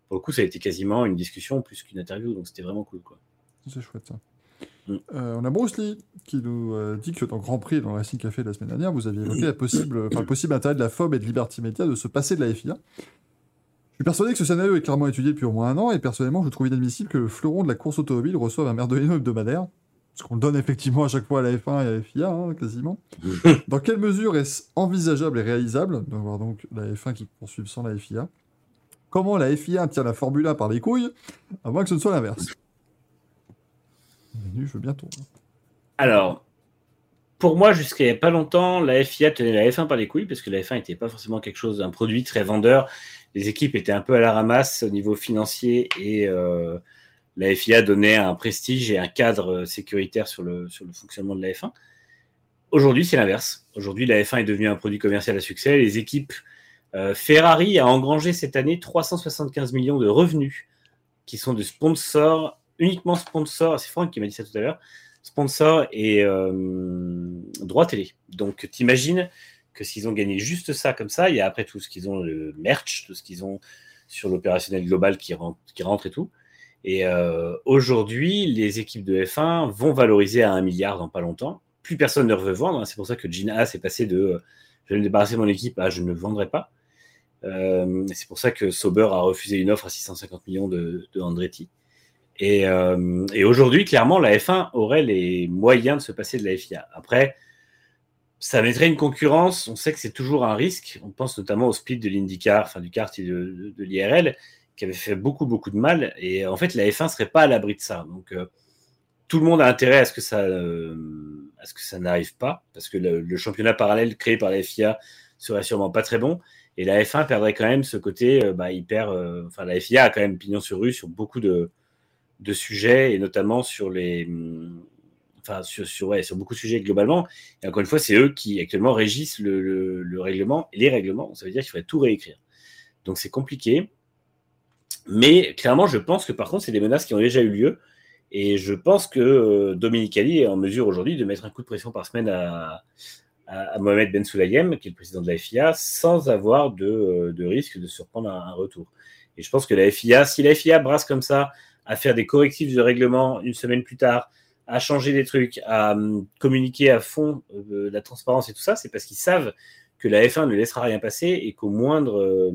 pour le coup, ça a été quasiment une discussion plus qu'une interview. Donc c'était vraiment cool. Quoi. C'est chouette ça. Mm. Euh, on a Bruce Lee qui nous euh, dit que dans Grand Prix, dans le Racing Café de la semaine dernière, vous aviez évoqué la possible, enfin, le possible intérêt de la FOB et de Liberty Media de se passer de la FIA. Je suis persuadé que ce scénario est clairement étudié depuis au moins un an et personnellement, je trouve inadmissible que le fleuron de la course automobile reçoive un Merdolino hebdomadaire. Parce qu'on le donne effectivement à chaque fois à la F1 et à la FIA, hein, quasiment. Dans quelle mesure est-ce envisageable et réalisable d'avoir donc la F1 qui poursuive sans la FIA Comment la FIA tient la Formule 1 par les couilles, à moins que ce ne soit l'inverse? Je veux bien ton. Alors, pour moi, jusqu'à il n'y a pas longtemps, la FIA tenait la F1 par les couilles parce que la F1 n'était pas forcément quelque chose, un produit très vendeur. Les équipes étaient un peu à la ramasse au niveau financier et euh, la FIA donnait un prestige et un cadre sécuritaire sur le, sur le fonctionnement de la F1. Aujourd'hui, c'est l'inverse. Aujourd'hui, la F1 est devenue un produit commercial à succès. Les équipes euh, Ferrari a engrangé cette année 375 millions de revenus qui sont de sponsors, uniquement sponsors. C'est Franck qui m'a dit ça tout à l'heure sponsors et euh, droits télé. Donc, t'imagines que s'ils ont gagné juste ça comme ça, il y a après tout ce qu'ils ont, le merch, tout ce qu'ils ont sur l'opérationnel global qui rentre, et tout. Et euh, aujourd'hui, les équipes de F1 vont valoriser à un milliard dans pas longtemps. Plus personne ne veut vendre. Hein. C'est pour ça que Gina s'est passé de euh, je vais me débarrasser de mon équipe à je ne vendrai pas. Euh, c'est pour ça que Sauber a refusé une offre à 650 millions de, de Andretti. Et, euh, et aujourd'hui, clairement, la F1 aurait les moyens de se passer de la FIA. Après, ça mettrait une concurrence. On sait que c'est toujours un risque. On pense notamment au split de l'IndyCar, enfin du kart et de, l'IRL, qui avait fait beaucoup, beaucoup de mal. Et en fait, la F1 serait pas à l'abri de ça. Donc, euh, tout le monde a intérêt à ce que ça, euh, à ce que ça n'arrive pas, parce que le, championnat parallèle créé par la FIA serait sûrement pas très bon. Et la F1 perdrait quand même ce côté, euh, bah, euh, enfin, la FIA a quand même pignon sur rue sur beaucoup de, de sujets et notamment sur les sur, beaucoup de sujets globalement. Et encore une fois c'est eux qui actuellement régissent le, le, le, règlement les règlements. Ça veut dire qu'il faudrait tout réécrire. Donc c'est compliqué. Mais clairement je pense que par contre c'est des menaces qui ont déjà eu lieu. Et je pense que euh, Dominicali est en mesure aujourd'hui de mettre un coup de pression par semaine à, Mohamed Ben Sulayem qui est le président de la FIA sans avoir de, de risque de surprendre un retour. Et je pense que la FIA si la FIA brasse comme ça à faire des correctifs de règlement une semaine plus tard, à changer des trucs, à um, communiquer à fond euh, la transparence et tout ça, c'est parce qu'ils savent que la F1 ne laissera rien passer et qu'au moindre, euh,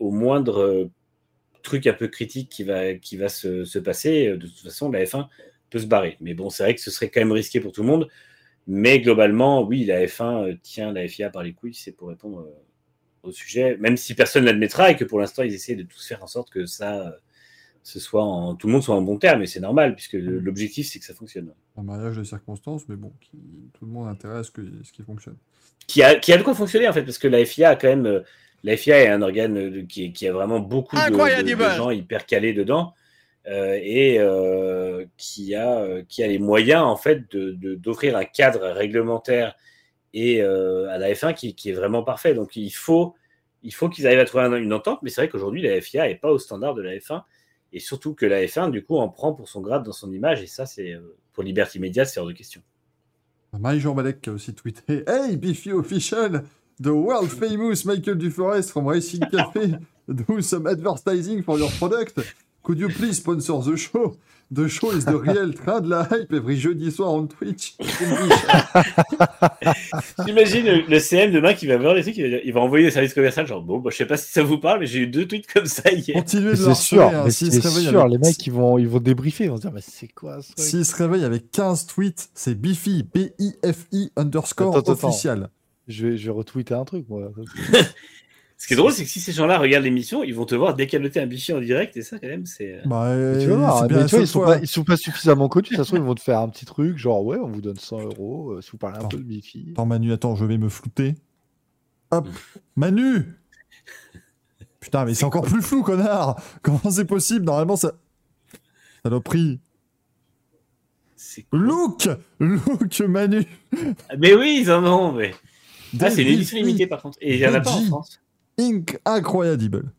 au moindre euh, truc un peu critique qui va, qui va se, se, passer, de toute façon, la F1 peut se barrer. Mais bon, c'est vrai que ce serait quand même risqué pour tout le monde. Mais globalement, oui, la F1 tient la FIA par les couilles, c'est pour répondre au sujet, même si personne n'admettra et que pour l'instant, ils essaient de tous faire en sorte que ça ce soit en, tout le monde soit en bon terme, et c'est normal, puisque l'objectif, c'est que ça fonctionne. Un mariage de circonstances, mais bon, qui, tout le monde a intérêt à ce, que, ce qui fonctionne. Qui a, qui a de quoi fonctionner, en fait, parce que la FIA a quand même. La FIA est un organe qui, qui a vraiment beaucoup de, de, de, gens hyper calés dedans, euh, et euh, qui, a, qui a les moyens, en fait, d'offrir un cadre réglementaire et euh, à la F1 qui, qui, est vraiment parfait. Donc, il faut, il faut qu'ils arrivent à trouver une entente, mais c'est vrai qu'aujourd'hui, la FIA n'est pas au standard de la F1 et surtout que la F1, du coup, en prend pour son grade dans son image, et ça, c'est pour Liberty Media, c'est hors de question. Marie-Jean Balek qui a aussi tweeté Hey, Biffy Official, the world famous Michael Duforest from Racing Café, do some advertising for your product. Could you please sponsor the show? The show is the real train de la hype every jeudi soir on Twitch. J'imagine le, le, CM demain qui va voir les trucs, il va, il va envoyer le service commercial, genre bon, bah, je sais pas si ça vous parle, mais j'ai eu deux tweets comme ça hier. Continuez de C'est sûr, hein, si c'est sûr, avec... les mecs ils vont, ils vont débriefer, ils vont se dire, mais c'est quoi ça S'ils se réveillent avec 15 tweets, c'est Bifi, B-I-F-I underscore attends, official. Attends. Je vais, je vais retweeter un truc, moi. Ce qui est drôle, c'est que si ces gens-là regardent l'émission, ils vont te voir décaloter un bichi en direct, et ça, quand même, c'est. Bah, euh, tu voir, mais tu vois, ils sont, pas, ils sont pas suffisamment connus. De toute façon, ils vont te faire un petit truc, genre, ouais, on vous donne 100 euros euh, si vous parlez attends. un peu de Bifi. Attends, Manu, attends, je vais me flouter. Hop, Manu Putain, mais c'est encore plus flou, connard Comment c'est possible? Normalement, ça. Saloperie. Look Look, Manu Mais oui, ils en ont, mais. Ah, c'est une édition limitée, par contre. Et il y en a pas en France. Inc. Incroyable.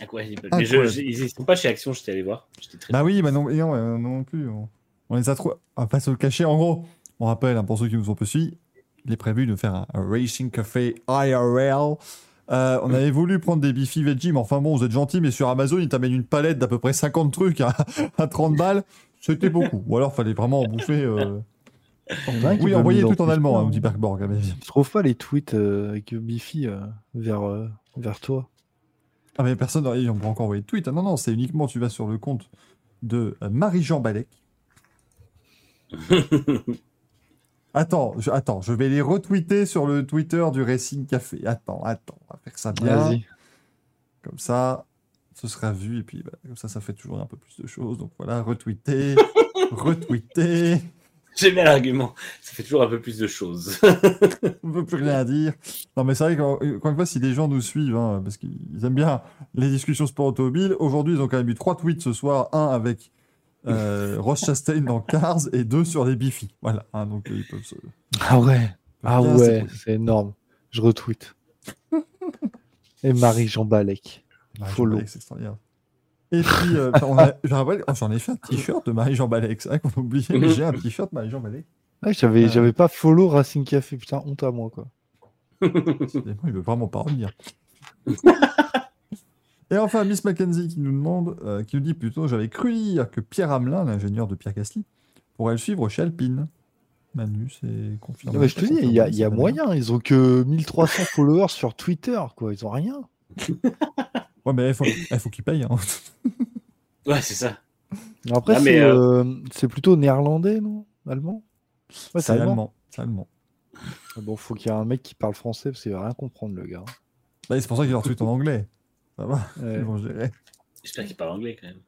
Incroyable. Mais je, je, ils sont pas chez Action, j'étais allé voir. Très bah oui, bah non, non, non plus. On, on, les a trop. On va pas se le cacher. En gros, on rappelle, hein, pour ceux qui nous ont peu suivis, il est prévu de faire un, un Racing Café IRL. Euh, on avait voulu prendre des Bifi Veggie, mais enfin bon, vous êtes gentil, mais sur Amazon, ils t'amènent une palette d'à peu près 50 trucs à, à 30 balles. C'était beaucoup. Ou alors, fallait vraiment en bouffer. Euh... Oui, envoyez tout en allemand, hein, nous dit Bergborg. Je trouve pas les tweets euh, avec Bifi euh, vers, euh, vers toi? Ah, mais personne n'a encore envoyé de tweet. Ah, non, non, c'est uniquement tu vas sur le compte de Marie-Jean Balek. attends, je, attends, je vais les retweeter sur le Twitter du Racing Café. Attends, attends, on va faire ça bien. Comme ça, ce sera vu et puis bah, comme ça, ça fait toujours un peu plus de choses. Donc voilà, retweeter. retweeté. J'aime bien l'argument. Ça fait toujours un peu plus de choses. On ne peut plus rien dire. Non, mais c'est vrai qu'encore une fois, si les gens nous suivent, hein, parce qu'ils aiment bien les discussions sport automobile, aujourd'hui, ils ont quand même eu trois tweets ce soir. Un avec euh, Ross Chastain dans Cars et deux sur les Biffy. Voilà. hein, donc, euh, ils peuvent se. Ah ouais. Ah Bien, ouais, c'est- énorme. Je retweet. Et Marie-Jean Balek. Follow. Balek, c'est extraordinaire. Et puis, euh, on a- je rappelle, oh, j'en ai fait un t-shirt de Marie-Jean Balek. C'est vrai qu'on a oublié, mais j'ai un t-shirt Marie-Jean Balek. Ah, j'avais, Ouais. j'avais pas follow Racing Café. Putain, honte à moi, quoi. Il veut vraiment pas revenir. Et enfin, Miss Mackenzie qui nous demande, euh, qui nous dit plutôt, j'avais cru lire que Pierre Hamelin, l'ingénieur de Pierre Gasly, pourrait le suivre chez Alpine. Manu, c'est confirmé. Non, mais je te dis, il y a, y a moyen. Ils ont que 1300 followers sur Twitter, quoi. Ils ont rien. Ouais, mais il faut, il faut qu'il paye. hein. ouais, c'est ça. Après, Ah, mais, c'est, euh, euh, plutôt néerlandais, non? Allemand? Ouais, c'est allemand. C'est allemand. Ah Bon, faut qu'il y ait un mec qui parle français parce qu'il va rien comprendre, le gars. Bah, c'est pour ça qu'il leur tweet en anglais. Ça va, Ouais. J'espère qu'il parle anglais quand même.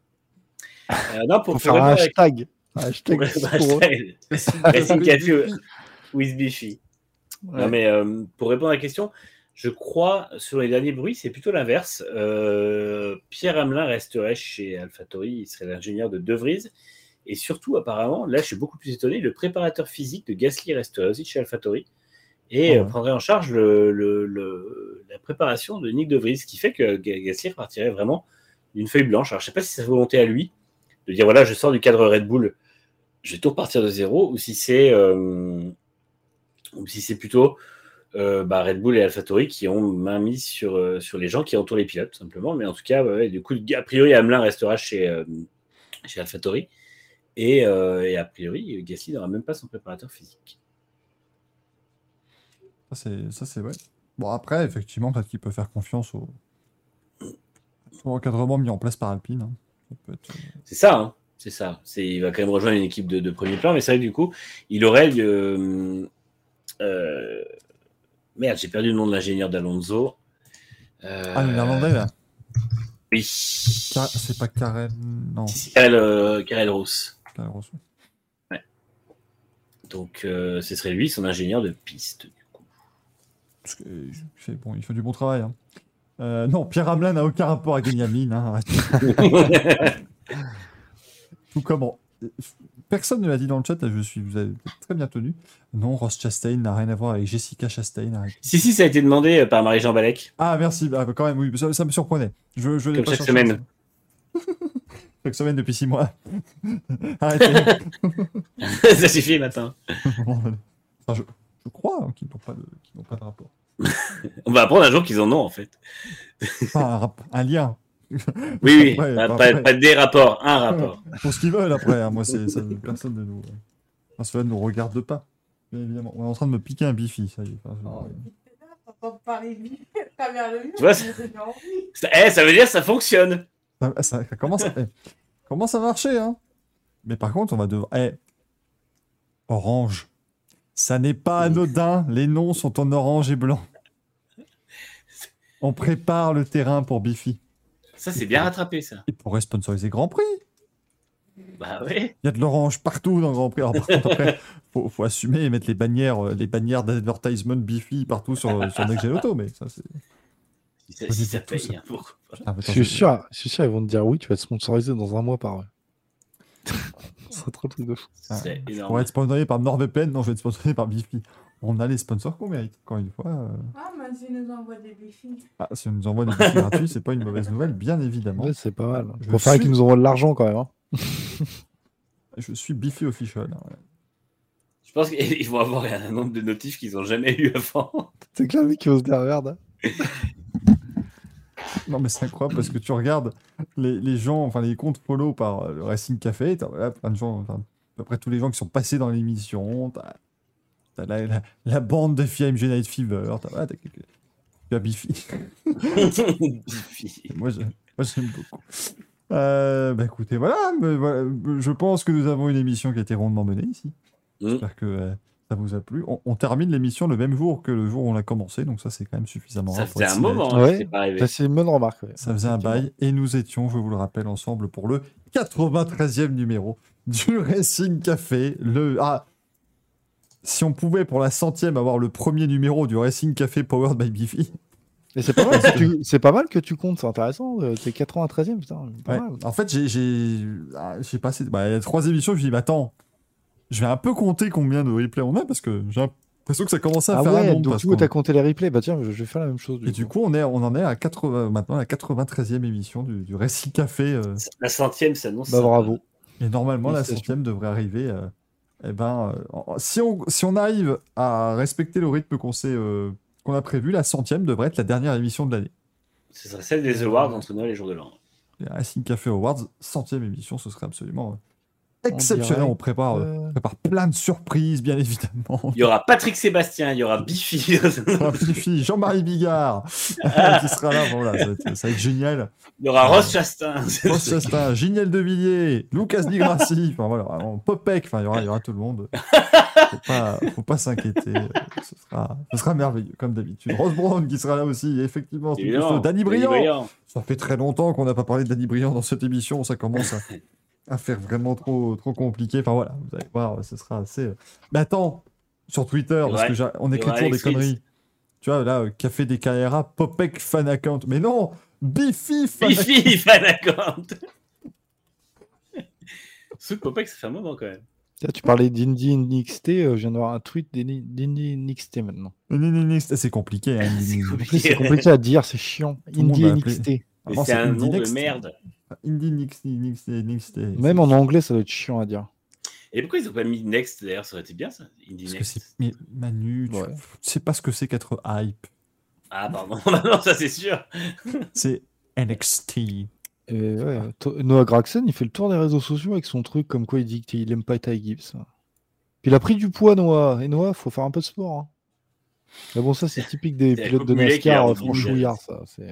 Euh, non, pour, faire un hashtag. Un hashtag. Hashtag Racing Café with Biffy. Ouais. Non, mais euh, pour répondre à la question, je crois, sur les derniers bruits, c'est plutôt l'inverse. Euh, Pierre Hamelin resterait chez AlphaTauri, il serait l'ingénieur de De Vries. Et surtout, apparemment, là, je suis beaucoup plus étonné, le préparateur physique de Gasly resterait aussi chez AlphaTauri et Ah ouais. euh, prendrait en charge le, le- le- la préparation de Nick De Vries, ce qui fait que Ga- Gasly repartirait vraiment d'une feuille blanche. Alors, je ne sais pas si c'est sa volonté à lui de dire voilà, je sors du cadre Red Bull, je vais tout repartir de zéro, ou si c'est euh, ou si c'est plutôt euh, bah, Red Bull et AlphaTauri qui ont main mise sur, euh, sur les gens qui entourent les pilotes, simplement. Mais en tout cas, ouais, du coup, a priori, Hamelin restera chez, euh, chez AlphaTauri. Et, euh, et a priori, Gasly n'aura même pas son préparateur physique. Ça, c'est, vrai. Bon, après, effectivement, peut-être qu'il peut faire confiance au, au encadrement mis en place par Alpine. hein. Être, C'est ça, hein. c'est ça. Il va quand même rejoindre une équipe de, de premier plan, mais c'est vrai que du coup, il aurait. euh, euh, merde, j'ai perdu le nom de l'ingénieur d'Alonso. Euh, Ah, le néerlandais, là. Oui. Car- C'est pas Karen. Non, Karel, euh, Karel Rousse. Karen Rousseau. Donc, euh, ce serait lui, son ingénieur de piste. Du coup. Parce que, euh, fait, bon, il fait du bon travail. hein. Non, Pierre Hamelin n'a aucun rapport avec Benjamin. Hein. Tout comme. Personne ne l'a dit dans le chat, je suis, vous avez très bien tenu. Non, Ross Chastain n'a rien à voir avec Jessica Chastain. si, si, ça a été demandé euh, par Marie-Jean Balek. Ah, merci, bah, quand même, oui, ça, ça me surprenait. Je, je l'ai Comme pas chaque semaine. Chaque semaine depuis six mois. Arrêtez. ça suffit maintenant. Enfin, je, je crois hein, qu'ils n'ont pas, de- pas rapport. On va apprendre un jour qu'ils en ont, en fait. Enfin, un, rap- un lien. Oui, oui, pas, pas- ouais. pas des rapports, un rapport. Pour ce qu'ils veulent après. hein. Moi, c'est ça, personne ne nous. Enfin, cela ne nous regarde pas. Évidemment. On est en train de me piquer un bifi, ça y est. Enfin. Tu vois, ça eh, veut dire que ça fonctionne. Ça, ça- ça commence, à, eh, commence à marcher, hein. Mais par contre, on va devoir. Eh, orange. Ça n'est pas anodin. Les noms sont en orange et blanc. On prépare le terrain pour Bifi. Ça, c'est bien rattrapé, ça. Il pourrait sponsoriser Grand Prix. Bah ouais. Il y a de l'orange partout dans Grand Prix. Alors, par contre, après, faut, faut assumer et mettre les bannières, euh, les bannières d'advertisement Bifi partout sur, sur Next Gen Auto. Mais ça, c'est. Si ça, si ça paye, ça. hein, pourquoi pas. Ah, Je suis sûr, je suis sûr, ils vont te dire oui, tu vas être sponsorisé dans un mois par eux. C'est trop truc de fou. Serait Je pourrais être sponsorisé par NordVPN, non, je vais être sponsorisé par Bifi. On a les sponsors qu'on mérite, encore une fois. euh. Ah, mais tu nous envoies des défis. Ah, si on nous envoie des Bifi gratuits, c'est pas une mauvaise nouvelle, bien évidemment. Ouais, c'est pas mal. Je Je préfère suis- qu'ils nous envoient de l'argent quand même. hein. Je suis Bifi official. hein, ouais. Je pense qu'ils vont avoir un nombre de notifs qu'ils n'ont jamais eu avant. C'est le mec qui va se dire merde. Non, mais c'est incroyable parce que tu regardes les, les gens, enfin les comptes follow par euh, le Racing Café, t'as voilà, plein de gens, enfin, à peu près tous les gens qui sont passés dans l'émission, t'as t'as la, la, la bande de AMG Night Fever, t'as quelques- tu as Bifi. Bifi. moi, j'aime beaucoup. Euh, bah écoutez, voilà, mais voilà, je pense que nous avons une émission qui a été rondement menée ici. Mm. J'espère que euh, ça vous a plu. On, on termine l'émission le même jour que le jour où on a commencé, donc ça c'est quand même suffisamment Ça faisait un moment hein, Ouais. que c'était pas arrivé. Ça, c'est une bonne remarque. ouais. Ça faisait un bail et nous étions, je vous le rappelle, ensemble pour le 93e numéro du Racing Café. Le... Ah, si on pouvait pour la centième avoir le premier numéro du Racing Café Powered by Bifi. Mais c'est pas, mal que tu- c'est pas mal que tu comptes, c'est intéressant. euh, T'es 93ème, putain. pas Ouais. mal. En fait, j'ai- j'ai ah, j'ai passé. Bah, il y a trois émissions, je me dis, mais attends, je vais un peu compter combien de replays on a parce que j'ai l'impression que ça commence à Ah faire un ouais, nombre. donc du coup, t'as compté les replays. Bah tiens, je vais faire la même chose. Et du coup, on, est, on en est à 80, maintenant à la 93e émission du, du Racing Café. euh, La centième s'annonce. Bah bravo. et normalement, la centième devrait arriver. euh, eh ben, euh, si, on, si on arrive à respecter le rythme qu'on euh, qu'on a prévu, la centième devrait être la dernière émission de l'année. Ce sera celle des Awards entre Noël et Jour de l'An. Les Racing Café Awards, centième émission, ce serait absolument euh, exceptionnel. On prépare, euh, euh, on prépare plein de surprises, bien évidemment. Il y aura Patrick Sébastien, il y aura petit fille, Jean-Marie Bigard qui sera là. Bon, voilà, ça, va être, ça va être génial. Il y aura Ross Chastain. Ross Chastain, Giniel de Villiers, Lucas Di Grassi, enfin voilà, Popek, enfin il y aura, il y aura tout le monde. Faut pas, faut pas s'inquiéter, ce sera, ce sera merveilleux comme d'habitude. Rose Brown qui sera là aussi, effectivement. Danny Briand. Briand. Ça fait très longtemps qu'on n'a pas parlé de Danny Briand dans cette émission, ça commence à, à faire vraiment trop, trop compliqué. Enfin voilà, vous allez voir, ce sera assez. euh, Mais attends, sur Twitter, parce Ouais. que j'ai- on écrit toujours des conneries. Tu vois, là, euh, Café des KRA, Popek fan account. Mais non, Biffy fan account. Biffy, fan account. Sous Popek, ça fait un moment quand même. Tiens, tu parlais d'Indie NXT, euh, je viens d'avoir un tweet d'Indie NXT maintenant. Ni, C'est compliqué. Hein, c'est compliqué à dire, c'est chiant. Indie. NXT. C'est un Indie nom de merde. Indie Nix, Nix, Nix, Nix, Même en anglais, ça doit être chiant à dire. Et pourquoi ils ont pas mis Next d'ailleurs Ça aurait été bien ça. Indie Parce que Next. c'est. Mais Manu, tu Ouais. tu sais pas ce que c'est qu'être hype. Ah, pardon. non, ça c'est sûr. C'est NXT. Et ouais, Noah Gragson, il fait le tour des réseaux sociaux avec son truc comme quoi il dit qu'il aime pas Ty Gibbs. Puis il a pris du poids, Noah. Et Noah, faut faire un peu de sport. hein. Mais bon, ça, c'est typique des pilotes de NASCAR euh, franchouillards, ça. c'est-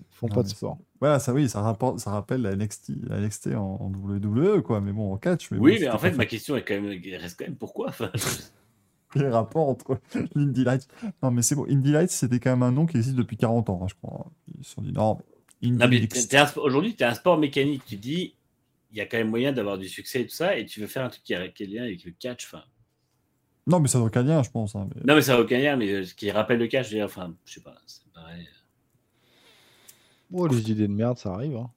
Ils font Non, pas de sport. Voilà, ça oui, ça, rapporte, ça rappelle la NXT, la NXT en, en WWE, quoi. Mais bon, en catch. Mais Oui, bon, mais en fait, ma question est quand même, reste quand même pourquoi Enfin, les rapports entre l'Indy Lights. Non, mais c'est bon, Indy Lights, c'était quand même un nom qui existe depuis 40 ans, hein, je crois. Ils se sont dit, non, aujourd'hui, tu es un sport mécanique. Tu dis, il y a quand même moyen d'avoir du succès et tout ça, et tu veux faire un truc qui a, qui a lien avec le catch. Enfin, Non, mais ça n'a aucun lien, je pense. hein, mais- non, mais ça n'a aucun lien, mais euh, ce qui rappelle le catch, je veux dire, enfin, je sais pas, c'est pareil. Oh, les idées de merde, ça arrive. hein.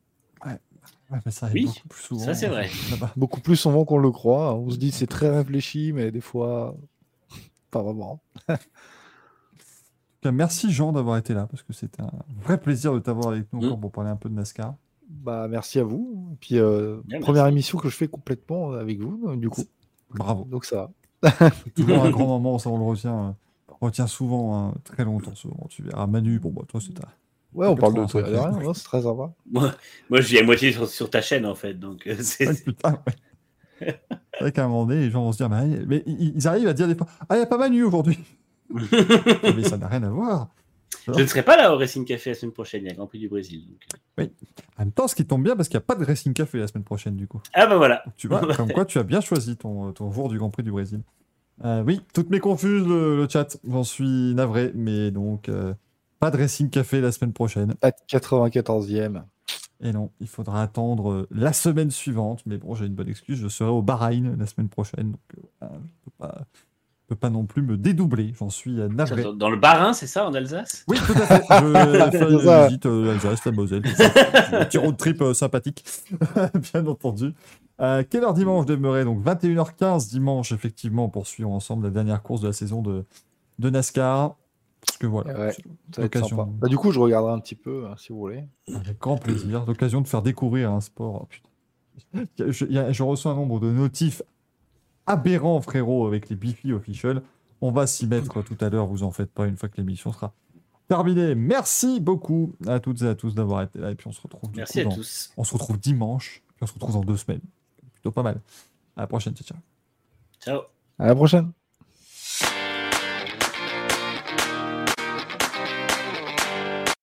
Ouais, mais ça arrive Oui, beaucoup plus souvent. ça, c'est hein, vrai. là-bas. Beaucoup plus souvent qu'on le croit. On se dit c'est très réfléchi, mais des fois, pas vraiment. Merci Jean d'avoir été là, parce que c'était un vrai plaisir de t'avoir avec nous Mm. encore pour parler un peu de NASCAR. Bah, merci à vous. Et puis, euh, Bien, première merci. émission que je fais complètement avec vous, du coup. Bravo. Donc ça. Toujours un grand moment, ça on le retient, euh, on retient souvent, hein, très longtemps souvent. Tu verras Manu, bon bah toi c'est ta... Ouais, on parle de tout. 85e. rien, ouais, c'est très sympa. Moi, moi, je vis à moitié sur, sur ta chaîne, en fait, donc euh, c'est. Ah, putain, ouais. C'est vrai qu'à un moment donné, les gens vont se dire, mais, mais ils arrivent à dire des fois, ah il n'y a pas Manu aujourd'hui. mais ça n'a rien à voir. Je ne serai pas là au Racing Café la semaine prochaine, il y a le Grand Prix du Brésil. donc, euh. En même temps, ce qui tombe bien parce qu'il n'y a pas de Racing Café la semaine prochaine du coup. Ah bah voilà. Tu vois, comme quoi tu as bien choisi ton, ton jour du Grand Prix du Brésil. Euh, oui, toutes mes confuses le, le chat, j'en suis navré, mais donc euh, pas de Racing Café la semaine prochaine. Pas de 94e. Et non, il faudra attendre euh, la semaine suivante. Mais bon, j'ai une bonne excuse, je serai au Bahreïn la semaine prochaine. Donc, euh, je ne peux pas, je peux pas non plus me dédoubler. J'en suis euh, navré. Dans, le Bas-Rhin, c'est ça, en Alsace? Oui, tout à fait. Je vais faire une visite euh, l'Alsace, la Moselle. Un petit road trip euh, sympathique, bien entendu. Euh, quelle heure dimanche demeurait? Donc 21h15 dimanche, effectivement, on poursuit ensemble la dernière course de la saison de, de NASCAR. Parce que voilà, Ouais. l'occasion. sympa. Bah, du coup, je regarderai un petit peu, hein, si vous voulez. Avec grand plaisir. L'occasion de faire découvrir un sport. Oh, putain. Je, il y a- je reçois un nombre de notifs aberrants, frérot, avec les Bifi Official. On va s'y mettre tout à l'heure, vous en faites pas, une fois que l'émission sera terminée. Merci beaucoup à toutes et à tous d'avoir été là. Et puis on se retrouve Merci coup à dans- tous. On se retrouve dimanche. Puis on se retrouve dans deux semaines. Plutôt pas mal. À la prochaine, ciao. ciao. Ciao. À la prochaine.